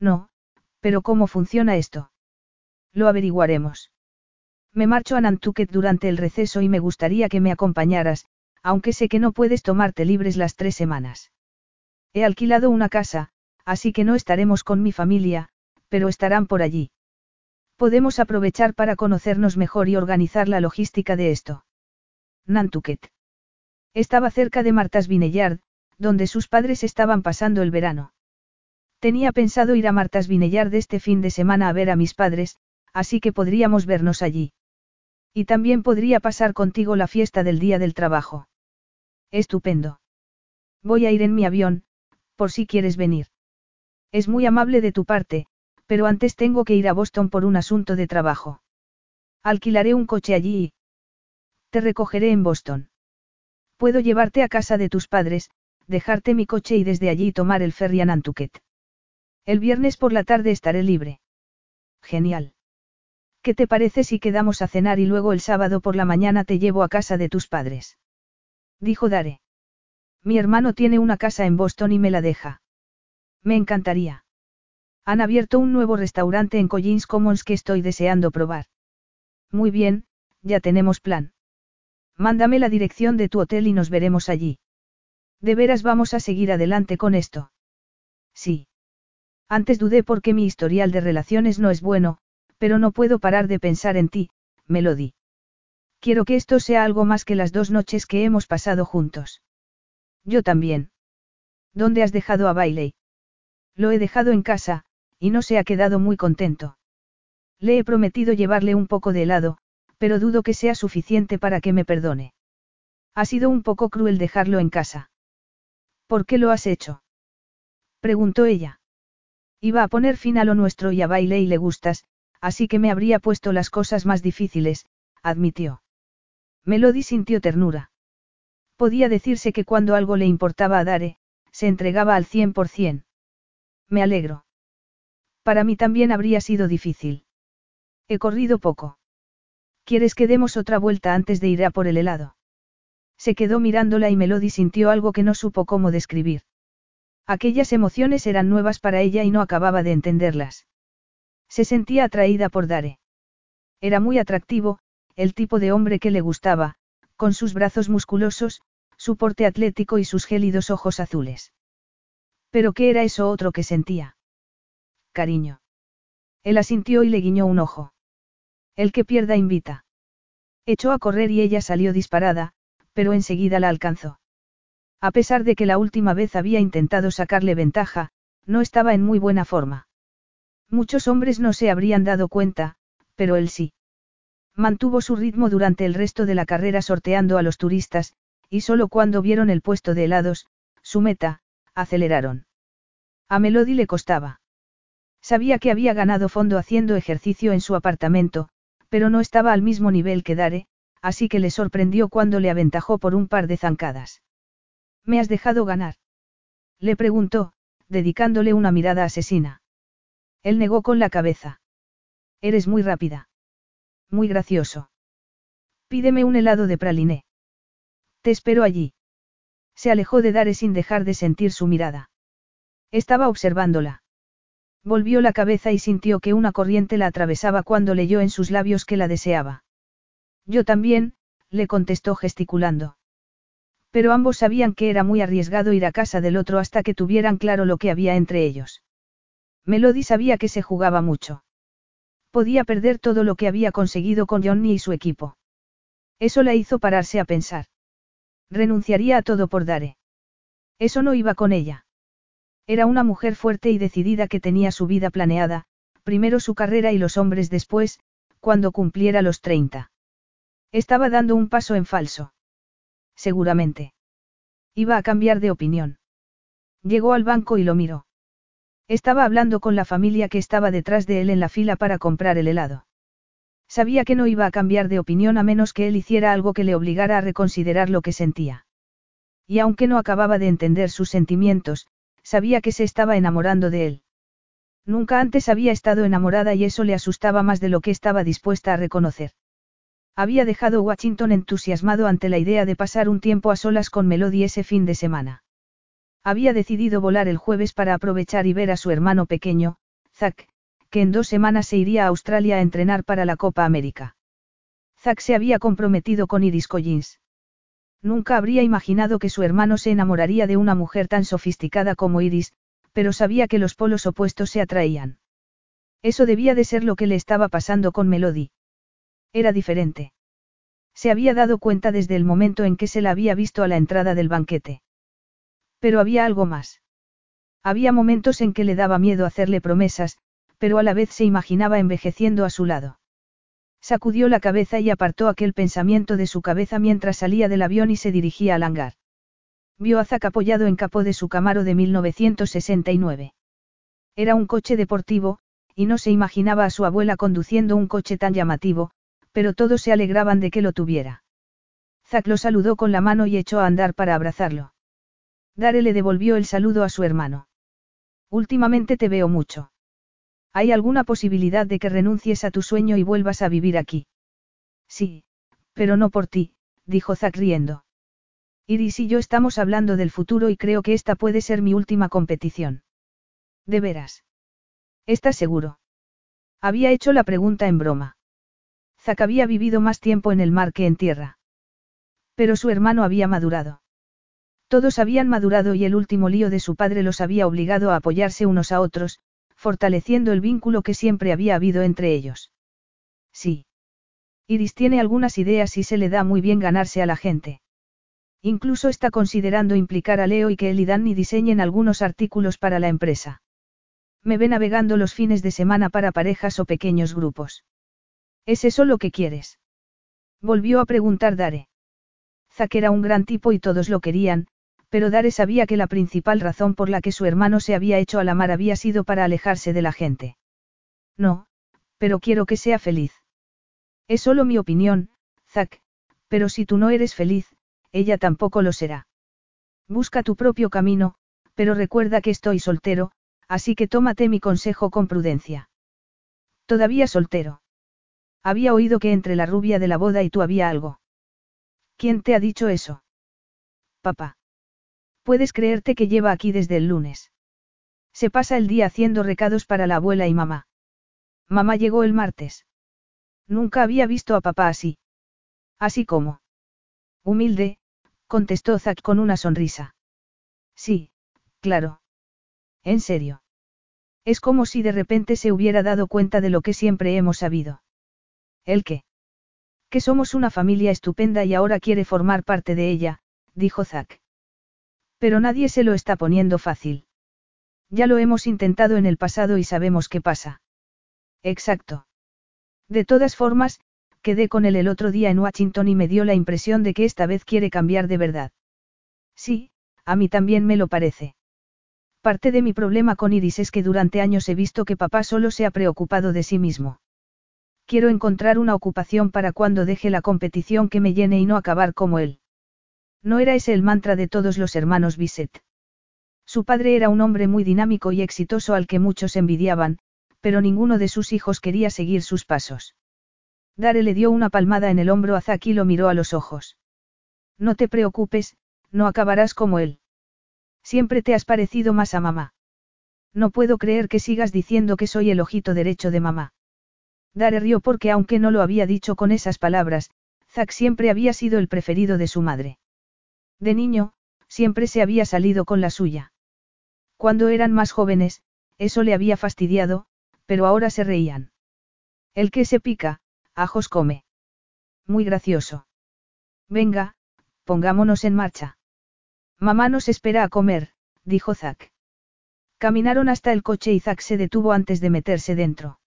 No, pero ¿cómo funciona esto? Lo averiguaremos. Me marcho a Nantucket durante el receso y me gustaría que me acompañaras, aunque sé que no puedes tomarte libres las tres semanas. He alquilado una casa, así que no estaremos con mi familia, pero estarán por allí. Podemos aprovechar para conocernos mejor y organizar la logística de esto. Nantucket. Estaba cerca de Martas Vineyard, donde sus padres estaban pasando el verano. Tenía pensado ir a Martas Vineyard este fin de semana a ver a mis padres, así que podríamos vernos allí. Y también podría pasar contigo la fiesta del Día del Trabajo. Estupendo. Voy a ir en mi avión, por si quieres venir. Es muy amable de tu parte, pero antes tengo que ir a Boston por un asunto de trabajo. Alquilaré un coche allí y... Te recogeré en Boston. Puedo llevarte a casa de tus padres, dejarte mi coche y desde allí tomar el ferry a Nantucket. El viernes por la tarde estaré libre. Genial. ¿Qué te parece si quedamos a cenar y luego el sábado por la mañana te llevo a casa de tus padres? Dijo Dare. Mi hermano tiene una casa en Boston y me la deja. Me encantaría. Han abierto un nuevo restaurante en Collins Commons que estoy deseando probar. Muy bien, ya tenemos plan. Mándame la dirección de tu hotel y nos veremos allí. ¿De veras vamos a seguir adelante con esto? Sí. Antes dudé porque mi historial de relaciones no es bueno, pero no puedo parar de pensar en ti, Melody. Quiero que esto sea algo más que las dos noches que hemos pasado juntos. Yo también. ¿Dónde has dejado a Bailey? Lo he dejado en casa, y no se ha quedado muy contento. Le he prometido llevarle un poco de helado, pero dudo que sea suficiente para que me perdone. Ha sido un poco cruel dejarlo en casa. ¿Por qué lo has hecho? preguntó ella. Iba a poner fin a lo nuestro y a Bailey le gustas, así que me habría puesto las cosas más difíciles, admitió. Melody sintió ternura. Podía decirse que cuando algo le importaba a Dare, se entregaba al cien por cien. Me alegro. Para mí también habría sido difícil. He corrido poco. ¿Quieres que demos otra vuelta antes de ir a por el helado? Se quedó mirándola y Melody sintió algo que no supo cómo describir. Aquellas emociones eran nuevas para ella y no acababa de entenderlas. Se sentía atraída por Dare. Era muy atractivo, el tipo de hombre que le gustaba, con sus brazos musculosos, su porte atlético y sus gélidos ojos azules. Pero ¿qué era eso otro que sentía? Cariño. Él asintió y le guiñó un ojo. El que pierda invita. Echó a correr y ella salió disparada, pero enseguida la alcanzó. A pesar de que la última vez había intentado sacarle ventaja, no estaba en muy buena forma. Muchos hombres no se habrían dado cuenta, pero él sí. Mantuvo su ritmo durante el resto de la carrera sorteando a los turistas, y solo cuando vieron el puesto de helados, su meta, aceleraron. A Melody le costaba. Sabía que había ganado fondo haciendo ejercicio en su apartamento, pero no estaba al mismo nivel que Dare, así que le sorprendió cuando le aventajó por un par de zancadas. ¿Me has dejado ganar? Le preguntó, dedicándole una mirada asesina. Él negó con la cabeza. Eres muy rápida. Muy gracioso. Pídeme un helado de praliné. Te espero allí. Se alejó de Dare sin dejar de sentir su mirada. Estaba observándola. Volvió la cabeza y sintió que una corriente la atravesaba cuando leyó en sus labios que la deseaba. Yo también, le contestó gesticulando. Pero ambos sabían que era muy arriesgado ir a casa del otro hasta que tuvieran claro lo que había entre ellos. Melody sabía que se jugaba mucho. Podía perder todo lo que había conseguido con Johnny y su equipo. Eso la hizo pararse a pensar. Renunciaría a todo por Dare. Eso no iba con ella. Era una mujer fuerte y decidida que tenía su vida planeada, primero su carrera y los hombres después, cuando cumpliera los 30. Estaba dando un paso en falso. Seguramente. Iba a cambiar de opinión. Llegó al banco y lo miró. Estaba hablando con la familia que estaba detrás de él en la fila para comprar el helado. Sabía que no iba a cambiar de opinión a menos que él hiciera algo que le obligara a reconsiderar lo que sentía. Y aunque no acababa de entender sus sentimientos, sabía que se estaba enamorando de él. Nunca antes había estado enamorada y eso le asustaba más de lo que estaba dispuesta a reconocer. Había dejado Washington entusiasmado ante la idea de pasar un tiempo a solas con Melody ese fin de semana. Había decidido volar el jueves para aprovechar y ver a su hermano pequeño, Zack, que en dos semanas se iría a Australia a entrenar para la Copa América. Zack se había comprometido con Iris Collins. Nunca habría imaginado que su hermano se enamoraría de una mujer tan sofisticada como Iris, pero sabía que los polos opuestos se atraían. Eso debía de ser lo que le estaba pasando con Melody. Era diferente. Se había dado cuenta desde el momento en que se la había visto a la entrada del banquete. Pero había algo más. Había momentos en que le daba miedo hacerle promesas, pero a la vez se imaginaba envejeciendo a su lado. Sacudió la cabeza y apartó aquel pensamiento de su cabeza mientras salía del avión y se dirigía al hangar. Vio a Zack apoyado en capó de su Camaro de 1969. Era un coche deportivo, y no se imaginaba a su abuela conduciendo un coche tan llamativo, pero todos se alegraban de que lo tuviera. Zack lo saludó con la mano y echó a andar para abrazarlo. Dare le devolvió el saludo a su hermano. Últimamente te veo mucho. ¿Hay alguna posibilidad de que renuncies a tu sueño y vuelvas a vivir aquí? Sí, pero no por ti, dijo Zack riendo. Iris y yo estamos hablando del futuro y creo que esta puede ser mi última competición. ¿De veras? ¿Estás seguro? Había hecho la pregunta en broma. Zack había vivido más tiempo en el mar que en tierra. Pero su hermano había madurado. Todos habían madurado y el último lío de su padre los había obligado a apoyarse unos a otros, fortaleciendo el vínculo que siempre había habido entre ellos. Sí. Iris tiene algunas ideas y se le da muy bien ganarse a la gente. Incluso está considerando implicar a Leo y que él y Danny diseñen algunos artículos para la empresa. Me ve navegando los fines de semana para parejas o pequeños grupos. ¿Es eso lo que quieres? Volvió a preguntar Dare. Zack era un gran tipo y todos lo querían, pero Dare sabía que la principal razón por la que su hermano se había hecho a la mar había sido para alejarse de la gente. No, pero quiero que sea feliz. Es solo mi opinión, Zack, pero si tú no eres feliz, ella tampoco lo será. Busca tu propio camino, pero recuerda que estoy soltero, así que tómate mi consejo con prudencia. Todavía soltero. Había oído que entre la rubia de la boda y tú había algo. ¿Quién te ha dicho eso? Papá. Puedes creerte que lleva aquí desde el lunes. Se pasa el día haciendo recados para la abuela y mamá. Mamá llegó el martes. Nunca había visto a papá así. Así como. Humilde, contestó Zack con una sonrisa. Sí, claro. En serio. Es como si de repente se hubiera dado cuenta de lo que siempre hemos sabido. ¿El qué? Que somos una familia estupenda y ahora quiere formar parte de ella, dijo Zack. Pero nadie se lo está poniendo fácil. Ya lo hemos intentado en el pasado y sabemos qué pasa. Exacto. De todas formas, quedé con él el otro día en Washington y me dio la impresión de que esta vez quiere cambiar de verdad. Sí, a mí también me lo parece. Parte de mi problema con Iris es que durante años he visto que papá solo se ha preocupado de sí mismo. Quiero encontrar una ocupación para cuando deje la competición que me llene y no acabar como él. No era ese el mantra de todos los hermanos Bisset. Su padre era un hombre muy dinámico y exitoso al que muchos envidiaban, pero ninguno de sus hijos quería seguir sus pasos. Dare le dio una palmada en el hombro a Zack y lo miró a los ojos. No te preocupes, no acabarás como él. Siempre te has parecido más a mamá. No puedo creer que sigas diciendo que soy el ojito derecho de mamá. Dare rió porque aunque no lo había dicho con esas palabras, Zack siempre había sido el preferido de su madre. De niño, siempre se había salido con la suya. Cuando eran más jóvenes, eso le había fastidiado, pero ahora se reían. El que se pica, ajos come. Muy gracioso. Venga, pongámonos en marcha. Mamá nos espera a comer, dijo Zack. Caminaron hasta el coche y Zack se detuvo antes de meterse dentro.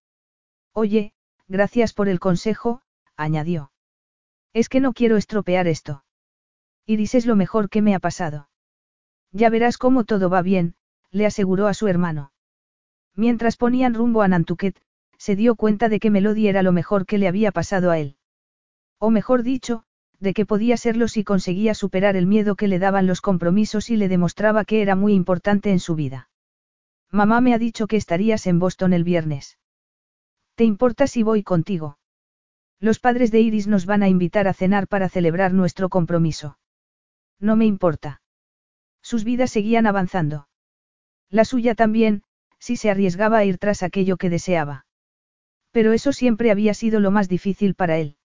Oye, gracias por el consejo, añadió. Es que no quiero estropear esto. Iris es lo mejor que me ha pasado. Ya verás cómo todo va bien, le aseguró a su hermano. Mientras ponían rumbo a Nantucket, se dio cuenta de que Melody era lo mejor que le había pasado a él. O mejor dicho, de que podía serlo si conseguía superar el miedo que le daban los compromisos y le demostraba que era muy importante en su vida. Mamá me ha dicho que estarías en Boston el viernes. ¿Te importa si voy contigo? Los padres de Iris nos van a invitar a cenar para celebrar nuestro compromiso. No me importa. Sus vidas seguían avanzando. La suya también, si se arriesgaba a ir tras aquello que deseaba. Pero eso siempre había sido lo más difícil para él.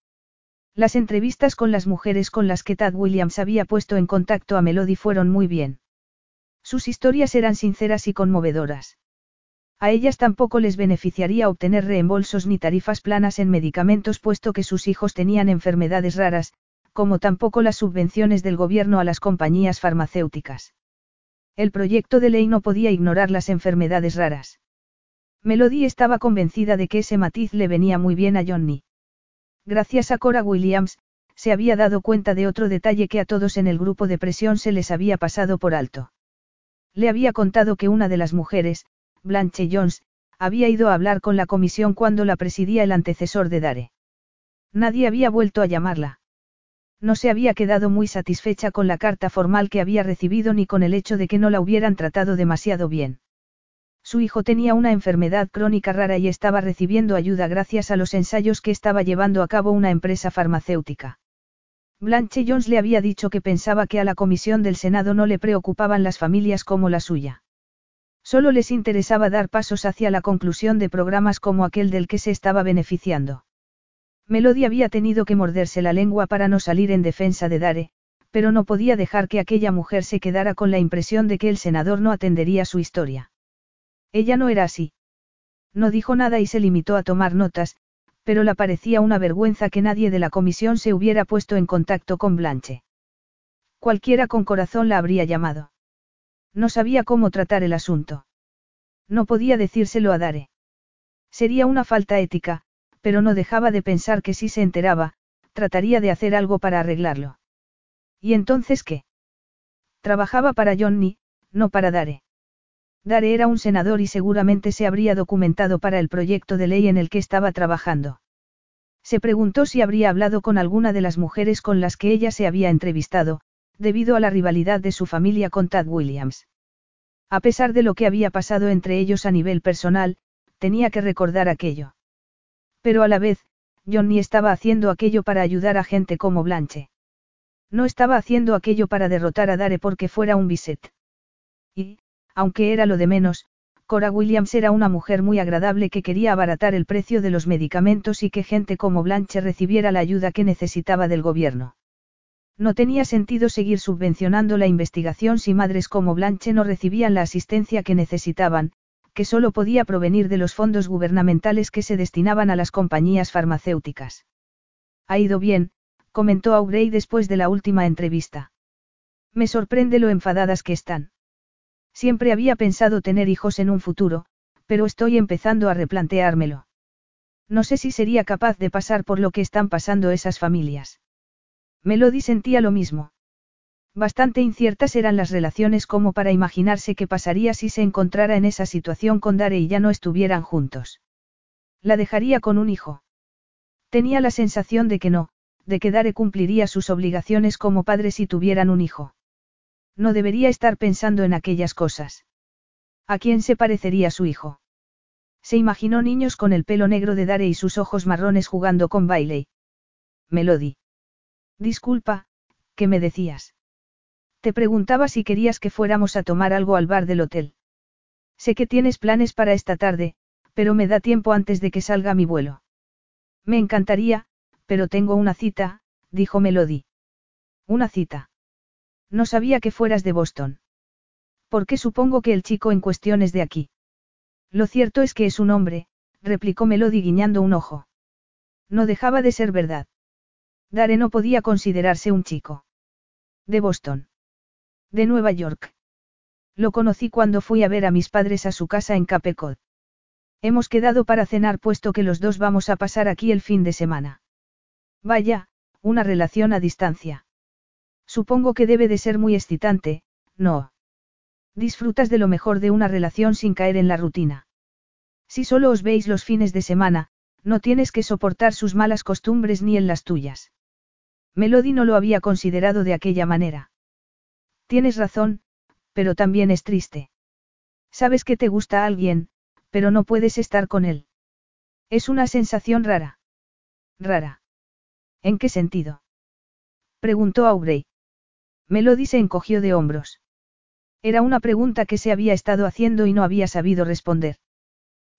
Las entrevistas con las mujeres con las que Tad Williams había puesto en contacto a Melody fueron muy bien. Sus historias eran sinceras y conmovedoras. A ellas tampoco les beneficiaría obtener reembolsos ni tarifas planas en medicamentos puesto que sus hijos tenían enfermedades raras, como tampoco las subvenciones del gobierno a las compañías farmacéuticas. El proyecto de ley no podía ignorar las enfermedades raras. Melody estaba convencida de que ese matiz le venía muy bien a Johnny. Gracias a Cora Williams, se había dado cuenta de otro detalle que a todos en el grupo de presión se les había pasado por alto. Le había contado que una de las mujeres, Blanche Jones, había ido a hablar con la comisión cuando la presidía el antecesor de Dare. Nadie había vuelto a llamarla. No se había quedado muy satisfecha con la carta formal que había recibido ni con el hecho de que no la hubieran tratado demasiado bien. Su hijo tenía una enfermedad crónica rara y estaba recibiendo ayuda gracias a los ensayos que estaba llevando a cabo una empresa farmacéutica. Blanche Jones le había dicho que pensaba que a la comisión del Senado no le preocupaban las familias como la suya. Solo les interesaba dar pasos hacia la conclusión de programas como aquel del que se estaba beneficiando. Melody había tenido que morderse la lengua para no salir en defensa de Dare, pero no podía dejar que aquella mujer se quedara con la impresión de que el senador no atendería su historia. Ella no era así. No dijo nada y se limitó a tomar notas, pero le parecía una vergüenza que nadie de la comisión se hubiera puesto en contacto con Blanche. Cualquiera con corazón la habría llamado. No sabía cómo tratar el asunto. No podía decírselo a Dare. Sería una falta ética, pero no dejaba de pensar que si se enteraba, trataría de hacer algo para arreglarlo. ¿Y entonces qué? Trabajaba para Johnny, no para Dare. Dare era un senador y seguramente se habría documentado para el proyecto de ley en el que estaba trabajando. Se preguntó si habría hablado con alguna de las mujeres con las que ella se había entrevistado, debido a la rivalidad de su familia con Tad Williams. A pesar de lo que había pasado entre ellos a nivel personal, tenía que recordar aquello. Pero a la vez, Johnny estaba haciendo aquello para ayudar a gente como Blanche. No estaba haciendo aquello para derrotar a Dare porque fuera un biset. Y, aunque era lo de menos, Cora Williams era una mujer muy agradable que quería abaratar el precio de los medicamentos y que gente como Blanche recibiera la ayuda que necesitaba del gobierno. No tenía sentido seguir subvencionando la investigación si madres como Blanche no recibían la asistencia que necesitaban, que solo podía provenir de los fondos gubernamentales que se destinaban a las compañías farmacéuticas. Ha ido bien, comentó Aubrey después de la última entrevista. Me sorprende lo enfadadas que están. Siempre había pensado tener hijos en un futuro, pero estoy empezando a replanteármelo. No sé si sería capaz de pasar por lo que están pasando esas familias. Melody sentía lo mismo. Bastante inciertas eran las relaciones como para imaginarse qué pasaría si se encontrara en esa situación con Dare y ya no estuvieran juntos. La dejaría con un hijo. Tenía la sensación de que no, de que Dare cumpliría sus obligaciones como padre si tuvieran un hijo. No debería estar pensando en aquellas cosas. ¿A quién se parecería su hijo? Se imaginó niños con el pelo negro de Dare y sus ojos marrones jugando con Bailey. Melody. Disculpa, ¿qué me decías? Te preguntaba si querías que fuéramos a tomar algo al bar del hotel. Sé que tienes planes para esta tarde, pero me da tiempo antes de que salga mi vuelo. Me encantaría, pero tengo una cita, dijo Melody. Una cita. No sabía que fueras de Boston. ¿Por qué supongo que el chico en cuestión es de aquí? Lo cierto es que es un hombre, replicó Melody guiñando un ojo. No dejaba de ser verdad. Dare no podía considerarse un chico. De Boston. De Nueva York. Lo conocí cuando fui a ver a mis padres a su casa en Cape Cod. Hemos quedado para cenar puesto que los dos vamos a pasar aquí el fin de semana. Vaya, una relación a distancia. Supongo que debe de ser muy excitante, ¿no? Disfrutas de lo mejor de una relación sin caer en la rutina. Si solo os veis los fines de semana, no tienes que soportar sus malas costumbres ni en las tuyas. Melody no lo había considerado de aquella manera. Tienes razón, pero también es triste. Sabes que te gusta alguien, pero no puedes estar con él. Es una sensación rara. Rara. ¿En qué sentido? Preguntó Aubrey. Melody se encogió de hombros. Era una pregunta que se había estado haciendo y no había sabido responder.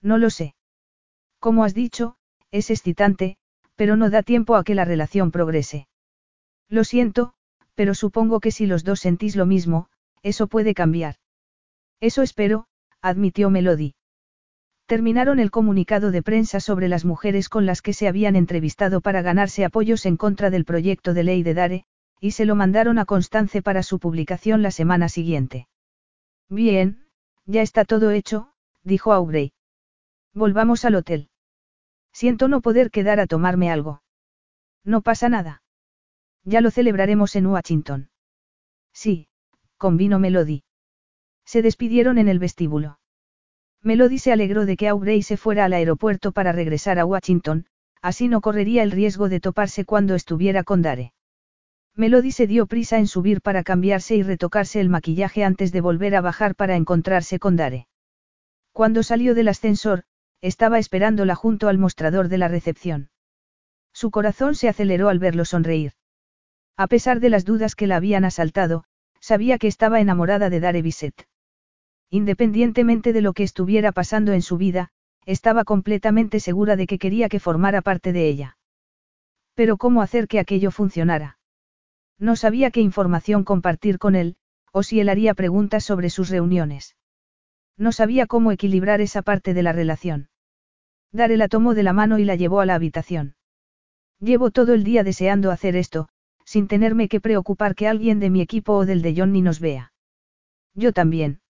No lo sé. Como has dicho, es excitante, pero no da tiempo a que la relación progrese. Lo siento, pero supongo que si los dos sentís lo mismo, eso puede cambiar. Eso espero, admitió Melody. Terminaron el comunicado de prensa sobre las mujeres con las que se habían entrevistado para ganarse apoyos en contra del proyecto de ley de Dare, y se lo mandaron a Constance para su publicación la semana siguiente. Bien, ya está todo hecho, dijo Aubrey. Volvamos al hotel. Siento no poder quedar a tomarme algo. No pasa nada. Ya lo celebraremos en Washington. Sí, convino Melody. Se despidieron en el vestíbulo. Melody se alegró de que Aubrey se fuera al aeropuerto para regresar a Washington, así no correría el riesgo de toparse cuando estuviera con Dare. Melody se dio prisa en subir para cambiarse y retocarse el maquillaje antes de volver a bajar para encontrarse con Dare. Cuando salió del ascensor, estaba esperándola junto al mostrador de la recepción. Su corazón se aceleró al verlo sonreír. A pesar de las dudas que la habían asaltado, sabía que estaba enamorada de Dare Bisset. Independientemente de lo que estuviera pasando en su vida, estaba completamente segura de que quería que formara parte de ella. Pero ¿cómo hacer que aquello funcionara? No sabía qué información compartir con él, o si él haría preguntas sobre sus reuniones. No sabía cómo equilibrar esa parte de la relación. Dare la tomó de la mano y la llevó a la habitación. Llevo todo el día deseando hacer esto, sin tenerme que preocupar que alguien de mi equipo o del de Johnny nos vea. Yo también.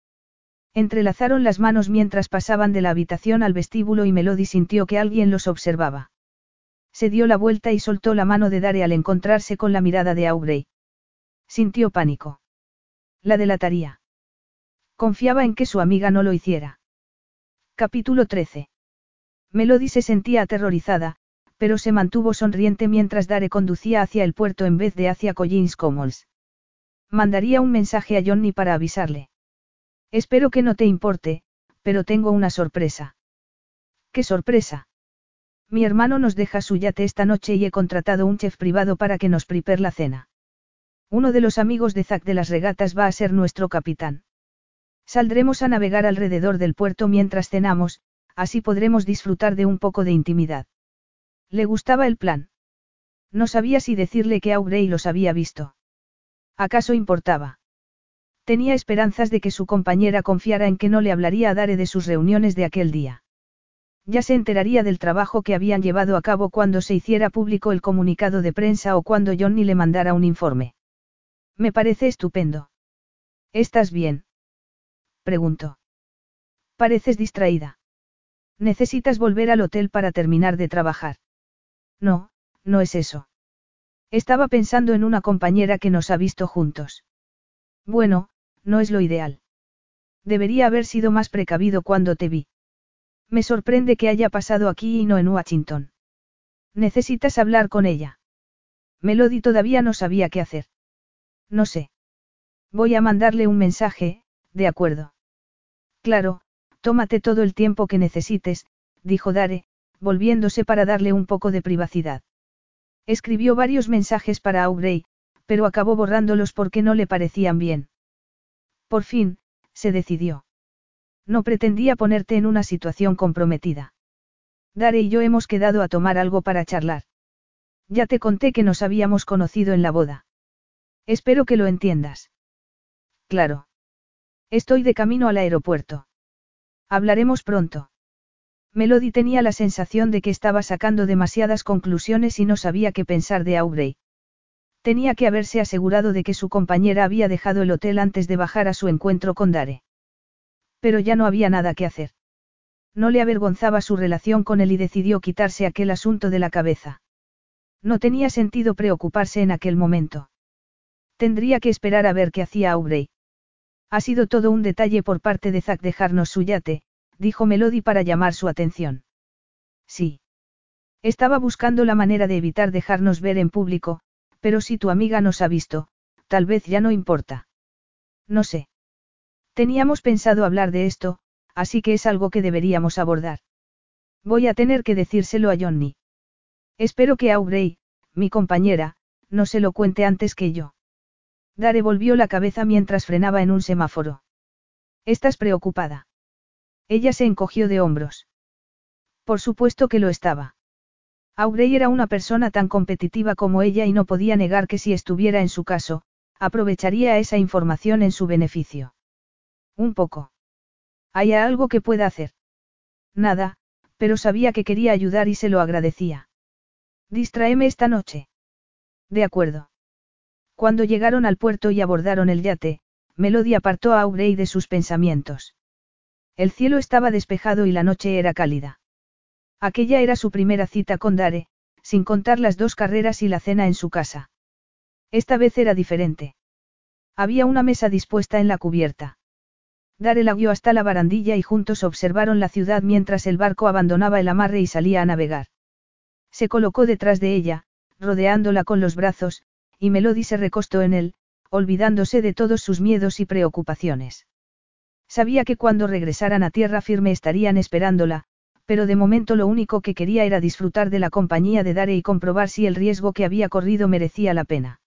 Entrelazaron las manos mientras pasaban de la habitación al vestíbulo y Melody sintió que alguien los observaba. Se dio la vuelta y soltó la mano de Dare al encontrarse con la mirada de Aubrey. Sintió pánico. La delataría. Confiaba en que su amiga no lo hiciera. Capítulo 13. Melody se sentía aterrorizada, pero se mantuvo sonriente mientras Dare conducía hacia el puerto en vez de hacia Collins Commons. Mandaría un mensaje a Johnny para avisarle. Espero que no te importe, pero tengo una sorpresa. ¿Qué sorpresa? Mi hermano nos deja su yate esta noche y he contratado un chef privado para que nos prepare la cena. Uno de los amigos de Zack de las regatas va a ser nuestro capitán. Saldremos a navegar alrededor del puerto mientras cenamos, así podremos disfrutar de un poco de intimidad. Le gustaba el plan. No sabía si decirle que Aubrey los había visto. ¿Acaso importaba? Tenía esperanzas de que su compañera confiara en que no le hablaría a Dare de sus reuniones de aquel día. Ya se enteraría del trabajo que habían llevado a cabo cuando se hiciera público el comunicado de prensa o cuando Johnny le mandara un informe. Me parece estupendo. ¿Estás bien? Preguntó. Pareces distraída. Necesitas volver al hotel para terminar de trabajar. No, no es eso. Estaba pensando en una compañera que nos ha visto juntos. Bueno, no es lo ideal. Debería haber sido más precavido cuando te vi. Me sorprende que haya pasado aquí y no en Washington. Necesitas hablar con ella. Melody todavía no sabía qué hacer. No sé. Voy a mandarle un mensaje, de acuerdo. Claro, tómate todo el tiempo que necesites, dijo Dare, volviéndose para darle un poco de privacidad. Escribió varios mensajes para Aubrey, pero acabó borrándolos porque no le parecían bien. Por fin, se decidió. No pretendía ponerte en una situación comprometida. Dare y yo hemos quedado a tomar algo para charlar. Ya te conté que nos habíamos conocido en la boda. Espero que lo entiendas. Claro. Estoy de camino al aeropuerto. Hablaremos pronto. Melody tenía la sensación de que estaba sacando demasiadas conclusiones y no sabía qué pensar de Aubrey. Tenía que haberse asegurado de que su compañera había dejado el hotel antes de bajar a su encuentro con Dare. Pero ya no había nada que hacer. No le avergonzaba su relación con él y decidió quitarse aquel asunto de la cabeza. No tenía sentido preocuparse en aquel momento. Tendría que esperar a ver qué hacía Aubrey. Ha sido todo un detalle por parte de Zack dejarnos su yate, dijo Melody para llamar su atención. Sí. Estaba buscando la manera de evitar dejarnos ver en público, pero si tu amiga nos ha visto, tal vez ya no importa. No sé. Teníamos pensado hablar de esto, así que es algo que deberíamos abordar. Voy a tener que decírselo a Johnny. Espero que Aubrey, mi compañera, no se lo cuente antes que yo. Dare volvió la cabeza mientras frenaba en un semáforo. ¿Estás preocupada? Ella se encogió de hombros. Por supuesto que lo estaba. Aubrey era una persona tan competitiva como ella y no podía negar que si estuviera en su caso, aprovecharía esa información en su beneficio. Un poco. ¿Hay algo que pueda hacer? Nada, pero sabía que quería ayudar y se lo agradecía. Distráeme esta noche. De acuerdo. Cuando llegaron al puerto y abordaron el yate, Melody apartó a Aubrey de sus pensamientos. El cielo estaba despejado y la noche era cálida. Aquella era su primera cita con Dare, sin contar las dos carreras y la cena en su casa. Esta vez era diferente. Había una mesa dispuesta en la cubierta. Dare la guió hasta la barandilla y juntos observaron la ciudad mientras el barco abandonaba el amarre y salía a navegar. Se colocó detrás de ella, rodeándola con los brazos, y Melody se recostó en él, olvidándose de todos sus miedos y preocupaciones. Sabía que cuando regresaran a tierra firme estarían esperándola, pero de momento lo único que quería era disfrutar de la compañía de Dare y comprobar si el riesgo que había corrido merecía la pena.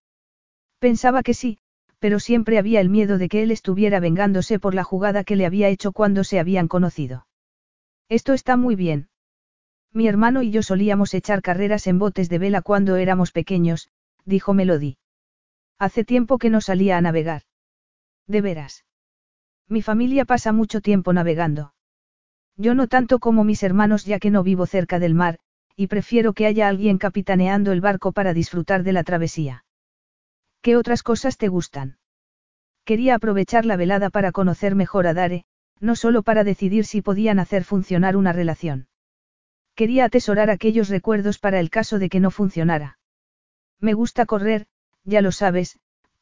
Pensaba que sí, pero siempre había el miedo de que él estuviera vengándose por la jugada que le había hecho cuando se habían conocido. Esto está muy bien. Mi hermano y yo solíamos echar carreras en botes de vela cuando éramos pequeños, dijo Melody. Hace tiempo que no salía a navegar. De veras. Mi familia pasa mucho tiempo navegando. Yo no tanto como mis hermanos ya que no vivo cerca del mar, y prefiero que haya alguien capitaneando el barco para disfrutar de la travesía. ¿Qué otras cosas te gustan? Quería aprovechar la velada para conocer mejor a Dare, no solo para decidir si podían hacer funcionar una relación. Quería atesorar aquellos recuerdos para el caso de que no funcionara. Me gusta correr, ya lo sabes,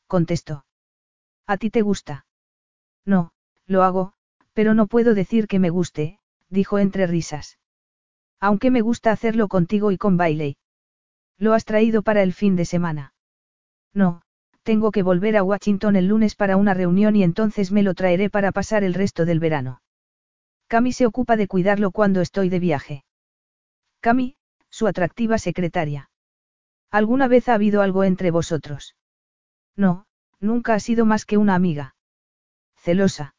contestó. ¿A ti te gusta? No, lo hago, pero no puedo decir que me guste, dijo entre risas. Aunque me gusta hacerlo contigo y con Bailey. ¿Lo has traído para el fin de semana? No, tengo que volver a Washington el lunes para una reunión y entonces me lo traeré para pasar el resto del verano. Cami se ocupa de cuidarlo cuando estoy de viaje. Cami, su atractiva secretaria. ¿Alguna vez ha habido algo entre vosotros? No, nunca ha sido más que una amiga. Celosa.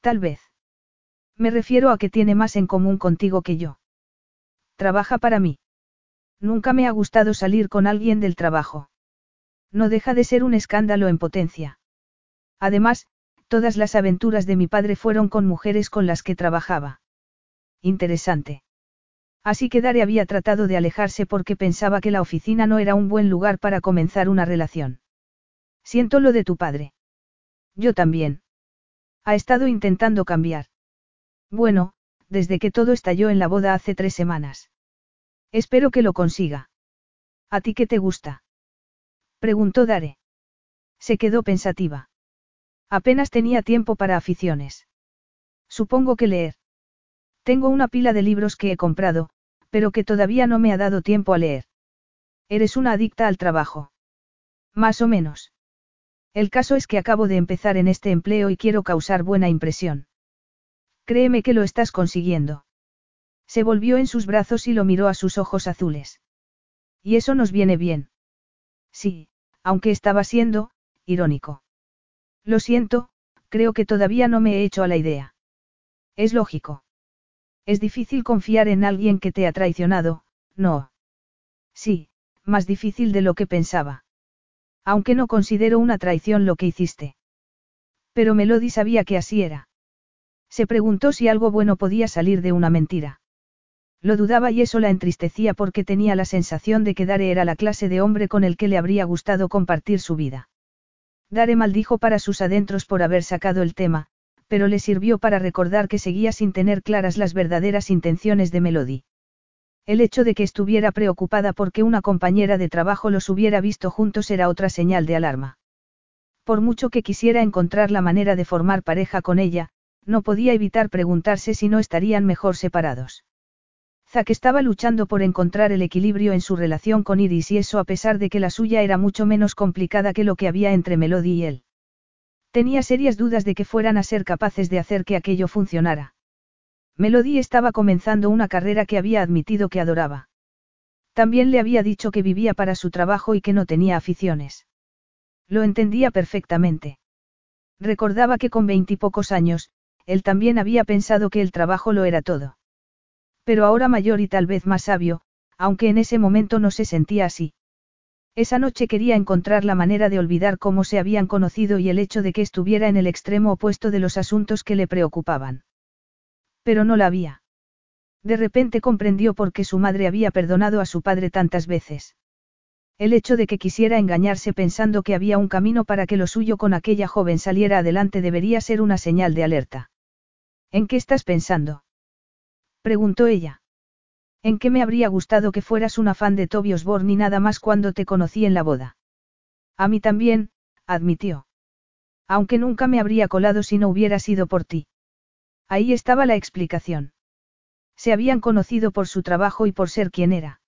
Tal vez. Me refiero a que tiene más en común contigo que yo. Trabaja para mí. Nunca me ha gustado salir con alguien del trabajo. No deja de ser un escándalo en potencia. Además, todas las aventuras de mi padre fueron con mujeres con las que trabajaba. Interesante. Así que Dare había tratado de alejarse porque pensaba que la oficina no era un buen lugar para comenzar una relación. Siento lo de tu padre. Yo también. Ha estado intentando cambiar. Bueno, desde que todo estalló en la boda hace tres semanas. Espero que lo consiga. ¿A ti qué te gusta? Preguntó Dare. Se quedó pensativa. Apenas tenía tiempo para aficiones. Supongo que leer. Tengo una pila de libros que he comprado, pero que todavía no me ha dado tiempo a leer. Eres una adicta al trabajo. Más o menos. El caso es que acabo de empezar en este empleo y quiero causar buena impresión. Créeme que lo estás consiguiendo. Se volvió en sus brazos y lo miró a sus ojos azules. Y eso nos viene bien. Sí, aunque estaba siendo, irónico. Lo siento, creo que todavía no me he hecho a la idea. Es lógico. Es difícil confiar en alguien que te ha traicionado, no. Sí, más difícil de lo que pensaba. Aunque no considero una traición lo que hiciste. Pero Melody sabía que así era. Se preguntó si algo bueno podía salir de una mentira. Lo dudaba y eso la entristecía porque tenía la sensación de que Dare era la clase de hombre con el que le habría gustado compartir su vida. Dare maldijo para sus adentros por haber sacado el tema, pero le sirvió para recordar que seguía sin tener claras las verdaderas intenciones de Melody. El hecho de que estuviera preocupada porque una compañera de trabajo los hubiera visto juntos era otra señal de alarma. Por mucho que quisiera encontrar la manera de formar pareja con ella, no podía evitar preguntarse si no estarían mejor separados. Zack estaba luchando por encontrar el equilibrio en su relación con Iris y eso a pesar de que la suya era mucho menos complicada que lo que había entre Melody y él. Tenía serias dudas de que fueran a ser capaces de hacer que aquello funcionara. Melody estaba comenzando una carrera que había admitido que adoraba. También le había dicho que vivía para su trabajo y que no tenía aficiones. Lo entendía perfectamente. Recordaba que con veintipocos años, él también había pensado que el trabajo lo era todo. Pero ahora mayor y tal vez más sabio, aunque en ese momento no se sentía así. Esa noche quería encontrar la manera de olvidar cómo se habían conocido y el hecho de que estuviera en el extremo opuesto de los asuntos que le preocupaban. Pero no la había. De repente comprendió por qué su madre había perdonado a su padre tantas veces. El hecho de que quisiera engañarse pensando que había un camino para que lo suyo con aquella joven saliera adelante debería ser una señal de alerta. ¿En qué estás pensando? Preguntó ella. ¿En qué me habría gustado que fueras un afán de Toby Osborne y nada más cuando te conocí en la boda? A mí también, admitió. Aunque nunca me habría colado si no hubiera sido por ti. Ahí estaba la explicación. Se habían conocido por su trabajo y por ser quien era.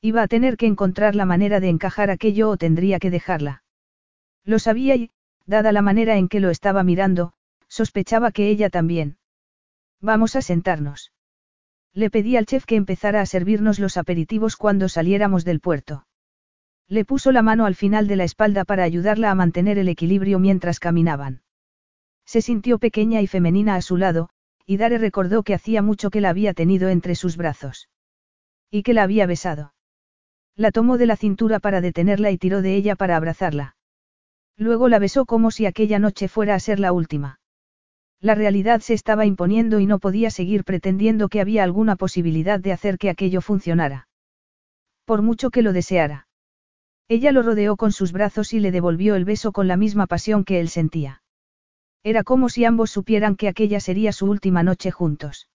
Iba a tener que encontrar la manera de encajar aquello o tendría que dejarla. Lo sabía y, dada la manera en que lo estaba mirando, sospechaba que ella también. Vamos a sentarnos. Le pedí al chef que empezara a servirnos los aperitivos cuando saliéramos del puerto. Le puso la mano al final de la espalda para ayudarla a mantener el equilibrio mientras caminaban. Se sintió pequeña y femenina a su lado, y Dare recordó que hacía mucho que la había tenido entre sus brazos. Y que la había besado. La tomó de la cintura para detenerla y tiró de ella para abrazarla. Luego la besó como si aquella noche fuera a ser la última. La realidad se estaba imponiendo y no podía seguir pretendiendo que había alguna posibilidad de hacer que aquello funcionara. Por mucho que lo deseara. Ella lo rodeó con sus brazos y le devolvió el beso con la misma pasión que él sentía. Era como si ambos supieran que aquella sería su última noche juntos.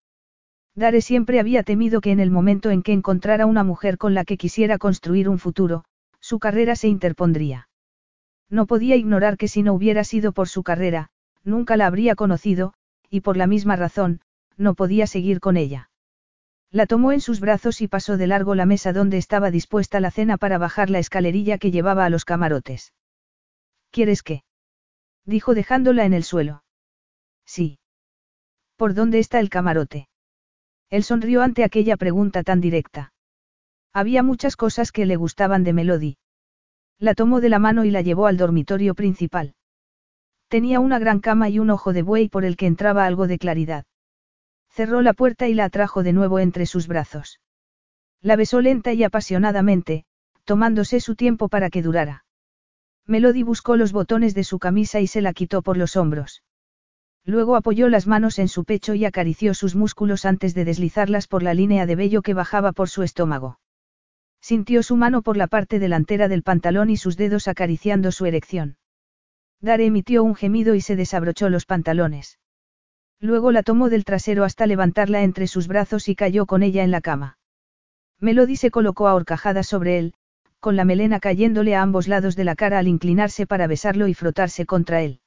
Dare siempre había temido que en el momento en que encontrara una mujer con la que quisiera construir un futuro, su carrera se interpondría. No podía ignorar que si no hubiera sido por su carrera, nunca la habría conocido, y por la misma razón, no podía seguir con ella. La tomó en sus brazos y pasó de largo la mesa donde estaba dispuesta la cena para bajar la escalerilla que llevaba a los camarotes. ¿Quieres qué? Dijo dejándola en el suelo. Sí. ¿Por dónde está el camarote? Él sonrió ante aquella pregunta tan directa. Había muchas cosas que le gustaban de Melody. La tomó de la mano y la llevó al dormitorio principal. Tenía una gran cama y un ojo de buey por el que entraba algo de claridad. Cerró la puerta y la atrajo de nuevo entre sus brazos. La besó lenta y apasionadamente, tomándose su tiempo para que durara. Melody buscó los botones de su camisa y se la quitó por los hombros. Luego apoyó las manos en su pecho y acarició sus músculos antes de deslizarlas por la línea de vello que bajaba por su estómago. Sintió su mano por la parte delantera del pantalón y sus dedos acariciando su erección. Dare emitió un gemido y se desabrochó los pantalones. Luego la tomó del trasero hasta levantarla entre sus brazos y cayó con ella en la cama. Melody se colocó a horcajadas sobre él, con la melena cayéndole a ambos lados de la cara al inclinarse para besarlo y frotarse contra él.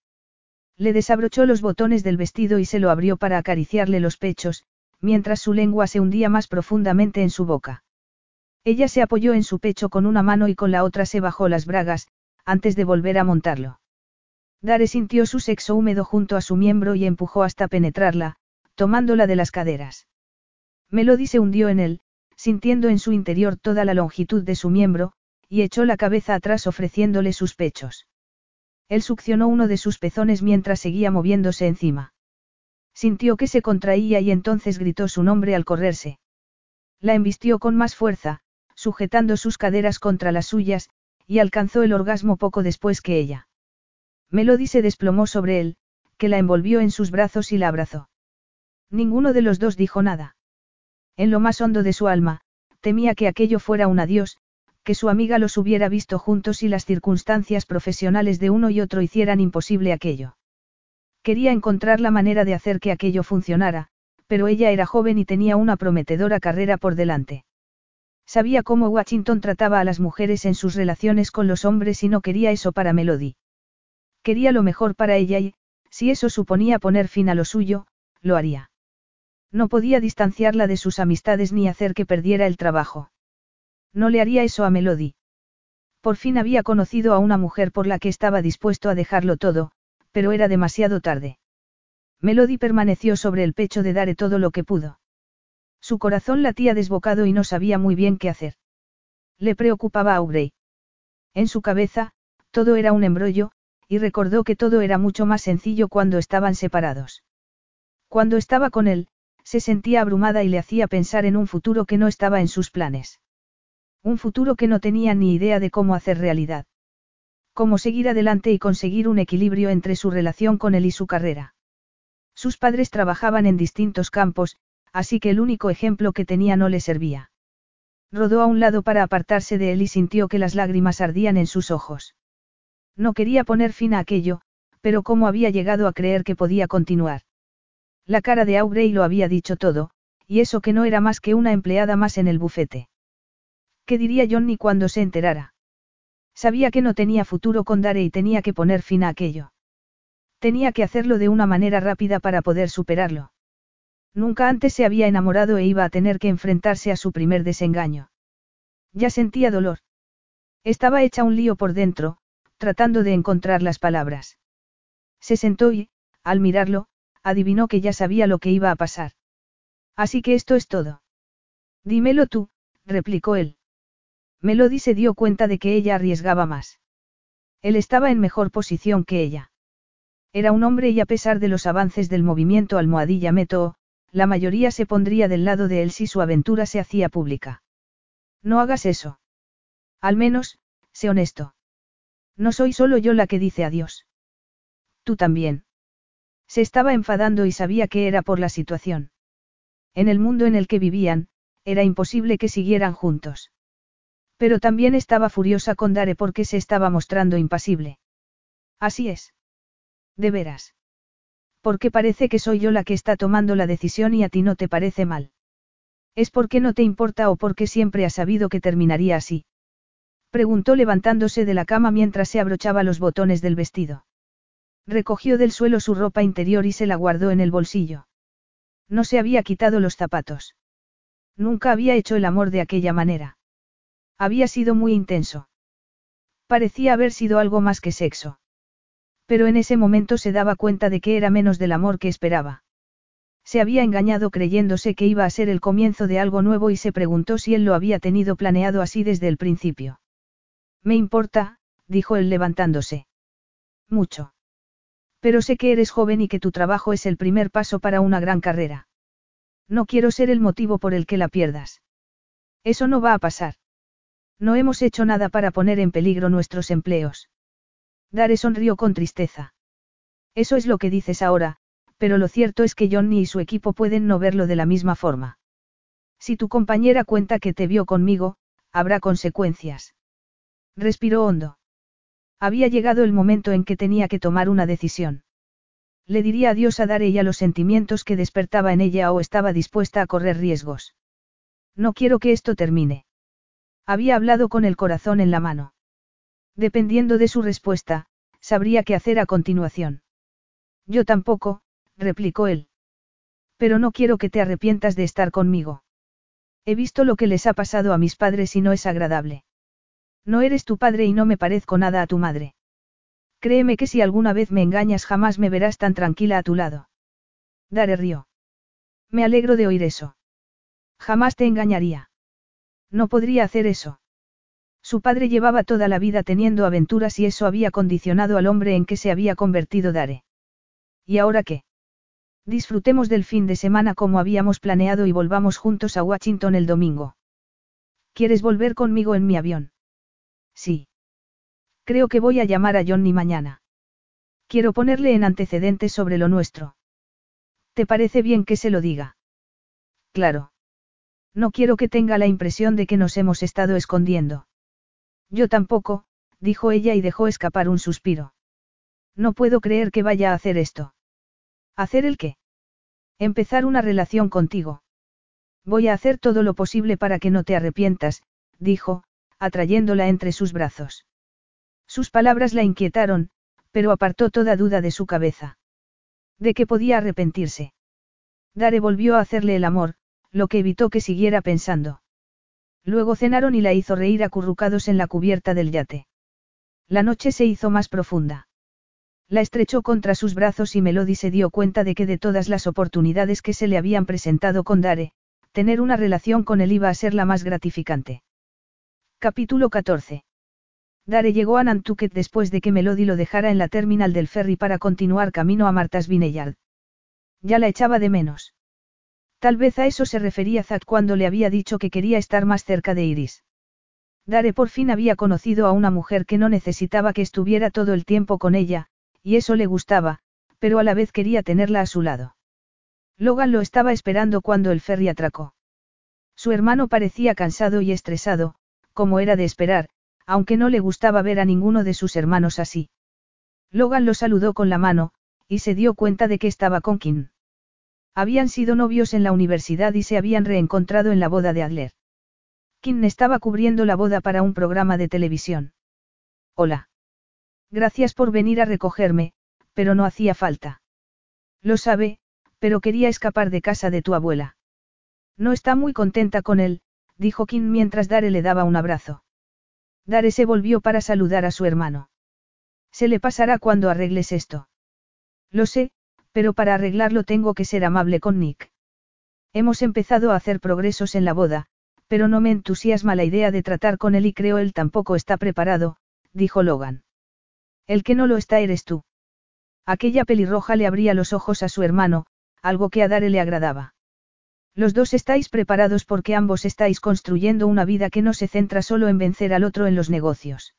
Le desabrochó los botones del vestido y se lo abrió para acariciarle los pechos, mientras su lengua se hundía más profundamente en su boca. Ella se apoyó en su pecho con una mano y con la otra se bajó las bragas, antes de volver a montarlo. Dare sintió su sexo húmedo junto a su miembro y empujó hasta penetrarla, tomándola de las caderas. Melody se hundió en él, sintiendo en su interior toda la longitud de su miembro, y echó la cabeza atrás ofreciéndole sus pechos. Él succionó uno de sus pezones mientras seguía moviéndose encima. Sintió que se contraía y entonces gritó su nombre al correrse. La embistió con más fuerza, sujetando sus caderas contra las suyas, y alcanzó el orgasmo poco después que ella. Melody se desplomó sobre él, que la envolvió en sus brazos y la abrazó. Ninguno de los dos dijo nada. En lo más hondo de su alma, temía que aquello fuera un adiós, que su amiga los hubiera visto juntos y las circunstancias profesionales de uno y otro hicieran imposible aquello. Quería encontrar la manera de hacer que aquello funcionara, pero ella era joven y tenía una prometedora carrera por delante. Sabía cómo Washington trataba a las mujeres en sus relaciones con los hombres y no quería eso para Melody. Quería lo mejor para ella y, si eso suponía poner fin a lo suyo, lo haría. No podía distanciarla de sus amistades ni hacer que perdiera el trabajo. No le haría eso a Melody. Por fin había conocido a una mujer por la que estaba dispuesto a dejarlo todo, pero era demasiado tarde. Melody permaneció sobre el pecho de Dare todo lo que pudo. Su corazón latía desbocado y no sabía muy bien qué hacer. Le preocupaba a Aubrey. En su cabeza, todo era un embrollo, y recordó que todo era mucho más sencillo cuando estaban separados. Cuando estaba con él, se sentía abrumada y le hacía pensar en un futuro que no estaba en sus planes. Un futuro que no tenía ni idea de cómo hacer realidad. Cómo seguir adelante y conseguir un equilibrio entre su relación con él y su carrera. Sus padres trabajaban en distintos campos, así que el único ejemplo que tenía no le servía. Rodó a un lado para apartarse de él y sintió que las lágrimas ardían en sus ojos. No quería poner fin a aquello, pero cómo había llegado a creer que podía continuar. La cara de Aubrey lo había dicho todo, y eso que no era más que una empleada más en el bufete. ¿Qué diría Johnny cuando se enterara? Sabía que no tenía futuro con Dare y tenía que poner fin a aquello. Tenía que hacerlo de una manera rápida para poder superarlo. Nunca antes se había enamorado e iba a tener que enfrentarse a su primer desengaño. Ya sentía dolor. Estaba hecha un lío por dentro, tratando de encontrar las palabras. Se sentó y, al mirarlo, adivinó que ya sabía lo que iba a pasar. Así que esto es todo. Dímelo tú, replicó él. Melody se dio cuenta de que ella arriesgaba más. Él estaba en mejor posición que ella. Era un hombre y a pesar de los avances del movimiento almohadilla Meto, la mayoría se pondría del lado de él si su aventura se hacía pública. No hagas eso. Al menos, sé honesto. No soy solo yo la que dice adiós. Tú también. Se estaba enfadando y sabía que era por la situación. En el mundo en el que vivían, era imposible que siguieran juntos. Pero también estaba furiosa con Dare porque se estaba mostrando impasible. Así es. De veras. Porque parece que soy yo la que está tomando la decisión y a ti no te parece mal. ¿Es porque no te importa o porque siempre has sabido que terminaría así? Preguntó levantándose de la cama mientras se abrochaba los botones del vestido. Recogió del suelo su ropa interior y se la guardó en el bolsillo. No se había quitado los zapatos. Nunca había hecho el amor de aquella manera. Había sido muy intenso. Parecía haber sido algo más que sexo. Pero en ese momento se daba cuenta de que era menos del amor que esperaba. Se había engañado creyéndose que iba a ser el comienzo de algo nuevo y se preguntó si él lo había tenido planeado así desde el principio. Me importa, dijo él levantándose. Mucho. Pero sé que eres joven y que tu trabajo es el primer paso para una gran carrera. No quiero ser el motivo por el que la pierdas. Eso no va a pasar. No hemos hecho nada para poner en peligro nuestros empleos. Dare sonrió con tristeza. Eso es lo que dices ahora, pero lo cierto es que Johnny y su equipo pueden no verlo de la misma forma. Si tu compañera cuenta que te vio conmigo, habrá consecuencias. Respiró hondo. Había llegado el momento en que tenía que tomar una decisión. Le diría adiós a Dare y a los sentimientos que despertaba en ella o estaba dispuesta a correr riesgos. No quiero que esto termine. Había hablado con el corazón en la mano. Dependiendo de su respuesta, sabría qué hacer a continuación. Yo tampoco, replicó él. Pero no quiero que te arrepientas de estar conmigo. He visto lo que les ha pasado a mis padres y no es agradable. No eres tu padre y no me parezco nada a tu madre. Créeme que si alguna vez me engañas jamás me verás tan tranquila a tu lado. Dare río. Me alegro de oír eso. Jamás te engañaría. No podría hacer eso. Su padre llevaba toda la vida teniendo aventuras y eso había condicionado al hombre en que se había convertido Dare. ¿Y ahora qué? Disfrutemos del fin de semana como habíamos planeado y volvamos juntos a Washington el domingo. ¿Quieres volver conmigo en mi avión? Sí. Creo que voy a llamar a Johnny mañana. Quiero ponerle en antecedentes sobre lo nuestro. ¿Te parece bien que se lo diga? Claro. No quiero que tenga la impresión de que nos hemos estado escondiendo. Yo tampoco, dijo ella y dejó escapar un suspiro. No puedo creer que vaya a hacer esto. ¿Hacer el qué? Empezar una relación contigo. Voy a hacer todo lo posible para que no te arrepientas, dijo, atrayéndola entre sus brazos. Sus palabras la inquietaron, pero apartó toda duda de su cabeza. De que podía arrepentirse. Dare volvió a hacerle el amor, lo que evitó que siguiera pensando. Luego cenaron y la hizo reír acurrucados en la cubierta del yate. La noche se hizo más profunda. La estrechó contra sus brazos y Melody se dio cuenta de que de todas las oportunidades que se le habían presentado con Dare, tener una relación con él iba a ser la más gratificante. Capítulo 14. Dare llegó a Nantucket después de que Melody lo dejara en la terminal del ferry para continuar camino a Martas Vineyard. Ya la echaba de menos. Tal vez a eso se refería Zack cuando le había dicho que quería estar más cerca de Iris. Dare por fin había conocido a una mujer que no necesitaba que estuviera todo el tiempo con ella, y eso le gustaba, pero a la vez quería tenerla a su lado. Logan lo estaba esperando cuando el ferry atracó. Su hermano parecía cansado y estresado, como era de esperar, aunque no le gustaba ver a ninguno de sus hermanos así. Logan lo saludó con la mano, y se dio cuenta de que estaba con Kim. Habían sido novios en la universidad y se habían reencontrado en la boda de Adler. Kim estaba cubriendo la boda para un programa de televisión. Hola. Gracias por venir a recogerme, pero no hacía falta. Lo sabe, pero quería escapar de casa de tu abuela. No está muy contenta con él, dijo Kim mientras Dare le daba un abrazo. Dare se volvió para saludar a su hermano. Se le pasará cuando arregles esto. Lo sé, pero para arreglarlo tengo que ser amable con Nick. Hemos empezado a hacer progresos en la boda, pero no me entusiasma la idea de tratar con él y creo él tampoco está preparado, dijo Logan. El que no lo está eres tú. Aquella pelirroja le abría los ojos a su hermano, algo que a Dare le agradaba. Los dos estáis preparados porque ambos estáis construyendo una vida que no se centra solo en vencer al otro en los negocios.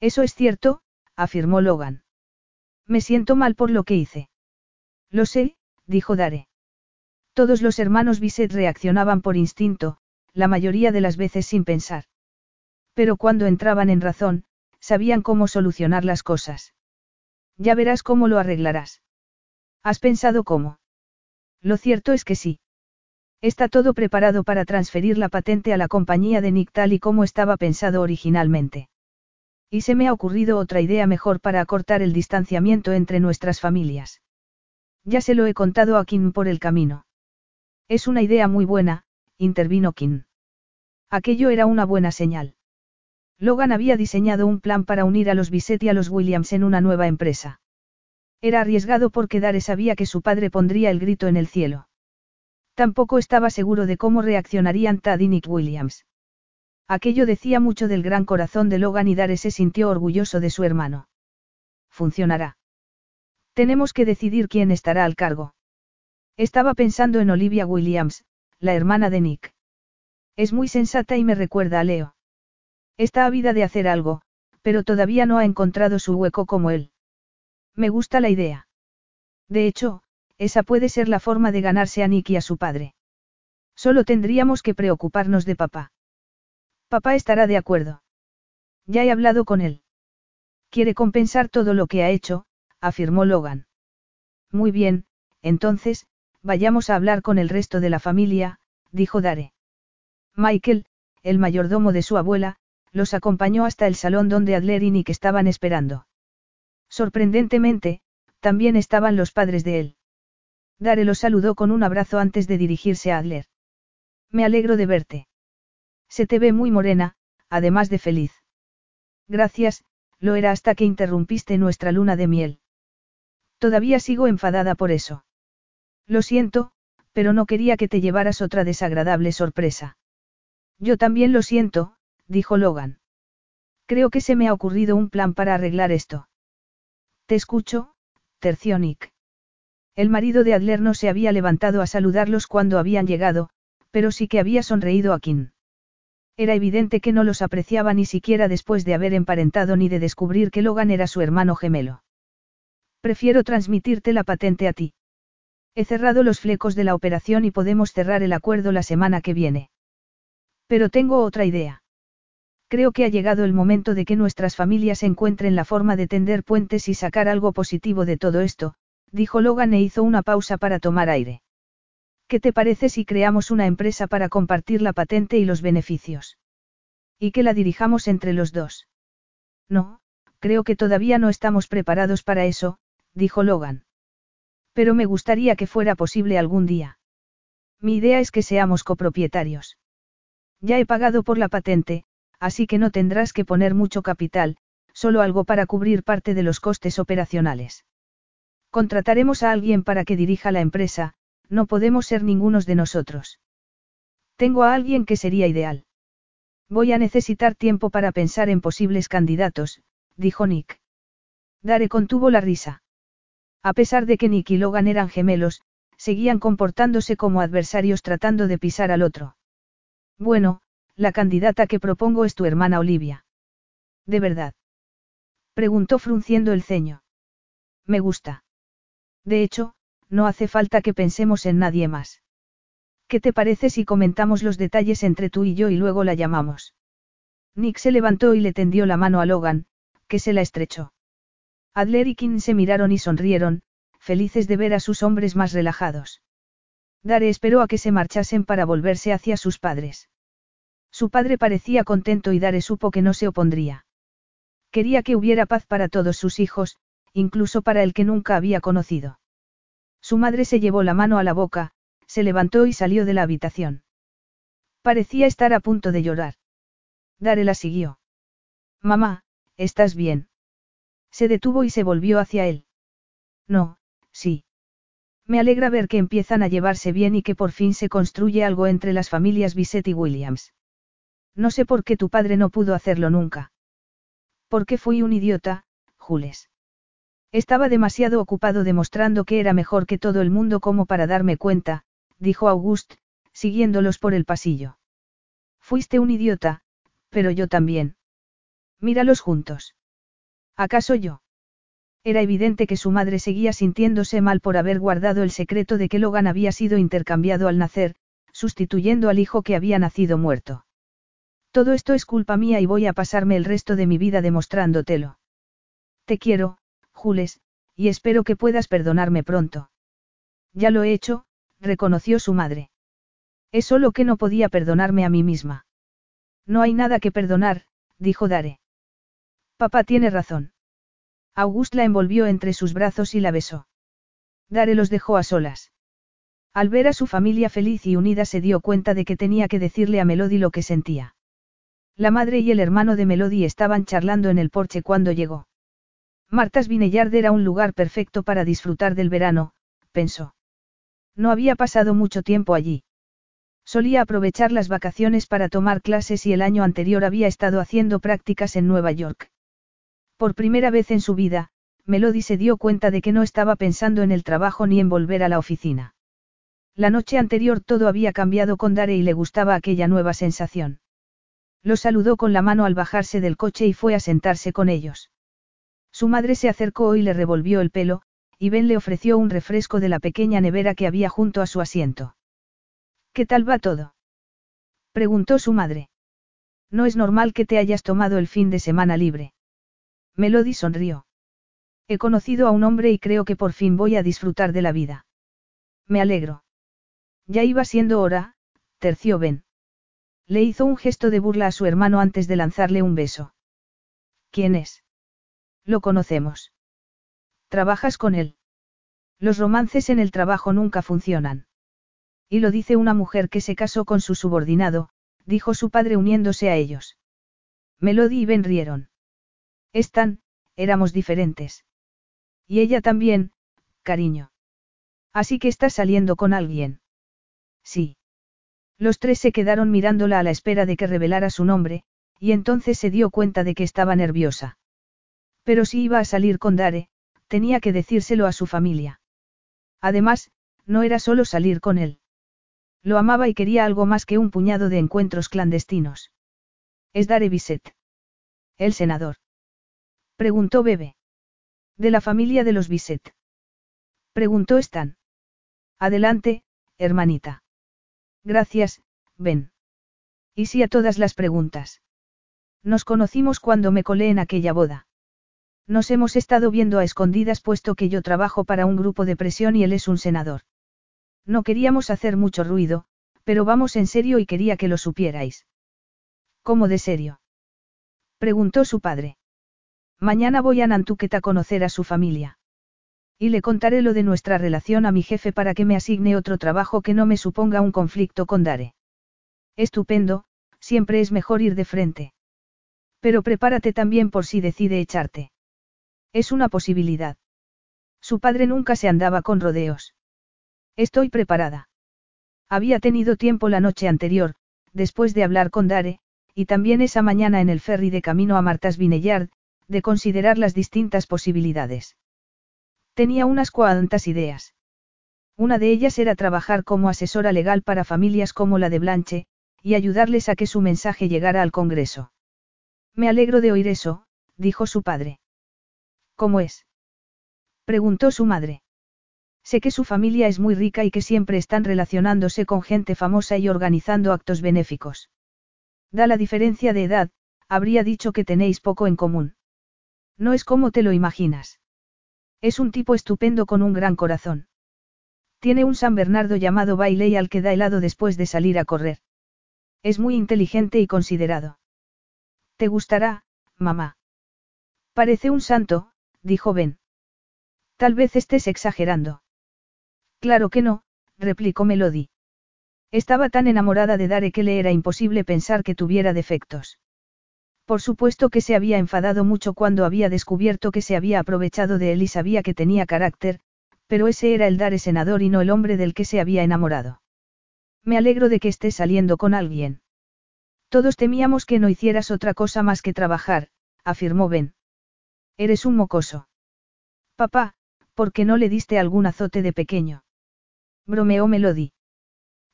Eso es cierto, afirmó Logan. Me siento mal por lo que hice. Lo sé, dijo Dare. Todos los hermanos Bisset reaccionaban por instinto, la mayoría de las veces sin pensar. Pero cuando entraban en razón, sabían cómo solucionar las cosas. Ya verás cómo lo arreglarás. ¿Has pensado cómo? Lo cierto es que sí. Está todo preparado para transferir la patente a la compañía de Nick tal y como estaba pensado originalmente. Y se me ha ocurrido otra idea mejor para acortar el distanciamiento entre nuestras familias. Ya se lo he contado a Kim por el camino. Es una idea muy buena, intervino Kim. Aquello era una buena señal. Logan había diseñado un plan para unir a los Bisset y a los Williams en una nueva empresa. Era arriesgado porque Dare sabía que su padre pondría el grito en el cielo. Tampoco estaba seguro de cómo reaccionarían Tad y Nick Williams. Aquello decía mucho del gran corazón de Logan y Dare se sintió orgulloso de su hermano. Funcionará. Tenemos que decidir quién estará al cargo. Estaba pensando en Olivia Williams, la hermana de Nick. Es muy sensata y me recuerda a Leo. Está ávida de hacer algo, pero todavía no ha encontrado su hueco como él. Me gusta la idea. De hecho, esa puede ser la forma de ganarse a Nick y a su padre. Solo tendríamos que preocuparnos de papá. Papá estará de acuerdo. Ya he hablado con él. Quiere compensar todo lo que ha hecho, afirmó Logan. Muy bien, entonces, vayamos a hablar con el resto de la familia, dijo Dare. Michael, el mayordomo de su abuela, los acompañó hasta el salón donde Adler y Nick estaban esperando. Sorprendentemente, también estaban los padres de él. Dare los saludó con un abrazo antes de dirigirse a Adler. Me alegro de verte. Se te ve muy morena, además de feliz. Gracias, lo era hasta que interrumpiste nuestra luna de miel. Todavía sigo enfadada por eso. Lo siento, pero no quería que te llevaras otra desagradable sorpresa. Yo también lo siento, dijo Logan. Creo que se me ha ocurrido un plan para arreglar esto. Te escucho, terció Nick. El marido de Adler no se había levantado a saludarlos cuando habían llegado, pero sí que había sonreído a Kim. Era evidente que no los apreciaba ni siquiera después de haber emparentado ni de descubrir que Logan era su hermano gemelo. Prefiero transmitirte la patente a ti. He cerrado los flecos de la operación y podemos cerrar el acuerdo la semana que viene. Pero tengo otra idea. Creo que ha llegado el momento de que nuestras familias encuentren la forma de tender puentes y sacar algo positivo de todo esto, dijo Logan e hizo una pausa para tomar aire. ¿Qué te parece si creamos una empresa para compartir la patente y los beneficios? Y que la dirijamos entre los dos. No, creo que todavía no estamos preparados para eso, dijo Logan. Pero me gustaría que fuera posible algún día. Mi idea es que seamos copropietarios. Ya he pagado por la patente, así que no tendrás que poner mucho capital, solo algo para cubrir parte de los costes operacionales. Contrataremos a alguien para que dirija la empresa, no podemos ser ningunos de nosotros. Tengo a alguien que sería ideal. Voy a necesitar tiempo para pensar en posibles candidatos, dijo Nick. Dare contuvo la risa. A pesar de que Nick y Logan eran gemelos, seguían comportándose como adversarios tratando de pisar al otro. Bueno, la candidata que propongo es tu hermana Olivia. ¿De verdad? Preguntó frunciendo el ceño. Me gusta. De hecho, no hace falta que pensemos en nadie más. ¿Qué te parece si comentamos los detalles entre tú y yo y luego la llamamos? Nick se levantó y le tendió la mano a Logan, que se la estrechó. Adler y King se miraron y sonrieron, felices de ver a sus hombres más relajados. Dare esperó a que se marchasen para volverse hacia sus padres. Su padre parecía contento y Dare supo que no se opondría. Quería que hubiera paz para todos sus hijos, incluso para el que nunca había conocido. Su madre se llevó la mano a la boca, se levantó y salió de la habitación. Parecía estar a punto de llorar. Dare la siguió. Mamá, ¿estás bien? Se detuvo y se volvió hacia él. No, sí. Me alegra ver que empiezan a llevarse bien y que por fin se construye algo entre las familias Bissett y Williams. No sé por qué tu padre no pudo hacerlo nunca. Porque fui un idiota, Jules. Estaba demasiado ocupado demostrando que era mejor que todo el mundo como para darme cuenta, dijo August, siguiéndolos por el pasillo. Fuiste un idiota, pero yo también. Míralos juntos. ¿Acaso yo? Era evidente que su madre seguía sintiéndose mal por haber guardado el secreto de que Logan había sido intercambiado al nacer, sustituyendo al hijo que había nacido muerto. Todo esto es culpa mía y voy a pasarme el resto de mi vida demostrándotelo. Te quiero, Jules, y espero que puedas perdonarme pronto. Ya lo he hecho, reconoció su madre. Es solo que no podía perdonarme a mí misma. No hay nada que perdonar, dijo Dare. Papá tiene razón. August la envolvió entre sus brazos y la besó. Dare los dejó a solas. Al ver a su familia feliz y unida se dio cuenta de que tenía que decirle a Melody lo que sentía. La madre y el hermano de Melody estaban charlando en el porche cuando llegó. Martas Vineyard era un lugar perfecto para disfrutar del verano, pensó. No había pasado mucho tiempo allí. Solía aprovechar las vacaciones para tomar clases y el año anterior había estado haciendo prácticas en Nueva York. Por primera vez en su vida, Melody se dio cuenta de que no estaba pensando en el trabajo ni en volver a la oficina. La noche anterior todo había cambiado con Dare y le gustaba aquella nueva sensación. Lo saludó con la mano al bajarse del coche y fue a sentarse con ellos. Su madre se acercó y le revolvió el pelo, y Ben le ofreció un refresco de la pequeña nevera que había junto a su asiento. ¿Qué tal va todo? preguntó su madre. No es normal que te hayas tomado el fin de semana libre. Melody sonrió. He conocido a un hombre y creo que por fin voy a disfrutar de la vida. Me alegro. Ya iba siendo hora, terció Ben. Le hizo un gesto de burla a su hermano antes de lanzarle un beso. ¿Quién es? Lo conocemos. ¿Trabajas con él? Los romances en el trabajo nunca funcionan. Y lo dice una mujer que se casó con su subordinado, dijo su padre uniéndose a ellos. Melody y Ben rieron. Están, éramos diferentes. Y ella también, cariño. Así que estás saliendo con alguien. Sí. Los tres se quedaron mirándola a la espera de que revelara su nombre, y entonces se dio cuenta de que estaba nerviosa. Pero si iba a salir con Dare, tenía que decírselo a su familia. Además, no era solo salir con él. Lo amaba y quería algo más que un puñado de encuentros clandestinos. ¿Es Dare Bisset? El senador. Preguntó Bebe. De la familia de los Bisset. Preguntó Stan. Adelante, hermanita. Gracias, Ben. ¿Y si a todas las preguntas? Nos conocimos cuando me colé en aquella boda. Nos hemos estado viendo a escondidas puesto que yo trabajo para un grupo de presión y él es un senador. No queríamos hacer mucho ruido, pero vamos en serio y quería que lo supierais. ¿Cómo de serio? Preguntó su padre. Mañana voy a Nantucket a conocer a su familia. Y le contaré lo de nuestra relación a mi jefe para que me asigne otro trabajo que no me suponga un conflicto con Dare. Estupendo, siempre es mejor ir de frente. Pero prepárate también por si decide echarte. Es una posibilidad. Su padre nunca se andaba con rodeos. Estoy preparada. Había tenido tiempo la noche anterior, después de hablar con Dare, y también esa mañana en el ferry de camino a Martas Vineyard, de considerar las distintas posibilidades. Tenía unas cuantas ideas. Una de ellas era trabajar como asesora legal para familias como la de Blanche, y ayudarles a que su mensaje llegara al Congreso. Me alegro de oír eso, dijo su padre. ¿Cómo es? preguntó su madre. Sé que su familia es muy rica y que siempre están relacionándose con gente famosa y organizando actos benéficos. Da la diferencia de edad, habría dicho que tenéis poco en común. No es como te lo imaginas. Es un tipo estupendo con un gran corazón. Tiene un San Bernardo llamado Bailey al que da helado después de salir a correr. Es muy inteligente y considerado. ¿Te gustará, mamá? Parece un santo, dijo Ben. Tal vez estés exagerando. Claro que no, replicó Melody. Estaba tan enamorada de Dare que le era imposible pensar que tuviera defectos. Por supuesto que se había enfadado mucho cuando había descubierto que se había aprovechado de él y sabía que tenía carácter, pero ese era el Dare senador y no el hombre del que se había enamorado. Me alegro de que estés saliendo con alguien. Todos temíamos que no hicieras otra cosa más que trabajar, afirmó Ben. Eres un mocoso. Papá, ¿por qué no le diste algún azote de pequeño? Bromeó Melody.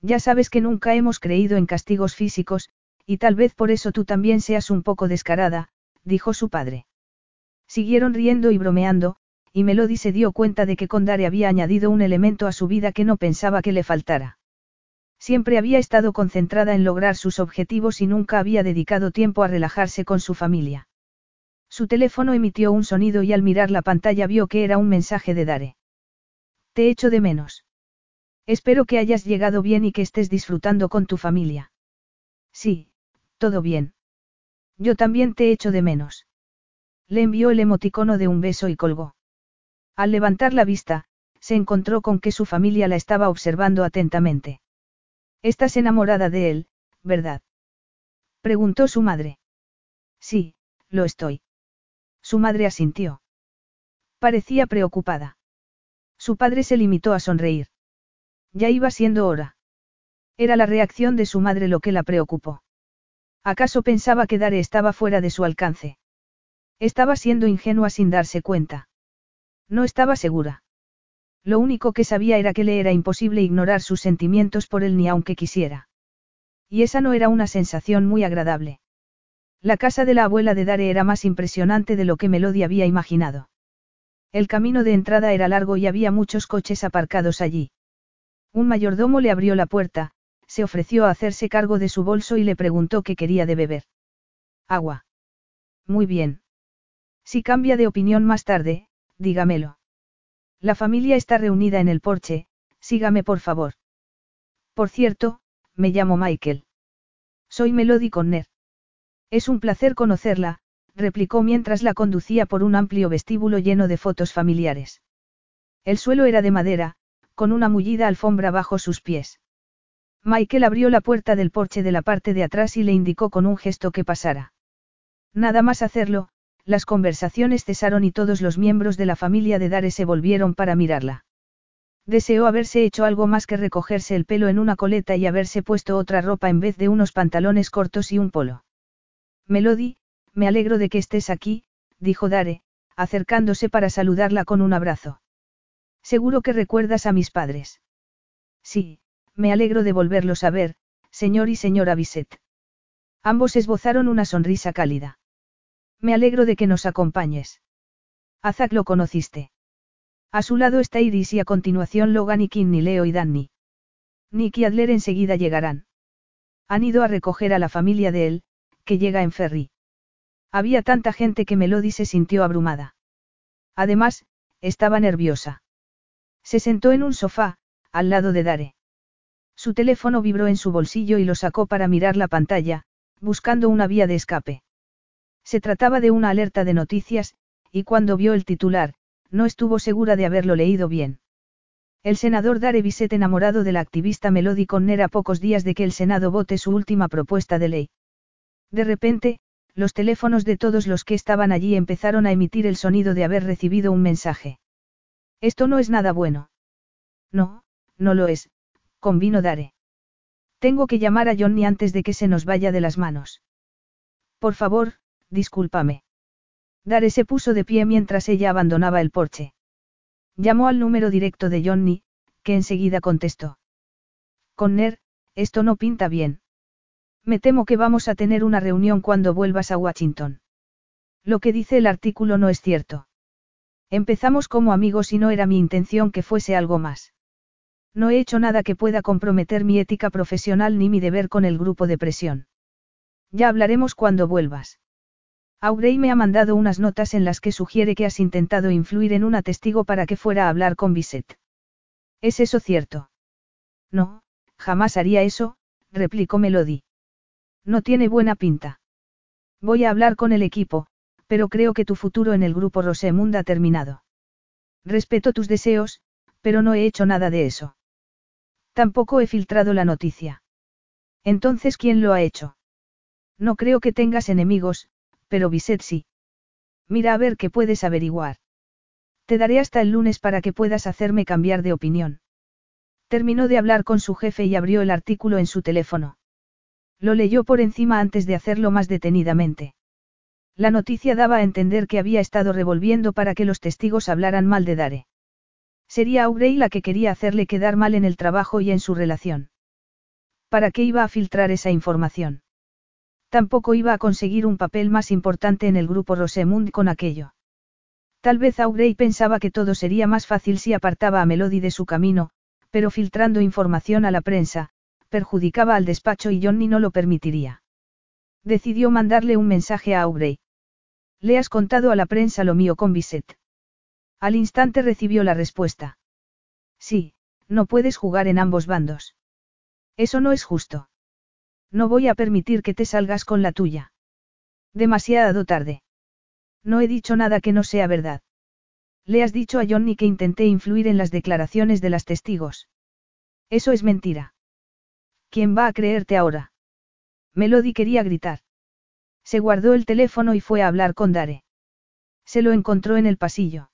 Ya sabes que nunca hemos creído en castigos físicos, y tal vez por eso tú también seas un poco descarada, dijo su padre. Siguieron riendo y bromeando, y Melody se dio cuenta de que Condare había añadido un elemento a su vida que no pensaba que le faltara. Siempre había estado concentrada en lograr sus objetivos y nunca había dedicado tiempo a relajarse con su familia. Su teléfono emitió un sonido y al mirar la pantalla vio que era un mensaje de Dare. Te echo de menos. Espero que hayas llegado bien y que estés disfrutando con tu familia. Sí, todo bien. Yo también te echo de menos. Le envió el emoticono de un beso y colgó. Al levantar la vista, se encontró con que su familia la estaba observando atentamente. Estás enamorada de él, ¿verdad? Preguntó su madre. Sí, lo estoy. Su madre asintió. Parecía preocupada. Su padre se limitó a sonreír. Ya iba siendo hora. Era la reacción de su madre lo que la preocupó. ¿Acaso pensaba que Dare estaba fuera de su alcance? Estaba siendo ingenua sin darse cuenta. No estaba segura. Lo único que sabía era que le era imposible ignorar sus sentimientos por él ni aunque quisiera. Y esa no era una sensación muy agradable. La casa de la abuela de Dare era más impresionante de lo que Melody había imaginado. El camino de entrada era largo y había muchos coches aparcados allí. Un mayordomo le abrió la puerta, se ofreció a hacerse cargo de su bolso y le preguntó qué quería de beber. Agua. Muy bien. Si cambia de opinión más tarde, dígamelo. La familia está reunida en el porche, sígame por favor. Por cierto, me llamo Michael. Soy Melody Conner. Es un placer conocerla, replicó mientras la conducía por un amplio vestíbulo lleno de fotos familiares. El suelo era de madera, con una mullida alfombra bajo sus pies. Michael abrió la puerta del porche de la parte de atrás y le indicó con un gesto que pasara. Nada más hacerlo, las conversaciones cesaron y todos los miembros de la familia de Dare se volvieron para mirarla. Deseó haberse hecho algo más que recogerse el pelo en una coleta y haberse puesto otra ropa en vez de unos pantalones cortos y un polo. Melody, me alegro de que estés aquí, dijo Dare, acercándose para saludarla con un abrazo. Seguro que recuerdas a mis padres. Sí, me alegro de volverlos a ver, señor y señora Bisset. Ambos esbozaron una sonrisa cálida. Me alegro de que nos acompañes. A Zack lo conociste. A su lado está Iris y a continuación Logan y Kim, Leo y Danny. Nick y Adler enseguida llegarán. Han ido a recoger a la familia de él, que llega en ferry. Había tanta gente que Melody se sintió abrumada. Además, estaba nerviosa. Se sentó en un sofá, al lado de Dare. Su teléfono vibró en su bolsillo y lo sacó para mirar la pantalla, buscando una vía de escape. Se trataba de una alerta de noticias, y cuando vio el titular, no estuvo segura de haberlo leído bien. El senador Dare Bisset enamorado de la activista Melody Conner a pocos días de que el Senado vote su última propuesta de ley. De repente, los teléfonos de todos los que estaban allí empezaron a emitir el sonido de haber recibido un mensaje. Esto no es nada bueno. No, no lo es, convino Dare. Tengo que llamar a Johnny antes de que se nos vaya de las manos. Por favor, discúlpame. Dare se puso de pie mientras ella abandonaba el porche. Llamó al número directo de Johnny, que enseguida contestó. Conner, esto no pinta bien. Me temo que vamos a tener una reunión cuando vuelvas a Washington. Lo que dice el artículo no es cierto. Empezamos como amigos y no era mi intención que fuese algo más. No he hecho nada que pueda comprometer mi ética profesional ni mi deber con el grupo de presión. Ya hablaremos cuando vuelvas. Aurey me ha mandado unas notas en las que sugiere que has intentado influir en una testigo para que fuera a hablar con Bisset. ¿Es eso cierto? No, jamás haría eso, replicó Melody. No tiene buena pinta. Voy a hablar con el equipo, pero creo que tu futuro en el grupo Rosemund ha terminado. Respeto tus deseos, pero no he hecho nada de eso. Tampoco he filtrado la noticia. Entonces, ¿quién lo ha hecho? No creo que tengas enemigos, pero Bisset sí. Mira a ver qué puedes averiguar. Te daré hasta el lunes para que puedas hacerme cambiar de opinión. Terminó de hablar con su jefe y abrió el artículo en su teléfono. Lo leyó por encima antes de hacerlo más detenidamente. La noticia daba a entender que había estado revolviendo para que los testigos hablaran mal de Dare. Sería Aurey la que quería hacerle quedar mal en el trabajo y en su relación. ¿Para qué iba a filtrar esa información? Tampoco iba a conseguir un papel más importante en el grupo Rosemund con aquello. Tal vez Aubrey pensaba que todo sería más fácil si apartaba a Melody de su camino, pero filtrando información a la prensa, perjudicaba al despacho y Johnny no lo permitiría. Decidió mandarle un mensaje a Aubrey. Le has contado a la prensa lo mío con Bisset. Al instante recibió la respuesta. Sí, no puedes jugar en ambos bandos. Eso no es justo. No voy a permitir que te salgas con la tuya. Demasiado tarde. No he dicho nada que no sea verdad. Le has dicho a Johnny que intenté influir en las declaraciones de las testigos. Eso es mentira. ¿Quién va a creerte ahora? Melody quería gritar. Se guardó el teléfono y fue a hablar con Dare. Se lo encontró en el pasillo.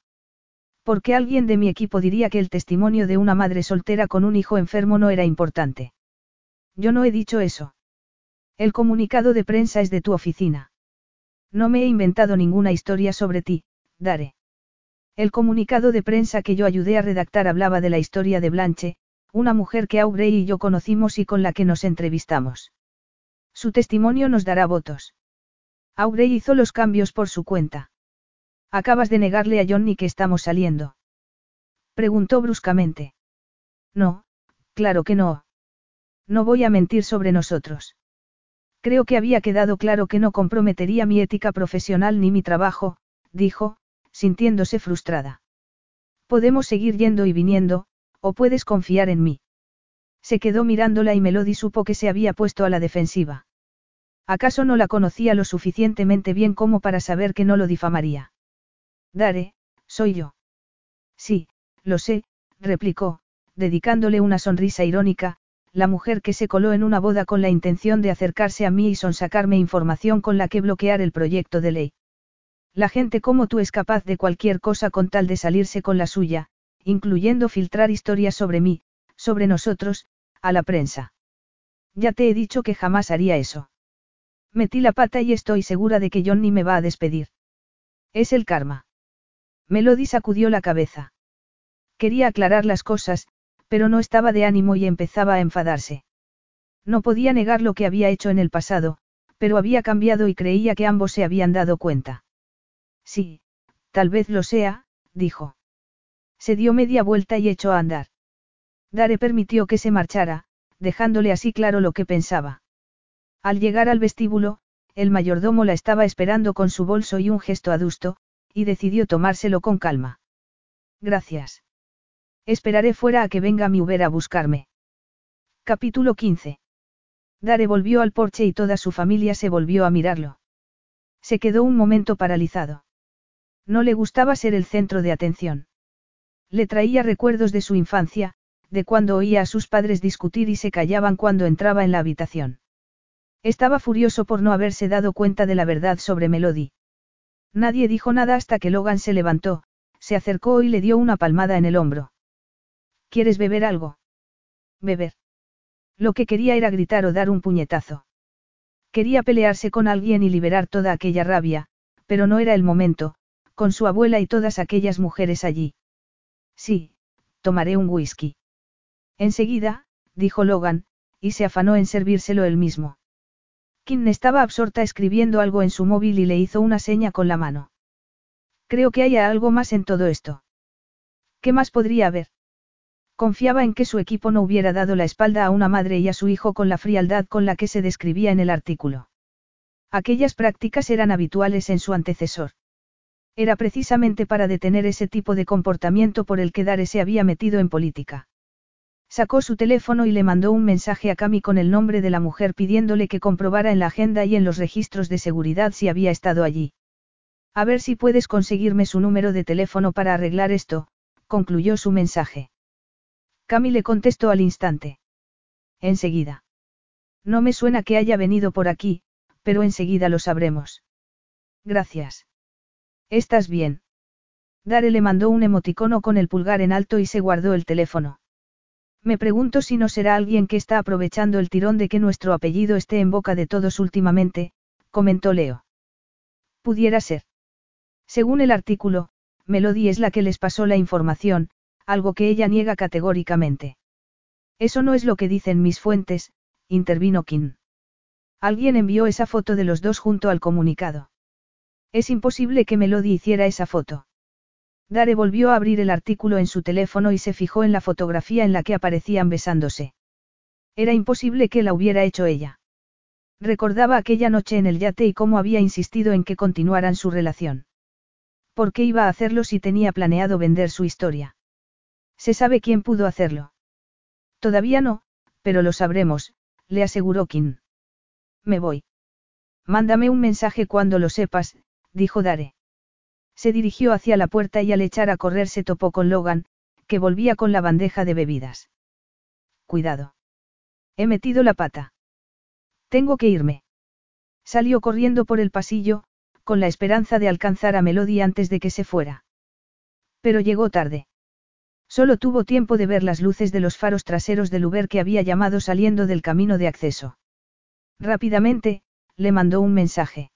Porque alguien de mi equipo diría que el testimonio de una madre soltera con un hijo enfermo no era importante. Yo no he dicho eso. El comunicado de prensa es de tu oficina. No me he inventado ninguna historia sobre ti, Dare. El comunicado de prensa que yo ayudé a redactar hablaba de la historia de Blanche, una mujer que Aubrey y yo conocimos y con la que nos entrevistamos. Su testimonio nos dará votos. Aubrey hizo los cambios por su cuenta. Acabas de negarle a Johnny que estamos saliendo. Preguntó bruscamente. No, claro que no. No voy a mentir sobre nosotros. Creo que había quedado claro que no comprometería mi ética profesional ni mi trabajo, dijo, sintiéndose frustrada. Podemos seguir yendo y viniendo, o puedes confiar en mí. Se quedó mirándola y Melody supo que se había puesto a la defensiva. ¿Acaso no la conocía lo suficientemente bien como para saber que no lo difamaría? Dare, soy yo. Sí, lo sé, replicó, dedicándole una sonrisa irónica, la mujer que se coló en una boda con la intención de acercarse a mí y sonsacarme información con la que bloquear el proyecto de ley. La gente como tú es capaz de cualquier cosa con tal de salirse con la suya, incluyendo filtrar historias sobre mí, sobre nosotros, a la prensa. Ya te he dicho que jamás haría eso. Metí la pata y estoy segura de que Johnny me va a despedir. Es el karma. Melody sacudió la cabeza. Quería aclarar las cosas, pero no estaba de ánimo y empezaba a enfadarse. No podía negar lo que había hecho en el pasado, pero había cambiado y creía que ambos se habían dado cuenta. Sí, tal vez lo sea, dijo. Se dio media vuelta y echó a andar. Dare permitió que se marchara, dejándole así claro lo que pensaba. Al llegar al vestíbulo, el mayordomo la estaba esperando con su bolso y un gesto adusto, y decidió tomárselo con calma. Gracias. Esperaré fuera a que venga mi Uber a buscarme. Capítulo 15. Dare volvió al porche y toda su familia se volvió a mirarlo. Se quedó un momento paralizado. No le gustaba ser el centro de atención. Le traía recuerdos de su infancia, de cuando oía a sus padres discutir y se callaban cuando entraba en la habitación. Estaba furioso por no haberse dado cuenta de la verdad sobre Melody. Nadie dijo nada hasta que Logan se levantó, se acercó y le dio una palmada en el hombro. ¿Quieres beber algo? Beber. Lo que quería era gritar o dar un puñetazo. Quería pelearse con alguien y liberar toda aquella rabia, pero no era el momento, con su abuela y todas aquellas mujeres allí. Sí, tomaré un whisky. Enseguida, dijo Logan, y se afanó en servírselo él mismo. Kim estaba absorta escribiendo algo en su móvil y le hizo una seña con la mano. Creo que haya algo más en todo esto. ¿Qué más podría haber? Confiaba en que su equipo no hubiera dado la espalda a una madre y a su hijo con la frialdad con la que se describía en el artículo. Aquellas prácticas eran habituales en su antecesor. Era precisamente para detener ese tipo de comportamiento por el que Dare se había metido en política. Sacó su teléfono y le mandó un mensaje a Cami con el nombre de la mujer pidiéndole que comprobara en la agenda y en los registros de seguridad si había estado allí. A ver si puedes conseguirme su número de teléfono para arreglar esto, concluyó su mensaje. Cami le contestó al instante. Enseguida. No me suena que haya venido por aquí, pero enseguida lo sabremos. Gracias. ¿Estás bien? Dare le mandó un emoticono con el pulgar en alto y se guardó el teléfono. Me pregunto si no será alguien que está aprovechando el tirón de que nuestro apellido esté en boca de todos últimamente, comentó Leo. Pudiera ser. Según el artículo, Melody es la que les pasó la información, algo que ella niega categóricamente. Eso no es lo que dicen mis fuentes, intervino Kim. Alguien envió esa foto de los dos junto al comunicado. Es imposible que Melody hiciera esa foto. Dare volvió a abrir el artículo en su teléfono y se fijó en la fotografía en la que aparecían besándose. Era imposible que la hubiera hecho ella. Recordaba aquella noche en el yate y cómo había insistido en que continuaran su relación. ¿Por qué iba a hacerlo si tenía planeado vender su historia? ¿Se sabe quién pudo hacerlo? Todavía no, pero lo sabremos, le aseguró Kim. Me voy. Mándame un mensaje cuando lo sepas, dijo Dare. Se dirigió hacia la puerta y al echar a correr se topó con Logan, que volvía con la bandeja de bebidas. Cuidado. He metido la pata. Tengo que irme. Salió corriendo por el pasillo, con la esperanza de alcanzar a Melody antes de que se fuera. Pero llegó tarde. Solo tuvo tiempo de ver las luces de los faros traseros del Uber que había llamado saliendo del camino de acceso. Rápidamente, le mandó un mensaje.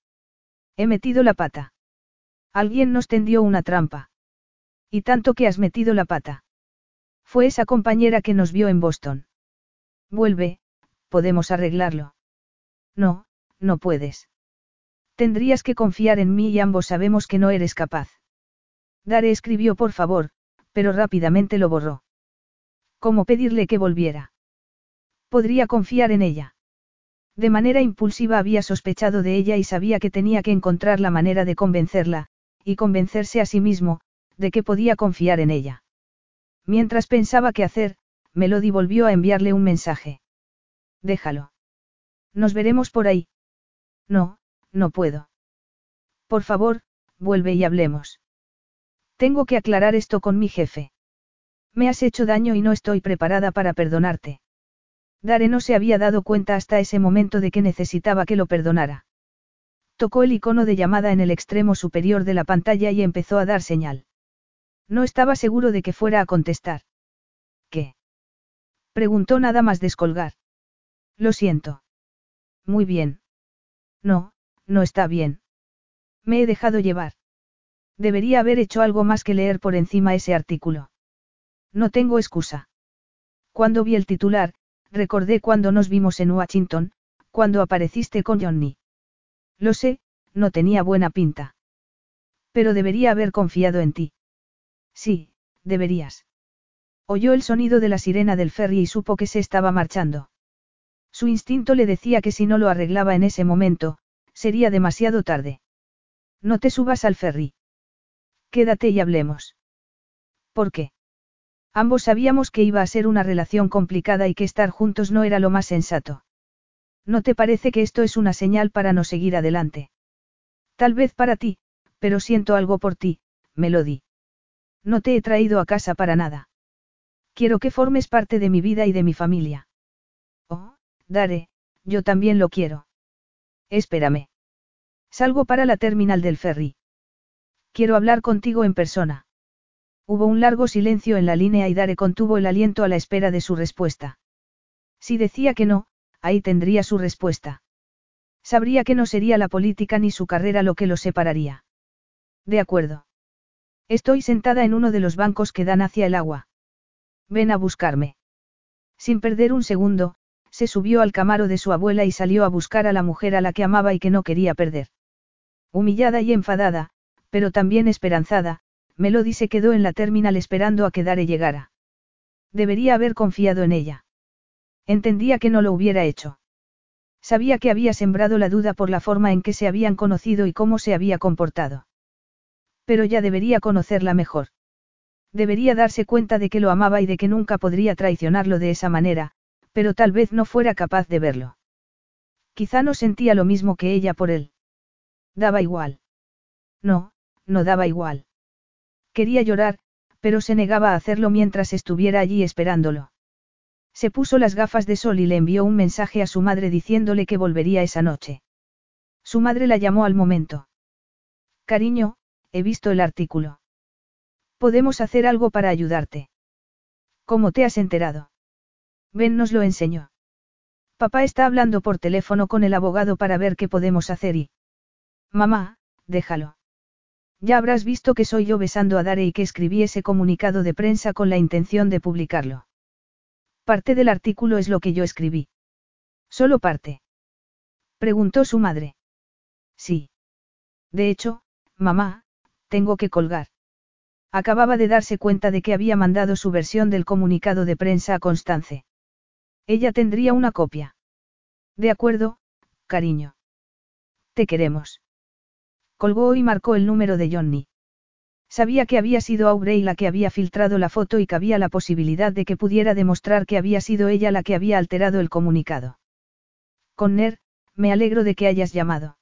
He metido la pata. Alguien nos tendió una trampa. Y tanto que has metido la pata. Fue esa compañera que nos vio en Boston. Vuelve, podemos arreglarlo. No, no puedes. Tendrías que confiar en mí y ambos sabemos que no eres capaz. Dare escribió por favor, pero rápidamente lo borró. ¿Cómo pedirle que volviera? Podría confiar en ella. De manera impulsiva había sospechado de ella y sabía que tenía que encontrar la manera de convencerla, y convencerse a sí mismo, de que podía confiar en ella. Mientras pensaba qué hacer, Melody volvió a enviarle un mensaje. Déjalo. Nos veremos por ahí. No, no puedo. Por favor, vuelve y hablemos. Tengo que aclarar esto con mi jefe. Me has hecho daño y no estoy preparada para perdonarte. Dare no se había dado cuenta hasta ese momento de que necesitaba que lo perdonara. Tocó el icono de llamada en el extremo superior de la pantalla y empezó a dar señal. No estaba seguro de que fuera a contestar. ¿Qué? Preguntó nada más descolgar. Lo siento. Muy bien. No, no está bien. Me he dejado llevar. Debería haber hecho algo más que leer por encima ese artículo. No tengo excusa. Cuando vi el titular, recordé cuando nos vimos en Washington, cuando apareciste con Johnny. Lo sé, no tenía buena pinta. Pero debería haber confiado en ti. Sí, deberías. Oyó el sonido de la sirena del ferry y supo que se estaba marchando. Su instinto le decía que si no lo arreglaba en ese momento, sería demasiado tarde. No te subas al ferry. Quédate y hablemos. ¿Por qué? Ambos sabíamos que iba a ser una relación complicada y que estar juntos no era lo más sensato. ¿No te parece que esto es una señal para no seguir adelante? Tal vez para ti, pero siento algo por ti, Melody. No te he traído a casa para nada. Quiero que formes parte de mi vida y de mi familia. Oh, Dare, yo también lo quiero. Espérame. Salgo para la terminal del ferry. Quiero hablar contigo en persona. Hubo un largo silencio en la línea y Dare contuvo el aliento a la espera de su respuesta. Si decía que no, ahí tendría su respuesta. Sabría que no sería la política ni su carrera lo que lo separaría. De acuerdo. Estoy sentada en uno de los bancos que dan hacia el agua. Ven a buscarme. Sin perder un segundo, se subió al camaro de su abuela y salió a buscar a la mujer a la que amaba y que no quería perder. Humillada y enfadada, pero también esperanzada, Melody se quedó en la terminal esperando a que Dare llegara. Debería haber confiado en ella. Entendía que no lo hubiera hecho. Sabía que había sembrado la duda por la forma en que se habían conocido y cómo se había comportado. Pero ya debería conocerla mejor. Debería darse cuenta de que lo amaba y de que nunca podría traicionarlo de esa manera, pero tal vez no fuera capaz de verlo. Quizá no sentía lo mismo que ella por él. Daba igual. No, no daba igual. Quería llorar, pero se negaba a hacerlo mientras estuviera allí esperándolo. Se puso las gafas de sol y le envió un mensaje a su madre diciéndole que volvería esa noche. Su madre la llamó al momento. Cariño, he visto el artículo. Podemos hacer algo para ayudarte. ¿Cómo te has enterado? Ben nos lo enseñó. Papá está hablando por teléfono con el abogado para ver qué podemos hacer y... Mamá, déjalo. Ya habrás visto que soy yo besando a Dare y que escribí ese comunicado de prensa con la intención de publicarlo. Parte del artículo es lo que yo escribí. ¿Solo parte? Preguntó su madre. Sí. De hecho, mamá, tengo que colgar. Acababa de darse cuenta de que había mandado su versión del comunicado de prensa a Constance. Ella tendría una copia. De acuerdo, cariño. Te queremos. Colgó y marcó el número de Johnny. Sabía que había sido Aubrey la que había filtrado la foto y que había la posibilidad de que pudiera demostrar que había sido ella la que había alterado el comunicado. Conner, me alegro de que hayas llamado.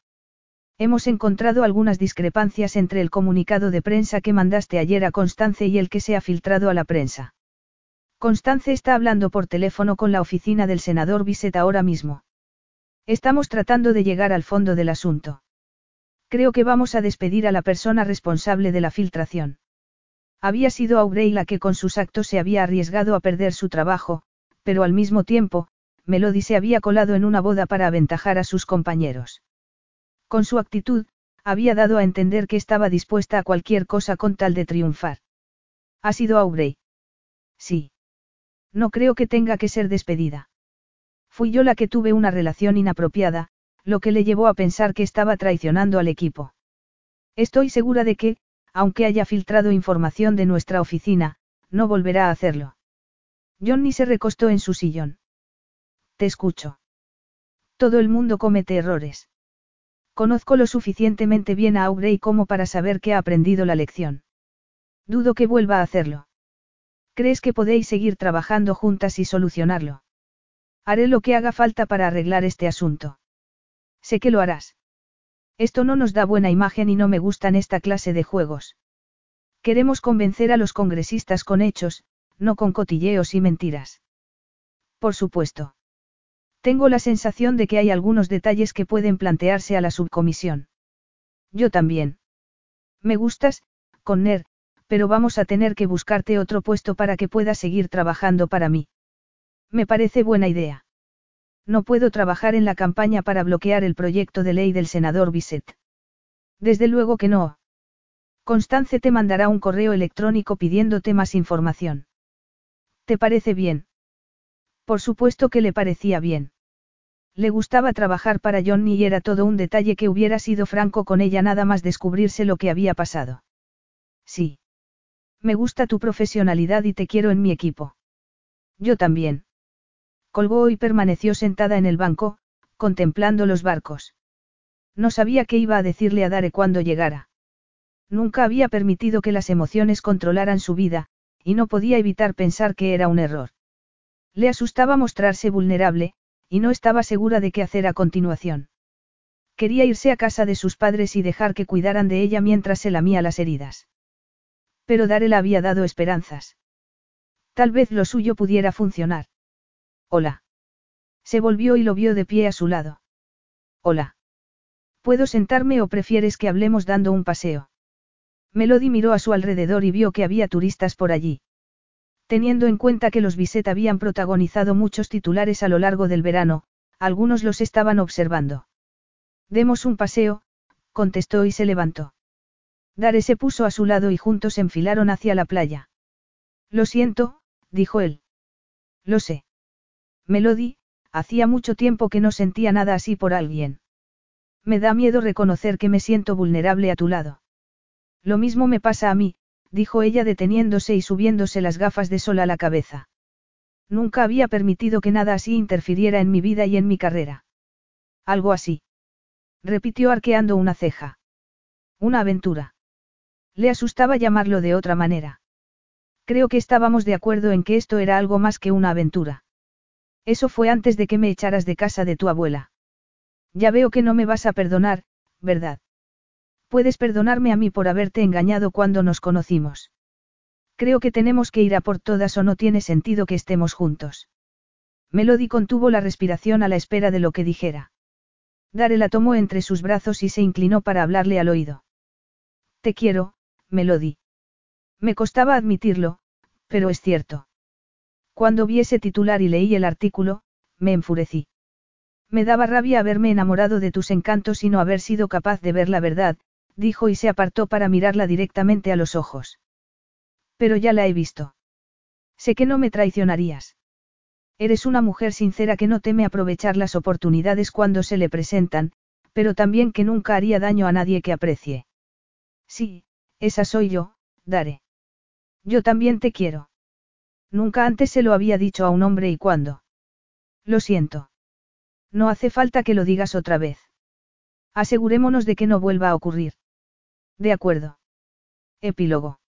Hemos encontrado algunas discrepancias entre el comunicado de prensa que mandaste ayer a Constance y el que se ha filtrado a la prensa. Constance está hablando por teléfono con la oficina del senador Bisset ahora mismo. Estamos tratando de llegar al fondo del asunto. Creo que vamos a despedir a la persona responsable de la filtración. Había sido Aubrey la que con sus actos se había arriesgado a perder su trabajo, pero al mismo tiempo, Melody se había colado en una boda para aventajar a sus compañeros. Con su actitud, había dado a entender que estaba dispuesta a cualquier cosa con tal de triunfar. ¿Ha sido Aubrey? Sí. No creo que tenga que ser despedida. Fui yo la que tuve una relación inapropiada, lo que le llevó a pensar que estaba traicionando al equipo. Estoy segura de que, aunque haya filtrado información de nuestra oficina, no volverá a hacerlo. Johnny se recostó en su sillón. Te escucho. Todo el mundo comete errores. Conozco lo suficientemente bien a Aubrey como para saber que ha aprendido la lección. Dudo que vuelva a hacerlo. ¿Crees que podéis seguir trabajando juntas y solucionarlo? Haré lo que haga falta para arreglar este asunto. Sé que lo harás. Esto no nos da buena imagen y no me gustan esta clase de juegos. Queremos convencer a los congresistas con hechos, no con cotilleos y mentiras. Por supuesto. Tengo la sensación de que hay algunos detalles que pueden plantearse a la subcomisión. Yo también. Me gustas, Conner, pero vamos a tener que buscarte otro puesto para que puedas seguir trabajando para mí. Me parece buena idea. No puedo trabajar en la campaña para bloquear el proyecto de ley del senador Bisset. Desde luego que no. Constance te mandará un correo electrónico pidiéndote más información. ¿Te parece bien? Por supuesto que le parecía bien. Le gustaba trabajar para Johnny y era todo un detalle que hubiera sido franco con ella nada más descubrirse lo que había pasado. Sí. Me gusta tu profesionalidad y te quiero en mi equipo. Yo también. Colgó y permaneció sentada en el banco, contemplando los barcos. No sabía qué iba a decirle a Dare cuando llegara. Nunca había permitido que las emociones controlaran su vida, y no podía evitar pensar que era un error. Le asustaba mostrarse vulnerable, y no estaba segura de qué hacer a continuación. Quería irse a casa de sus padres y dejar que cuidaran de ella mientras se lamía las heridas. Pero Dare le había dado esperanzas. Tal vez lo suyo pudiera funcionar. Hola. Se volvió y lo vio de pie a su lado. Hola. ¿Puedo sentarme o prefieres que hablemos dando un paseo? Melody miró a su alrededor y vio que había turistas por allí. Teniendo en cuenta que los Bisset habían protagonizado muchos titulares a lo largo del verano, algunos los estaban observando. Demos un paseo, contestó y se levantó. Dare se puso a su lado y juntos enfilaron hacia la playa. Lo siento, dijo él. Lo sé. Melody, hacía mucho tiempo que no sentía nada así por alguien. Me da miedo reconocer que me siento vulnerable a tu lado. Lo mismo me pasa a mí, dijo ella deteniéndose y subiéndose las gafas de sol a la cabeza. Nunca había permitido que nada así interfiriera en mi vida y en mi carrera. Algo así. Repitió arqueando una ceja. Una aventura. Le asustaba llamarlo de otra manera. Creo que estábamos de acuerdo en que esto era algo más que una aventura. Eso fue antes de que me echaras de casa de tu abuela. Ya veo que no me vas a perdonar, ¿verdad? Puedes perdonarme a mí por haberte engañado cuando nos conocimos. Creo que tenemos que ir a por todas o no tiene sentido que estemos juntos. Melody contuvo la respiración a la espera de lo que dijera. Dare la tomó entre sus brazos y se inclinó para hablarle al oído. Te quiero, Melody. Me costaba admitirlo, pero es cierto. Cuando vi ese titular y leí el artículo, me enfurecí. Me daba rabia haberme enamorado de tus encantos y no haber sido capaz de ver la verdad, dijo y se apartó para mirarla directamente a los ojos. Pero ya la he visto. Sé que no me traicionarías. Eres una mujer sincera que no teme aprovechar las oportunidades cuando se le presentan, pero también que nunca haría daño a nadie que aprecie. Sí, esa soy yo, Dare. Yo también te quiero. Nunca antes se lo había dicho a un hombre y cuándo. Lo siento. No hace falta que lo digas otra vez. Asegurémonos de que no vuelva a ocurrir. De acuerdo. Epílogo.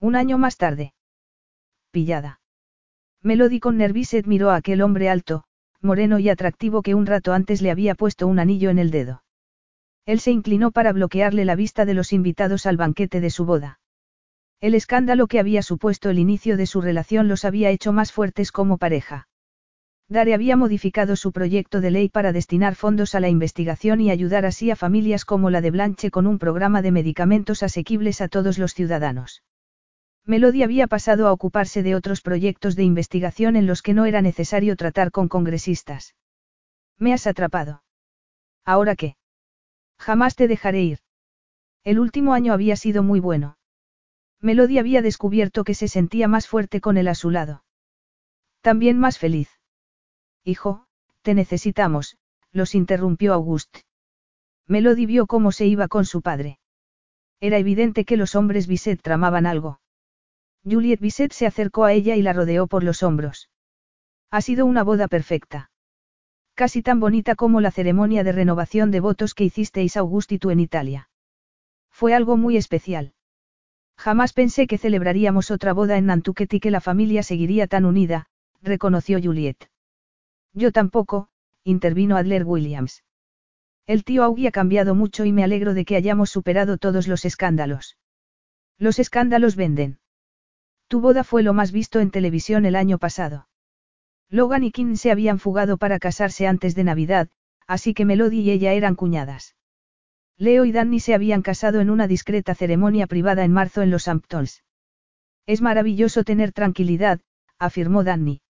Un año más tarde. Pillada. Melody con Nerviset miró a aquel hombre alto, moreno y atractivo que un rato antes le había puesto un anillo en el dedo. Él se inclinó para bloquearle la vista de los invitados al banquete de su boda. El escándalo que había supuesto el inicio de su relación los había hecho más fuertes como pareja. Dare había modificado su proyecto de ley para destinar fondos a la investigación y ayudar así a familias como la de Blanche con un programa de medicamentos asequibles a todos los ciudadanos. Melody había pasado a ocuparse de otros proyectos de investigación en los que no era necesario tratar con congresistas. Me has atrapado. ¿Ahora qué? Jamás te dejaré ir. El último año había sido muy bueno. Melody había descubierto que se sentía más fuerte con él a su lado. También más feliz. Hijo, te necesitamos, los interrumpió Auguste. Melody vio cómo se iba con su padre. Era evidente que los hombres Bisset tramaban algo. Juliet Bisset se acercó a ella y la rodeó por los hombros. Ha sido una boda perfecta. Casi tan bonita como la ceremonia de renovación de votos que hicisteis Auguste y tú en Italia. Fue algo muy especial. Jamás pensé que celebraríamos otra boda en Nantucket y que la familia seguiría tan unida, reconoció Juliet. Yo tampoco, intervino Adler Williams. El tío Augie ha cambiado mucho y me alegro de que hayamos superado todos los escándalos. Los escándalos venden. Tu boda fue lo más visto en televisión el año pasado. Logan y Kim se habían fugado para casarse antes de Navidad, así que Melody y ella eran cuñadas. Leo y Danny se habían casado en una discreta ceremonia privada en marzo en los Hamptons. Es maravilloso tener tranquilidad, afirmó Danny.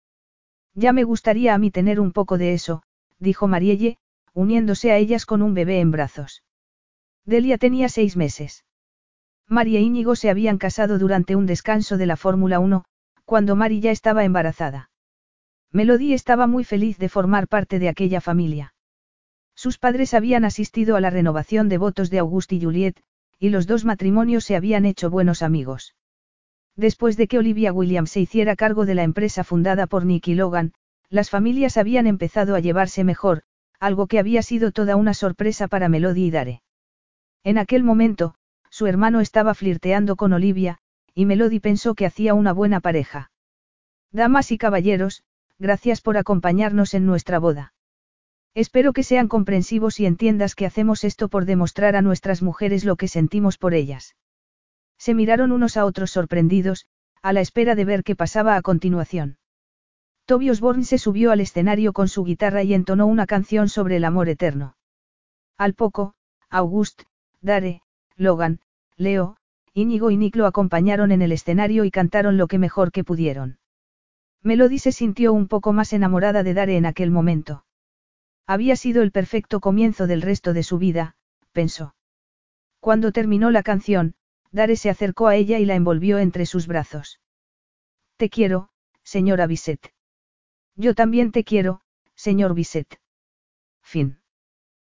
Ya me gustaría a mí tener un poco de eso, dijo Marielle, uniéndose a ellas con un bebé en brazos. Delia tenía seis meses. María e Íñigo se habían casado durante un descanso de la Fórmula 1, cuando Mari ya estaba embarazada. Melody estaba muy feliz de formar parte de aquella familia. Sus padres habían asistido a la renovación de votos de Auguste y Juliet, y los dos matrimonios se habían hecho buenos amigos. Después de que Olivia Williams se hiciera cargo de la empresa fundada por Nicky Logan, las familias habían empezado a llevarse mejor, algo que había sido toda una sorpresa para Melody y Dare. En aquel momento, su hermano estaba flirteando con Olivia, y Melody pensó que hacía una buena pareja. Damas y caballeros, gracias por acompañarnos en nuestra boda. Espero que sean comprensivos y entiendas que hacemos esto por demostrar a nuestras mujeres lo que sentimos por ellas. Se miraron unos a otros sorprendidos, a la espera de ver qué pasaba a continuación. Toby Osborne se subió al escenario con su guitarra y entonó una canción sobre el amor eterno. Al poco, August, Dare, Logan, Leo, Íñigo y Nick lo acompañaron en el escenario y cantaron lo que mejor que pudieron. Melody se sintió un poco más enamorada de Dare en aquel momento. Había sido el perfecto comienzo del resto de su vida, pensó. Cuando terminó la canción, Dare se acercó a ella y la envolvió entre sus brazos. Te quiero, señora Bisset. Yo también te quiero, señor Bisset. Fin.